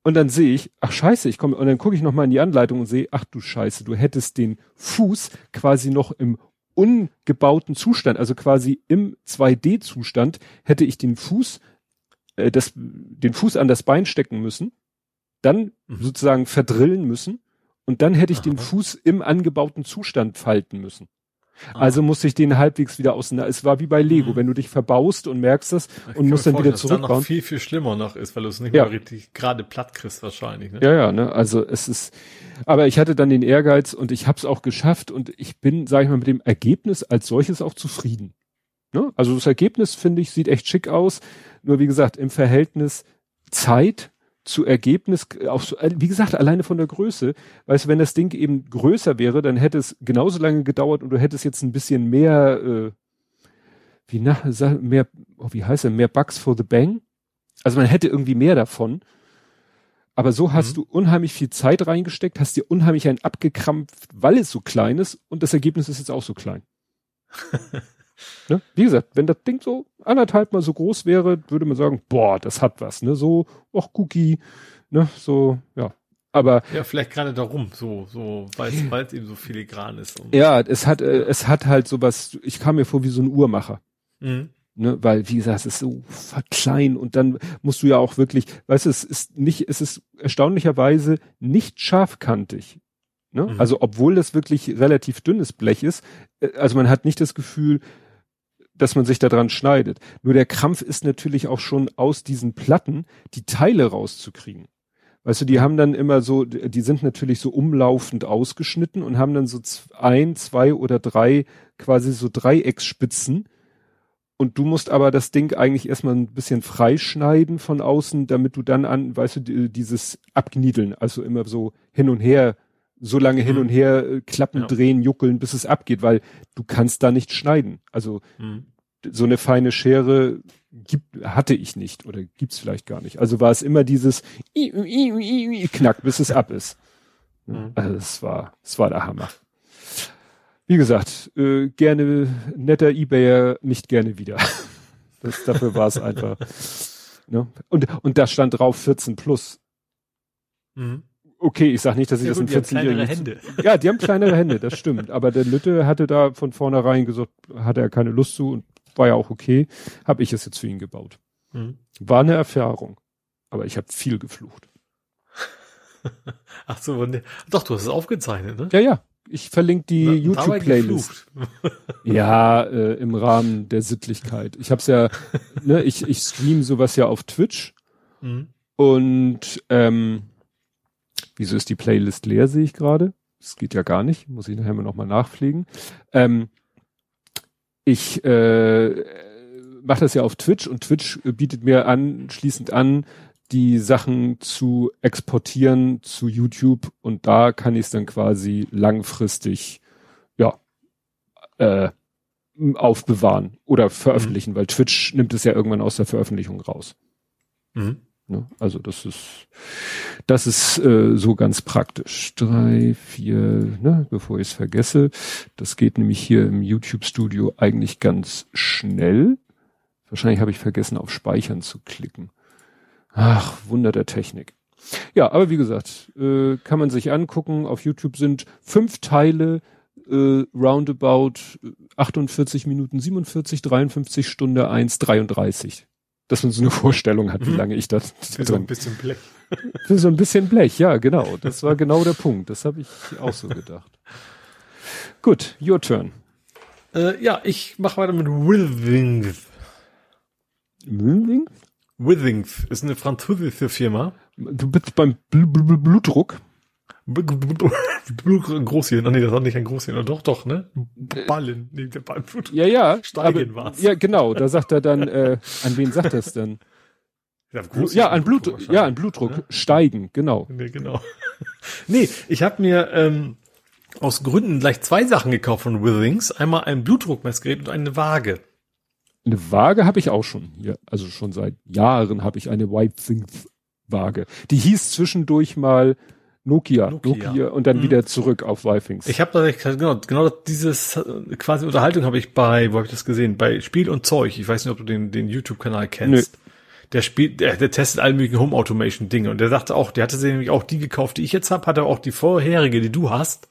Und dann sehe ich, ach scheiße, ich komme, und dann gucke ich nochmal in die Anleitung und sehe, ach du Scheiße, du hättest den Fuß quasi noch im ungebauten Zustand, also quasi im 2D-Zustand, hätte ich den Fuß, äh, das, den Fuß an das Bein stecken müssen, dann mhm. sozusagen verdrillen müssen und dann hätte ich Aha. den Fuß im angebauten Zustand falten müssen. Ah. Also musste ich den halbwegs wieder auseinander. Es war wie bei Lego, mhm. wenn du dich verbaust und merkst das ich und musst dann wieder zurückbauen. Dass dann noch viel, viel schlimmer noch ist, weil du es nicht ja. mehr richtig gerade platt kriegst wahrscheinlich. Ne? Ja, ja, ne? Also es ist, aber ich hatte dann den Ehrgeiz und ich habe es auch geschafft und ich bin, sage ich mal, mit dem Ergebnis als solches auch zufrieden. Ne? Also das Ergebnis, finde ich, sieht echt schick aus. Nur wie gesagt, im Verhältnis Zeit zu Ergebnis, auch so, wie gesagt, alleine von der Größe, weißt du, wenn das Ding eben größer wäre, dann hätte es genauso lange gedauert und du hättest jetzt ein bisschen mehr, äh, wie nach, mehr, oh, wie heißt er, mehr Bugs for the Bang? Also man hätte irgendwie mehr davon. Aber so hast mhm. du unheimlich viel Zeit reingesteckt, hast dir unheimlich einen abgekrampft, weil es so klein ist und das Ergebnis ist jetzt auch so klein. Ne? Wie gesagt, wenn das Ding so anderthalb mal so groß wäre, würde man sagen, boah, das hat was, ne? So, auch Cookie, ne? So, ja. Aber ja, vielleicht gerade darum, so so weil es eben so filigran ist. ja, es hat äh, es hat halt sowas. Ich kam mir vor wie so ein Uhrmacher, mhm. ne, weil wie gesagt, es ist so klein und dann musst du ja auch wirklich, weißt du, es ist nicht, es ist erstaunlicherweise nicht scharfkantig. Ne? Mhm. Also obwohl das wirklich relativ dünnes Blech ist, äh, also man hat nicht das Gefühl, dass man sich daran schneidet. Nur der Krampf ist natürlich auch schon aus diesen Platten die Teile rauszukriegen. Weißt du, die haben dann immer so, die sind natürlich so umlaufend ausgeschnitten und haben dann so ein, zwei oder drei quasi so Dreiecksspitzen. Und du musst aber das Ding eigentlich erstmal ein bisschen freischneiden von außen, damit du dann an, weißt du, dieses Abkniedeln, also immer so hin und her, so lange hin mhm. und her äh, klappen, ja. drehen, juckeln, bis es abgeht, weil du kannst da nicht schneiden. Also mhm so eine feine Schere gibt, hatte ich nicht oder gibt's vielleicht gar nicht. Also war es immer dieses Knack, bis es ab ist. Mhm. Also es war, es war der Hammer. Wie gesagt, äh, gerne netter Ebayer, nicht gerne wieder. Das, dafür war es einfach. Ne? Und, und da stand drauf 14 plus. Mhm. Okay, ich sag nicht, dass ich ja, das in 14 Jahren. Hände. Ja, die haben kleinere Hände, das stimmt. Aber der Lütte hatte da von vornherein gesagt, hatte er keine Lust zu und war ja auch okay, habe ich es jetzt für ihn gebaut. Mhm. War eine Erfahrung, aber ich habe viel geflucht. Ach so, doch, du hast es aufgezeichnet, ne? Ja, ja. Ich verlinke die YouTube-Playlist. ja, äh, im Rahmen der Sittlichkeit. Ich hab's ja, ne, ich, ich stream sowas ja auf Twitch. Mhm. Und ähm, wieso ist die Playlist leer, sehe ich gerade? Das geht ja gar nicht, muss ich nachher mal nochmal nachpflegen. Ähm, ich äh, mache das ja auf Twitch und Twitch bietet mir anschließend an, die Sachen zu exportieren zu YouTube und da kann ich es dann quasi langfristig ja äh, aufbewahren oder veröffentlichen, mhm. weil Twitch nimmt es ja irgendwann aus der Veröffentlichung raus. Mhm. Ne? Also das ist das ist äh, so ganz praktisch. Drei, vier, ne, bevor ich es vergesse. Das geht nämlich hier im YouTube-Studio eigentlich ganz schnell. Wahrscheinlich habe ich vergessen, auf Speichern zu klicken. Ach, Wunder der Technik. Ja, aber wie gesagt, äh, kann man sich angucken. Auf YouTube sind fünf Teile, äh, roundabout 48 Minuten 47, 53 Stunde 1, 33. Dass man so eine Vorstellung hat, wie mhm. lange ich das. Für so ein bisschen Blech. Für so ein bisschen Blech, ja, genau. Das war genau der Punkt. Das habe ich auch so gedacht. Gut, your turn. Äh, ja, ich mache weiter mit Withings. Withings? Withings ist eine französische Firma. Du bist beim Bl Bl Blutdruck. Großhirn, oh nee, das war nicht ein Großhirn, doch, doch, ne? Ballen, nee, der Ballenblut. Ja, ja. Steigen war's. Ja, genau, da sagt er dann, äh, an wen sagt er es denn? Ja, ja, an Blut, ja, an Blutdruck ne? steigen, genau. Nee, genau. nee, ich habe mir ähm, aus Gründen gleich zwei Sachen gekauft von Withings. Einmal ein Blutdruckmessgerät und eine Waage. Eine Waage habe ich auch schon hier. Also schon seit Jahren habe ich eine White Things Waage. Die hieß zwischendurch mal Nokia, Nokia, Nokia und dann mhm. wieder zurück auf Wifings. Ich habe tatsächlich genau, genau dieses quasi Unterhaltung habe ich bei, wo habe ich das gesehen? Bei Spiel und Zeug. Ich weiß nicht, ob du den den YouTube Kanal kennst. Nö. Der spielt, der, der testet alle möglichen Home Automation Dinge und der sagte auch, der hatte sich nämlich auch die gekauft, die ich jetzt habe, hat er auch die vorherige, die du hast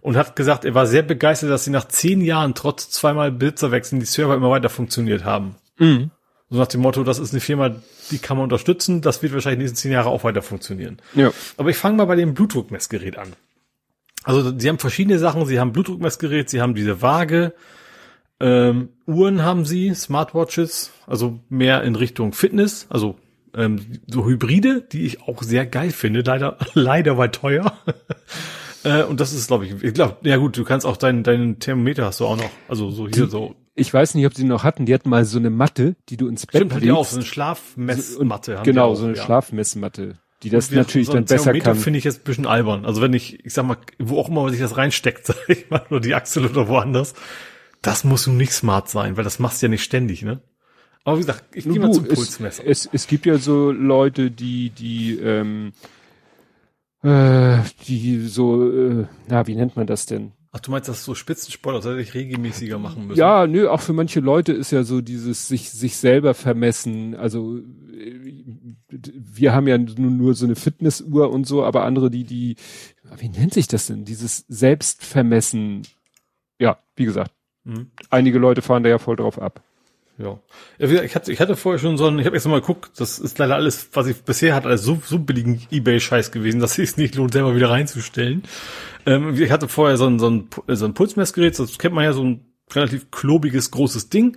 und hat gesagt, er war sehr begeistert, dass sie nach zehn Jahren trotz zweimal Besitzerwechseln die Server immer weiter funktioniert haben. Mhm. So nach dem Motto, das ist eine Firma, die kann man unterstützen, das wird wahrscheinlich in diesen zehn Jahre auch weiter funktionieren. Ja. Aber ich fange mal bei dem Blutdruckmessgerät an. Also sie haben verschiedene Sachen, sie haben Blutdruckmessgerät, sie haben diese Waage, ähm, Uhren haben sie, Smartwatches, also mehr in Richtung Fitness, also ähm, so Hybride, die ich auch sehr geil finde, leider, leider weil teuer. Äh, und das ist, glaube ich, ich glaube, ja gut, du kannst auch deinen deinen Thermometer hast du auch noch. Also so hier die, so. Ich weiß nicht, ob sie noch hatten. Die hatten mal so eine Matte, die du ins Bett Stimmt, legst. Stimmt, auch so eine Schlafmessmatte. So, genau, auch, so eine ja. Schlafmessmatte, die das natürlich so dann besser kann. finde ich jetzt ein bisschen albern. Also wenn ich, ich sag mal, wo auch immer man sich das reinsteckt, sag ich mal, nur die Achsel oder woanders, das muss nun nicht smart sein, weil das machst du ja nicht ständig, ne? Aber wie gesagt, ich gehe mal zum Pulsmesser. Es, es, es gibt ja so Leute, die, die ähm, äh, die so, äh, na, wie nennt man das denn? Ach, du meinst, dass so Spitzensportler tatsächlich regelmäßiger machen müssen? Ja, nö, auch für manche Leute ist ja so dieses sich, sich selber vermessen. Also, wir haben ja nur, nur so eine Fitnessuhr und so, aber andere, die, die, wie nennt sich das denn? Dieses Selbstvermessen. Ja, wie gesagt. Mhm. Einige Leute fahren da ja voll drauf ab. Ja. Ich hatte, ich hatte vorher schon so ein, ich habe jetzt mal geguckt, das ist leider alles, was ich bisher hatte, alles so, so billigen Ebay-Scheiß gewesen, dass es nicht lohnt, selber wieder reinzustellen. Ähm, ich hatte vorher so ein, so ein, so ein Pulsmessgerät, das kennt man ja, so ein relativ klobiges, großes Ding,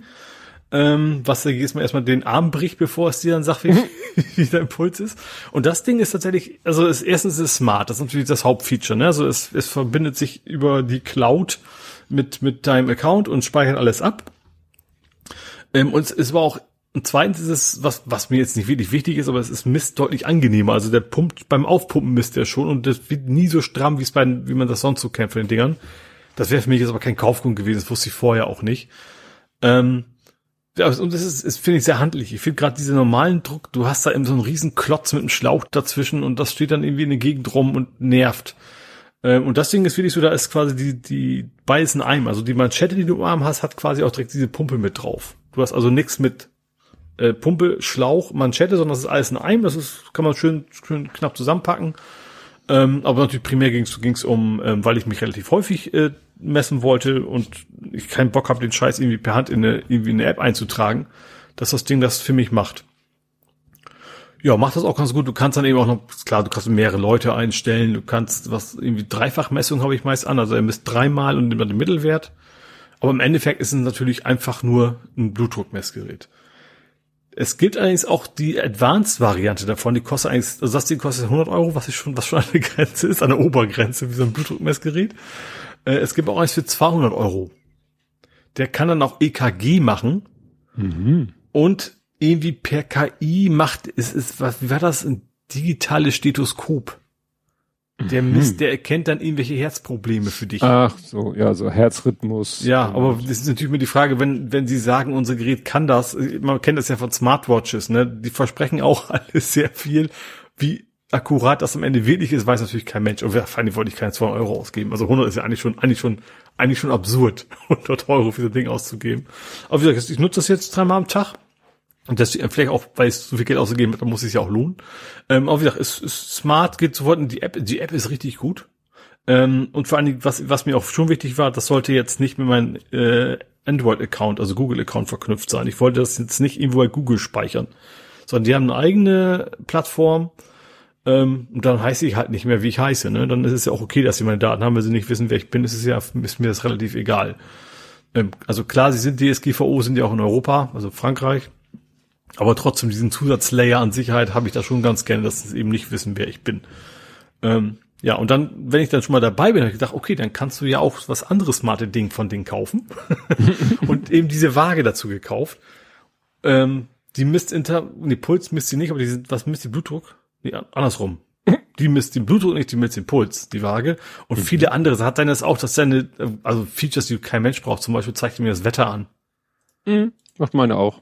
ähm, was da jedes Mal erstmal den Arm bricht, bevor es dir dann sagt, wie, wie dein Puls ist. Und das Ding ist tatsächlich, also ist, erstens ist es smart, das ist natürlich das Hauptfeature, ne? Also es, es verbindet sich über die Cloud mit, mit deinem Account und speichert alles ab. Ähm, und es war auch, und zweitens ist es, was, was mir jetzt nicht wirklich wichtig ist, aber es ist Mist deutlich angenehmer. Also der pumpt, beim Aufpumpen misst der schon und das wird nie so stramm, wie es bei, wie man das sonst so kennt von den Dingern. Das wäre für mich jetzt aber kein Kaufgrund gewesen, das wusste ich vorher auch nicht. Ähm, und das ist, ist finde ich sehr handlich. Ich finde gerade diese normalen Druck, du hast da eben so einen riesen Klotz mit einem Schlauch dazwischen und das steht dann irgendwie in der Gegend rum und nervt. Ähm, und das Ding ist wirklich so, da ist quasi die, die beides in einem. Also die Manschette, die du im Arm hast, hat quasi auch direkt diese Pumpe mit drauf. Du hast also nichts mit äh, Pumpe, Schlauch, Manschette, sondern das ist alles in einem. Das ist, kann man schön, schön knapp zusammenpacken. Ähm, aber natürlich primär ging es um, ähm, weil ich mich relativ häufig äh, messen wollte und ich keinen Bock habe, den Scheiß irgendwie per Hand in eine, irgendwie in eine App einzutragen, dass das Ding das für mich macht. Ja, macht das auch ganz gut. Du kannst dann eben auch noch, klar, du kannst mehrere Leute einstellen. Du kannst was, irgendwie Dreifachmessung habe ich meist an. Also er misst dreimal und nimmt dann den Mittelwert. Aber im Endeffekt ist es natürlich einfach nur ein Blutdruckmessgerät. Es gibt allerdings auch die Advanced-Variante davon, die kostet eigentlich, also das Ding kostet 100 Euro, was, ich schon, was schon eine Grenze ist, eine Obergrenze, wie so ein Blutdruckmessgerät. Äh, es gibt auch eins für 200 Euro. Der kann dann auch EKG machen. Mhm. Und irgendwie per KI macht, ist, ist, was, wie war das? Ein digitales Stethoskop. Der mhm. misst, der erkennt dann irgendwelche Herzprobleme für dich. Ach so, ja, so Herzrhythmus. Ja, aber das ist natürlich immer die Frage, wenn, wenn Sie sagen, unser Gerät kann das, man kennt das ja von Smartwatches, ne? Die versprechen auch alles sehr viel. Wie akkurat das am Ende wirklich ist, weiß natürlich kein Mensch. Und vor allem wollte ich keine 200 Euro ausgeben. Also 100 ist ja eigentlich schon, eigentlich schon, eigentlich schon absurd, 100 Euro für so ein Ding auszugeben. Aber wie gesagt, ich nutze das jetzt dreimal am Tag. Und das vielleicht auch, weil es so viel Geld ausgegeben hat, dann muss es ja auch lohnen. Ähm, aber wie gesagt, ist, ist smart, geht sofort in die App. Die App ist richtig gut. Ähm, und vor allen Dingen, was, was mir auch schon wichtig war, das sollte jetzt nicht mit meinem äh, Android-Account, also Google-Account verknüpft sein. Ich wollte das jetzt nicht irgendwo bei Google speichern, sondern die haben eine eigene Plattform. Ähm, und dann heiße ich halt nicht mehr, wie ich heiße. Ne? Dann ist es ja auch okay, dass sie meine Daten haben, wenn sie nicht wissen, wer ich bin. Ist es ja, ist mir das relativ egal. Ähm, also klar, sie sind DSGVO, sind ja auch in Europa, also Frankreich. Aber trotzdem, diesen Zusatzlayer an Sicherheit habe ich da schon ganz gerne, dass sie eben nicht wissen, wer ich bin. Ähm, ja, und dann, wenn ich dann schon mal dabei bin, habe ich gedacht, okay, dann kannst du ja auch was anderes smarte Ding von Ding kaufen. und eben diese Waage dazu gekauft. Ähm, die misst inter, die Puls misst sie nicht, aber die, was misst die Blutdruck? Nee, andersrum. Die misst den Blutdruck nicht, die misst den Puls, die Waage. Und mhm. viele andere, hat dann das auch, dass deine, also Features, die kein Mensch braucht, zum Beispiel zeigt mir das Wetter an. Mhm. Macht meine auch.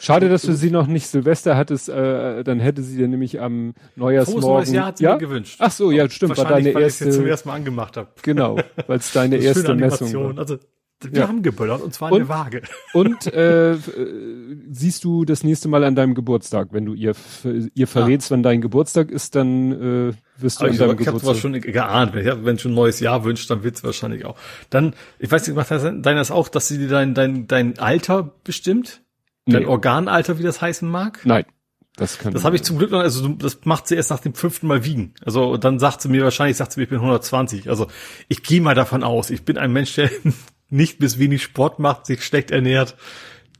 Schade, dass du sie noch nicht Silvester hattest, äh, dann hätte sie dir nämlich am Neujahrsmorgen. Frohes neues Jahr hat sie ja? mir gewünscht. Ach so, ja, stimmt, war deine weil erste. Ich zum ersten Mal angemacht habe. Genau, weil es deine erste Messung war. Also wir ja. haben geböllert und zwar und, eine Waage. Und äh, siehst du das nächste Mal an deinem Geburtstag, wenn du ihr ihr verrätst, ja. wenn dein Geburtstag ist, dann äh, wirst du Aber an deinem ich Geburtstag. Ich habe schon geahnt, wenn, wenn schon ein neues Jahr wünscht, dann wird's wahrscheinlich auch. Dann, ich weiß nicht, macht das auch, dass sie dir dein dein dein Alter bestimmt? Dein nee. Organalter, wie das heißen mag? Nein. Das kann Das habe ich zum Glück noch, also das macht sie erst nach dem fünften Mal wiegen. Also dann sagt sie mir wahrscheinlich, sagt sie mir, ich bin 120. Also ich gehe mal davon aus, ich bin ein Mensch, der nicht bis wenig Sport macht, sich schlecht ernährt,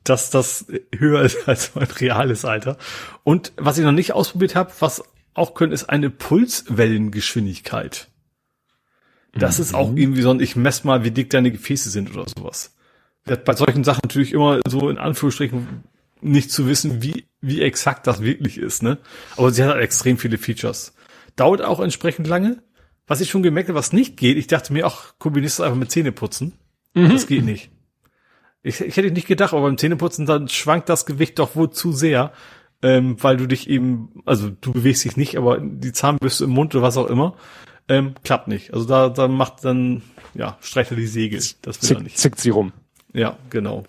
dass das höher ist als mein reales Alter. Und was ich noch nicht ausprobiert habe, was auch können, ist eine Pulswellengeschwindigkeit. Das mhm. ist auch mhm. irgendwie so ein, ich mess mal, wie dick deine Gefäße sind oder sowas bei solchen Sachen natürlich immer so in Anführungsstrichen nicht zu wissen, wie, wie exakt das wirklich ist, ne? Aber sie hat halt extrem viele Features. Dauert auch entsprechend lange. Was ich schon gemerkt habe, was nicht geht, ich dachte mir, ach, kombinierst du einfach mit Zähneputzen. Mhm. Das geht nicht. Ich, ich hätte nicht gedacht, aber beim Zähneputzen dann schwankt das Gewicht doch wohl zu sehr, ähm, weil du dich eben, also du bewegst dich nicht, aber die Zahnbürste im Mund oder was auch immer, ähm, klappt nicht. Also da, da macht dann, ja, streicht er die Segel. Das will Zick, er nicht. Zickt sie rum. Ja, genau.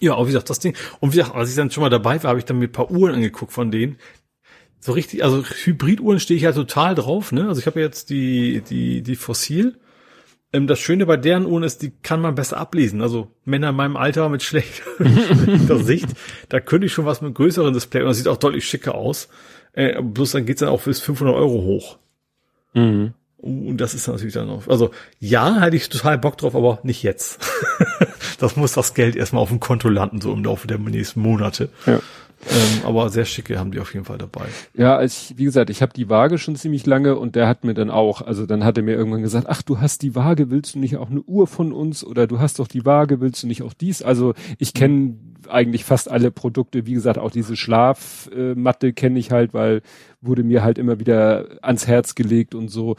Ja, aber wie gesagt, das Ding. Und wie gesagt, als ich dann schon mal dabei war, habe ich dann mir ein paar Uhren angeguckt von denen. So richtig, also Hybriduhren stehe ich ja total drauf, ne? Also ich habe jetzt die, die, die Fossil. Ähm, das Schöne bei deren Uhren ist, die kann man besser ablesen. Also Männer in meinem Alter mit schlechter Sicht, da könnte ich schon was mit größeren Display und das sieht auch deutlich schicker aus. Äh, bloß dann geht's dann auch bis 500 Euro hoch. Mhm. Und das ist natürlich dann auch, also ja, hätte ich total Bock drauf, aber nicht jetzt. das muss das Geld erstmal auf dem Konto landen, so im Laufe der nächsten Monate. Ja. Ähm, aber sehr schicke haben die auf jeden Fall dabei. Ja, als ich, wie gesagt, ich habe die Waage schon ziemlich lange und der hat mir dann auch, also dann hat er mir irgendwann gesagt, ach, du hast die Waage, willst du nicht auch eine Uhr von uns oder du hast doch die Waage, willst du nicht auch dies? Also ich kenne mhm. eigentlich fast alle Produkte, wie gesagt, auch diese Schlafmatte kenne ich halt, weil wurde mir halt immer wieder ans Herz gelegt und so.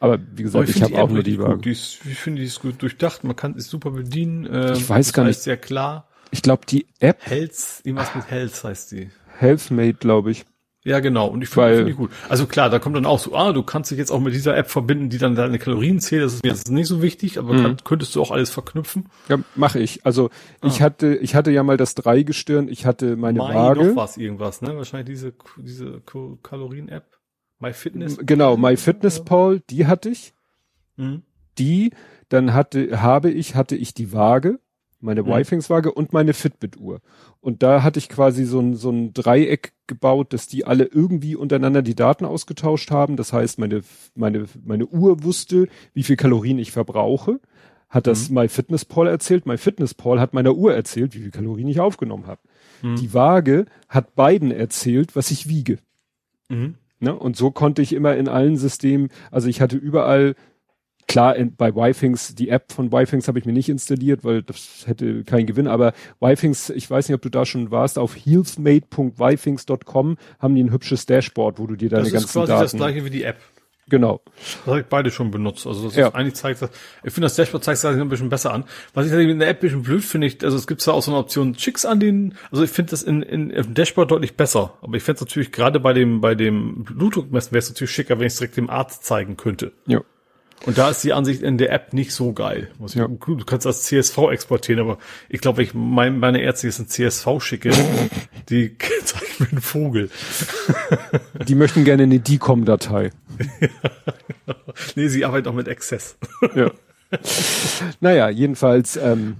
Aber wie gesagt, ich, ich habe auch nur die Waage. Die ist, ich finde, die ist gut durchdacht. Man kann es super bedienen. Ähm, ich weiß gar nicht. sehr klar. Ich glaube, die App. Health, irgendwas mit Health heißt die. Healthmate, glaube ich. Ja, genau. Und ich finde find die gut. Also klar, da kommt dann auch so, ah, du kannst dich jetzt auch mit dieser App verbinden, die dann deine Kalorien zählt. Das ist mir jetzt nicht so wichtig, aber mhm. kann, könntest du auch alles verknüpfen? Ja, mache ich. Also ah. ich hatte, ich hatte ja mal das Dreigestirn, ich hatte meine Mai Waage. noch was irgendwas, ne? Wahrscheinlich diese, diese Kalorien-App. My Fitness. Genau, My Fitness Pal, die hatte ich. Mhm. Die, dann hatte, habe ich, hatte ich die Waage. meine mhm. Wifings-Waage und meine Fitbit-Uhr. Und da hatte ich quasi so ein, so ein Dreieck gebaut, dass die alle irgendwie untereinander die Daten ausgetauscht haben. Das heißt, meine, meine, meine Uhr wusste, wie viel Kalorien ich verbrauche. Hat das mhm. MyFitnessPal erzählt. MyFitnessPal hat meiner Uhr erzählt, wie viel Kalorien ich aufgenommen habe. Mhm. Die Waage hat beiden erzählt, was ich wiege. Mhm. Ne? Und so konnte ich immer in allen Systemen, also ich hatte überall Klar, in, bei Wifings, die App von Wifings habe ich mir nicht installiert, weil das hätte keinen Gewinn, aber Wifings, ich weiß nicht, ob du da schon warst, auf healthmate.wifings.com haben die ein hübsches Dashboard, wo du dir deine ganzen Daten... Das ist quasi das gleiche wie die App. Genau. Das habe ich beide schon benutzt. Also das ja. ist eigentlich zeigt das, ich finde das Dashboard zeigt es ein bisschen besser an. Was ich in der App ein bisschen blöd finde, ich, also es gibt zwar auch so eine Option Chicks an den, also ich finde das in, in, im Dashboard deutlich besser. Aber ich finde es natürlich gerade bei dem, bei dem Blutdruckmessen wäre es natürlich schicker, wenn ich es direkt dem Arzt zeigen könnte. Ja. Und da ist die Ansicht in der App nicht so geil. Ja. Du kannst das CSV exportieren, aber ich glaube, ich mein, meine Ärzte jetzt ein CSV schicke, die zeigen mir einen Vogel. Die möchten gerne eine DCOM-Datei. nee, sie arbeiten auch mit Access. ja. Naja, jedenfalls ähm,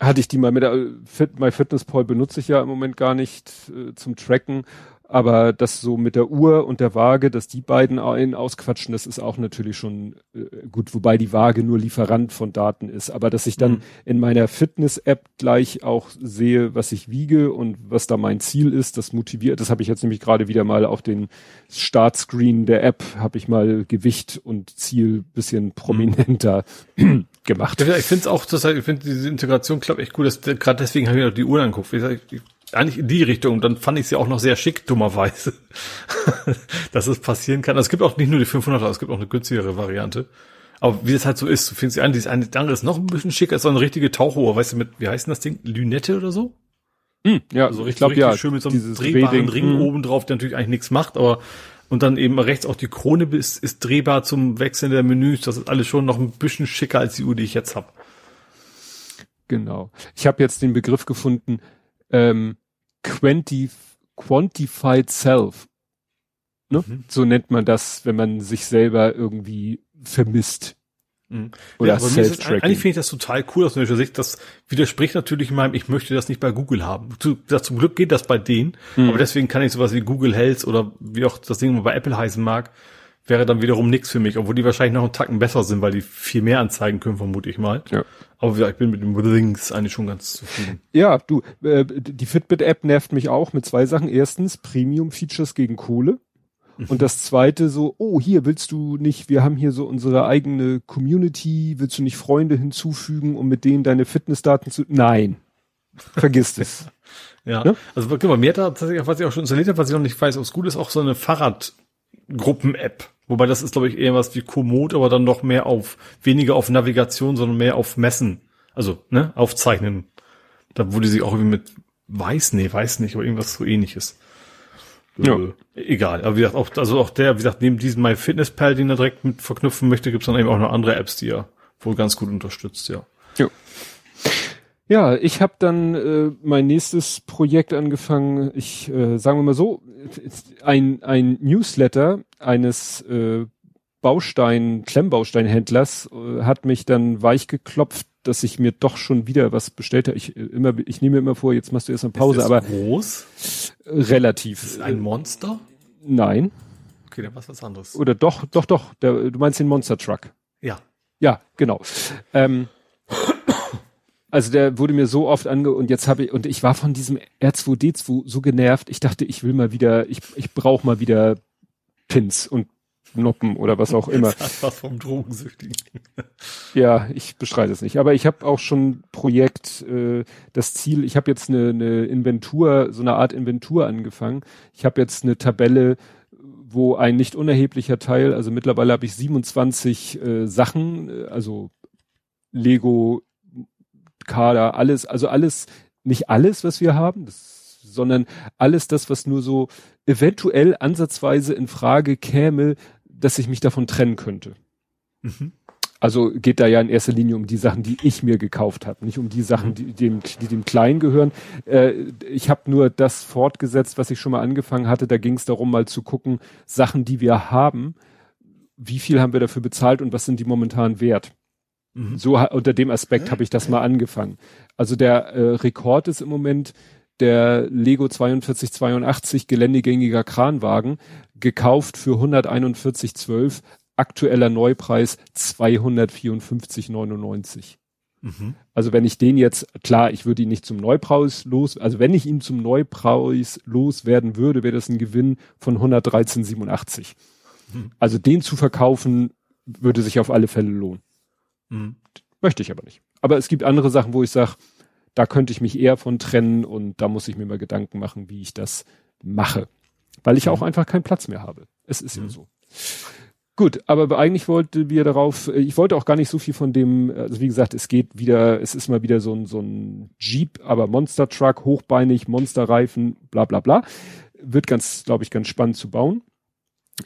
hatte ich die mal mit der Fit, MyFitnessPal benutze ich ja im Moment gar nicht äh, zum Tracken aber das so mit der Uhr und der Waage, dass die beiden einen ausquatschen, das ist auch natürlich schon äh, gut, wobei die Waage nur Lieferant von Daten ist. Aber dass ich dann mhm. in meiner Fitness-App gleich auch sehe, was ich wiege und was da mein Ziel ist, das motiviert. Das habe ich jetzt nämlich gerade wieder mal auf den Startscreen der App, habe ich mal Gewicht und Ziel bisschen prominenter mhm. gemacht. Ich finde es auch, das, ich finde diese Integration klappt echt gut. Gerade deswegen habe ich auch die Uhr angeguckt. Ich, ich, eigentlich in die Richtung. Und dann fand ich sie auch noch sehr schick, dummerweise, dass es passieren kann. Also es gibt auch nicht nur die 500er, es gibt auch eine günstigere Variante. Aber wie das halt so ist, du findest sie an, die eine, die andere ist noch ein bisschen schicker, ist so eine richtige Tauchuhr, weißt du, mit, wie heißt denn das Ding? Lünette oder so? Hm, ja, also ich glaube ja. Schön mit so einem drehbaren Ring hm. oben drauf, der natürlich eigentlich nichts macht, aber und dann eben rechts auch die Krone ist, ist drehbar zum Wechseln der Menüs. Das ist alles schon noch ein bisschen schicker als die Uhr, die ich jetzt habe. Genau. Ich habe jetzt den Begriff gefunden, ähm, Quantif Quantified Self. Ne? Mhm. So nennt man das, wenn man sich selber irgendwie vermisst. Mhm. Oder ja, Self-Tracking. Eigentlich finde ich das total cool aus welcher Sicht. Das widerspricht natürlich meinem, ich möchte das nicht bei Google haben. Zu, das, zum Glück geht das bei denen, mhm. aber deswegen kann ich sowas wie Google Health oder wie auch das Ding bei Apple heißen mag, wäre dann wiederum nichts für mich, obwohl die wahrscheinlich noch einen Tacken besser sind, weil die viel mehr anzeigen können, vermute ich mal. Ja. Aber ja, ich bin mit dem Links eigentlich schon ganz zufrieden. Ja, du, äh, die Fitbit-App nervt mich auch mit zwei Sachen. Erstens, Premium-Features gegen Kohle. Mhm. Und das zweite so, oh, hier willst du nicht, wir haben hier so unsere eigene Community, willst du nicht Freunde hinzufügen, um mit denen deine Fitnessdaten zu, nein. Vergiss es. ja. Ne? Also, guck mal, mir hat da tatsächlich, was ich auch schon installiert habe, was ich noch nicht weiß, ob es gut ist, auch so eine Fahrradgruppen-App. Wobei das ist, glaube ich, eher was wie Komoot, aber dann noch mehr auf, weniger auf Navigation, sondern mehr auf Messen. Also, ne, aufzeichnen. Da wurde sie auch irgendwie mit weiß, nee, weiß nicht, aber irgendwas so ähnliches. Ja. Äh, egal. Aber wie gesagt, auch, also auch der, wie gesagt, neben diesem MyFitnessPal, den er direkt mit verknüpfen möchte, gibt's dann eben auch noch andere Apps, die er wohl ganz gut unterstützt, ja. Ja. Ja, ich habe dann äh, mein nächstes Projekt angefangen. Ich äh, sagen wir mal so, ein ein Newsletter eines äh, Baustein Klemmbausteinhändlers äh, hat mich dann weich geklopft, dass ich mir doch schon wieder was bestellt habe. Ich äh, immer ich nehme mir immer vor, jetzt machst du erst eine Pause, ist das aber groß relativ. Ist ein Monster? Nein. Okay, dann was was anderes. Oder doch, doch, doch. Der, du meinst den Monster Truck? Ja. Ja, genau. Ähm, also der wurde mir so oft ange und jetzt habe ich und ich war von diesem R2D2 so genervt. Ich dachte, ich will mal wieder, ich ich brauche mal wieder Pins und Noppen oder was auch immer. Das was vom Drogensüchtigen. ja, ich beschreite es nicht. Aber ich habe auch schon Projekt, äh, das Ziel, ich habe jetzt eine, eine Inventur, so eine Art Inventur angefangen. Ich habe jetzt eine Tabelle, wo ein nicht unerheblicher Teil, also mittlerweile habe ich 27 äh, Sachen, äh, also Lego Kader, alles, also alles, nicht alles, was wir haben, das, sondern alles das, was nur so eventuell ansatzweise in Frage käme, dass ich mich davon trennen könnte. Mhm. Also geht da ja in erster Linie um die Sachen, die ich mir gekauft habe, nicht um die Sachen, mhm. die dem, die dem Kleinen gehören. Äh, ich habe nur das fortgesetzt, was ich schon mal angefangen hatte. Da ging es darum, mal zu gucken, Sachen, die wir haben, wie viel haben wir dafür bezahlt und was sind die momentan wert. Mhm. So unter dem Aspekt habe ich das mal angefangen. Also der äh, Rekord ist im Moment der Lego 4282 geländegängiger Kranwagen, gekauft für 141,12, aktueller Neupreis 254,99. Mhm. Also wenn ich den jetzt, klar, ich würde ihn nicht zum Neupreis los, also wenn ich ihn zum Neupreis loswerden würde, wäre das ein Gewinn von 113,87. Mhm. Also den zu verkaufen, würde sich auf alle Fälle lohnen. Mhm. Möchte ich aber nicht. Aber es gibt andere Sachen, wo ich sage, da könnte ich mich eher von trennen und da muss ich mir mal Gedanken machen, wie ich das mache. Weil ich mhm. auch einfach keinen Platz mehr habe. Es ist ja mhm. so. Gut, aber eigentlich wollte wir darauf, äh, ich wollte auch gar nicht so viel von dem, also wie gesagt, es geht wieder, es ist mal wieder so ein, so ein Jeep, aber Monster Truck, hochbeinig, Monsterreifen, bla bla bla. Wird ganz, glaube ich, ganz spannend zu bauen.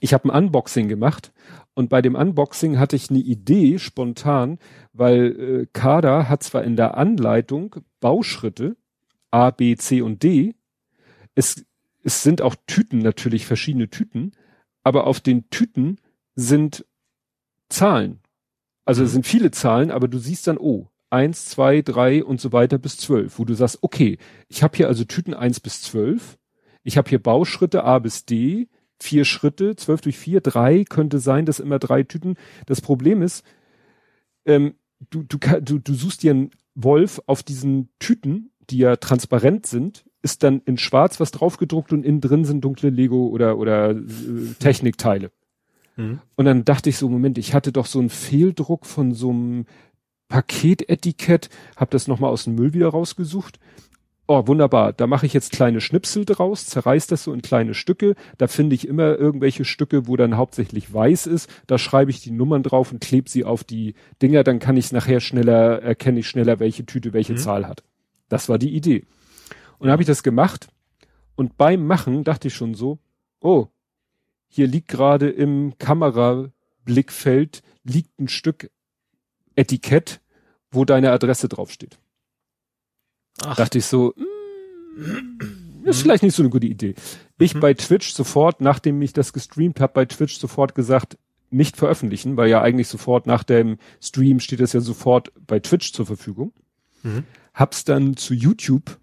Ich habe ein Unboxing gemacht und bei dem Unboxing hatte ich eine Idee spontan, weil äh, Kader hat zwar in der Anleitung Bauschritte A, B, C und D. Es, es sind auch Tüten natürlich, verschiedene Tüten, aber auf den Tüten sind Zahlen. Also es mhm. sind viele Zahlen, aber du siehst dann, oh, eins, zwei, drei und so weiter bis zwölf, wo du sagst, okay, ich habe hier also Tüten eins bis zwölf, ich habe hier Bauschritte A bis D, vier Schritte, zwölf durch vier, drei könnte sein, dass immer drei Tüten. Das Problem ist, ähm, du, du, du, du suchst dir einen Wolf auf diesen Tüten, die ja transparent sind, ist dann in schwarz was draufgedruckt und innen drin sind dunkle Lego oder, oder äh, Technikteile. Mhm. Und dann dachte ich so, Moment, ich hatte doch so einen Fehldruck von so einem Paketetikett, habe das nochmal aus dem Müll wieder rausgesucht. Oh, wunderbar. Da mache ich jetzt kleine Schnipsel draus, zerreiß das so in kleine Stücke. Da finde ich immer irgendwelche Stücke, wo dann hauptsächlich weiß ist. Da schreibe ich die Nummern drauf und klebe sie auf die Dinger. Dann kann ich nachher schneller, erkenne ich schneller, welche Tüte welche mhm. Zahl hat. Das war die Idee. Und dann habe ich das gemacht. Und beim Machen dachte ich schon so, oh, hier liegt gerade im Kamerablickfeld liegt ein Stück Etikett, wo deine Adresse draufsteht. Ach. Dachte ich so, mm, ist vielleicht nicht so eine gute Idee. Ich mhm. bei Twitch sofort, nachdem ich das gestreamt habe, bei Twitch sofort gesagt, nicht veröffentlichen, weil ja eigentlich sofort nach dem Stream steht das ja sofort bei Twitch zur Verfügung. Mhm. Hab's dann zu YouTube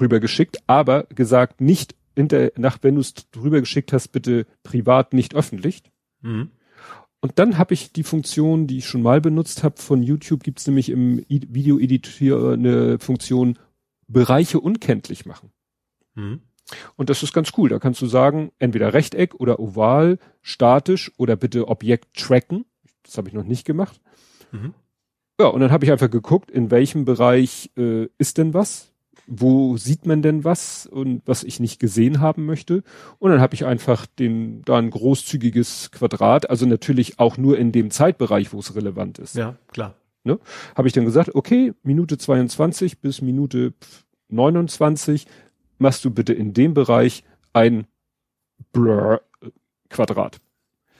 rübergeschickt, aber gesagt, nicht hinter, nach, wenn du es drüber geschickt hast, bitte privat nicht öffentlich. Mhm. Und dann habe ich die Funktion, die ich schon mal benutzt habe, von YouTube gibt's nämlich im Video-Editor eine Funktion Bereiche unkenntlich machen. Mhm. Und das ist ganz cool. Da kannst du sagen, entweder Rechteck oder Oval, statisch oder bitte Objekt tracken. Das habe ich noch nicht gemacht. Mhm. Ja, und dann habe ich einfach geguckt, in welchem Bereich äh, ist denn was wo sieht man denn was und was ich nicht gesehen haben möchte. Und dann habe ich einfach den da ein großzügiges Quadrat, also natürlich auch nur in dem Zeitbereich, wo es relevant ist. Ja, klar. Ne? Habe ich dann gesagt, okay, Minute 22 bis Minute 29 machst du bitte in dem Bereich ein Blur Quadrat.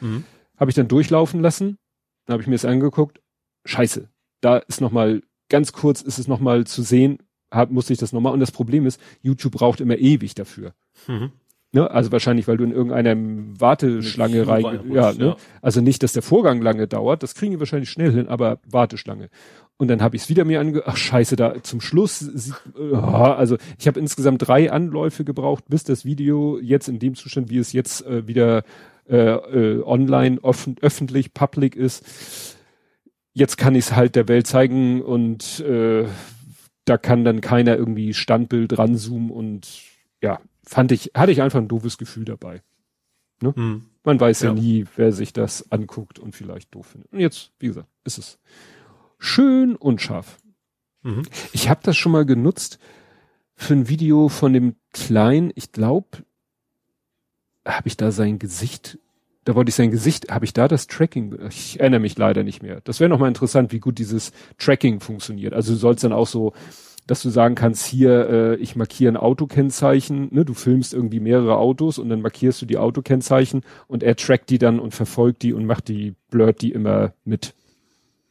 Mhm. Habe ich dann durchlaufen lassen, dann habe ich mir das angeguckt, scheiße, da ist noch mal ganz kurz ist es noch mal zu sehen, hab, musste ich das nochmal. Und das Problem ist, YouTube braucht immer ewig dafür. Mhm. Ne? Also wahrscheinlich, weil du in irgendeiner Warteschlange rein, ja, ne? Ja. Also nicht, dass der Vorgang lange dauert, das kriegen wir wahrscheinlich schnell hin, aber Warteschlange. Und dann habe ich es wieder mir ange, ach scheiße, da zum Schluss, oh, also ich habe insgesamt drei Anläufe gebraucht, bis das Video jetzt in dem Zustand, wie es jetzt äh, wieder äh, äh, online offen, öffentlich, public ist. Jetzt kann ich es halt der Welt zeigen und äh, da kann dann keiner irgendwie Standbild ranzoomen und ja, fand ich, hatte ich einfach ein doofes Gefühl dabei. Ne? Hm. Man weiß ja. ja. nie, wer sich das anguckt und vielleicht doof findet. Und jetzt, wie gesagt, ist es schön und scharf. Mhm. Ich habe das schon mal genutzt für ein Video von dem Kleinen, ich glaube, habe ich da sein Gesicht da wollte ich sein Gesicht, habe ich da das Tracking, ich erinnere mich leider nicht mehr. Das wäre nochmal interessant, wie gut dieses Tracking funktioniert. Also du sollst dann auch so, dass du sagen kannst, hier, äh, ich markiere ein Autokennzeichen, ne, du filmst irgendwie mehrere Autos und dann markierst du die Autokennzeichen und er trackt die dann und verfolgt die und macht die, blurt die immer mit.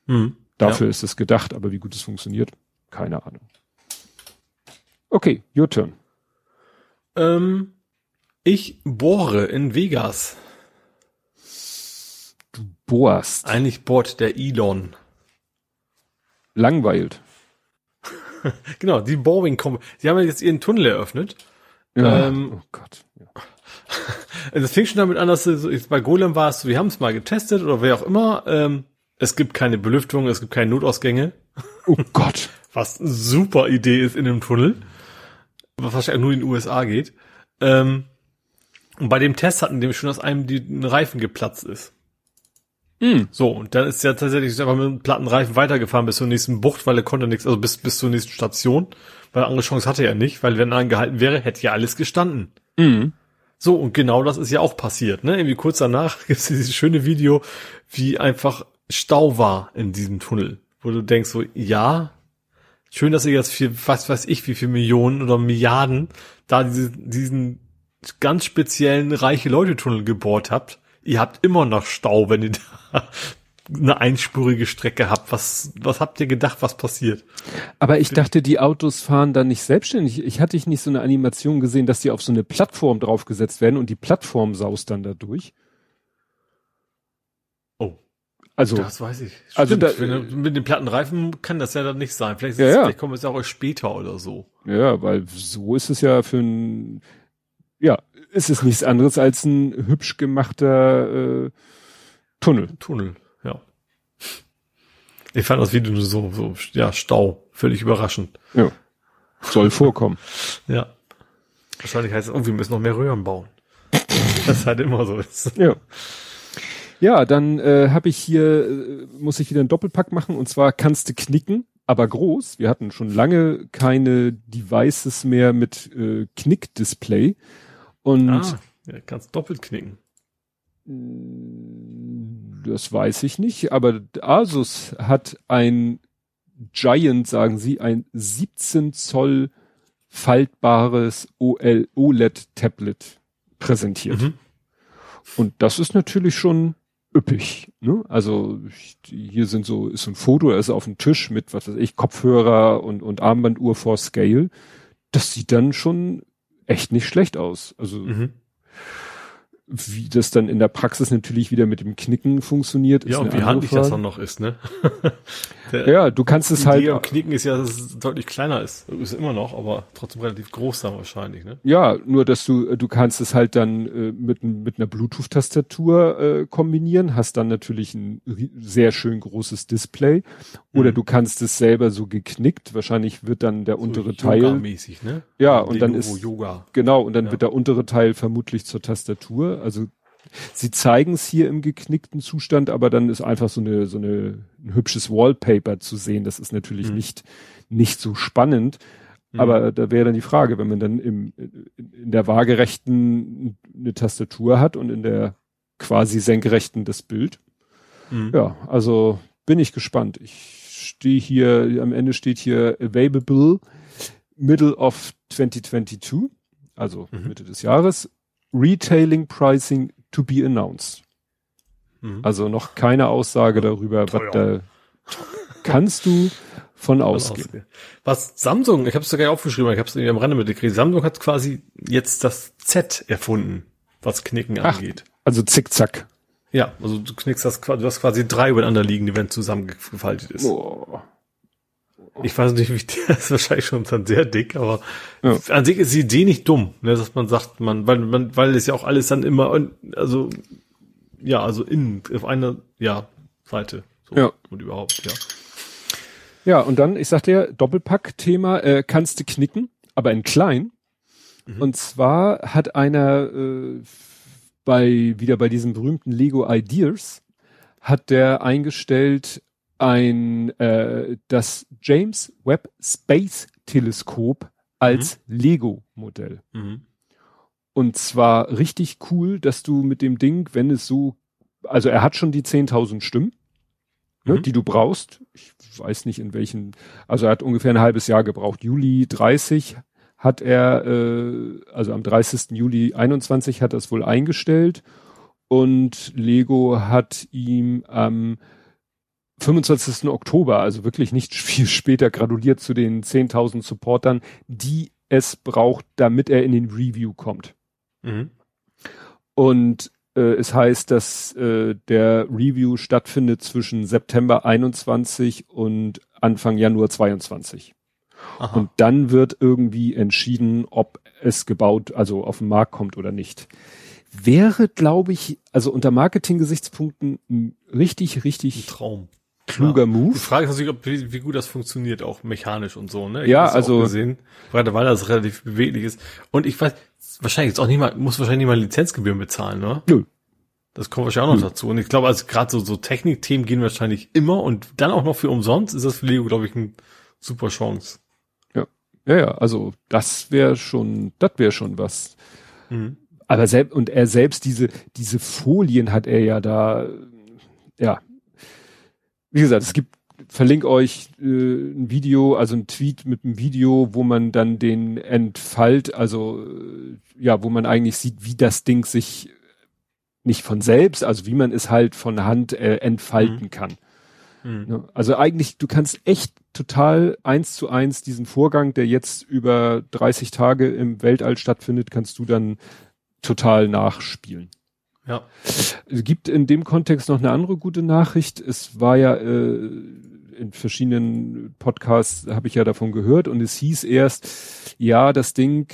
Hm, Dafür ja. ist es gedacht, aber wie gut es funktioniert, keine Ahnung. Okay, your turn. Ähm, ich bohre in Vegas bohrst. Eigentlich bohrt der Elon. langweilt. genau, die Boring kommen. Sie haben ja jetzt ihren Tunnel eröffnet. Ja. Ähm, oh Gott. Ja. Das fing schon damit an, dass du, bei Golem war es, wir haben es mal getestet oder wer auch immer. Ähm, es gibt keine Belüftung, es gibt keine Notausgänge. Oh Gott. Was eine super Idee ist in einem Tunnel. Was wahrscheinlich nur in den USA geht. Ähm, und bei dem Test hatten die schon, dass einem die, ein Reifen geplatzt ist. Mm. So, und dann ist ja tatsächlich einfach mit einem platten Reifen weitergefahren bis zur nächsten Bucht, weil er konnte nichts, also bis, bis zur nächsten Station, weil andere Chance hatte er nicht, weil wenn er angehalten wäre, hätte ja alles gestanden. Mm. So, und genau das ist ja auch passiert, ne? Irgendwie kurz danach gibt es dieses schöne Video, wie einfach Stau war in diesem Tunnel, wo du denkst so, ja, schön, dass ihr jetzt für, was weiß ich, wie viel Millionen oder Milliarden da diese, diesen ganz speziellen reiche Leute-Tunnel gebohrt habt. Ihr habt immer noch Stau, wenn ihr da eine einspurige Strecke habt. Was, was habt ihr gedacht, was passiert? Aber ich dachte, die Autos fahren dann nicht selbstständig. Ich hatte nicht so eine Animation gesehen, dass die auf so eine Plattform draufgesetzt werden und die Plattform saust dann da durch. Also, das weiß ich. Also Stimmt, also da, mit den platten Reifen kann das ja dann nicht sein. Vielleicht, ja, ja. vielleicht kommen wir es auch später oder so. Ja, weil so ist es ja für ein, ja, ist es nichts anderes als ein hübsch gemachter äh, Tunnel. Tunnel, ja. Ich fand das Video nur so, so, ja, Stau, völlig überraschend. Ja. Soll vorkommen. ja. Wahrscheinlich heißt es, oh, wir müssen noch mehr Röhren bauen. das halt immer so ist. Ja. Ja, dann äh, habe ich hier, äh, muss ich wieder einen Doppelpack machen und zwar kannst du knicken, aber groß. Wir hatten schon lange keine Devices mehr mit äh, Knick-Display. Und ah, ja, kannst doppelt knicken. Das weiß ich nicht, aber Asus hat ein Giant, sagen sie, ein 17 Zoll faltbares OLED-Tablet präsentiert. Mhm. Und das ist natürlich schon üppig. Ne? Also hier sind so ist so ein Foto, er ist auf dem Tisch mit was weiß ich Kopfhörer und und Armbanduhr vor Scale. Das sieht dann schon echt nicht schlecht aus. Also mhm wie das dann in der Praxis natürlich wieder mit dem Knicken funktioniert. Ja, und wie handlich das dann noch ist, ne? ja, du kannst es halt. Am Knicken ist ja, dass es deutlich kleiner ist. Ist immer noch, aber trotzdem relativ groß dann wahrscheinlich, ne? Ja, nur dass du, du kannst es halt dann äh, mit, mit einer Bluetooth-Tastatur äh, kombinieren, hast dann natürlich ein sehr schön großes Display. Oder mhm. du kannst es selber so geknickt. Wahrscheinlich wird dann der so untere Teil. mäßig, ne? Ja, und dann ist. Yoga. Genau, und dann ja. wird der untere Teil vermutlich zur Tastatur also sie zeigen es hier im geknickten Zustand, aber dann ist einfach so eine, so eine, ein hübsches Wallpaper zu sehen. Das ist natürlich mhm. nicht, nicht so spannend. Mhm. Aber da wäre dann die Frage, wenn man dann im, in der waagerechten eine Tastatur hat und in der quasi senkrechten das Bild. Mhm. Ja, also bin ich gespannt. Ich stehe hier, am Ende steht hier available middle of 2022, also mhm. Mitte des Jahres. Retailing Pricing to be announced. Mhm. Also noch keine Aussage darüber, was da kannst du von ausgehen. Was Samsung, ich habe es sogar aufgeschrieben, ich habe es am Rande mitgekriegt. Samsung hat quasi jetzt das Z erfunden, was Knicken Ach, angeht. Also zickzack. Ja, also du knickst das, du hast quasi drei übereinander liegende, wenn zusammengefaltet ist. Oh. Ich weiß nicht, wie der ist wahrscheinlich schon dann sehr dick, aber ja. an sich ist die Idee nicht dumm, ne, dass man sagt, man, weil man, weil es ja auch alles dann immer, also ja, also innen auf einer ja Seite so, ja. und überhaupt, ja. Ja, und dann, ich sagte ja, Doppelpack-Thema, äh, kannst du knicken, aber in klein. Mhm. Und zwar hat einer äh, bei wieder bei diesem berühmten Lego Ideas hat der eingestellt ein äh, das James Webb Space Teleskop als mhm. Lego Modell. Mhm. Und zwar richtig cool, dass du mit dem Ding, wenn es so, also er hat schon die 10.000 Stimmen, ne, mhm. die du brauchst. Ich weiß nicht in welchen, also er hat ungefähr ein halbes Jahr gebraucht. Juli 30 hat er, äh, also am 30. Juli 21 hat er es wohl eingestellt und Lego hat ihm am ähm, 25. Oktober, also wirklich nicht viel später, gratuliert zu den 10.000 Supportern, die es braucht, damit er in den Review kommt. Mhm. Und Äh, es heißt, dass äh, der Review stattfindet zwischen September 21 und Anfang Januar 22. Aha. Und dann wird irgendwie entschieden, ob es gebaut, also auf den Markt kommt oder nicht. Wäre, glaube ich, also unter Marketing-Gesichtspunkten richtig, richtig ein Traum. Kluger ja. Move. Die Frage ist natürlich, ob, wie, wie, gut das funktioniert, auch mechanisch und so, ne? Ich ja, also. Gesehen, weil, weil das relativ beweglich ist. Und ich weiß, wahrscheinlich jetzt auch nicht mal, muss wahrscheinlich nicht mal Lizenzgebühren bezahlen, ne? Nö. Das kommt wahrscheinlich auch noch Nö. dazu. Und ich glaube, also gerade so, so Technikthemen gehen wahrscheinlich immer und dann auch noch für umsonst ist das für Lego, glaube ich, eine super Chance. Ja. Ja, also das wäre schon, das wäre schon was. Mhm. Aber selbst, und er selbst diese, diese Folien hat er ja da, ja, wie gesagt, es gibt, verlinke euch äh, ein Video, also ein Tweet mit einem Video, wo man dann den Entfalt, also äh, ja, wo man eigentlich sieht, wie das Ding sich nicht von selbst, also wie man es halt von Hand äh, entfalten mhm. kann. Mhm. Ne? Also eigentlich, du kannst echt total eins zu eins diesen Vorgang, der jetzt über 30 Tage im Weltall stattfindet, kannst du dann total nachspielen. Ja. Es gibt in dem Kontext noch eine andere gute Nachricht. Es war ja äh, in verschiedenen Podcasts habe ich ja davon gehört und es hieß erst, ja, das Ding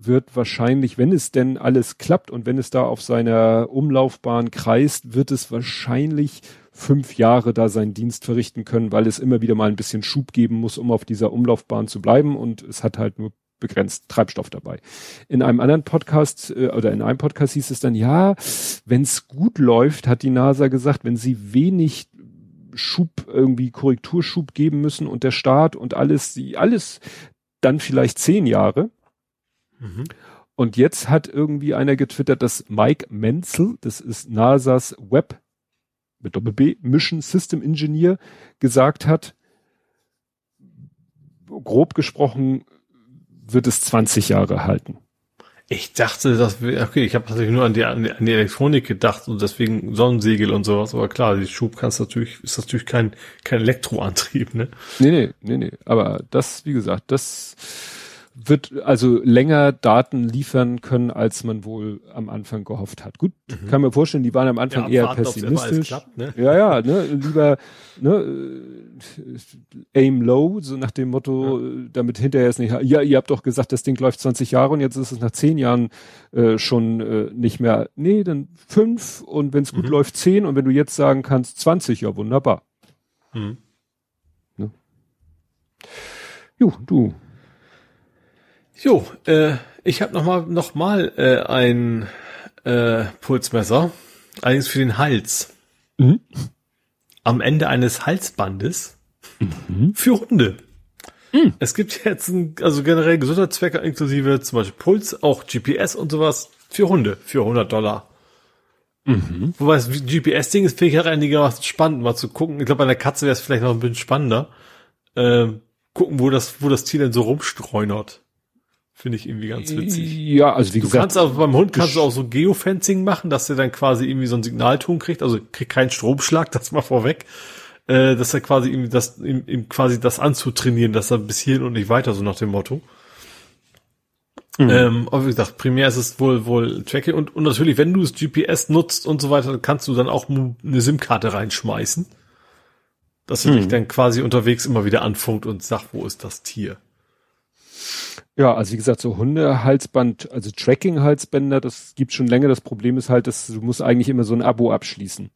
wird wahrscheinlich, wenn es denn alles klappt und wenn es da auf seiner Umlaufbahn kreist, wird es wahrscheinlich fünf Jahre da seinen Dienst verrichten können, weil es immer wieder mal ein bisschen Schub geben muss, um auf dieser Umlaufbahn zu bleiben und es hat halt nur begrenzt Treibstoff dabei. In einem anderen Podcast äh, oder in einem Podcast hieß es dann, ja, wenn es gut läuft, hat die NASA gesagt, wenn sie wenig Schub, irgendwie Korrekturschub geben müssen und der Staat und alles, sie alles, dann vielleicht zehn Jahre. Mhm. Und jetzt hat irgendwie einer getwittert, dass Mike Menzel, das ist NASAs Web mit Doppel B Mission System Engineer, gesagt hat, grob gesprochen, wird es 20 Jahre halten. Ich dachte, dass wir, okay, ich habe natürlich nur an die, an die, an die Elektronik gedacht und deswegen Sonnensegel und sowas, aber klar, die Schub kannst natürlich, ist natürlich kein, kein Elektroantrieb, ne? Nee, nee, nee, nee, aber das, wie gesagt, das, wird also länger Daten liefern können, als man wohl am Anfang gehofft hat. Gut, mhm. kann mir vorstellen, die waren am Anfang ja, eher warten, pessimistisch. Klappt, ne? Ja, ja, ne, lieber ne, äh, aim low, so nach dem Motto, ja. damit hinterher ist nicht, ja, ihr habt doch gesagt, das Ding läuft 20 Jahre und jetzt ist es nach 10 Jahren äh, schon äh, nicht mehr, nee, dann fünf und wenn es gut mhm. läuft 10 und wenn du jetzt sagen kannst 20, ja wunderbar. Mhm. Ne? Jo, du, Jo, äh, ich habe noch mal, noch mal äh, ein äh, Pulsmesser, allerdings für den Hals. Mhm. Am Ende eines Halsbandes mhm. für Hunde. Mhm. Es gibt jetzt ein, also generell Gesundheitszwecke inklusive zum Beispiel Puls, auch GPS und sowas für Hunde für 100 Dollar. Mhm. Wobei das GPS-Ding ist, finde ich auch einigermaßen spannend, mal zu gucken. Ich glaube, bei einer Katze wäre es vielleicht noch ein bisschen spannender. Äh, gucken, wo das, wo das Tier denn so rumstreunert. Finde ich irgendwie ganz witzig. Ja, also wie du gesagt. Kannst aber beim Hund kannst du auch so Geofencing machen, dass er dann quasi irgendwie so ein Signalton kriegt, also kriegt keinen Stromschlag, das mal vorweg. Äh, dass er quasi irgendwie das, ihm, ihm quasi das anzutrainieren, dass er bis hierhin und nicht weiter, so nach dem Motto. Mhm. Ähm, aber wie gesagt, primär ist es wohl, wohl Tracking und, und natürlich, wenn du das GPS nutzt und so weiter, kannst du dann auch eine SIM-Karte reinschmeißen. Dass er mhm. dich dann quasi unterwegs immer wieder anfunkt und sagt, wo ist das Tier? Ja, also wie gesagt, so Hundehalsband, also Tracking-Halsbänder, das gibt schon länger. Das Problem ist halt, dass du musst eigentlich immer so ein Abo abschließen.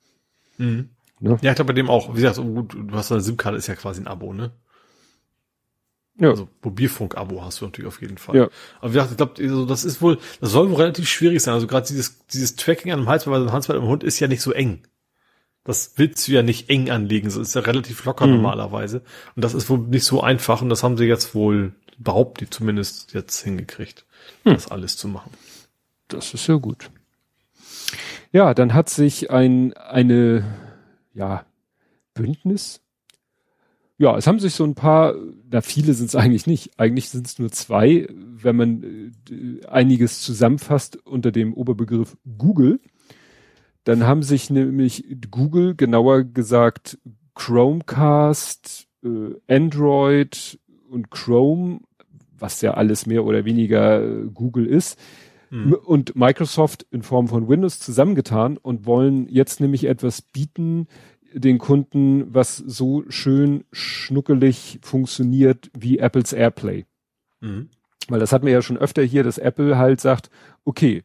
Mhm. Ne? Ja, ich glaube bei dem auch, wie gesagt, oh, gut, du hast eine SIM-Karte, ist ja quasi ein Abo, ne? Ja. Also Mobilfunk-Abo hast du natürlich auf jeden Fall. Ja. Aber wie gesagt, ich glaube, also das ist wohl, das soll wohl relativ schwierig sein. Also gerade dieses, dieses Tracking an einem Halsband, weil ein Halsband im Hund ist ja nicht so eng. Das willst du ja nicht eng anlegen, das ist ja relativ locker mhm. normalerweise. Und das ist wohl nicht so einfach und das haben sie jetzt wohl behaupte ich zumindest jetzt hingekriegt, hm. das alles zu machen. Das ist ja gut. Ja, dann hat sich ein, eine, ja, Bündnis. Ja, es haben sich so ein paar, na viele sind es eigentlich nicht, eigentlich sind es nur zwei, wenn man äh, einiges zusammenfasst unter dem Oberbegriff Google. Dann haben sich nämlich Google, genauer gesagt Chromecast, äh, Android und Chrome was ja alles mehr oder weniger äh, Google ist, mhm. und Microsoft in Form von Windows zusammengetan und wollen jetzt nämlich etwas bieten, den Kunden, was so schön schnuckelig funktioniert wie Apples AirPlay. Mhm. Weil das hatten wir ja schon öfter hier, dass Apple halt sagt, okay,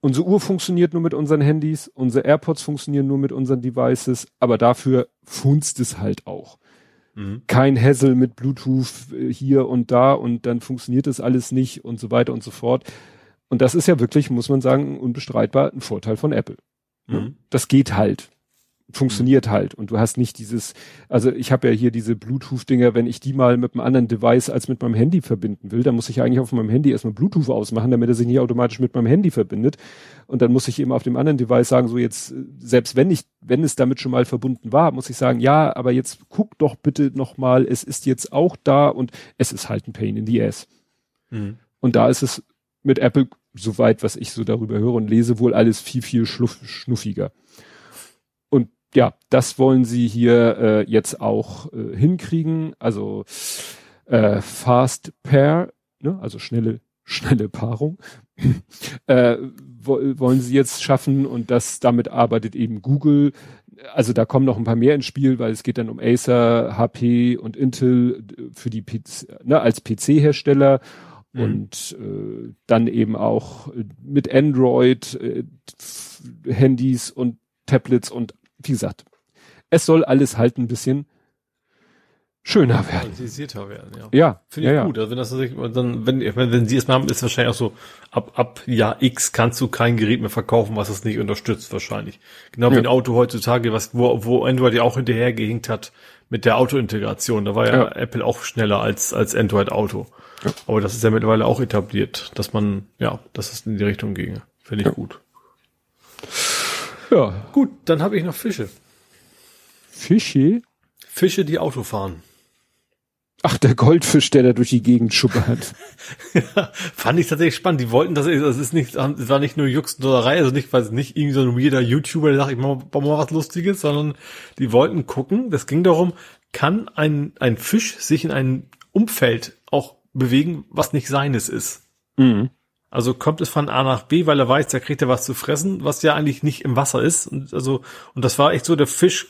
unsere Uhr funktioniert nur mit unseren Handys, unsere AirPods funktionieren nur mit unseren Devices, aber dafür funzt es halt auch. Mhm. Kein Hassel mit Bluetooth äh, hier und da und dann funktioniert das alles nicht und so weiter und so fort. Und das ist ja wirklich, muss man sagen, unbestreitbar ein Vorteil von Apple. Mhm. Das geht halt funktioniert mhm. halt und du hast nicht dieses, also ich habe ja hier diese Bluetooth-Dinger, wenn ich die mal mit einem anderen Device als mit meinem Handy verbinden will, dann muss ich eigentlich auf meinem Handy erstmal Bluetooth ausmachen, damit er sich nicht automatisch mit meinem Handy verbindet und dann muss ich eben auf dem anderen Device sagen, so jetzt, selbst wenn ich, wenn es damit schon mal verbunden war, muss ich sagen, ja, aber jetzt guck doch bitte nochmal, es ist jetzt auch da und es ist halt ein Pain in the ass. Mhm. Und da ist es mit Apple, soweit, was ich so darüber höre und lese, wohl alles viel, viel schnuffiger ja, das wollen sie hier äh, jetzt auch äh, hinkriegen. Also äh, Fast Pair, ne? also schnelle, schnelle Paarung, äh, wo, wollen sie jetzt schaffen und das damit arbeitet eben Google. Also da kommen noch ein paar mehr ins Spiel, weil es geht dann um Acer, HP und Intel für die PC, ne, als PC-Hersteller mhm. und äh, dann eben auch mit Android äh, Handys und Tablets und wie gesagt, es soll alles halt ein bisschen schöner werden. werden, ja. Ja. Finde ich ja, gut. Also wenn das dann, wenn, wenn, wenn sie es mal haben, ist wahrscheinlich auch so, ab, ab Jahr X kannst du kein Gerät mehr verkaufen, was es nicht unterstützt, wahrscheinlich. Genau wie ja. ein Auto heutzutage, was, wo, wo Android ja auch hinterhergehinkt hat mit der Autointegration. Da war ja, ja. Apple auch schneller als, als Android Auto. Ja. Aber das ist ja mittlerweile auch etabliert, dass man, ja, dass es in die Richtung ginge. Finde ich gut. Ja. Gut, dann habe ich noch Fische. Fische? Fische, die Auto fahren. Ach, der Goldfisch, der da durch die Gegend schuppert. ja, fand ich tatsächlich spannend. Die wollten das, das ist nicht, das war nicht nur Juxendollerei, also nicht, weil es nicht irgendwie so ein weirder YouTuber, der sagt, ich mach mal, mal was Lustiges, sondern die wollten gucken, das ging darum, kann ein, ein Fisch sich in ein Umfeld auch bewegen, was nicht seines ist. Mhm. Also kommt es von A nach B, weil er weiß, da kriegt er was zu fressen, was ja eigentlich nicht im Wasser ist. Und also, und das war echt so, der Fisch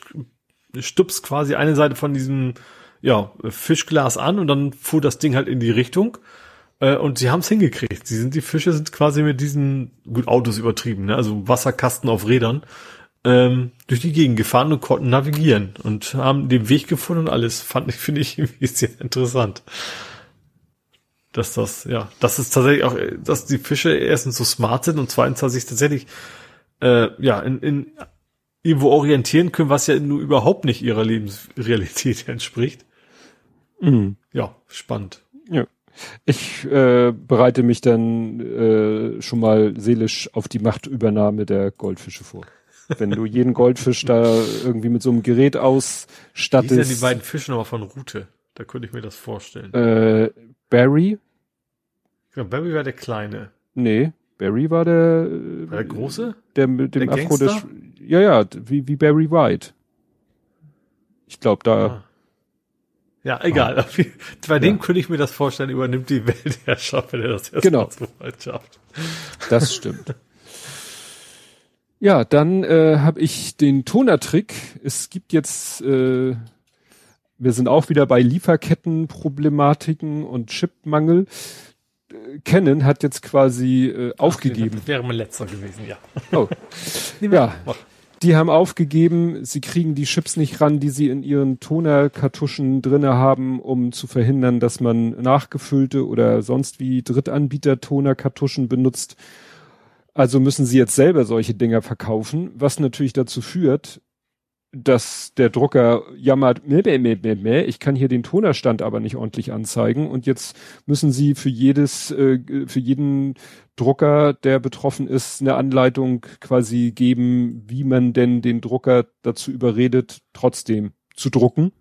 stupst quasi eine Seite von diesem, ja, Fischglas an und dann fuhr das Ding halt in die Richtung. Äh, und sie haben es hingekriegt. Sie sind, die Fische sind quasi mit diesen, gut, Autos übertrieben, ne? also Wasserkasten auf Rädern, ähm, durch die Gegend gefahren und konnten navigieren und haben den Weg gefunden und alles. Fand ich, finde ich irgendwie sehr interessant dass das, ja, das ist tatsächlich auch, dass die Fische erstens so smart sind und zweitens, dass sich tatsächlich, äh, ja, in, in irgendwo orientieren können, was ja nur überhaupt nicht ihrer Lebensrealität entspricht. Mhm. Ja, spannend. Ja. Ich äh, bereite mich dann äh, schon mal seelisch auf die Machtübernahme der Goldfische vor. Wenn du jeden Goldfisch da irgendwie mit so einem Gerät ausstattest. Wie sind die beiden Fische nochmal von Route? Da könnte ich mir das vorstellen. Äh, Barry. Ja, Barry war der Kleine. Nee, Barry war der. War der Große? Der mit dem der Afro des. Ja, ja, wie, wie Barry White. Ich glaube, da. Ah. Ja, egal. Ah. Bei dem ja. könnte ich mir das vorstellen, übernimmt die Weltherrschaft, wenn er das erst genau. so weit schafft. Das stimmt. ja, dann äh, habe ich den Toner-Trick. Es gibt jetzt äh, wir sind auch wieder bei Lieferkettenproblematiken und Chipmangel. Canon hat jetzt quasi äh, aufgegeben. Das wäre mein letzter gewesen, ja. Oh. ja. Die haben aufgegeben, sie kriegen die Chips nicht ran, die sie in ihren Tonerkartuschen drinne haben, um zu verhindern, dass man nachgefüllte oder sonst wie Drittanbieter Tonerkartuschen benutzt. Also müssen sie jetzt selber solche Dinger verkaufen, was natürlich dazu führt, dass der Drucker jammert, meh, meh, meh, meh, meh, ich kann hier den Tonerstand aber nicht ordentlich anzeigen und jetzt müssen sie für jedes, äh, für jeden Drucker, der betroffen ist, eine Anleitung quasi geben, wie man denn den Drucker dazu überredet, trotzdem zu drucken.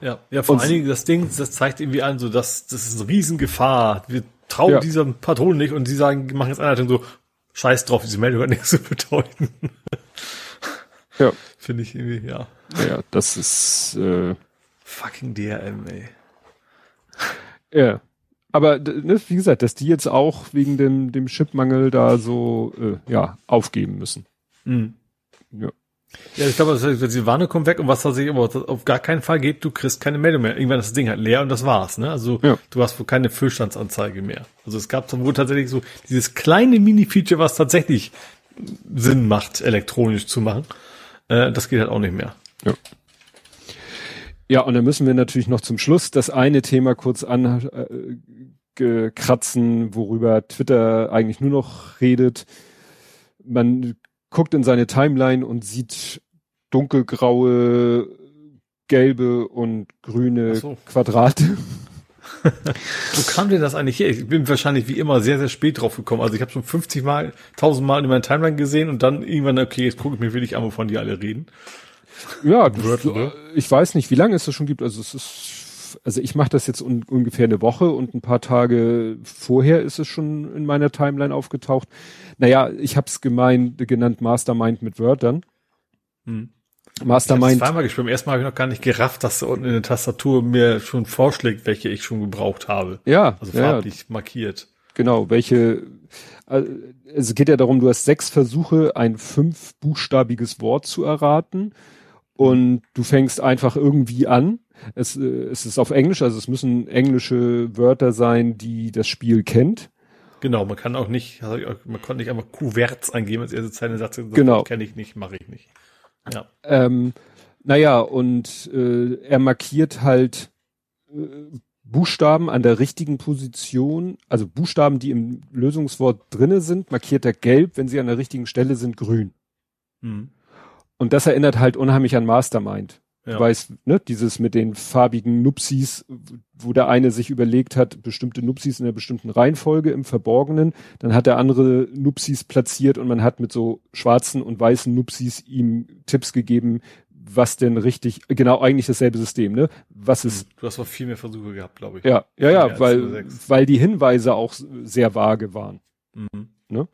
Ja, ja, vor allen Dingen das Ding, das zeigt irgendwie an, so dass das ist eine Riesengefahr. Wir trauen ja. dieser Patron nicht und sie sagen, machen jetzt Anleitung so, scheiß drauf, diese Meldung hat nichts zu bedeuten. Ja. Finde ich irgendwie, ja. Ja, das ist äh, fucking DRM, ey. Ja. aber ne, wie gesagt, dass die jetzt auch wegen dem, dem Chipmangel da so äh, ja aufgeben müssen. Mhm. Ja. Ja, ich glaube, die Warne kommt weg und was da sich aber auf gar keinen Fall geht, du kriegst keine Meldung mehr. Irgendwann ist das Ding halt leer und das war's, ne? Also ja. du hast wohl keine Füllstandsanzeige mehr. Also es gab wohl tatsächlich so dieses kleine Mini-Feature, was tatsächlich Sinn macht, elektronisch zu machen. Äh, das geht halt auch nicht mehr. Ja. Ja, und dann müssen wir natürlich noch zum Schluss das eine Thema kurz ankratzen, äh, worüber Twitter eigentlich nur noch redet. Man guckt in seine Timeline und sieht dunkelgraue, gelbe und grüne so. Quadrate. Wo kam denn das eigentlich her? Ich bin wahrscheinlich wie immer sehr, sehr spät drauf gekommen. Also ich habe schon 50 Mal, 1000 Mal in meiner Timeline gesehen und dann irgendwann, okay, jetzt gucke ich mir wirklich an, wovon die alle reden. Ja, das, ich weiß nicht, wie lange es das schon gibt. Also es ist, also ich mache das jetzt un, ungefähr eine Woche und ein paar Tage vorher ist es schon in meiner Timeline aufgetaucht. Naja, ich habe es gemeint, genannt Mastermind mit Wörtern. Hm. Mastermind. Ich zweimal gespielt. Beim ersten Mal habe ich noch gar nicht gerafft, dass da unten in der Tastatur mir schon vorschlägt, welche ich schon gebraucht habe. Ja. Also farblich ja. markiert. Genau, welche, also es geht ja darum, du hast sechs Versuche, ein fünfbuchstabiges Wort zu erraten und du fängst einfach irgendwie an. Es, äh, es ist auf Englisch, also es müssen englische Wörter sein, die das Spiel kennt. Genau, man kann auch nicht, man konnte nicht einfach Kuverts eingeben als erste Zeile Satz. Genau. Kenne ich nicht, mache ich nicht. Ja. Ähm, naja, und äh, er markiert halt äh, Buchstaben an der richtigen Position, also Buchstaben, die im Lösungswort drinne sind, markiert er gelb, wenn sie an der richtigen Stelle sind, grün. Mhm. Und das erinnert halt unheimlich an Mastermind. Ja. Du weißt, ne, dieses mit den farbigen Nupsis, wo der eine sich überlegt hat, bestimmte Nupsis in einer bestimmten Reihenfolge im Verborgenen, dann hat der andere Nupsis platziert und man hat mit so schwarzen und weißen Nupsis ihm Tipps gegeben, was denn richtig, genau eigentlich dasselbe System, ne? Was ist. Du hast auch viel mehr Versuche gehabt, glaube ich. Ja, ja, ja, weil, weil die Hinweise auch sehr vage waren. Mhm. Ne?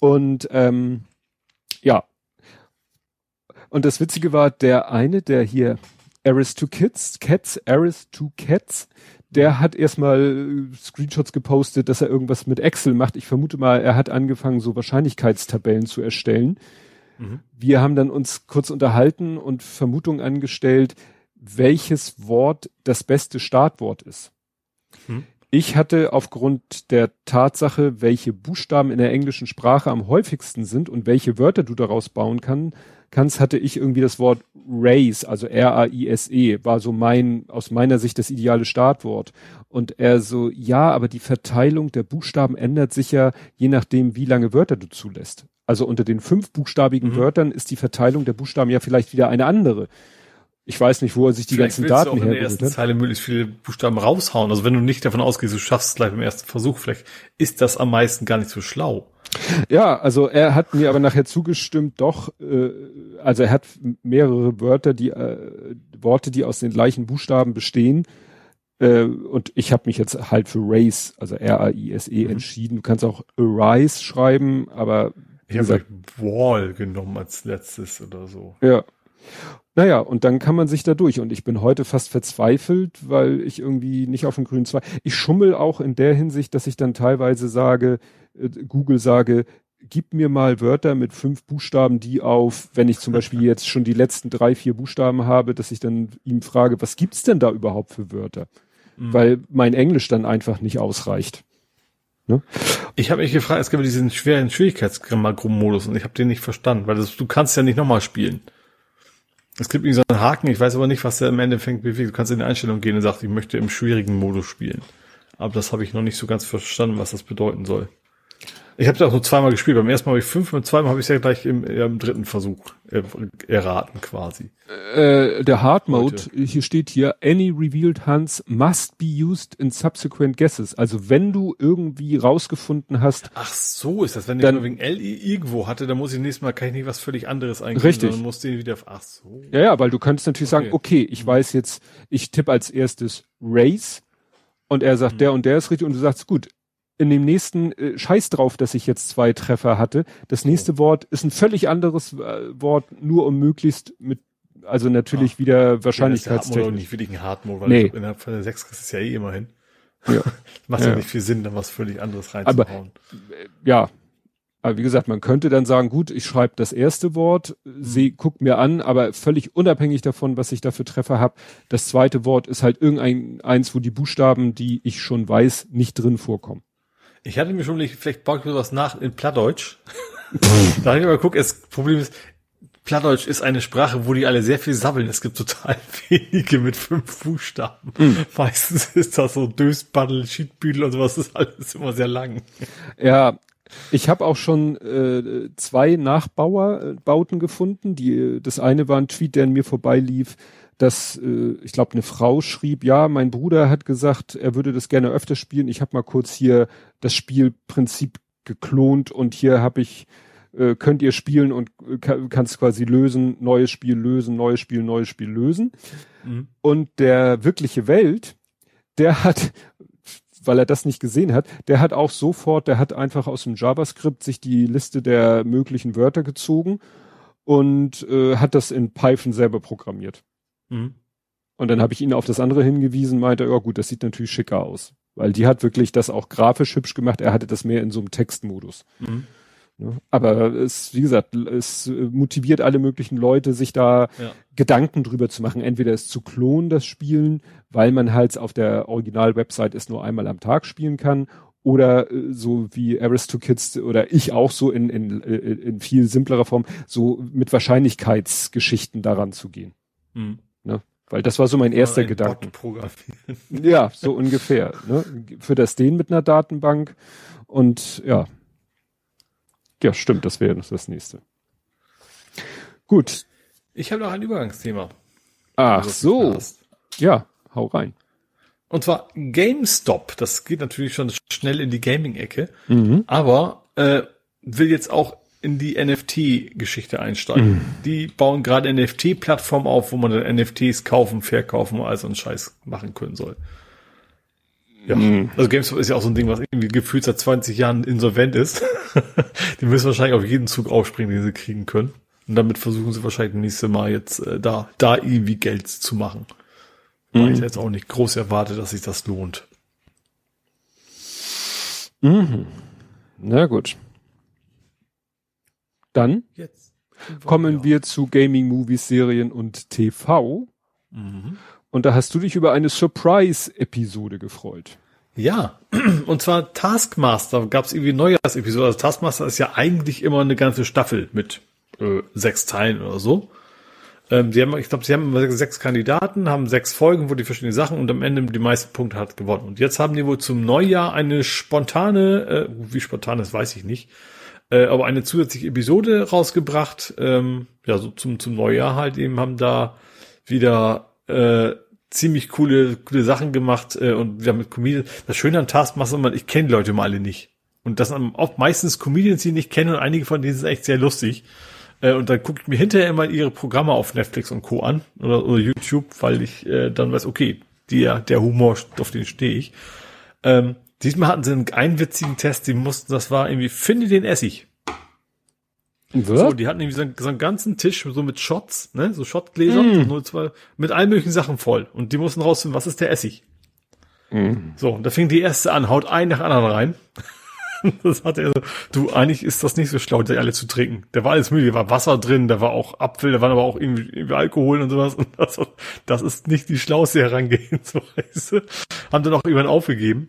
Und ähm, ja, und das Witzige war, der eine, der hier Aris to Kids, Cats, Aris to Cats, der hat erstmal äh, Screenshots gepostet, dass er irgendwas mit Excel macht. Ich vermute mal, er hat angefangen, so Wahrscheinlichkeitstabellen zu erstellen. Mhm. Wir haben dann uns kurz unterhalten und Vermutungen angestellt, welches Wort das beste Startwort ist. Mhm. Ich hatte aufgrund der Tatsache, welche Buchstaben in der englischen Sprache am häufigsten sind und welche Wörter du daraus bauen kann, kannst, hatte ich irgendwie das Wort Raise, also R-A-I-S-E, war so mein, aus meiner Sicht das ideale Startwort. Und er so, ja, aber die Verteilung der Buchstaben ändert sich ja je nachdem, wie lange Wörter du zulässt. Also unter den fünf buchstabigen mhm. Wörtern ist die Verteilung der Buchstaben ja vielleicht wieder eine andere. Ich weiß nicht, wo er sich die Vielleicht ganzen Daten hergeholt hat. in der ersten. Zeile möglichst viele Buchstaben raushauen. Also wenn du nicht davon ausgehst, du schaffst es gleich beim ersten Versuch, vielleicht ist das am meisten gar nicht so schlau. Ja, also er hat mir aber nachher zugestimmt, doch, äh, also er hat mehrere Wörter, die äh, Worte, die aus den gleichen Buchstaben bestehen. Äh, und ich habe mich jetzt halt für Race, also R-A-I-S-E, mhm. entschieden. Du kannst auch Arise schreiben, aber ich habe Wall genommen als letztes oder so. Ja. Naja, und dann kann man sich da durch. Und ich bin heute fast verzweifelt, weil ich irgendwie nicht auf dem grünen Zweig. Ich schummel auch in der Hinsicht, dass ich dann teilweise sage, äh, Google sage, gib mir mal Wörter mit fünf Buchstaben, die auf, wenn ich zum Beispiel jetzt schon die letzten drei, vier Buchstaben habe, dass ich dann ihm frage, was gibt's denn da überhaupt für Wörter? Mhm. Weil mein Englisch dann einfach nicht ausreicht. Ne? Ich habe mich gefragt, es gibt diesen schweren Schwierigkeitsgrammar-Modus und ich habe den nicht verstanden, weil das, du kannst ja nicht nochmal spielen. Es gibt irgendwie so einen Haken, ich weiß aber nicht, was der im Endeffekt bewegt. Du kannst in die Einstellung gehen und sagst, ich möchte im schwierigen Modus spielen. Aber das habe ich noch nicht so ganz verstanden, was das bedeuten soll. Ich habe es auch nur zweimal gespielt. Beim ersten Mal habe ich fünf, beim zweiten Mal habe ich es ja gleich im, im dritten Versuch äh, erraten quasi. Äh, der Hard Mode, Heute. hier steht hier, any revealed hunts must be used in subsequent guesses. Also wenn du irgendwie rausgefunden hast. Ach so ist das, wenn dann, ich wegen L irgendwo hatte, dann muss ich nächstes Mal kann ich nicht was völlig anderes eingeben. Richtig. Dann muss den wieder, ach so. Ja, ja, weil du könntest natürlich okay. sagen, okay, ich weiß jetzt, ich tippe als erstes Race und er sagt, mhm. der und der ist richtig und du sagst, gut, in dem nächsten äh, Scheiß drauf, dass ich jetzt zwei Treffer hatte. Das nächste. Wort ist ein völlig anderes äh, Wort, nur um möglichst mit, also natürlich Ach, wieder Wahrscheinlichkeitstechnisch. Ja, nicht wirklich ein Hardmode, weil nee. innerhalb von der 6 ist es ja eh immerhin. Ja. Macht ja, ja nicht viel Sinn, da was völlig anderes reinzuhauen. Aber, äh, ja, aber wie gesagt, man könnte dann sagen, gut, ich schreibe das erste Wort, seh, guck mir an, aber völlig unabhängig davon, was ich da für Treffer habe, das zweite Wort ist halt irgendein eins, wo die Buchstaben, die ich schon weiß, nicht drin vorkommen. Ich hatte mir schon nicht, vielleicht baue ich mir was nach in Plattdeutsch. da habe ich mal geguckt, das Problem ist, Plattdeutsch ist eine Sprache, wo die alle sehr viel sabbeln. Es gibt total wenige mit fünf Buchstaben. Mhm. Meistens ist das so Dösbaddel, Schiedbüdel und sowas, das ist alles immer sehr lang. Ja, ich habe auch schon äh, zwei Nachbauerbauten gefunden. Die, das eine war ein Tweet, der an mir vorbeilief, dass äh, ich glaube eine Frau schrieb, ja, mein Bruder hat gesagt, er würde das gerne öfter spielen. Ich habe mal kurz hier das Spielprinzip geklont und hier habe ich äh, könnt ihr spielen und äh, kannst quasi lösen, neues Spiel lösen, neues Spiel, neues Spiel lösen. Mhm. Und der wirkliche Welt, der hat weil er das nicht gesehen hat, der hat auch sofort, der hat einfach aus dem JavaScript sich die Liste der möglichen Wörter gezogen und äh, hat das in Python selber programmiert. Mhm. Und dann habe ich ihn auf das andere hingewiesen, meinte, ja gut, das sieht natürlich schicker aus. Weil die hat wirklich das auch grafisch hübsch gemacht, er hatte das mehr in so einem Textmodus. Mhm. Ne? Aber es, wie gesagt, es motiviert alle möglichen Leute, sich da ja. Gedanken drüber zu machen. Entweder es zu klonen, das Spielen, weil man halt auf der Original-Website es nur einmal am Tag spielen kann. Oder äh, so wie Aristokids oder ich auch so in, in, äh, in viel simplerer Form, so mit Wahrscheinlichkeitsgeschichten daran zu gehen. Mhm. Weil das war so mein erster Gedanke. Ja, so ungefähr. Ne? Für das den mit einer Datenbank und ja, ja, stimmt, das wäre das nächste. Gut. Ich habe noch ein Übergangsthema. Ach so. Ja, hau rein. Und zwar GameStop. Das geht natürlich schon schnell in die Gaming-Ecke, mhm. aber äh, will jetzt auch in die NFT-Geschichte einsteigen. Mhm. Die bauen gerade NFT-Plattform auf, wo man dann NFTs kaufen, verkaufen und all so einen Scheiß machen können soll. Ja, mhm. also GameStop ist ja auch so ein Ding, was irgendwie gefühlt seit 20 Jahren insolvent ist. die müssen wahrscheinlich auf jeden Zug aufspringen, den sie kriegen können. Und damit versuchen sie wahrscheinlich nächste Mal jetzt äh, da, da irgendwie Geld zu machen. Mhm. Weil ich jetzt auch nicht groß erwarte, dass sich das lohnt. Mhm. Na gut. Dann jetzt kommen wir zu Gaming, Movies, Serien und TV. Mhm. Und da hast du dich über eine Surprise-Episode gefreut. Ja, und zwar Taskmaster gab es irgendwie Neujahrsepisode. Also Taskmaster ist ja eigentlich immer eine ganze Staffel mit äh, sechs Teilen oder so. Ähm, sie haben, ich glaube, sie haben sechs Kandidaten, haben sechs Folgen, wo die verschiedenen Sachen und am Ende die meisten Punkte hat gewonnen. Und jetzt haben die wohl zum Neujahr eine spontane, äh, wie spontan ist, weiß ich nicht, äh, aber eine zusätzliche Episode rausgebracht. Ähm, ja, so zum, zum Neujahr halt eben haben da wieder äh, ziemlich coole, coole Sachen gemacht äh, und wir haben mit Comedians. Das Schöne an Taskmaster ist, ich kenne die Leute mal alle nicht. Und das sind auch meistens Comedians, die ich nicht kenne und einige von denen sind echt sehr lustig. Äh, und dann gucke ich mir hinterher immer ihre Programme auf Netflix und Co. an oder, oder YouTube, weil ich äh, dann weiß, okay, der, der Humor, auf den stehe ich. Ähm, diesmal hatten sie einen, einen witzigen Test, die mussten, das war irgendwie, finde den Essig. Was? So, die hatten irgendwie so einen, so einen ganzen Tisch so mit Shots, ne, so Shotgläsern, mm. so zwei, mit allen möglichen Sachen voll. Und die mussten rausfinden, was ist der Essig? Mm. So, und da fing die erste an, haut einen nach anderen rein. das hat er so, du, eigentlich ist das nicht so schlau, die alle zu trinken. Da war alles mögliche, da war Wasser drin, da war auch Apfel, da waren aber auch irgendwie, irgendwie Alkohol und sowas. Und das, das ist nicht die schlauste Herangehensweise. Haben dann auch irgendwann aufgegeben.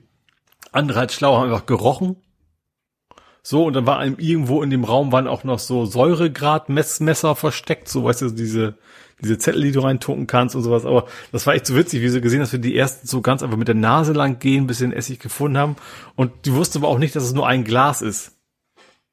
Andere halt schlau, haben einfach gerochen so, und dann war einem irgendwo in dem Raum waren auch noch so Säuregrad-Messmesser versteckt, so weißt du, diese, diese Zettel, die du reintunken kannst und sowas. Aber das war echt so witzig, wie sie gesehen, dass wir die ersten so ganz einfach mit der Nase lang gehen, bis sie den Essig gefunden haben. Und die wussten aber auch nicht, dass es nur ein Glas ist.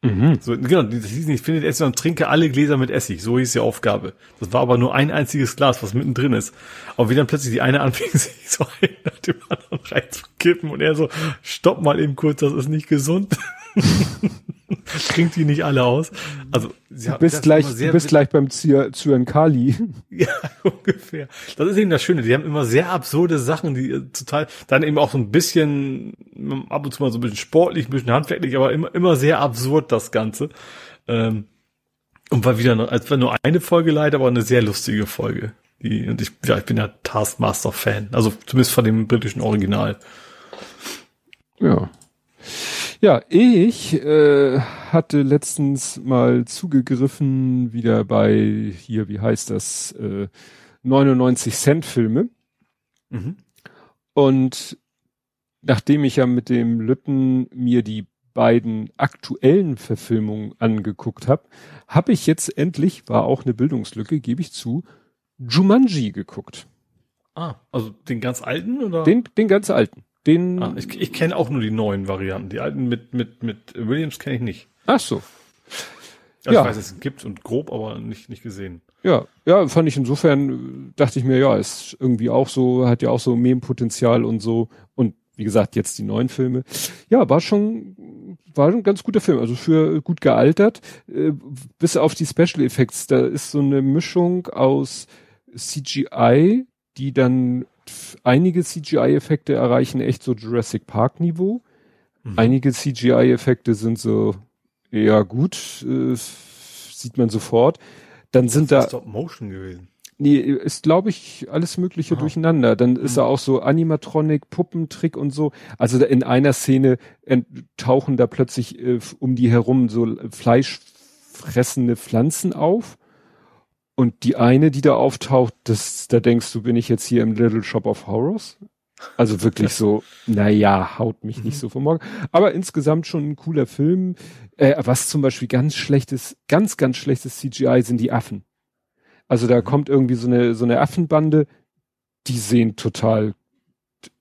Mhm. So, genau, das hieß nicht, finde Essig, sondern trinke alle Gläser mit Essig. So hieß die Aufgabe. Das war aber nur ein einziges Glas, was mittendrin ist. Aber wie dann plötzlich die eine anfing, sich so ein nach dem anderen reinzukippen und er so, stopp mal eben kurz, das ist nicht gesund. Trinkt die nicht alle aus. Also, sie du bist gleich, du bist gleich beim Zyankali. Ja, ungefähr. Das ist eben das Schöne. Die haben immer sehr absurde Sachen, die äh, total, dann eben auch so ein bisschen, ab und zu mal so ein bisschen sportlich, ein bisschen handwerklich, aber immer, immer sehr absurd, das Ganze. Ähm, und war wieder, als war nur eine Folge leider, aber eine sehr lustige Folge. Die, und ich, ja, ich bin ja Taskmaster-Fan. Also zumindest von dem britischen Original. Ja. Ja, ich äh, hatte letztens mal zugegriffen wieder bei hier, wie heißt das, äh, 99 Cent Filme. Mhm. Und nachdem ich ja mit dem Lütten mir die beiden aktuellen Verfilmungen angeguckt habe, habe ich jetzt endlich, war auch eine Bildungslücke, gebe ich zu, Jumanji geguckt. Ah, also den ganz alten oder? Den, den ganz alten. Den. Ah, ich ich kenne auch nur die neuen Varianten. Die alten mit mit mit Williams kenne ich nicht. Ach so. Also ja. Ich weiß, es gibt und grob, aber nicht nicht gesehen. Ja, ja, fand ich insofern, dachte ich mir, ja, ist irgendwie auch so, hat ja auch so Meme-Potenzial und so. Und wie gesagt, jetzt die neuen Filme. Ja, war schon, war ein ganz guter Film, also für gut gealtert. Äh, bis auf die Special Effects, da ist so eine Mischung aus CGI, die dann einige CGI-Effekte erreichen echt so Jurassic Park-Niveau. Mhm. Einige CGI-Effekte sind so, ja gut, äh, sieht man sofort. Dann das sind da. Stop Motion gewesen. Nee, ist, glaube ich, alles Mögliche Aha. durcheinander. Dann ist mhm. er auch so Animatronic, Puppentrick und so. Also in einer Szene tauchen da plötzlich äh, um die herum so fleischfressende Pflanzen auf. Und die eine, die da auftaucht, das, da denkst du, bin ich jetzt hier im Little Shop of Horrors? Also wirklich so, naja, haut mich nicht mhm. so vom Morgen. Aber insgesamt schon ein cooler Film. Äh, was zum Beispiel ganz schlechtes, ganz, ganz schlechtes CGI sind die Affen. Also da mhm. kommt irgendwie so eine, so eine Affenbande, die sehen total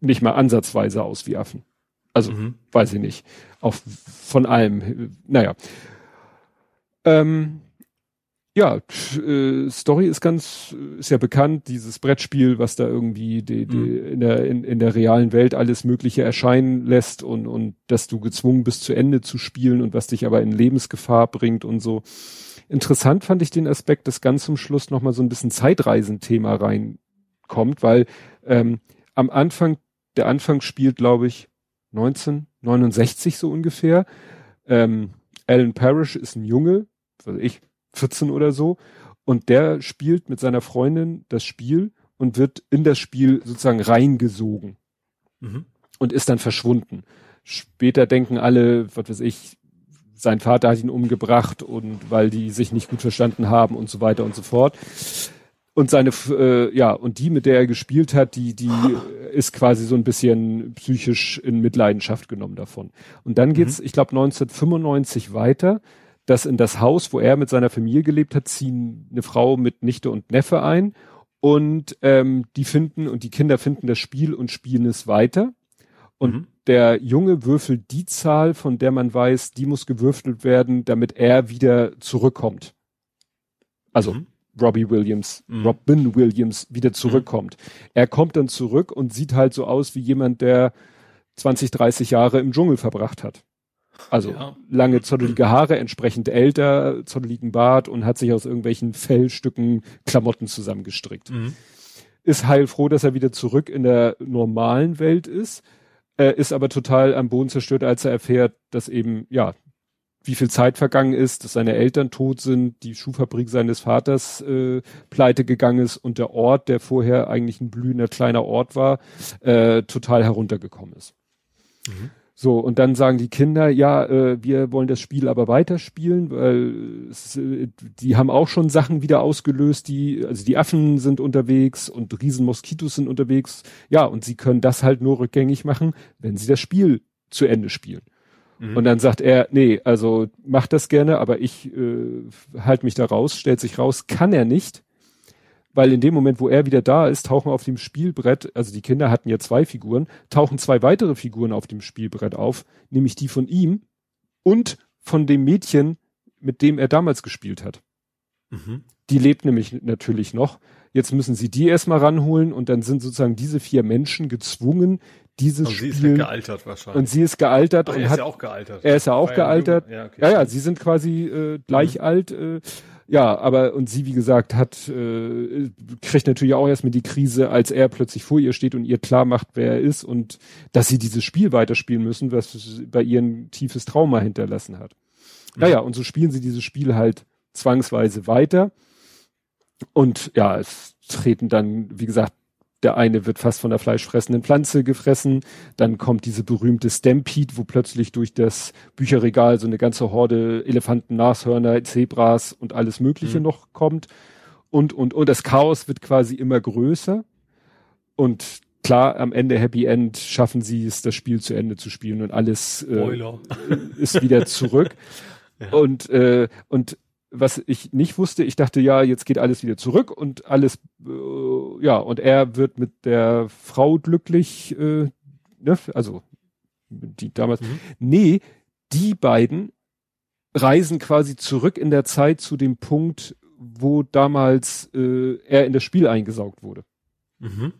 nicht mal ansatzweise aus wie Affen. Also, mhm. weiß ich nicht. Auch von allem. Naja. Ähm, ja, äh, Story ist ganz, ist ja bekannt, dieses Brettspiel, was da irgendwie die, die mhm. in, der, in, in der realen Welt alles Mögliche erscheinen lässt und, und dass du gezwungen bist zu Ende zu spielen und was dich aber in Lebensgefahr bringt und so. Interessant fand ich den Aspekt, dass ganz zum Schluss nochmal so ein bisschen Zeitreisenthema reinkommt, weil ähm, am Anfang, der Anfang spielt, glaube ich, 1969 so ungefähr. Ähm, Alan Parrish ist ein Junge, also ich, 14 oder so, und der spielt mit seiner Freundin das Spiel und wird in das Spiel sozusagen reingesogen mhm. und ist dann verschwunden. Später denken alle, was weiß ich, sein Vater hat ihn umgebracht und weil die sich nicht gut verstanden haben und so weiter und so fort. Und seine, äh, ja, und die, mit der er gespielt hat, die, die ist quasi so ein bisschen psychisch in Mitleidenschaft genommen davon. Und dann geht's, mhm. ich glaube, 1995 weiter, dass in das Haus, wo er mit seiner Familie gelebt hat, ziehen eine Frau mit Nichte und Neffe ein und ähm, die finden und die Kinder finden das Spiel und spielen es weiter. Und mhm der Junge würfelt die Zahl, von der man weiß, die muss gewürfelt werden, damit er wieder zurückkommt. Also mhm. Robbie Williams, mhm. Robin Williams wieder zurückkommt. Mhm. Er kommt dann zurück und sieht halt so aus wie jemand, der 20, 30 Jahre im Dschungel verbracht hat. Also ja. lange zottelige Haare, entsprechend älter, zotteligen Bart und hat sich aus irgendwelchen Fellstücken Klamotten zusammengestrickt. Mhm. Ist heilfroh, dass er wieder zurück in der normalen Welt ist äh, ist aber total am Boden zerstört, als er erfährt, dass eben, ja, wie viel Zeit vergangen ist, dass seine Eltern tot sind, die Schuhfabrik seines Vaters äh, pleite gegangen ist und der Ort, der vorher eigentlich ein blühender kleiner Ort war, äh, total heruntergekommen ist. Mhm. So, und dann sagen die Kinder, ja, äh, wir wollen das Spiel aber weiterspielen, weil äh, die haben auch schon Sachen wieder ausgelöst, die, also die Affen sind unterwegs und Riesenmoskitos sind unterwegs. Ja, und sie können das halt nur rückgängig machen, wenn sie das Spiel zu Ende spielen. Mhm. Und dann sagt er, nee, also macht das gerne, aber ich äh, halte mich da raus, stellt sich raus, kann er nicht, weil in dem Moment, wo er wieder da ist, tauchen auf dem Spielbrett, also die Kinder hatten ja zwei Figuren, tauchen zwei weitere Figuren auf dem Spielbrett auf, nämlich die von ihm und von dem Mädchen, mit dem er damals gespielt hat. Mhm. Die lebt nämlich natürlich noch. Jetzt müssen sie die erstmal ranholen und dann sind sozusagen diese vier Menschen gezwungen, dieses und Spiel. Und sie ist gealtert wahrscheinlich. Und sie ist gealtert Ach, und er hat. Ist ja auch gealtert. Er ist ja auch gealtert. Ja, okay, ja, ja, sie sind quasi äh, gleich mhm. alt. Äh, ja, aber und sie, wie gesagt, hat äh, kriegt natürlich auch erstmal die Krise, als er plötzlich vor ihr steht und ihr klar macht, wer er ist und dass sie dieses Spiel weiterspielen müssen, was bei ihr ein tiefes Trauma hinterlassen hat. Mhm. Naja, und so spielen sie dieses Spiel halt zwangsweise weiter. Und ja, es treten dann, wie gesagt, der eine wird fast von der fleischfressenden Pflanze gefressen. Dann kommt diese berühmte Stampede, wo plötzlich durch das Bücherregal so eine ganze Horde Elefanten, Nashörner, Zebras und alles Mögliche mhm. noch kommt. Und, und, und das Chaos wird quasi immer größer. Und klar, am Ende Happy End schaffen sie es, das Spiel zu Ende zu spielen und alles äh, ist wieder zurück. ja. Und, äh, und was ich nicht wusste, ich dachte, ja, jetzt geht alles wieder zurück und alles, äh, ja, und er wird mit der Frau glücklich, äh, ne, also die damals. Mhm. Nee, die beiden reisen quasi zurück in der Zeit zu dem Punkt, wo damals äh, er in das Spiel eingesaugt wurde. Mhm.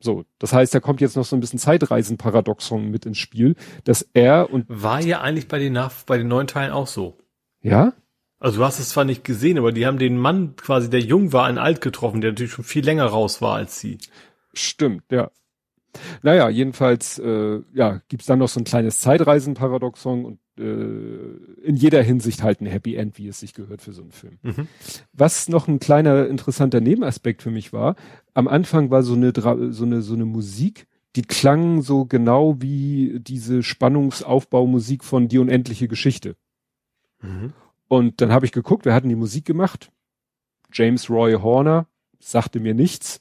So, das heißt, da kommt jetzt noch so ein bisschen Zeitreisen-Paradoxon mit ins Spiel, dass er und war ja eigentlich bei den nach bei den neuen Teilen auch so. Ja? Also du hast es zwar nicht gesehen, aber die haben den Mann quasi, der jung war, in alt getroffen, der natürlich schon viel länger raus war als sie. Stimmt, ja. Naja, jedenfalls äh, ja, gibt's dann noch so ein kleines Zeitreisen-Paradoxon und äh, in jeder Hinsicht halt ein Happy End, wie es sich gehört für so einen Film. Mhm. Was noch ein kleiner interessanter Nebenaspekt für mich war, am Anfang war so eine so eine so eine Musik, die klang so genau wie diese Spannungsaufbaumusik von Die unendliche Geschichte. Mhm. Und dann habe ich geguckt, wer hat denn die Musik gemacht? James Roy Horner, sagte mir nichts,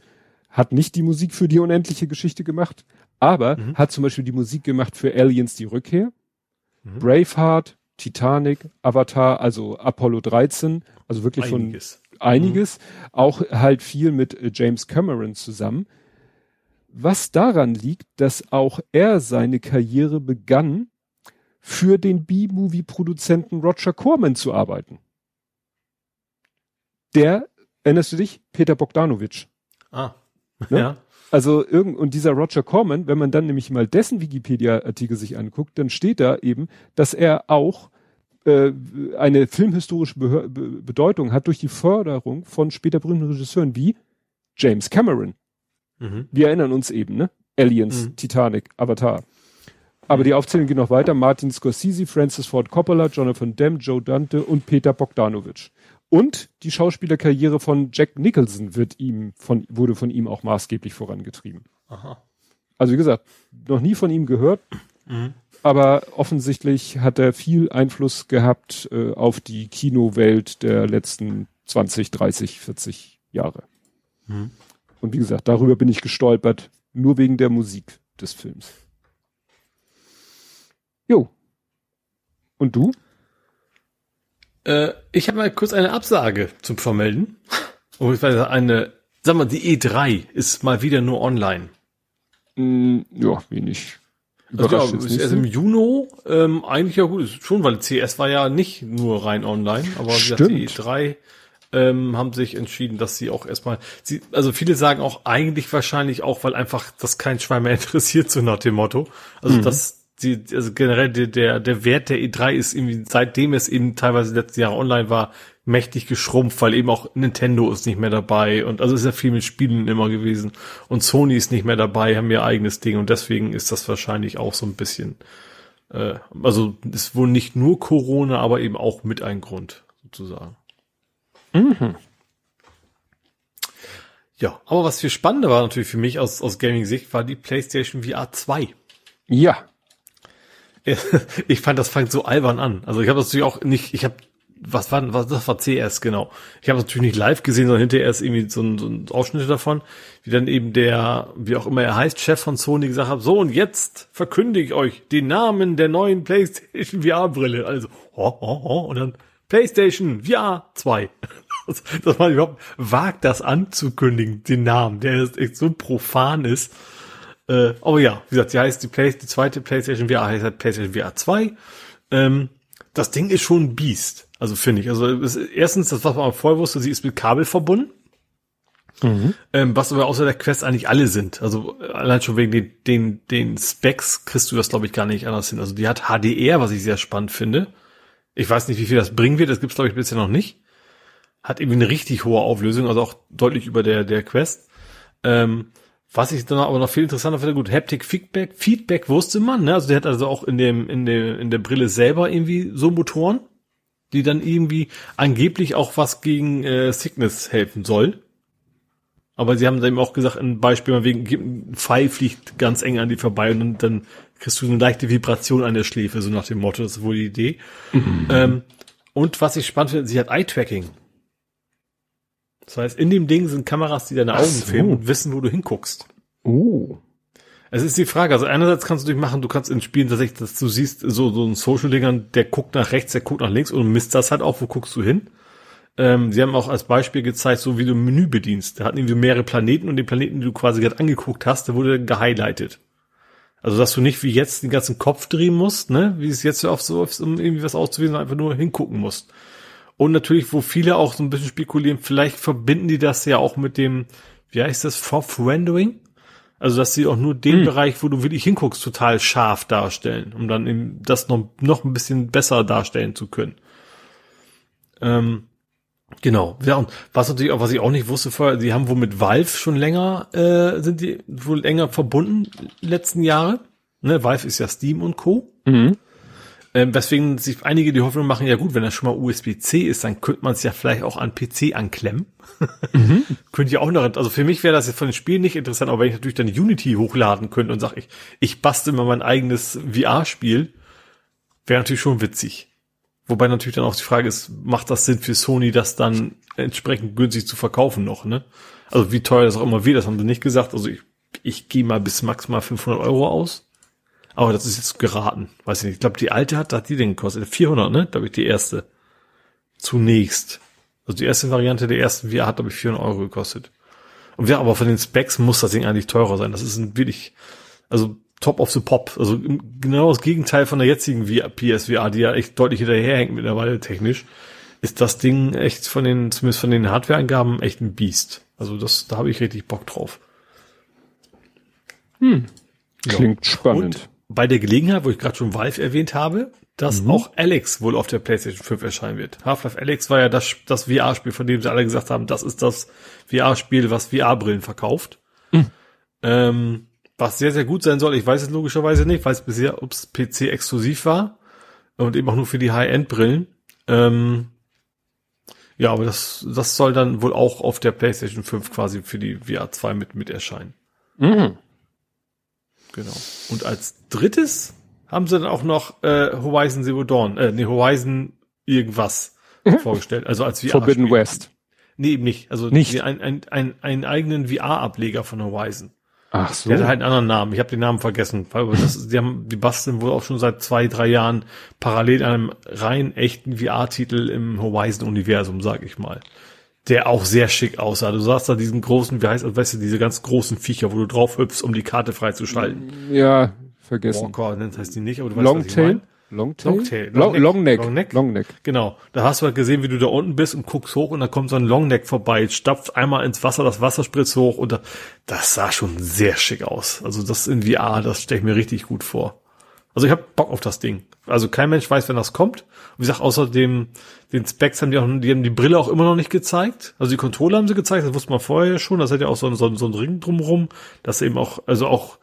hat nicht die Musik für die unendliche Geschichte gemacht, aber mhm. hat zum Beispiel die Musik gemacht für Aliens die Rückkehr, mhm. Braveheart, Titanic, Avatar, also Apollo 13, also wirklich einiges. von einiges, mhm. auch halt viel mit äh, James Cameron zusammen. Was daran liegt, dass auch er seine Karriere begann für den B-Movie-Produzenten Roger Corman zu arbeiten. Der, erinnerst du dich? Peter Bogdanovich. Ah, ne? ja. Also irgend, und dieser Roger Corman, wenn man dann nämlich mal dessen Wikipedia-Artikel sich anguckt, dann steht da eben, dass er auch äh, eine filmhistorische Be Be Bedeutung hat durch die Förderung von später berühmten Regisseuren wie James Cameron. Mhm. Wir erinnern uns eben, ne? Aliens, mhm. Titanic, Avatar. Aber die Aufzählung geht noch weiter. Martin Scorsese, Francis Ford Coppola, Jonathan Demme, Joe Dante und Peter Bogdanovich. Und die Schauspielerkarriere von Jack Nicholson wird ihm von, wurde von ihm auch maßgeblich vorangetrieben. Aha. Also wie gesagt, noch nie von ihm gehört, mhm. aber offensichtlich hat er viel Einfluss gehabt äh, auf die Kinowelt der letzten 20, 30, 40 Jahre. Mhm. Und wie gesagt, darüber bin ich gestolpert, nur wegen der Musik des Films. Jo. Und du? Äh, ich habe mal kurz eine Absage zum Vermelden. Beziehungsweise eine, sag mal, die E3 ist mal wieder nur online. Mm, ja, wenig. Also, ja, ist erst im Juni, ähm, eigentlich ja gut, ist schon, weil CS war ja nicht nur rein online, aber Stimmt. die E3 ähm, haben sich entschieden, dass sie auch erstmal, sie, also viele sagen auch eigentlich wahrscheinlich auch, weil einfach das kein Schwein mehr interessiert, so nach dem Motto. Also mhm. das die, also generell der, der Wert der E3 ist irgendwie, seitdem es eben teilweise letzte Jahre online war, mächtig geschrumpft, weil eben auch Nintendo ist nicht mehr dabei und also ist ja viel mit Spielen immer gewesen und Sony ist nicht mehr dabei, haben ihr eigenes Ding und deswegen ist das wahrscheinlich auch so ein bisschen, äh, also ist wohl nicht nur Corona, aber eben auch mit ein Grund sozusagen. Mhm. Ja, aber was viel spannender war natürlich für mich aus, aus Gaming-Sicht, war die PlayStation VR 2. Ja, ich fand, das fängt so albern an. Also ich habe das natürlich auch nicht, ich habe, was war, was, das war CS, genau. Ich habe natürlich nicht live gesehen, sondern hinterher erst irgendwie so ein, so ein Ausschnitt davon, wie dann eben der, wie auch immer er heißt, Chef von Sony gesagt hat, so und jetzt verkündige ich euch den Namen der neuen PlayStation VR-Brille. Also, oh, oh, oh, und dann PlayStation VR 2. Dass man überhaupt wagt, das anzukündigen, den Namen, der echt so profan ist. Äh, aber ja, wie gesagt, sie heißt die, Play die zweite PlayStation VR heißt halt PlayStation VR 2. Ähm, das Ding ist schon ein Biest. Also finde ich. Also ist, erstens, das was man vorher wusste, sie ist mit Kabel verbunden. Mhm. Ähm, was aber außer der Quest eigentlich alle sind. Also allein schon wegen den, den, den Specs kriegst du das, glaube ich, gar nicht anders hin. Also die hat HDR, was ich sehr spannend finde. Ich weiß nicht, wie viel das bringen wird. Das gibt's glaube ich, bisher noch nicht. Hat irgendwie eine richtig hohe Auflösung, also auch deutlich über der, der Quest. Ähm, was ich dann aber noch viel interessanter finde, gut, Haptic Feedback, Feedback wusste man, ne? Also der hat also auch in dem, in der, in der Brille selber irgendwie so Motoren, die dann irgendwie angeblich auch was gegen äh, Sickness helfen soll. Aber sie haben eben auch gesagt, ein Beispiel mal wegen, Pfeil fliegt ganz eng an dir vorbei und dann, dann kriegst du eine leichte Vibration an der Schläfe, so nach dem Motto, das ist wohl die Idee. Mhm. Ähm, und was ich spannend finde, sie hat Eye-Tracking. Das heißt, in dem Ding sind Kameras, die deine Augen so. filmen und wissen, wo du hinguckst. Oh. Es ist die Frage, also einerseits kannst du dich machen, du kannst in Spielen tatsächlich, dass du siehst, so, so ein Social-Dingern, der guckt nach rechts, der guckt nach links und misst das halt auch, wo guckst du hin. Ähm, sie haben auch als Beispiel gezeigt, so wie du ein Menü bedienst. Da hatten irgendwie mehrere Planeten und den Planeten, den du quasi gerade angeguckt hast, der wurde gehighlightet. Also, dass du nicht wie jetzt den ganzen Kopf drehen musst, ne, wie es jetzt oft so ist, um irgendwie was auszuwählen, einfach nur hingucken musst. Und natürlich, wo viele auch so ein bisschen spekulieren, vielleicht verbinden die das ja auch mit dem, wie heißt das, Fourth Rendering? Also, dass sie auch nur den hm. Bereich, wo du wirklich hinguckst, total scharf darstellen, um dann eben das noch, noch ein bisschen besser darstellen zu können. Ähm, genau. Ja, und was natürlich auch, was ich auch nicht wusste vorher, die haben wohl mit Valve schon länger, äh, sind die wohl länger verbunden, letzten Jahre. Ne, Valve ist ja Steam und Co. Mhm. Ähm, weswegen sich einige die Hoffnung machen, ja gut, wenn das schon mal USB-C ist, dann könnte man es ja vielleicht auch an PC anklemmen. Mhm. könnte ja auch noch, also für mich wäre das jetzt von den Spielen nicht interessant, aber wenn ich natürlich dann Unity hochladen könnte und sage, ich, ich bastel mal mein eigenes VR-Spiel, wäre natürlich schon witzig. Wobei natürlich dann auch die Frage ist, macht das Sinn für Sony, das dann entsprechend günstig zu verkaufen noch, ne? Also wie teuer das auch immer wird, das haben sie nicht gesagt. Also ich, ich gehe mal bis maximal 500 Euro aus. Aber das ist jetzt geraten. Weiß ich nicht. Ich glaube, die alte hat, hat die denn gekostet? 400, ne? Glaube ich, die erste. Zunächst. Also die erste Variante der ersten VR hat, glaube ich, 400 Euro gekostet. Und ja, aber von den Specs muss das Ding eigentlich teurer sein. Das ist ein wirklich, also top of the pop. Also genau das Gegenteil von der jetzigen PSVR, die ja echt deutlich hinterherhängt mittlerweile technisch, ist das Ding echt von den, zumindest von den Hardware-Angaben, echt ein Biest. Also das, da habe ich richtig Bock drauf. Hm. Klingt ja. spannend. Und bei der Gelegenheit, wo ich gerade schon Valve erwähnt habe, dass mhm. auch Alex wohl auf der PlayStation 5 erscheinen wird. Half-Life Alex war ja das, das VR-Spiel, von dem sie alle gesagt haben, das ist das VR-Spiel, was VR-Brillen verkauft. Mhm. Ähm, was sehr, sehr gut sein soll. Ich weiß es logischerweise nicht, weiß bisher, ob es PC exklusiv war und eben auch nur für die High-End-Brillen. Ähm, ja, aber das, das soll dann wohl auch auf der PlayStation 5 quasi für die VR 2 mit, mit erscheinen. Mhm. Genau. Und als drittes haben sie dann auch noch äh, Horizon Zero Dawn, äh, nee, Horizon irgendwas mhm. vorgestellt. Also als VR. Forbidden Spiel. West. Nee, eben nicht. Also nicht. Ein, ein, ein, einen eigenen VR-Ableger von Horizon. Ach so. Der hat halt einen anderen Namen. Ich habe den Namen vergessen. Weil das, die, haben, die basteln wohl auch schon seit zwei, drei Jahren parallel einem rein echten VR-Titel im Horizon-Universum, sag ich mal der auch sehr schick aussah. Du sahst da diesen großen, wie heißt das, weißt du, diese ganz großen Viecher, wo du drauf hüpfst, um die Karte freizuschalten. Ja, vergessen. Walker, das heißt die nicht, aber du weißt, Longtail? Longtail? Longtail. Long, Long, Neck. Long Neck. Long Neck. Genau. Da hast du halt gesehen, wie du da unten bist und guckst hoch und da kommt so ein Long Neck vorbei, stapft einmal ins Wasser, das Wasser spritzt hoch und da, das sah schon sehr schick aus. Also das in VR, das stelle ich mir richtig gut vor. Also ich hab Bock auf das Ding. Also kein Mensch weiß, wenn das kommt. wie gesagt, außerdem den Specs haben die auch, die haben die Brille auch immer noch nicht gezeigt. Also die Controller haben sie gezeigt, das wusste man vorher schon. Das hat ja auch so, so, so ein Ring drumrum, das eben auch, also auch,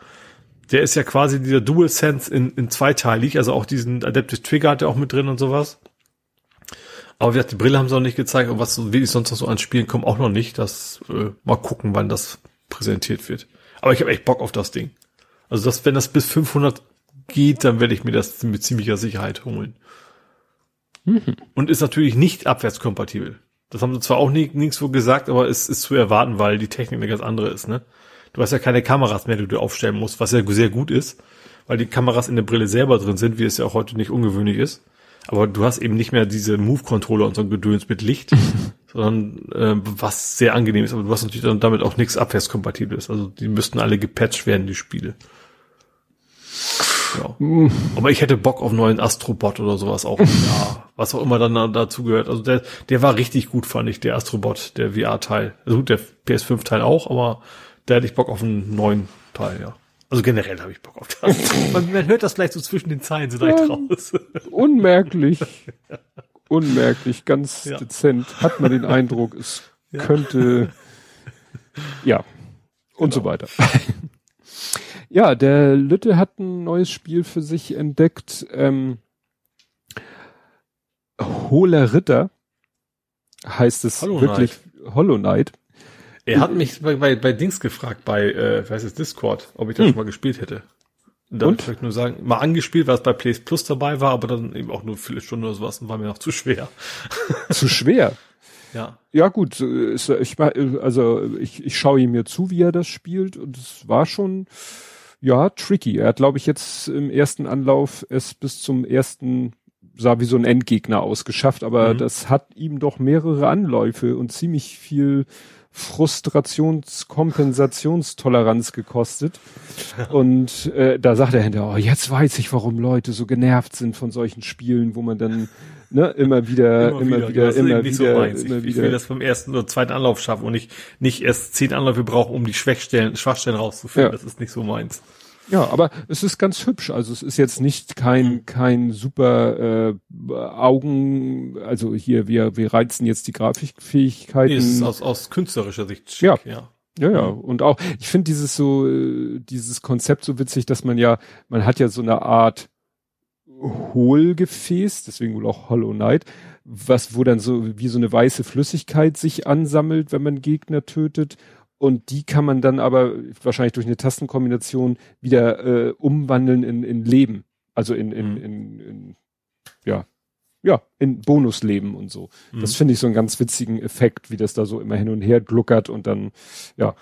der ist ja quasi dieser Dual Sense in, in zweiteilig, also auch diesen Adaptive Trigger hat er auch mit drin und sowas. Aber wie gesagt, die Brille haben sie noch nicht gezeigt und was wie sonst noch so an Spielen kommt auch noch nicht. Das äh, mal gucken, wann das präsentiert wird. Aber ich habe echt Bock auf das Ding. Also das, wenn das bis 500 geht, dann werde ich mir das mit ziemlicher Sicherheit holen. Mhm. Und ist natürlich nicht abwärtskompatibel. Das haben sie zwar auch nie, nirgendwo gesagt, aber es ist zu erwarten, weil die Technik eine ganz andere ist, ne? Du hast ja keine Kameras mehr, die du aufstellen musst, was ja sehr gut ist, weil die Kameras in der Brille selber drin sind, wie es ja auch heute nicht ungewöhnlich ist. Aber du hast eben nicht mehr diese Move-Controller und so ein Gedöns mit Licht, sondern äh, was sehr angenehm ist. Aber du hast natürlich dann damit auch nichts abwärtskompatibles. Also die müssten alle gepatcht werden, die Spiele. Ja. Aber ich hätte Bock auf einen neuen Astrobot oder sowas auch. ja, was auch immer dann dazu gehört. Also der, der war richtig gut, fand ich, der Astrobot, der VR-Teil. Also gut, der PS5-Teil auch, aber der hätte ich Bock auf einen neuen Teil, ja. Also generell habe ich Bock auf das. man, man, hört das vielleicht so zwischen den Zeilen so leicht raus. Unmerklich. Unmerklich, ganz ja. dezent. Hat man den Eindruck, es ja. könnte, ja, und genau. so weiter. Ja, der Lütte hat ein neues Spiel für sich entdeckt. Ähm, Hohler Ritter heißt es Hollow wirklich Knight. Hollow Knight. Er hat mich bei, bei, bei Dings gefragt, bei, äh, weiß es, Discord, ob ich das hm. schon mal gespielt hätte. Und da ich nur sagen, mal angespielt, weil es bei Plays Plus dabei war, aber dann eben auch nur viele Stunden oder sowas und war mir noch zu schwer. Zu schwer? ja. Ja, gut, ich, also ich, ich schaue ihm mir zu, wie er das spielt und es war schon, ja, tricky. Er hat, glaube ich, jetzt im ersten Anlauf es bis zum ersten sah wie so ein Endgegner ausgeschafft, aber mhm. das hat ihm doch mehrere Anläufe und ziemlich viel Frustrationskompenstionstoleranz gekostet. Und äh, da sagt er hinterher, oh, jetzt weiß ich, warum Leute so genervt sind von solchen Spielen, wo man dann ne, immer wieder, immer, immer wieder, immer wieder, so immer ich, wieder. Ich will das beim ersten oder zweiten Anlauf schaffen und nicht, nicht erst zehn Anläufe brauchen, um die Schwachstellen, Schwachstellen rauszufinden. Ja. Das ist nicht so meins. Ja, aber es ist ganz hübsch. Also es ist jetzt nicht kein mhm. kein super äh, Augen. Also hier wir wir reizen jetzt die Grafikfähigkeiten. Nee, ist aus aus künstlerischer Sicht schick, ja. ja. Ja, ja, mhm. und auch, ich finde dieses so, äh, dieses Konzept so witzig, dass man ja, man hat ja so eine Art Hohlgefäß, deswegen wohl auch Hollow Knight, was, wo dann so wie so eine weiße Flüssigkeit sich ansammelt, wenn man Gegner tötet und die kann man dann aber wahrscheinlich durch eine Tastenkombination wieder äh, umwandeln in, in Leben. Also in, in, mhm. in, in ja, ja, in Bonusleben und so. Mhm. Das finde ich so einen ganz witzigen Effekt, wie das da so immer hin und her gluckert und dann, ja.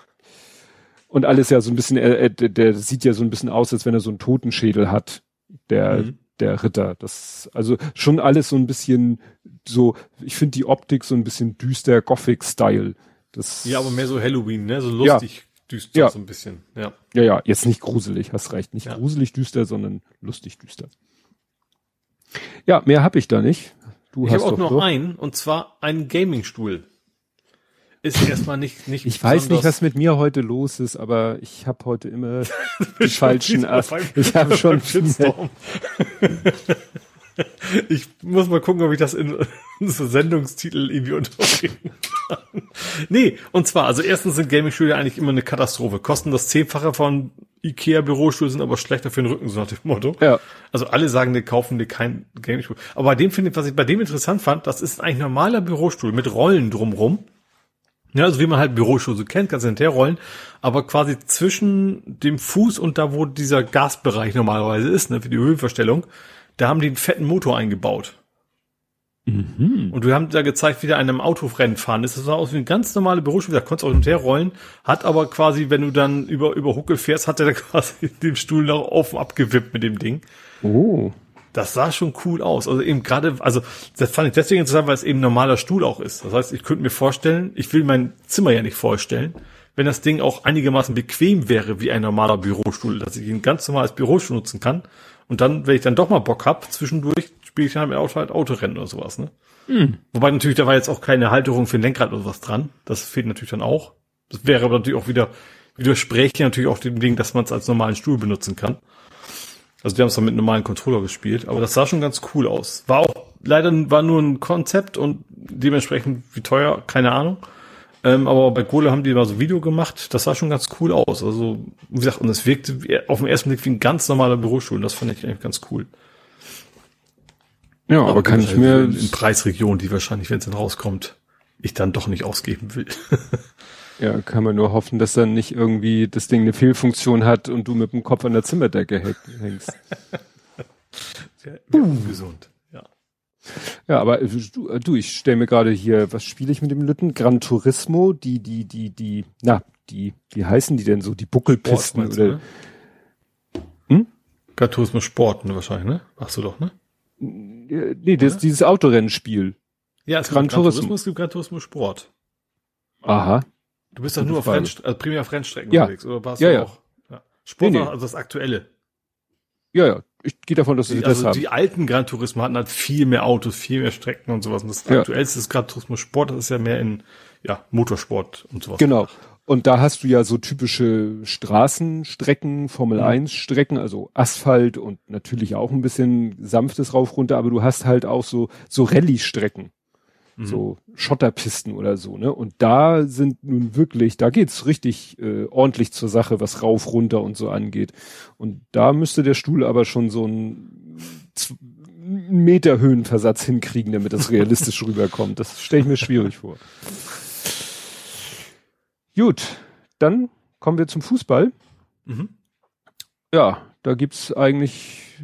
Und alles ja so ein bisschen, äh, äh der, der sieht ja so ein bisschen aus, als wenn er so einen Totenschädel hat, der, mhm. Der Ritter. Das, also schon alles so ein bisschen so, ich finde die Optik so ein bisschen düster Gothic-Style. Das, ja, aber mehr so Halloween, ne? So lustig ja. düster ja. so ein bisschen. Ja. Ja, ja, jetzt nicht gruselig, hast recht. Nicht ja. gruselig düster, sondern lustig düster. Ja, mehr habe ich da nicht. Du ich habe auch noch einen, und zwar einen Gamingstuhl. Ist erstmal nicht, nicht Ich weiß nicht, was mit mir heute los ist, aber ich habe heute immer die falschen Ast. Ich habe schon Shitstorm. Ich muss mal gucken, ob ich das in unsere Sendungstitel irgendwie unterbringen kann. Nee, und zwar, also erstens sind Gaming-Stühle eigentlich immer eine Katastrophe. Kosten das Zehnfache von Ikea-Bürostuhl, sind aber schlechter für den Rücken, so nach dem Motto. Ja. Also alle sagen, die kaufen dir keinen Gaming-Stuhl. Aber bei dem finde ich, was ich bei dem interessant fand, das ist ein normaler Bürostuhl mit Rollen drumrum. Ja, also wie man halt Bürostuhl so kennt, kannst du hinterherrollen, aber quasi zwischen dem Fuß und da, wo dieser Gasbereich normalerweise ist, ne, für die Höhenverstellung, da haben die einen fetten Motor eingebaut. Mhm. Und wir haben da gezeigt, wie der einem Autorennen fahren ist. Das sah aus wie eine ganz normale Bürostuhl. Da konntest du auch hinterher rollen. Hat aber quasi, wenn du dann über, über Huckel fährst, hat er da quasi den Stuhl noch offen abgewippt mit dem Ding. Oh. Das sah schon cool aus. Also eben gerade, also das fand ich deswegen interessant, weil es eben ein normaler Stuhl auch ist. Das heißt, ich könnte mir vorstellen, ich will mein Zimmer ja nicht vorstellen, wenn das Ding auch einigermaßen bequem wäre wie ein normaler Bürostuhl, dass ich ihn ganz normal als Bürostuhl nutzen kann und dann, wenn ich dann doch mal Bock hab, zwischendurch spiele ich dann halt Auto, halt Autorennen oder sowas, ne? Mhm. Wobei natürlich, da war jetzt auch keine Halterung für ein Lenkrad oder sowas dran. Das fehlt natürlich dann auch. Das wäre aber natürlich auch wieder, widerspräche natürlich auch dem Ding, dass man es als normalen Stuhl benutzen kann. Also die haben es dann mit normalen Controller gespielt, aber das sah schon ganz cool aus. War auch, leider war nur ein Konzept und dementsprechend wie teuer, keine Ahnung. Ähm, aber bei Gole haben die mal so Video gemacht, das sah schon ganz cool aus. Also, wie gesagt, und es wirkte auf den ersten Blick wie ein ganz normaler Bürostuhl. Das fand ich eigentlich ganz cool. Ja, aber, aber kann ich mir. In Preisregionen, die wahrscheinlich, wenn es dann rauskommt, ich dann doch nicht ausgeben will. ja, kann man nur hoffen, dass dann nicht irgendwie das Ding eine Fehlfunktion hat und du mit dem Kopf an der Zimmerdecke hängst. Sehr, sehr ungesund. Ja, aber äh, du, äh, du ich stelle mir gerade hier, was spiele ich mit dem Lütten? Gran Turismo, die, die, die, die, na, die, wie heißen die denn so? Die Buckelpisten Sport, oder? Du, ne? Hm? Gran Turismo Sport, ne, wahrscheinlich, ne? Ach so doch, ne? Nee, das, dieses Autorennenspiel. Ja, es Gran, Gran Turismo. Turismo, es gibt Gran Turismo Sport. Aha. Du bist doch nur auf Rennst also primär auf Rennstrecken ja. unterwegs, oder warst ja, du ja. auch? Ja. Sport nee, nee. also das Aktuelle. Ja, ja, ich gehe davon, dass sie also das haben. Die alten Gran Turismo hatten halt viel mehr Autos, viel mehr Strecken und sowas. Und das ja. aktuellste ist Gran Turismo Sport, das ist ja mehr in ja, Motorsport und sowas. Genau. Und da hast du ja so typische Straßenstrecken, Formel 1 mhm. Strecken, also Asphalt und natürlich auch ein bisschen sanftes rauf runter, aber du hast halt auch so, so Rallye-Strecken. Mhm. So Schotterpisten oder so, ne? Und da sind nun wirklich, da geht's richtig äh, ordentlich zur Sache, was rauf, runter und so angeht. Und da müsste der Stuhl aber schon so ein Meter Höhenversatz hinkriegen, damit das realistisch rüberkommt. Das stelle ich mir schwierig vor. Gut, dann kommen wir zum Fußball. Mhm. Ja, da gibt's eigentlich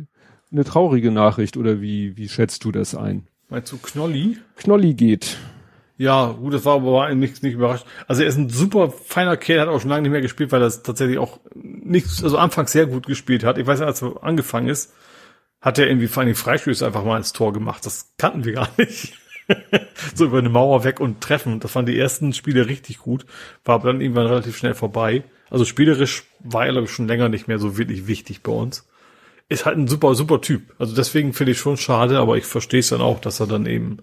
eine traurige Nachricht oder wie, wie schätzt du das ein? Meinst du Knolli? Knolli geht. Ja, gut, das war aber nicht, nicht überrascht. Also er ist ein super feiner Kerl, hat auch schon lange nicht mehr gespielt, weil er tatsächlich auch nichts, also anfangs sehr gut gespielt hat. Ich weiß, als er angefangen ist, hat er irgendwie vor allem Freistöße einfach mal ins Tor gemacht. Das kannten wir gar nicht. so über eine Mauer weg und treffen. Das waren die ersten Spiele richtig gut, war aber dann irgendwann relativ schnell vorbei. Also spielerisch war er, glaube ich, schon länger nicht mehr so wirklich wichtig bei uns. Ist halt ein super, super Typ. Also deswegen finde ich schon schade, aber ich verstehe es dann auch, dass er dann eben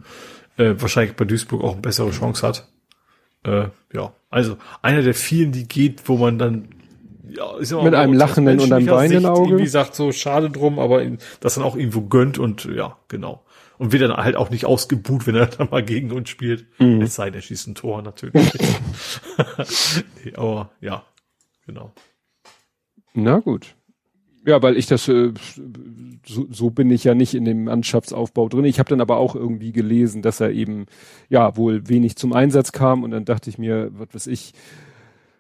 äh, wahrscheinlich bei Duisburg auch eine bessere Chance hat. Äh, ja, also einer der vielen, die geht, wo man dann ja, ist mit einem lachenden und einem weinenden Auge. Wie gesagt, so schade drum, aber das dann auch irgendwo gönnt und ja, genau. Und wird dann halt auch nicht ausgebuht, wenn er dann mal gegen uns spielt. Mhm. Es sei denn, er schießt ein Tor natürlich. nee, aber ja, genau. Na gut. Ja, weil ich das, äh, so, so bin ich ja nicht in dem Mannschaftsaufbau drin. Ich habe dann aber auch irgendwie gelesen, dass er eben, ja, wohl wenig zum Einsatz kam und dann dachte ich mir, was weiß ich,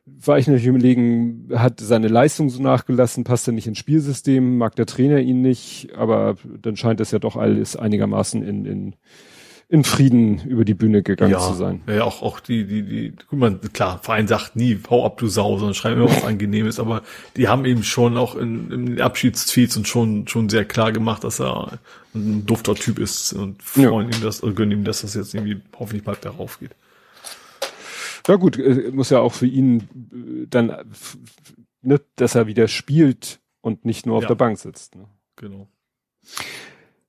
war ich natürlich überlegen, hat seine Leistung so nachgelassen, passt er nicht ins Spielsystem, mag der Trainer ihn nicht, aber dann scheint es ja doch alles einigermaßen in, in in Frieden über die Bühne gegangen ja, zu sein. Ja, auch, auch die, die, die, guck mal, klar, Verein sagt nie, hau ab, du Sau, sondern schreiben immer was Angenehmes, aber die haben eben schon auch in, in Abschiedstweets und schon, schon sehr klar gemacht, dass er ein dufter Typ ist und freuen ja. ihm das und gönnen ihm, dass das jetzt irgendwie hoffentlich bald darauf geht. Ja gut, äh, muss ja auch für ihn äh, dann, ne, dass er wieder spielt und nicht nur auf ja. der Bank sitzt. Ne? Genau.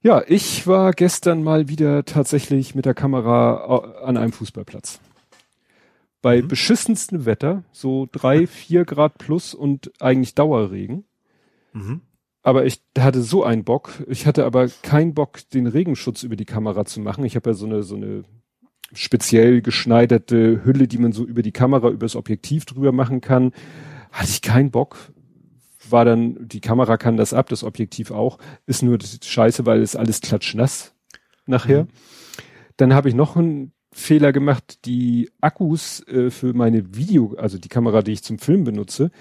Ja, ich war gestern mal wieder tatsächlich mit der Kamera äh, an einem Fußballplatz. Bei mhm. beschissensten Wetter, so drei, vier Grad plus und eigentlich Dauerregen. Mhm. Aber ich hatte so einen Bock. Ich hatte aber keinen Bock, den Regenschutz über die Kamera zu machen. Ich habe ja so eine, so eine speziell geschneiderte Hülle, die man so über die Kamera, übers Objektiv drüber machen kann. Hatte ich keinen Bock war dann, die Kamera kann das ab, das Objektiv auch, ist nur scheiße, weil es alles klatschnass nachher. Mhm. Dann habe ich noch einen Fehler gemacht, die Akkus äh, für meine Video, also die Kamera, die ich zum Film benutze,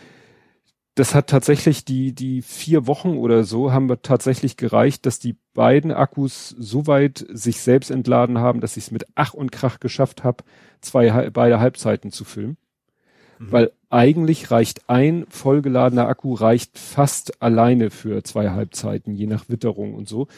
das hat tatsächlich die, die vier Wochen oder so haben wir tatsächlich gereicht, dass die beiden Akkus so weit sich selbst entladen haben, dass ich es mit Ach und Krach geschafft habe, zwei, beide Halbzeiten zu filmen. Mhm. Weil eigentlich reicht ein vollgeladener Akku reicht fast alleine für zwei Halbzeiten, je nach Witterung und so.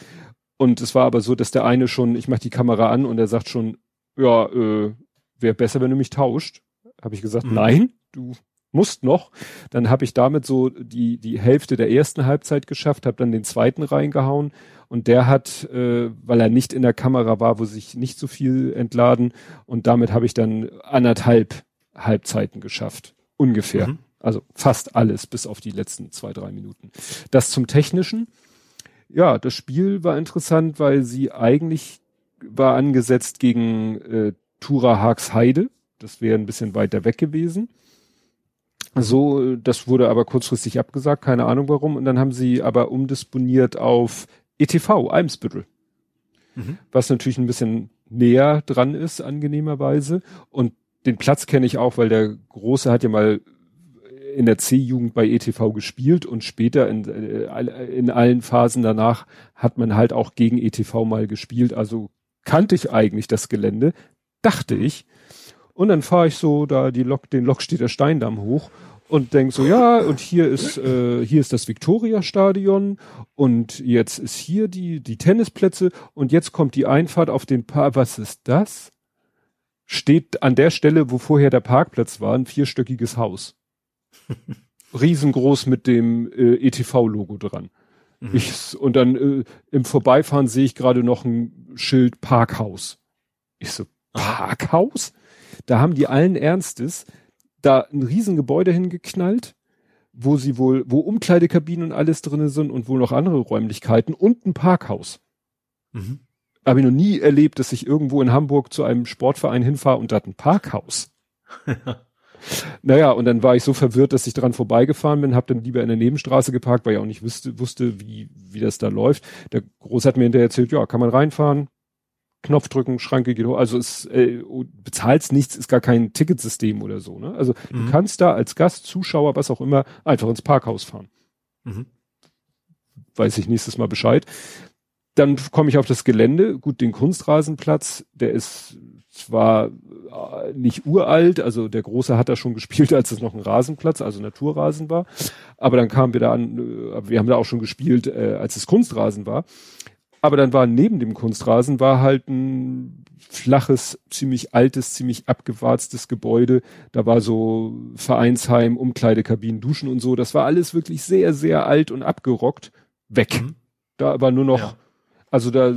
Und es war aber so, dass der eine schon, ich mach die Kamera an und er sagt schon, ja, äh, wäre besser, wenn du mich tauscht. Habe ich gesagt, mhm. nein, du musst noch. Dann habe ich damit so die die Hälfte der ersten Halbzeit geschafft, habe dann den zweiten reingehauen und der hat, äh, weil er nicht in der Kamera war, wo sich nicht so viel entladen und damit habe ich dann anderthalb Halbzeiten geschafft. Ungefähr. Mhm. Also fast alles, bis auf die letzten zwei, drei Minuten. Das zum Technischen. Ja, das Spiel war interessant, weil sie eigentlich war angesetzt gegen äh, Tura Haags Heide. Das wäre ein bisschen weiter weg gewesen. So, das wurde aber kurzfristig abgesagt, keine Ahnung warum. Und dann haben sie aber umdisponiert auf ETV, Eimsbüttel. Mhm. Was natürlich ein bisschen näher dran ist, angenehmerweise. Und den Platz kenne ich auch, weil der Große hat ja mal in der C-Jugend bei ETV gespielt und später in, äh, in allen Phasen danach hat man halt auch gegen ETV mal gespielt. Also kannte ich eigentlich das Gelände, dachte ich. Und dann fahre ich so da die Lok, den Lokstädter Steindamm hoch und denk so, ja, und hier ist, äh, hier ist das Viktoria-Stadion und jetzt ist hier die, die Tennisplätze und jetzt kommt die Einfahrt auf den Paar. Was ist das? Steht an der Stelle, wo vorher der Parkplatz war, ein vierstöckiges Haus. Riesengroß mit dem äh, ETV-Logo dran. Mhm. Ich, und dann äh, im Vorbeifahren sehe ich gerade noch ein Schild Parkhaus. Ich so, Parkhaus? Da haben die allen Ernstes da ein Riesengebäude hingeknallt, wo sie wohl, wo Umkleidekabinen und alles drinne sind und wohl noch andere Räumlichkeiten und ein Parkhaus. Mhm habe ich noch nie erlebt, dass ich irgendwo in Hamburg zu einem Sportverein hinfahre und da hat ein Parkhaus. naja, und dann war ich so verwirrt, dass ich dran vorbeigefahren bin, habe dann lieber in der Nebenstraße geparkt, weil ich auch nicht wusste, wusste wie, wie das da läuft. Der Groß hat mir hinterher erzählt, ja, kann man reinfahren, Knopf drücken, Schranke geht hoch. Also es äh, bezahlst nichts, ist gar kein Ticketsystem oder so. Ne? Also mhm. du kannst da als Gast, Zuschauer, was auch immer, einfach ins Parkhaus fahren. Mhm. Weiß ich nächstes Mal Bescheid. Dann komme ich auf das Gelände. Gut, den Kunstrasenplatz, der ist zwar äh, nicht uralt, also der Große hat da schon gespielt, als es noch ein Rasenplatz, also Naturrasen war. Aber dann kamen wir da an, äh, wir haben da auch schon gespielt, äh, als es Kunstrasen war. Aber dann war neben dem Kunstrasen war halt ein flaches, ziemlich altes, ziemlich abgewarztes Gebäude. Da war so Vereinsheim, Umkleidekabinen, Duschen und so. Das war alles wirklich sehr, sehr alt und abgerockt. Weg. Mhm. Da war nur noch, ja. Also da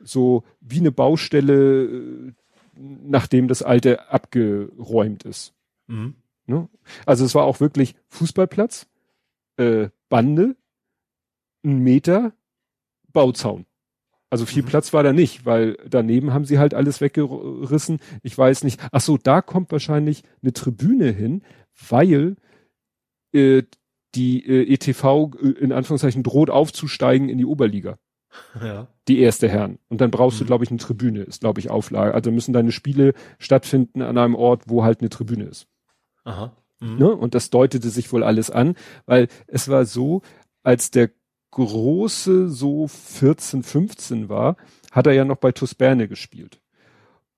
so wie eine Baustelle, nachdem das alte abgeräumt ist. Mhm. Ne? Also es war auch wirklich Fußballplatz, äh, Bande, ein Meter, Bauzaun. Also viel mhm. Platz war da nicht, weil daneben haben sie halt alles weggerissen. Ich weiß nicht. Ach so, da kommt wahrscheinlich eine Tribüne hin, weil äh, die äh, ETV äh, in Anführungszeichen droht aufzusteigen in die Oberliga. Ja. Die erste Herren. Und dann brauchst mhm. du, glaube ich, eine Tribüne, ist, glaube ich, Auflage. Also müssen deine Spiele stattfinden an einem Ort, wo halt eine Tribüne ist. Aha. Mhm. Ne? Und das deutete sich wohl alles an, weil es war so, als der Große so 14, 15 war, hat er ja noch bei TuS Berne gespielt.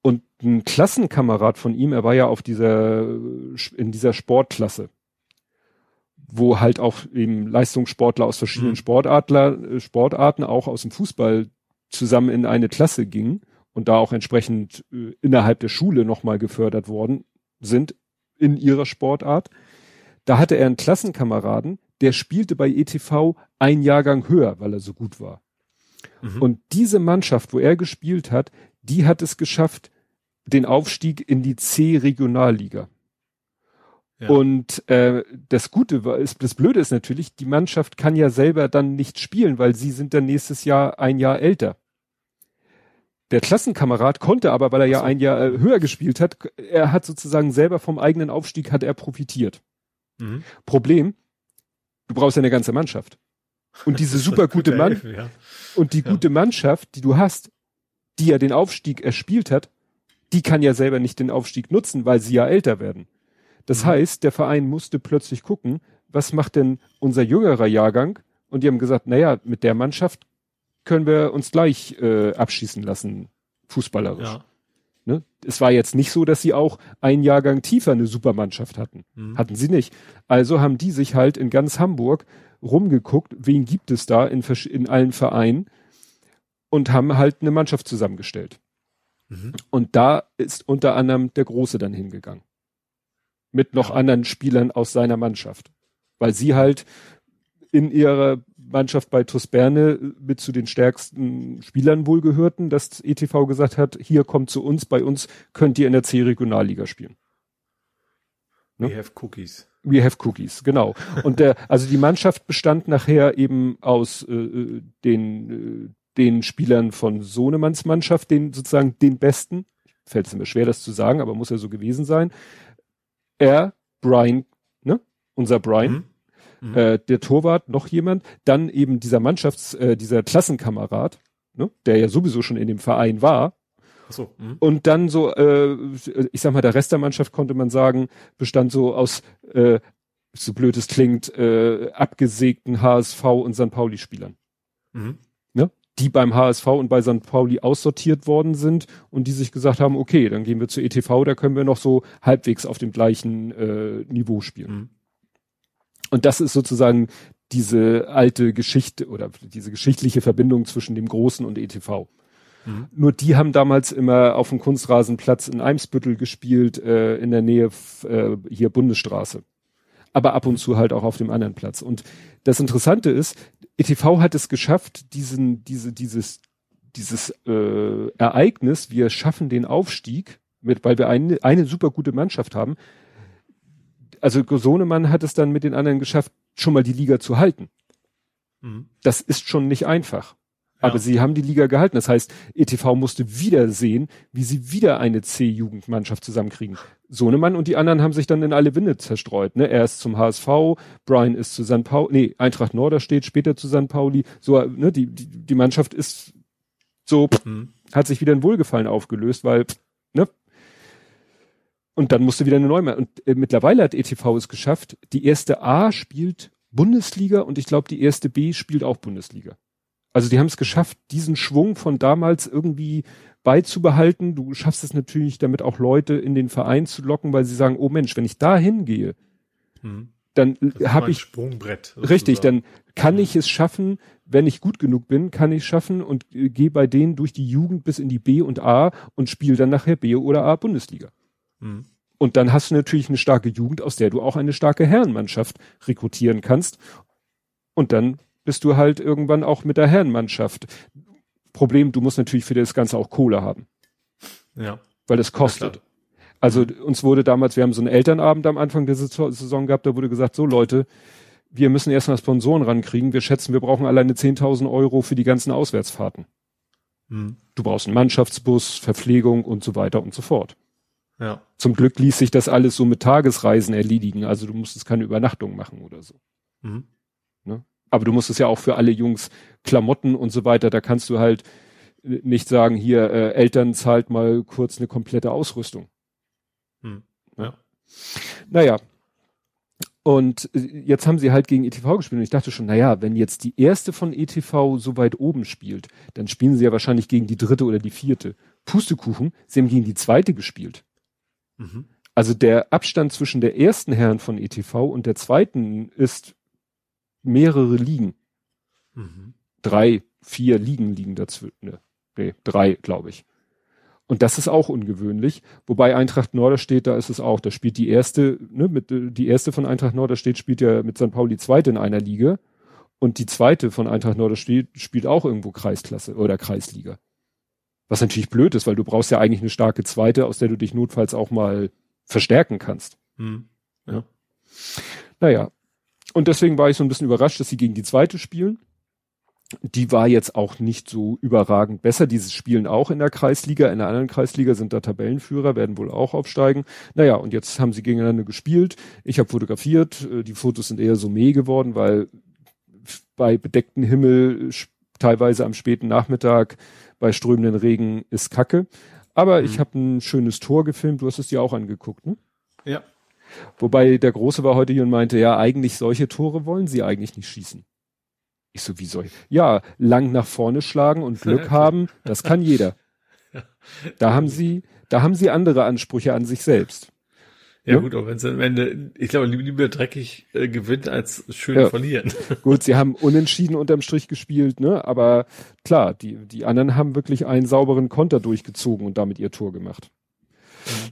Und ein Klassenkamerad von ihm, er war ja auf dieser, in dieser Sportklasse, wo halt auch eben Leistungssportler aus verschiedenen mhm. Sportadler, äh, Sportarten, auch aus dem Fußball zusammen in eine Klasse gingen und da auch entsprechend äh, innerhalb der Schule nochmal gefördert worden sind in ihrer Sportart. Da hatte er einen Klassenkameraden, der spielte bei ETV ein Jahrgang höher, weil er so gut war. Mhm. Und diese Mannschaft, wo er gespielt hat, die hat es geschafft, den Aufstieg in die C-Regionalliga. Ja. Und äh, das Gute war, ist, das Blöde ist natürlich, die Mannschaft kann ja selber dann nicht spielen, weil sie sind dann nächstes Jahr ein Jahr älter. Der Klassenkamerad konnte aber, weil er ja ein Jahr äh, höher gespielt hat, er hat sozusagen selber vom eigenen Aufstieg hat er profitiert. Mhm. Problem, du brauchst ja eine ganze Mannschaft. Und diese super gute Mann ja. und die ja. gute Mannschaft, die du hast, die ja den Aufstieg erspielt hat, die kann ja selber nicht den Aufstieg nutzen, weil sie ja älter werden. Das mhm. heißt, der Verein musste plötzlich gucken, was macht denn unser jüngerer Jahrgang? Und die haben gesagt, naja, mit der Mannschaft können wir uns gleich äh, abschießen lassen, fußballerisch. Ja. Ne? Es war jetzt nicht so, dass sie auch ein Jahrgang tiefer eine Supermannschaft hatten. Mhm. Hatten sie nicht. Also haben die sich halt in ganz Hamburg rumgeguckt, wen gibt es da in, in allen Vereinen und haben halt eine Mannschaft zusammengestellt. Mhm. Und da ist unter anderem der Große dann hingegangen. Mit noch anderen Spielern aus seiner Mannschaft. Weil sie halt in ihrer Mannschaft bei TuS Berne mit zu den stärksten Spielern wohl gehörten, dass ETV gesagt hat, hier kommt zu uns, bei uns könnt ihr in der C-Regionalliga spielen. Ne? We have cookies. We have cookies, genau. Und der, also die Mannschaft bestand nachher eben aus äh, äh den, äh, den Spielern von Sohnemanns Mannschaft, den sozusagen den besten. Fällt es mir schwer, das zu sagen, aber muss ja so gewesen sein. Er, Brian, ne? Unser Brian. Mhm mhm. äh, der Torwart, noch jemand, dann eben dieser Mannschafts-, äh, dieser Klassenkamerad, ne, der ja sowieso schon in dem Verein war. Ach so, mh. Und dann so, äh, ich sag mal, der Rest der Mannschaft konnte man sagen, bestand so aus, äh, so blöd es klingt, äh, abgesägten HSV und St. Pauli-Spielern. Mhm. Die beim HSV und bei St. Pauli aussortiert worden sind und die sich gesagt haben, okay, dann gehen wir zur ETV, da können wir noch so halbwegs auf dem gleichen äh, Niveau spielen. Mhm. Und das ist sozusagen diese alte Geschichte oder diese geschichtliche Verbindung zwischen dem Großen und ETV. Mhm. Nur die haben damals immer auf dem Kunstrasenplatz in Eimsbüttel gespielt, äh, in der Nähe äh, hier Bundesstraße. Aber ab und zu halt auch auf dem anderen Platz. Und das Interessante ist, ETV hat es geschafft, diesen, diese, dieses, dieses äh, Ereignis, wir schaffen den Aufstieg, mit, weil wir eine, eine super gute Mannschaft haben, also Sohnemann hat es dann mit den anderen geschafft, schon mal die Liga zu halten. Mhm. Das ist schon nicht einfach. Ja. Aber sie haben die Liga gehalten. Das heißt, ETV musste wieder sehen, wie sie wieder eine C-Jugendmannschaft zusammenkriegen. Sohnemann und die anderen haben sich dann in alle Winde zerstreut. Ne? Er ist zum HSV, Brian ist zu St. Pauli, nee, Eintracht Norderstedt, später zu St. Pauli. So, ne, die, die, die Mannschaft ist so mhm. hat sich wieder ein Wohlgefallen aufgelöst, weil, ne? Und dann musste wieder eine neue, und äh, mittlerweile hat ETV es geschafft, die erste A spielt Bundesliga und ich glaube, die erste B spielt auch Bundesliga. Also die haben es geschafft, diesen Schwung von damals irgendwie beizubehalten. Du schaffst es natürlich, damit auch Leute in den Verein zu locken, weil sie sagen, oh Mensch, wenn ich da hingehe, hm. dann habe ich Sprungbrett. Sozusagen. Richtig, dann kann ich es schaffen, wenn ich gut genug bin, kann ich schaffen und äh, gehe bei denen durch die Jugend bis in die B und A und spiele dann nachher B oder A Bundesliga. Hm. Und dann hast du natürlich eine starke Jugend, aus der du auch eine starke Herrenmannschaft rekrutieren kannst. Und dann bist du halt irgendwann auch mit der Herrenmannschaft. Problem, du musst natürlich für das Ganze auch Kohle haben. Ja. Weil das kostet. Ja, also uns wurde damals, wir haben so einen Elternabend am Anfang der Saison gehabt, da wurde gesagt, so Leute, wir müssen erstmal Sponsoren rankriegen. Wir schätzen, wir brauchen alleine 10.000 Euro für die ganzen Auswärtsfahrten. Hm. Du brauchst einen Mannschaftsbus, Verpflegung und so weiter und so fort. Ja. Zum Glück ließ sich das alles so mit Tagesreisen erledigen. Also du musstest keine Übernachtung machen oder so. Mhm. Ne? Aber du musstest ja auch für alle Jungs Klamotten und so weiter. Da kannst du halt nicht sagen, hier, äh, Eltern zahlt mal kurz eine komplette Ausrüstung. Mhm. Ja. Naja, und äh, jetzt haben sie halt gegen ETV gespielt und ich dachte schon, naja, wenn jetzt die erste von ETV so weit oben spielt, dann spielen sie ja wahrscheinlich gegen die dritte oder die vierte. Pustekuchen, sie haben gegen die zweite gespielt. Mhm. Also der Abstand zwischen der ersten Herren von ETV und der zweiten ist mehrere Ligen. Mhm. Drei, vier Ligen liegen dazwischen. Ne, nee, drei, glaube ich. Und das ist auch ungewöhnlich. Wobei Eintracht Norderstedt, da ist es auch, da spielt die erste, ne, mit, die erste von Eintracht Norderstedt spielt ja mit St. Pauli zweite in einer Liga. Und die zweite von Eintracht Norderstedt spielt auch irgendwo Kreisklasse oder Kreisliga. Was natürlich blöd ist, weil du brauchst ja eigentlich eine starke zweite, aus der du dich notfalls auch mal verstärken kannst. Hm. Ja. Naja. Und deswegen war ich so ein bisschen überrascht, dass sie gegen die zweite spielen die war jetzt auch nicht so überragend besser. Diese spielen auch in der Kreisliga, in der anderen Kreisliga sind da Tabellenführer, werden wohl auch aufsteigen. Naja, und jetzt haben sie gegeneinander gespielt. Ich habe fotografiert, äh, die Fotos sind eher so meh geworden, weil bei bedecktem Himmel, teilweise am späten Nachmittag, bei strömenden Regen ist Kacke. Aber mhm. ich habe ein schönes Tor gefilmt, du hast es dir auch angeguckt, ne? Ja. Wobei der Große war heute hier und meinte, ja, eigentlich solche Tore wollen sie eigentlich nicht schießen. Ich so, wie soll ich? Ja, lang nach vorne schlagen und Glück haben, das kann jeder. Da haben sie, da haben sie andere Ansprüche an sich selbst. Ja, ja? gut, aber wenn es am Ende, ich glaube, lieber dreckig äh, gewinnt als schön ja. verlieren. Gut, sie haben unentschieden unterm Strich gespielt, ne? Aber klar, die, die anderen haben wirklich einen sauberen Konter durchgezogen und damit ihr Tor gemacht.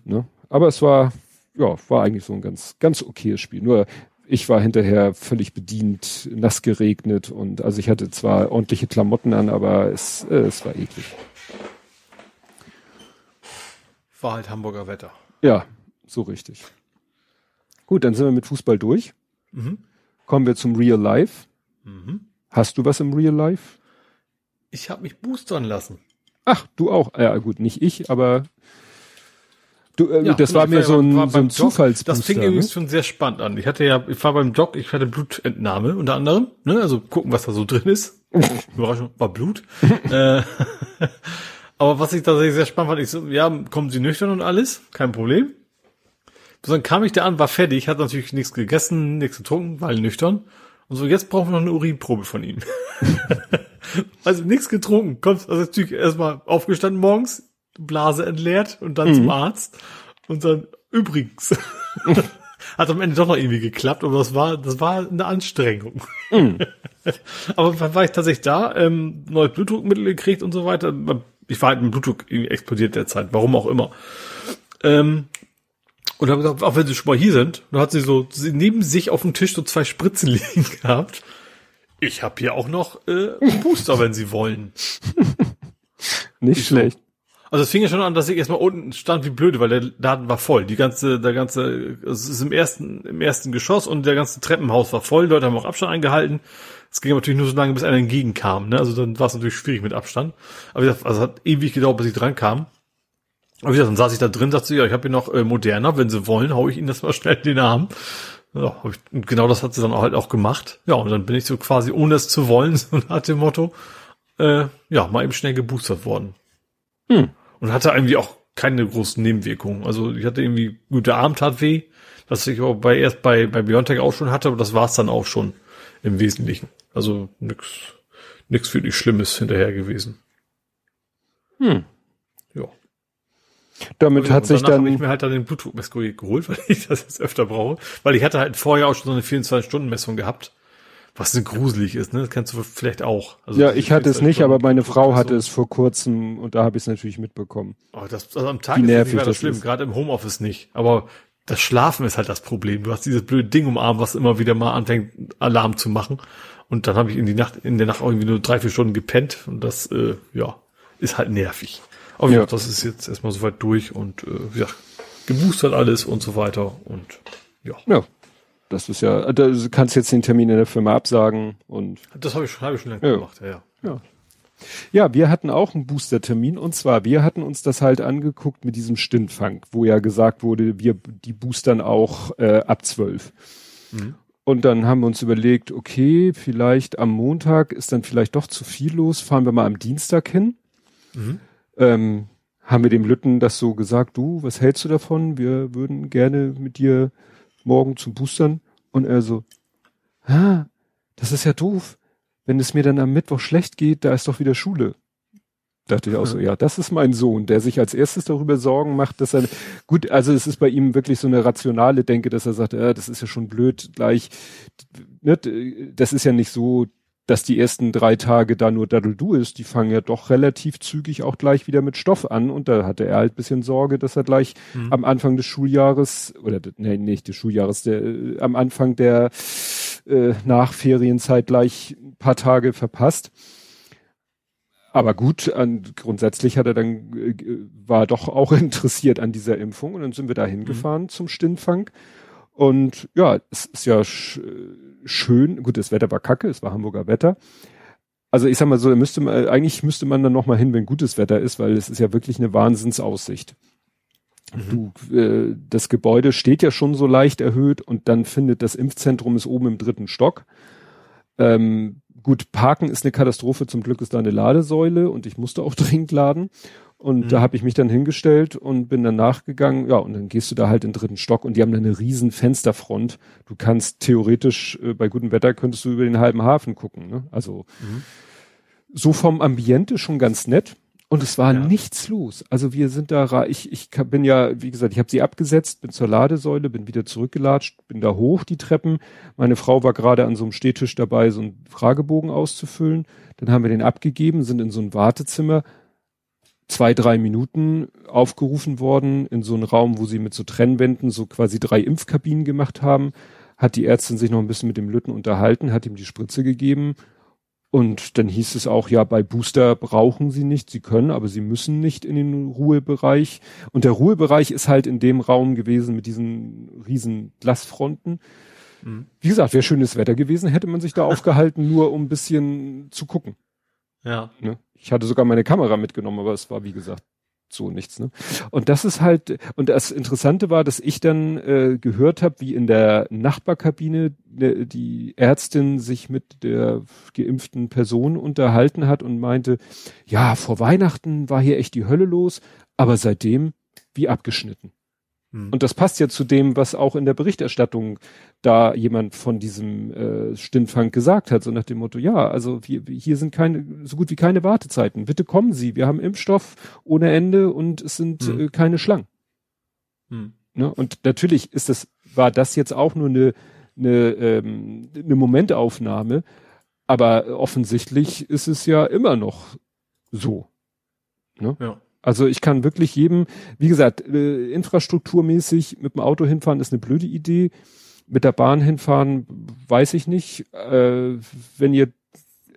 Mhm. Ne? Aber es war, ja, war eigentlich so ein ganz, ganz okayes Spiel. Nur ich war hinterher völlig bedient, nass geregnet und also ich hatte zwar ordentliche Klamotten an, aber es, äh, es war eklig. War halt Hamburger Wetter. Ja, so richtig. Gut, dann sind wir mit Fußball durch. Mhm. Kommen wir zum Real Life. Mhm. Hast du was im Real Life? Ich habe mich boostern lassen. Ach, du auch. Ja, gut, nicht ich, aber Du, äh, ja, das war mir so ein, so ein Zufallsbooster. Das fing übrigens ne? schon sehr spannend an. Ich hatte ja, ich war beim Doc, ich hatte Blutentnahme unter anderem, ne, also gucken, was da so drin ist. Überraschung, war Blut. äh, aber was ich tatsächlich sehr spannend fand, ich so, ja, kommen Sie nüchtern und alles, kein Problem. dann kam ich da an, war fertig, hat natürlich nichts gegessen, nichts getrunken, war nüchtern. Und so, jetzt brauchen wir noch eine Urinprobe von ihm. also nichts getrunken, kommt also natürlich erstmal aufgestanden morgens, Blase entleert und dann mhm. zum Arzt und dann übrigens. Hat am Ende doch noch irgendwie geklappt, aber das war, das war eine Anstrengung. Mhm. aber dann war ich tatsächlich da, ähm, neues Blutdruckmittel gekriegt und so weiter. Ich war halt mit Blutdruck irgendwie explodiert derzeit, warum auch immer. Ähm, und habe gesagt, auch wenn sie schon mal hier sind, dann hat sie so sie neben sich auf dem Tisch so zwei Spritzen liegen gehabt. Ich habe hier auch noch äh, Booster, wenn sie wollen. Nicht ich schlecht. Also es fing ja schon an, dass ich erstmal unten stand wie blöde, weil der Laden war voll. Die ganze, der ganze, es ist im ersten, im ersten Geschoss und der ganze Treppenhaus war voll. Die Leute haben auch Abstand eingehalten. Es ging natürlich nur so lange, bis einer entgegenkam. Ne? Also dann war es natürlich schwierig mit Abstand. Aber wie gesagt, also es hat ewig gedauert, bis ich dran kam. Aber wie gesagt, dann saß ich da drin, sagte ja, ich habe hier noch äh, moderner, wenn sie wollen, hau ich ihnen das mal schnell in den Arm. Ja, hab ich, und genau das hat sie dann auch halt auch gemacht. Ja, und dann bin ich so quasi, ohne es zu wollen, so nach dem Motto, äh, ja, mal eben schnell geboostert worden. Hm. Und hatte irgendwie auch keine großen Nebenwirkungen. Also ich hatte irgendwie, gut, der Arm tat weh, das ich auch bei, erst bei, bei Biontech auch schon hatte, aber das war's dann auch schon im Wesentlichen. Also nix, nix wirklich Schlimmes hinterher gewesen. Hm. Ja. Damit hat sich dann. habe ich mir halt dann den Blutdruckmessgerät geholt, weil ich das jetzt öfter brauche. Weil ich hatte halt vorher auch schon so eine 24-Stunden-Messung gehabt. Was denn gruselig ist, ne? Das kennst du vielleicht auch. Also ja, ich hatte es nicht, aber meine Frau hatte es vor kurzem und da habe ich es natürlich mitbekommen. Oh, das, also am Tag Wie nervig ist das, das schlimm, ist. gerade im Homeoffice nicht. Aber das Schlafen ist halt das Problem. Du hast dieses blöde Ding um Arm, was immer wieder mal anfängt, Alarm zu machen. Und dann habe ich in die Nacht, in der Nacht irgendwie nur drei, vier Stunden gepennt. Und das, äh, ja, ist halt nervig. Aber ja, Ja. das ist jetzt erstmal soweit durch und äh, ja, geboostert alles und so weiter. Und ja, Ja. Das ist ja, da kannst jetzt den Termin in der Firma absagen und das habe ich, schon- hab ich schon lange Ja. gemacht. Ja, ja. Ja. Ja, wir hatten auch einen Booster-Termin und zwar, wir hatten uns das halt angeguckt mit diesem Stintfang, wo ja gesagt wurde, wir die boostern auch äh, ab zwölf. Und dann haben wir uns überlegt, okay, vielleicht am Montag ist dann vielleicht doch zu viel los, fahren wir mal am Dienstag hin. Mhm. Ähm, haben wir dem Lütten das so gesagt, du, was hältst du davon? Wir würden gerne mit dir morgen zum Boostern. Und er so, ah, das ist ja doof. Wenn es mir dann am Mittwoch schlecht geht, da ist doch wieder Schule. Dachte ich auch so, ja, das ist mein Sohn, der sich als erstes darüber Sorgen macht, dass er, gut, also es ist bei ihm wirklich so eine rationale Denke, dass er sagt, äh, das ist ja schon blöd, gleich, ne, das ist ja nicht so, dass die ersten drei Tage da nur Daddle-Du ist, die fangen ja doch relativ zügig auch gleich wieder mit Stoff an und da hatte er halt bisschen Sorge, dass er gleich Mhm. am Anfang des Schuljahres, oder nee, nicht des Schuljahres, der, äh, am Anfang der äh, Nachferienzeit gleich ein paar Tage verpasst. Aber gut, an, grundsätzlich hat er dann, äh, war er doch auch interessiert an dieser Impfung und dann sind wir da hingefahren zum Stinfang. Und ja, es ist ja äh, schön, gut, das Wetter war kacke, es war Hamburger Wetter. Also ich sag mal so, müsste man, eigentlich müsste man dann noch mal hin, wenn gutes Wetter ist, weil es ist ja wirklich eine Wahnsinnsaussicht. Du, äh, das Gebäude steht ja schon so leicht erhöht und dann findet das Impfzentrum ist oben im dritten Stock. Ähm, gut, Parken ist eine Katastrophe. Zum Glück ist da eine Ladesäule und ich musste auch dringend laden. Und Mhm. da habe ich mich dann hingestellt und bin dann nachgegangen. Ja, und dann gehst du da halt in den dritten Stock und die haben da eine riesen Fensterfront. Du kannst theoretisch äh, bei gutem Wetter könntest du über den halben Hafen gucken. Ne? Also Mhm. so vom Ambiente schon ganz nett. Und es war Ja. nichts los. Also wir sind da, ich, ich bin ja, wie gesagt, ich habe sie abgesetzt, bin zur Ladesäule, bin wieder zurückgelatscht, bin da hoch die Treppen. Meine Frau war gerade an so einem Stehtisch dabei, so einen Fragebogen auszufüllen. Dann haben wir den abgegeben, sind in so ein Wartezimmer, zwei, drei Minuten aufgerufen worden, in so einen Raum, wo sie mit so Trennwänden so quasi drei Impfkabinen gemacht haben. Hat die Ärztin sich noch ein bisschen mit dem Lütten unterhalten, hat ihm die Spritze gegeben. Und dann hieß es auch, ja, bei Booster brauchen sie nicht, sie können, aber sie müssen nicht in den Ruhebereich. Und der Ruhebereich ist halt in dem Raum gewesen mit diesen riesen Glasfronten. Mhm. Wie gesagt, wäre schönes Wetter gewesen, hätte man sich da aufgehalten, nur um ein bisschen zu gucken. Ja. Ne? Ich hatte sogar meine Kamera mitgenommen, aber es war, wie gesagt, so nichts. Ne? Und das ist halt, und das Interessante war, dass ich dann äh, gehört habe, wie in der Nachbarkabine ne, die Ärztin sich mit der geimpften Person unterhalten hat und meinte, ja, vor Weihnachten war hier echt die Hölle los, aber seitdem wie abgeschnitten. Mhm. Und das passt ja zu dem, was auch in der Berichterstattung da jemand von diesem äh, Stintfang gesagt hat, so nach dem Motto, ja, also wir, hier sind keine, so gut wie keine Wartezeiten. Bitte kommen Sie, wir haben Impfstoff ohne Ende und es sind Mhm. äh, keine Schlangen. Mhm. Ne? Und natürlich ist das, war das jetzt auch nur eine, eine, ähm, eine Momentaufnahme, aber offensichtlich ist es ja immer noch so. Ja. Also ich kann wirklich jedem, wie gesagt, äh, infrastrukturmäßig mit dem Auto hinfahren ist eine blöde Idee. Mit der Bahn hinfahren weiß ich nicht. Äh, wenn ihr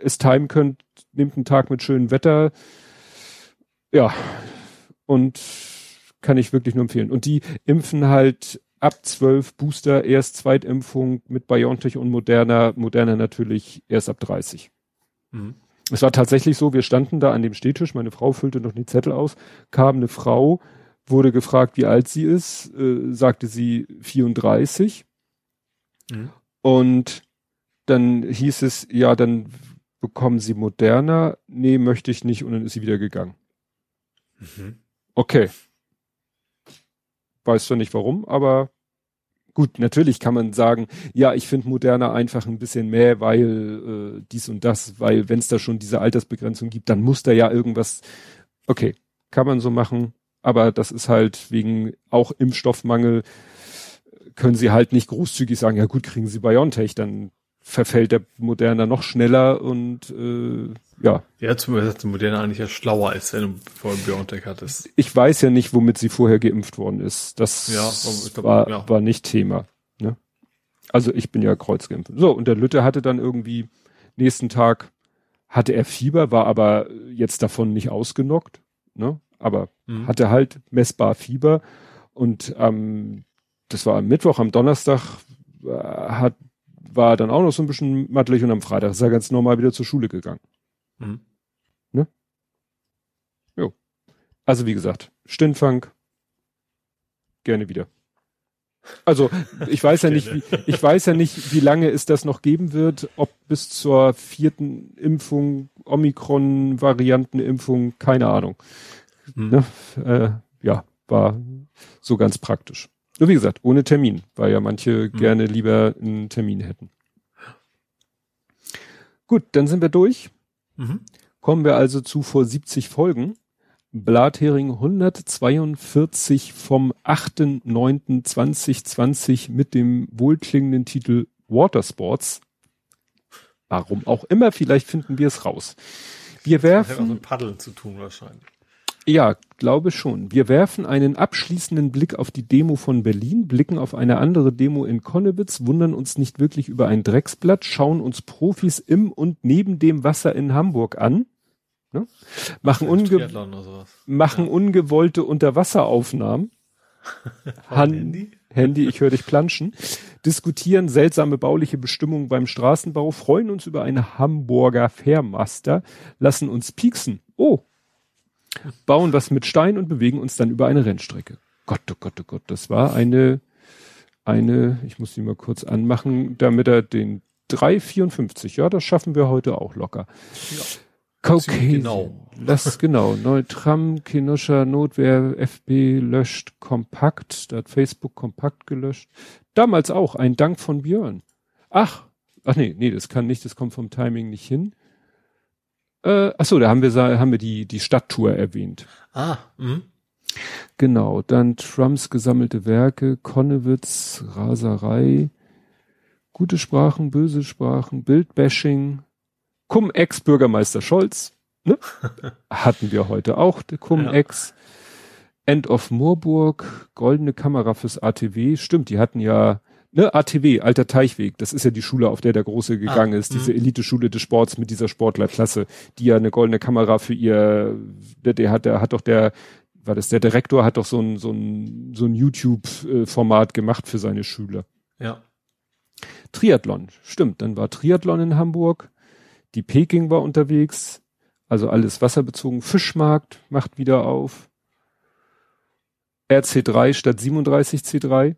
es timen könnt, nehmt einen Tag mit schönem Wetter. Ja, und kann ich wirklich nur empfehlen. Und die impfen halt ab 12 Booster, erst Zweitimpfung mit BioNTech und Moderna, Moderna natürlich erst ab 30. Mhm. Es war tatsächlich so, wir standen da an dem Stehtisch, meine Frau füllte noch die Zettel aus, kam eine Frau, wurde gefragt, wie alt sie ist, äh, sagte sie 34 Mhm. und dann hieß es, ja, dann bekommen sie Moderna, nee, möchte ich nicht und dann ist sie wieder gegangen. Mhm. Okay. Weißt du nicht warum, aber gut, natürlich kann man sagen, ja, ich finde moderner einfach ein bisschen mehr, weil äh, dies und das, weil wenn es da schon diese Altersbegrenzung gibt, dann muss da ja irgendwas. Okay, kann man so machen, aber das ist halt wegen auch Impfstoffmangel können sie halt nicht großzügig sagen, ja gut, kriegen sie BioNTech, dann verfällt der Moderner noch schneller und äh, ja. Ja, zumindest dass der Moderner eigentlich ja schlauer ist, wenn du vorher BioNTech hattest. Ich weiß ja nicht, womit sie vorher geimpft worden ist. Das ja, glaub, war, ja. war nicht Thema. Ne? Also ich bin ja kreuzgeimpft. So, und der Lütte hatte dann irgendwie nächsten Tag hatte er Fieber, war aber jetzt davon nicht ausgenockt, ne? Aber mhm. hatte halt messbar Fieber und ähm, das war am Mittwoch, am Donnerstag äh, hat war dann auch noch so ein bisschen mattelig und am Freitag ist er ganz normal wieder zur Schule gegangen. Mhm. Ne? Jo. Also wie gesagt, Stinnfang, gerne wieder. Also ich weiß ja nicht, wie, ich weiß ja nicht, wie lange es das noch geben wird, ob bis zur vierten Impfung, Omikron-Variantenimpfung, keine Ahnung. Mhm. Ne? Äh, ja, war so ganz praktisch. Nur wie gesagt, ohne Termin, weil ja manche mhm. gerne lieber einen Termin hätten. Gut, dann sind wir durch. Mhm. Kommen wir also zu vor 70 Folgen. Blathering 142 vom 8.9.2020 mit dem wohlklingenden Titel Watersports. Warum auch immer, vielleicht finden wir es raus. Wir werfen. Das hat auch mit Paddeln zu tun wahrscheinlich. Ja, glaube schon. Wir werfen einen abschließenden Blick auf die Demo von Berlin, blicken auf eine andere Demo in Konnewitz, wundern uns nicht wirklich über ein Drecksblatt, schauen uns Profis im und neben dem Wasser in Hamburg an, ne? machen, unge machen ja. ungewollte Unterwasseraufnahmen. Han Handy? Handy, ich höre dich planschen. Diskutieren seltsame bauliche Bestimmungen beim Straßenbau, freuen uns über eine Hamburger Fährmaster, lassen uns pieksen. Oh, bauen was mit Stein und bewegen uns dann über eine Rennstrecke. Gott, oh Gott, oh Gott, das war eine, eine, ich muss die mal kurz anmachen, damit er den 354, ja, das schaffen wir heute auch locker. Ja. Cocaine. Genau. Das genau. Neutram, Kenosha, Notwehr, FB löscht kompakt. Da hat Facebook kompakt gelöscht. Damals auch ein Dank von Björn. Ach, ach nee, nee, das kann nicht, das kommt vom Timing nicht hin. Äh, ach so, da haben wir haben wir die die Stadttour erwähnt. Ah, mh. Genau, dann Trumps gesammelte Werke, Konnewitz, Raserei, gute Sprachen, böse Sprachen, Bildbashing, Cum-Ex-Bürgermeister Scholz, ne? hatten wir heute auch, der Cum-Ex, ja. End of Moorburg, goldene Kamera fürs ATW, stimmt, die hatten ja ne, ATW, Alter Teichweg, das ist ja die Schule, auf der der Große gegangen ah, ist, diese mhm. Elite-Schule des Sports mit dieser Sportlerklasse, die ja eine goldene Kamera für ihr, der, der hat, der hat doch der, war das, der Direktor hat doch so ein, so ein, so ein YouTube-Format gemacht für seine Schüler. Ja. Triathlon, stimmt, dann war Triathlon in Hamburg, die Peking war unterwegs, also alles wasserbezogen, Fischmarkt macht wieder auf, RC3 statt 37C3,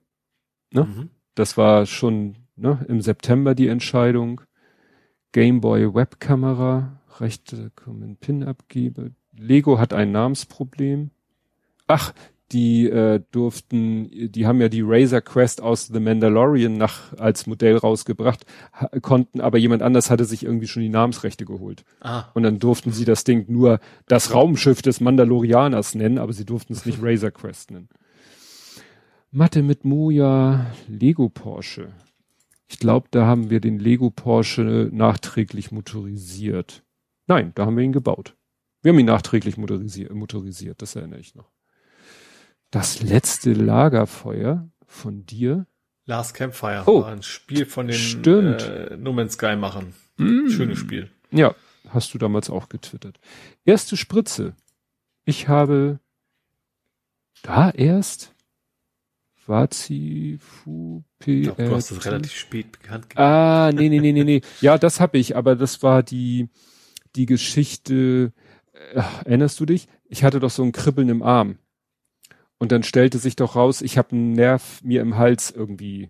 ne? Mhm. Das war schon ne, im September die Entscheidung. Gameboy Webkamera, rechte kommen Pin abgebe. Lego hat ein Namensproblem. Ach, die äh, durften, die haben ja die Razer Quest aus The Mandalorian nach als Modell rausgebracht, konnten, aber jemand anders hatte sich irgendwie schon die Namensrechte geholt. Ah. Und dann durften sie das Ding nur das Raumschiff des Mandalorianers nennen, aber sie durften es nicht Razer Quest nennen. Mathe mit Moja, Lego Porsche. Ich glaube, da haben wir den Lego Porsche nachträglich motorisiert. Nein, da haben wir ihn gebaut. Wir haben ihn nachträglich motorisiert, motorisiert das erinnere ich noch. Das letzte Lagerfeuer von dir. Last Campfire oh, ein Spiel von den stimmt. Äh, No Man's Sky machen. Mm. Schönes Spiel. Ja, hast du damals auch getwittert. Erste Spritze. Ich habe da erst Wazifu P. Glaub, du hast das relativ spät bekannt gegeben. Ah, nee, nee, nee, nee, nee. Ja, das habe ich, aber das war die, die Geschichte, äh, erinnerst du dich? Ich hatte doch so ein Kribbeln im Arm. Und dann stellte sich doch raus, ich habe einen Nerv mir im Hals irgendwie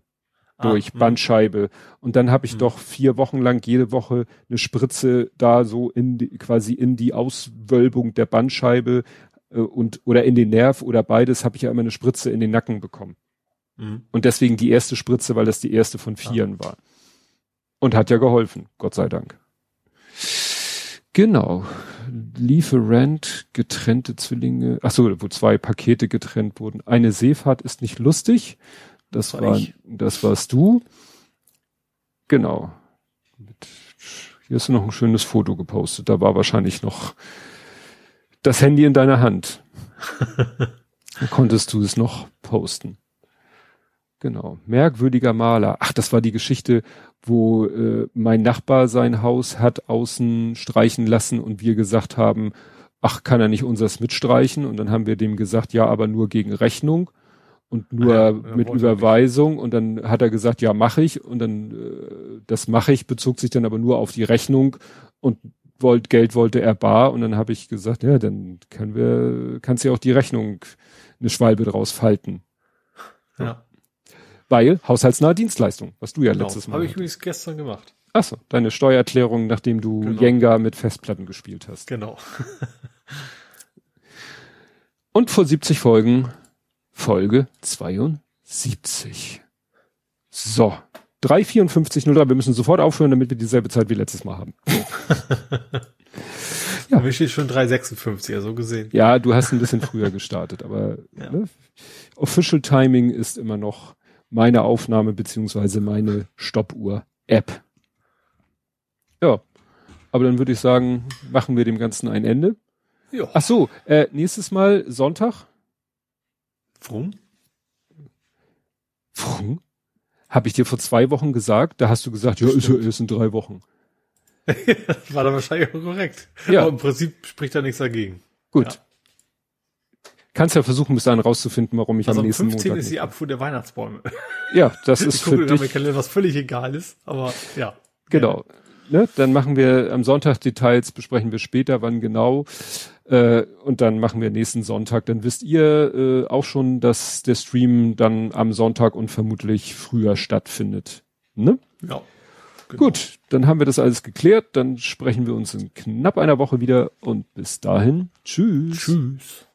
ah, durch ah, Bandscheibe. Und dann habe ich mh. doch vier Wochen lang jede Woche eine Spritze da so in die, quasi in die Auswölbung der Bandscheibe äh, und oder in den Nerv oder beides, habe ich ja immer eine Spritze in den Nacken bekommen. Mhm. Und deswegen die erste Spritze, weil das die erste von vieren ah. war. Und hat ja geholfen, Gott sei Dank. Genau. Lieferant, getrennte Zwillinge, ach so, wo zwei Pakete getrennt wurden. Eine Seefahrt ist nicht lustig. Das, das war, war das warst du. Genau. Hier hast du noch ein schönes Foto gepostet. Da war wahrscheinlich noch das Handy in deiner Hand. Dann konntest du es noch posten. Genau. Merkwürdiger Maler. Ach, das war die Geschichte, wo äh, mein Nachbar sein Haus hat außen streichen lassen und wir gesagt haben, ach, kann er nicht unseres mitstreichen? Und dann haben wir dem gesagt, ja, aber nur gegen Rechnung und nur ah ja, mit Überweisung. Und dann hat er gesagt, ja, mache ich. Und dann, äh, das mache ich, bezog sich dann aber nur auf die Rechnung und wollt, Geld wollte er bar. Und dann habe ich gesagt, ja, dann können wir, kannst du ja auch die Rechnung eine Schwalbe draus falten. Ja. Weil haushaltsnahe Dienstleistung, was du ja genau. letztes Mal. Habe ich übrigens gestern gemacht. Achso, deine Steuererklärung, nachdem du genau. Jenga mit Festplatten gespielt hast. Genau. Und vor 70 Folgen Folge 72. So. 35403, wir müssen sofort aufhören, damit wir dieselbe Zeit wie letztes Mal haben. ja. Mir steht schon 356, so gesehen. Ja, du hast ein bisschen früher gestartet, aber ja. ne? Official Timing ist immer noch meine Aufnahme beziehungsweise meine Stoppuhr-App. Ja, aber dann würde ich sagen, machen wir dem Ganzen ein Ende. Ja. Ach so, äh, nächstes Mal Sonntag. Warum? Warum? Habe ich dir vor zwei Wochen gesagt, da hast du gesagt, ja, ist ja erst in drei Wochen. war dann wahrscheinlich auch korrekt. Ja. Aber im Prinzip spricht da nichts dagegen. Gut. Ja. Kannst ja versuchen, bis dahin rauszufinden, warum ich also am nächsten 15 Montag ist die Abfuhr der Weihnachtsbäume. Ja, das ist ich für dich. Kalender, was völlig egal ist, aber ja. Genau. Ne, dann machen wir am Sonntag Details, besprechen wir später, wann genau. Äh, und dann machen wir nächsten Sonntag. Dann wisst ihr äh, auch schon, dass der Stream dann am Sonntag und vermutlich früher stattfindet. Ne? Ja. Genau. Gut, dann haben wir das alles geklärt. Dann sprechen wir uns in knapp einer Woche wieder und bis dahin. Tschüss. Tschüss.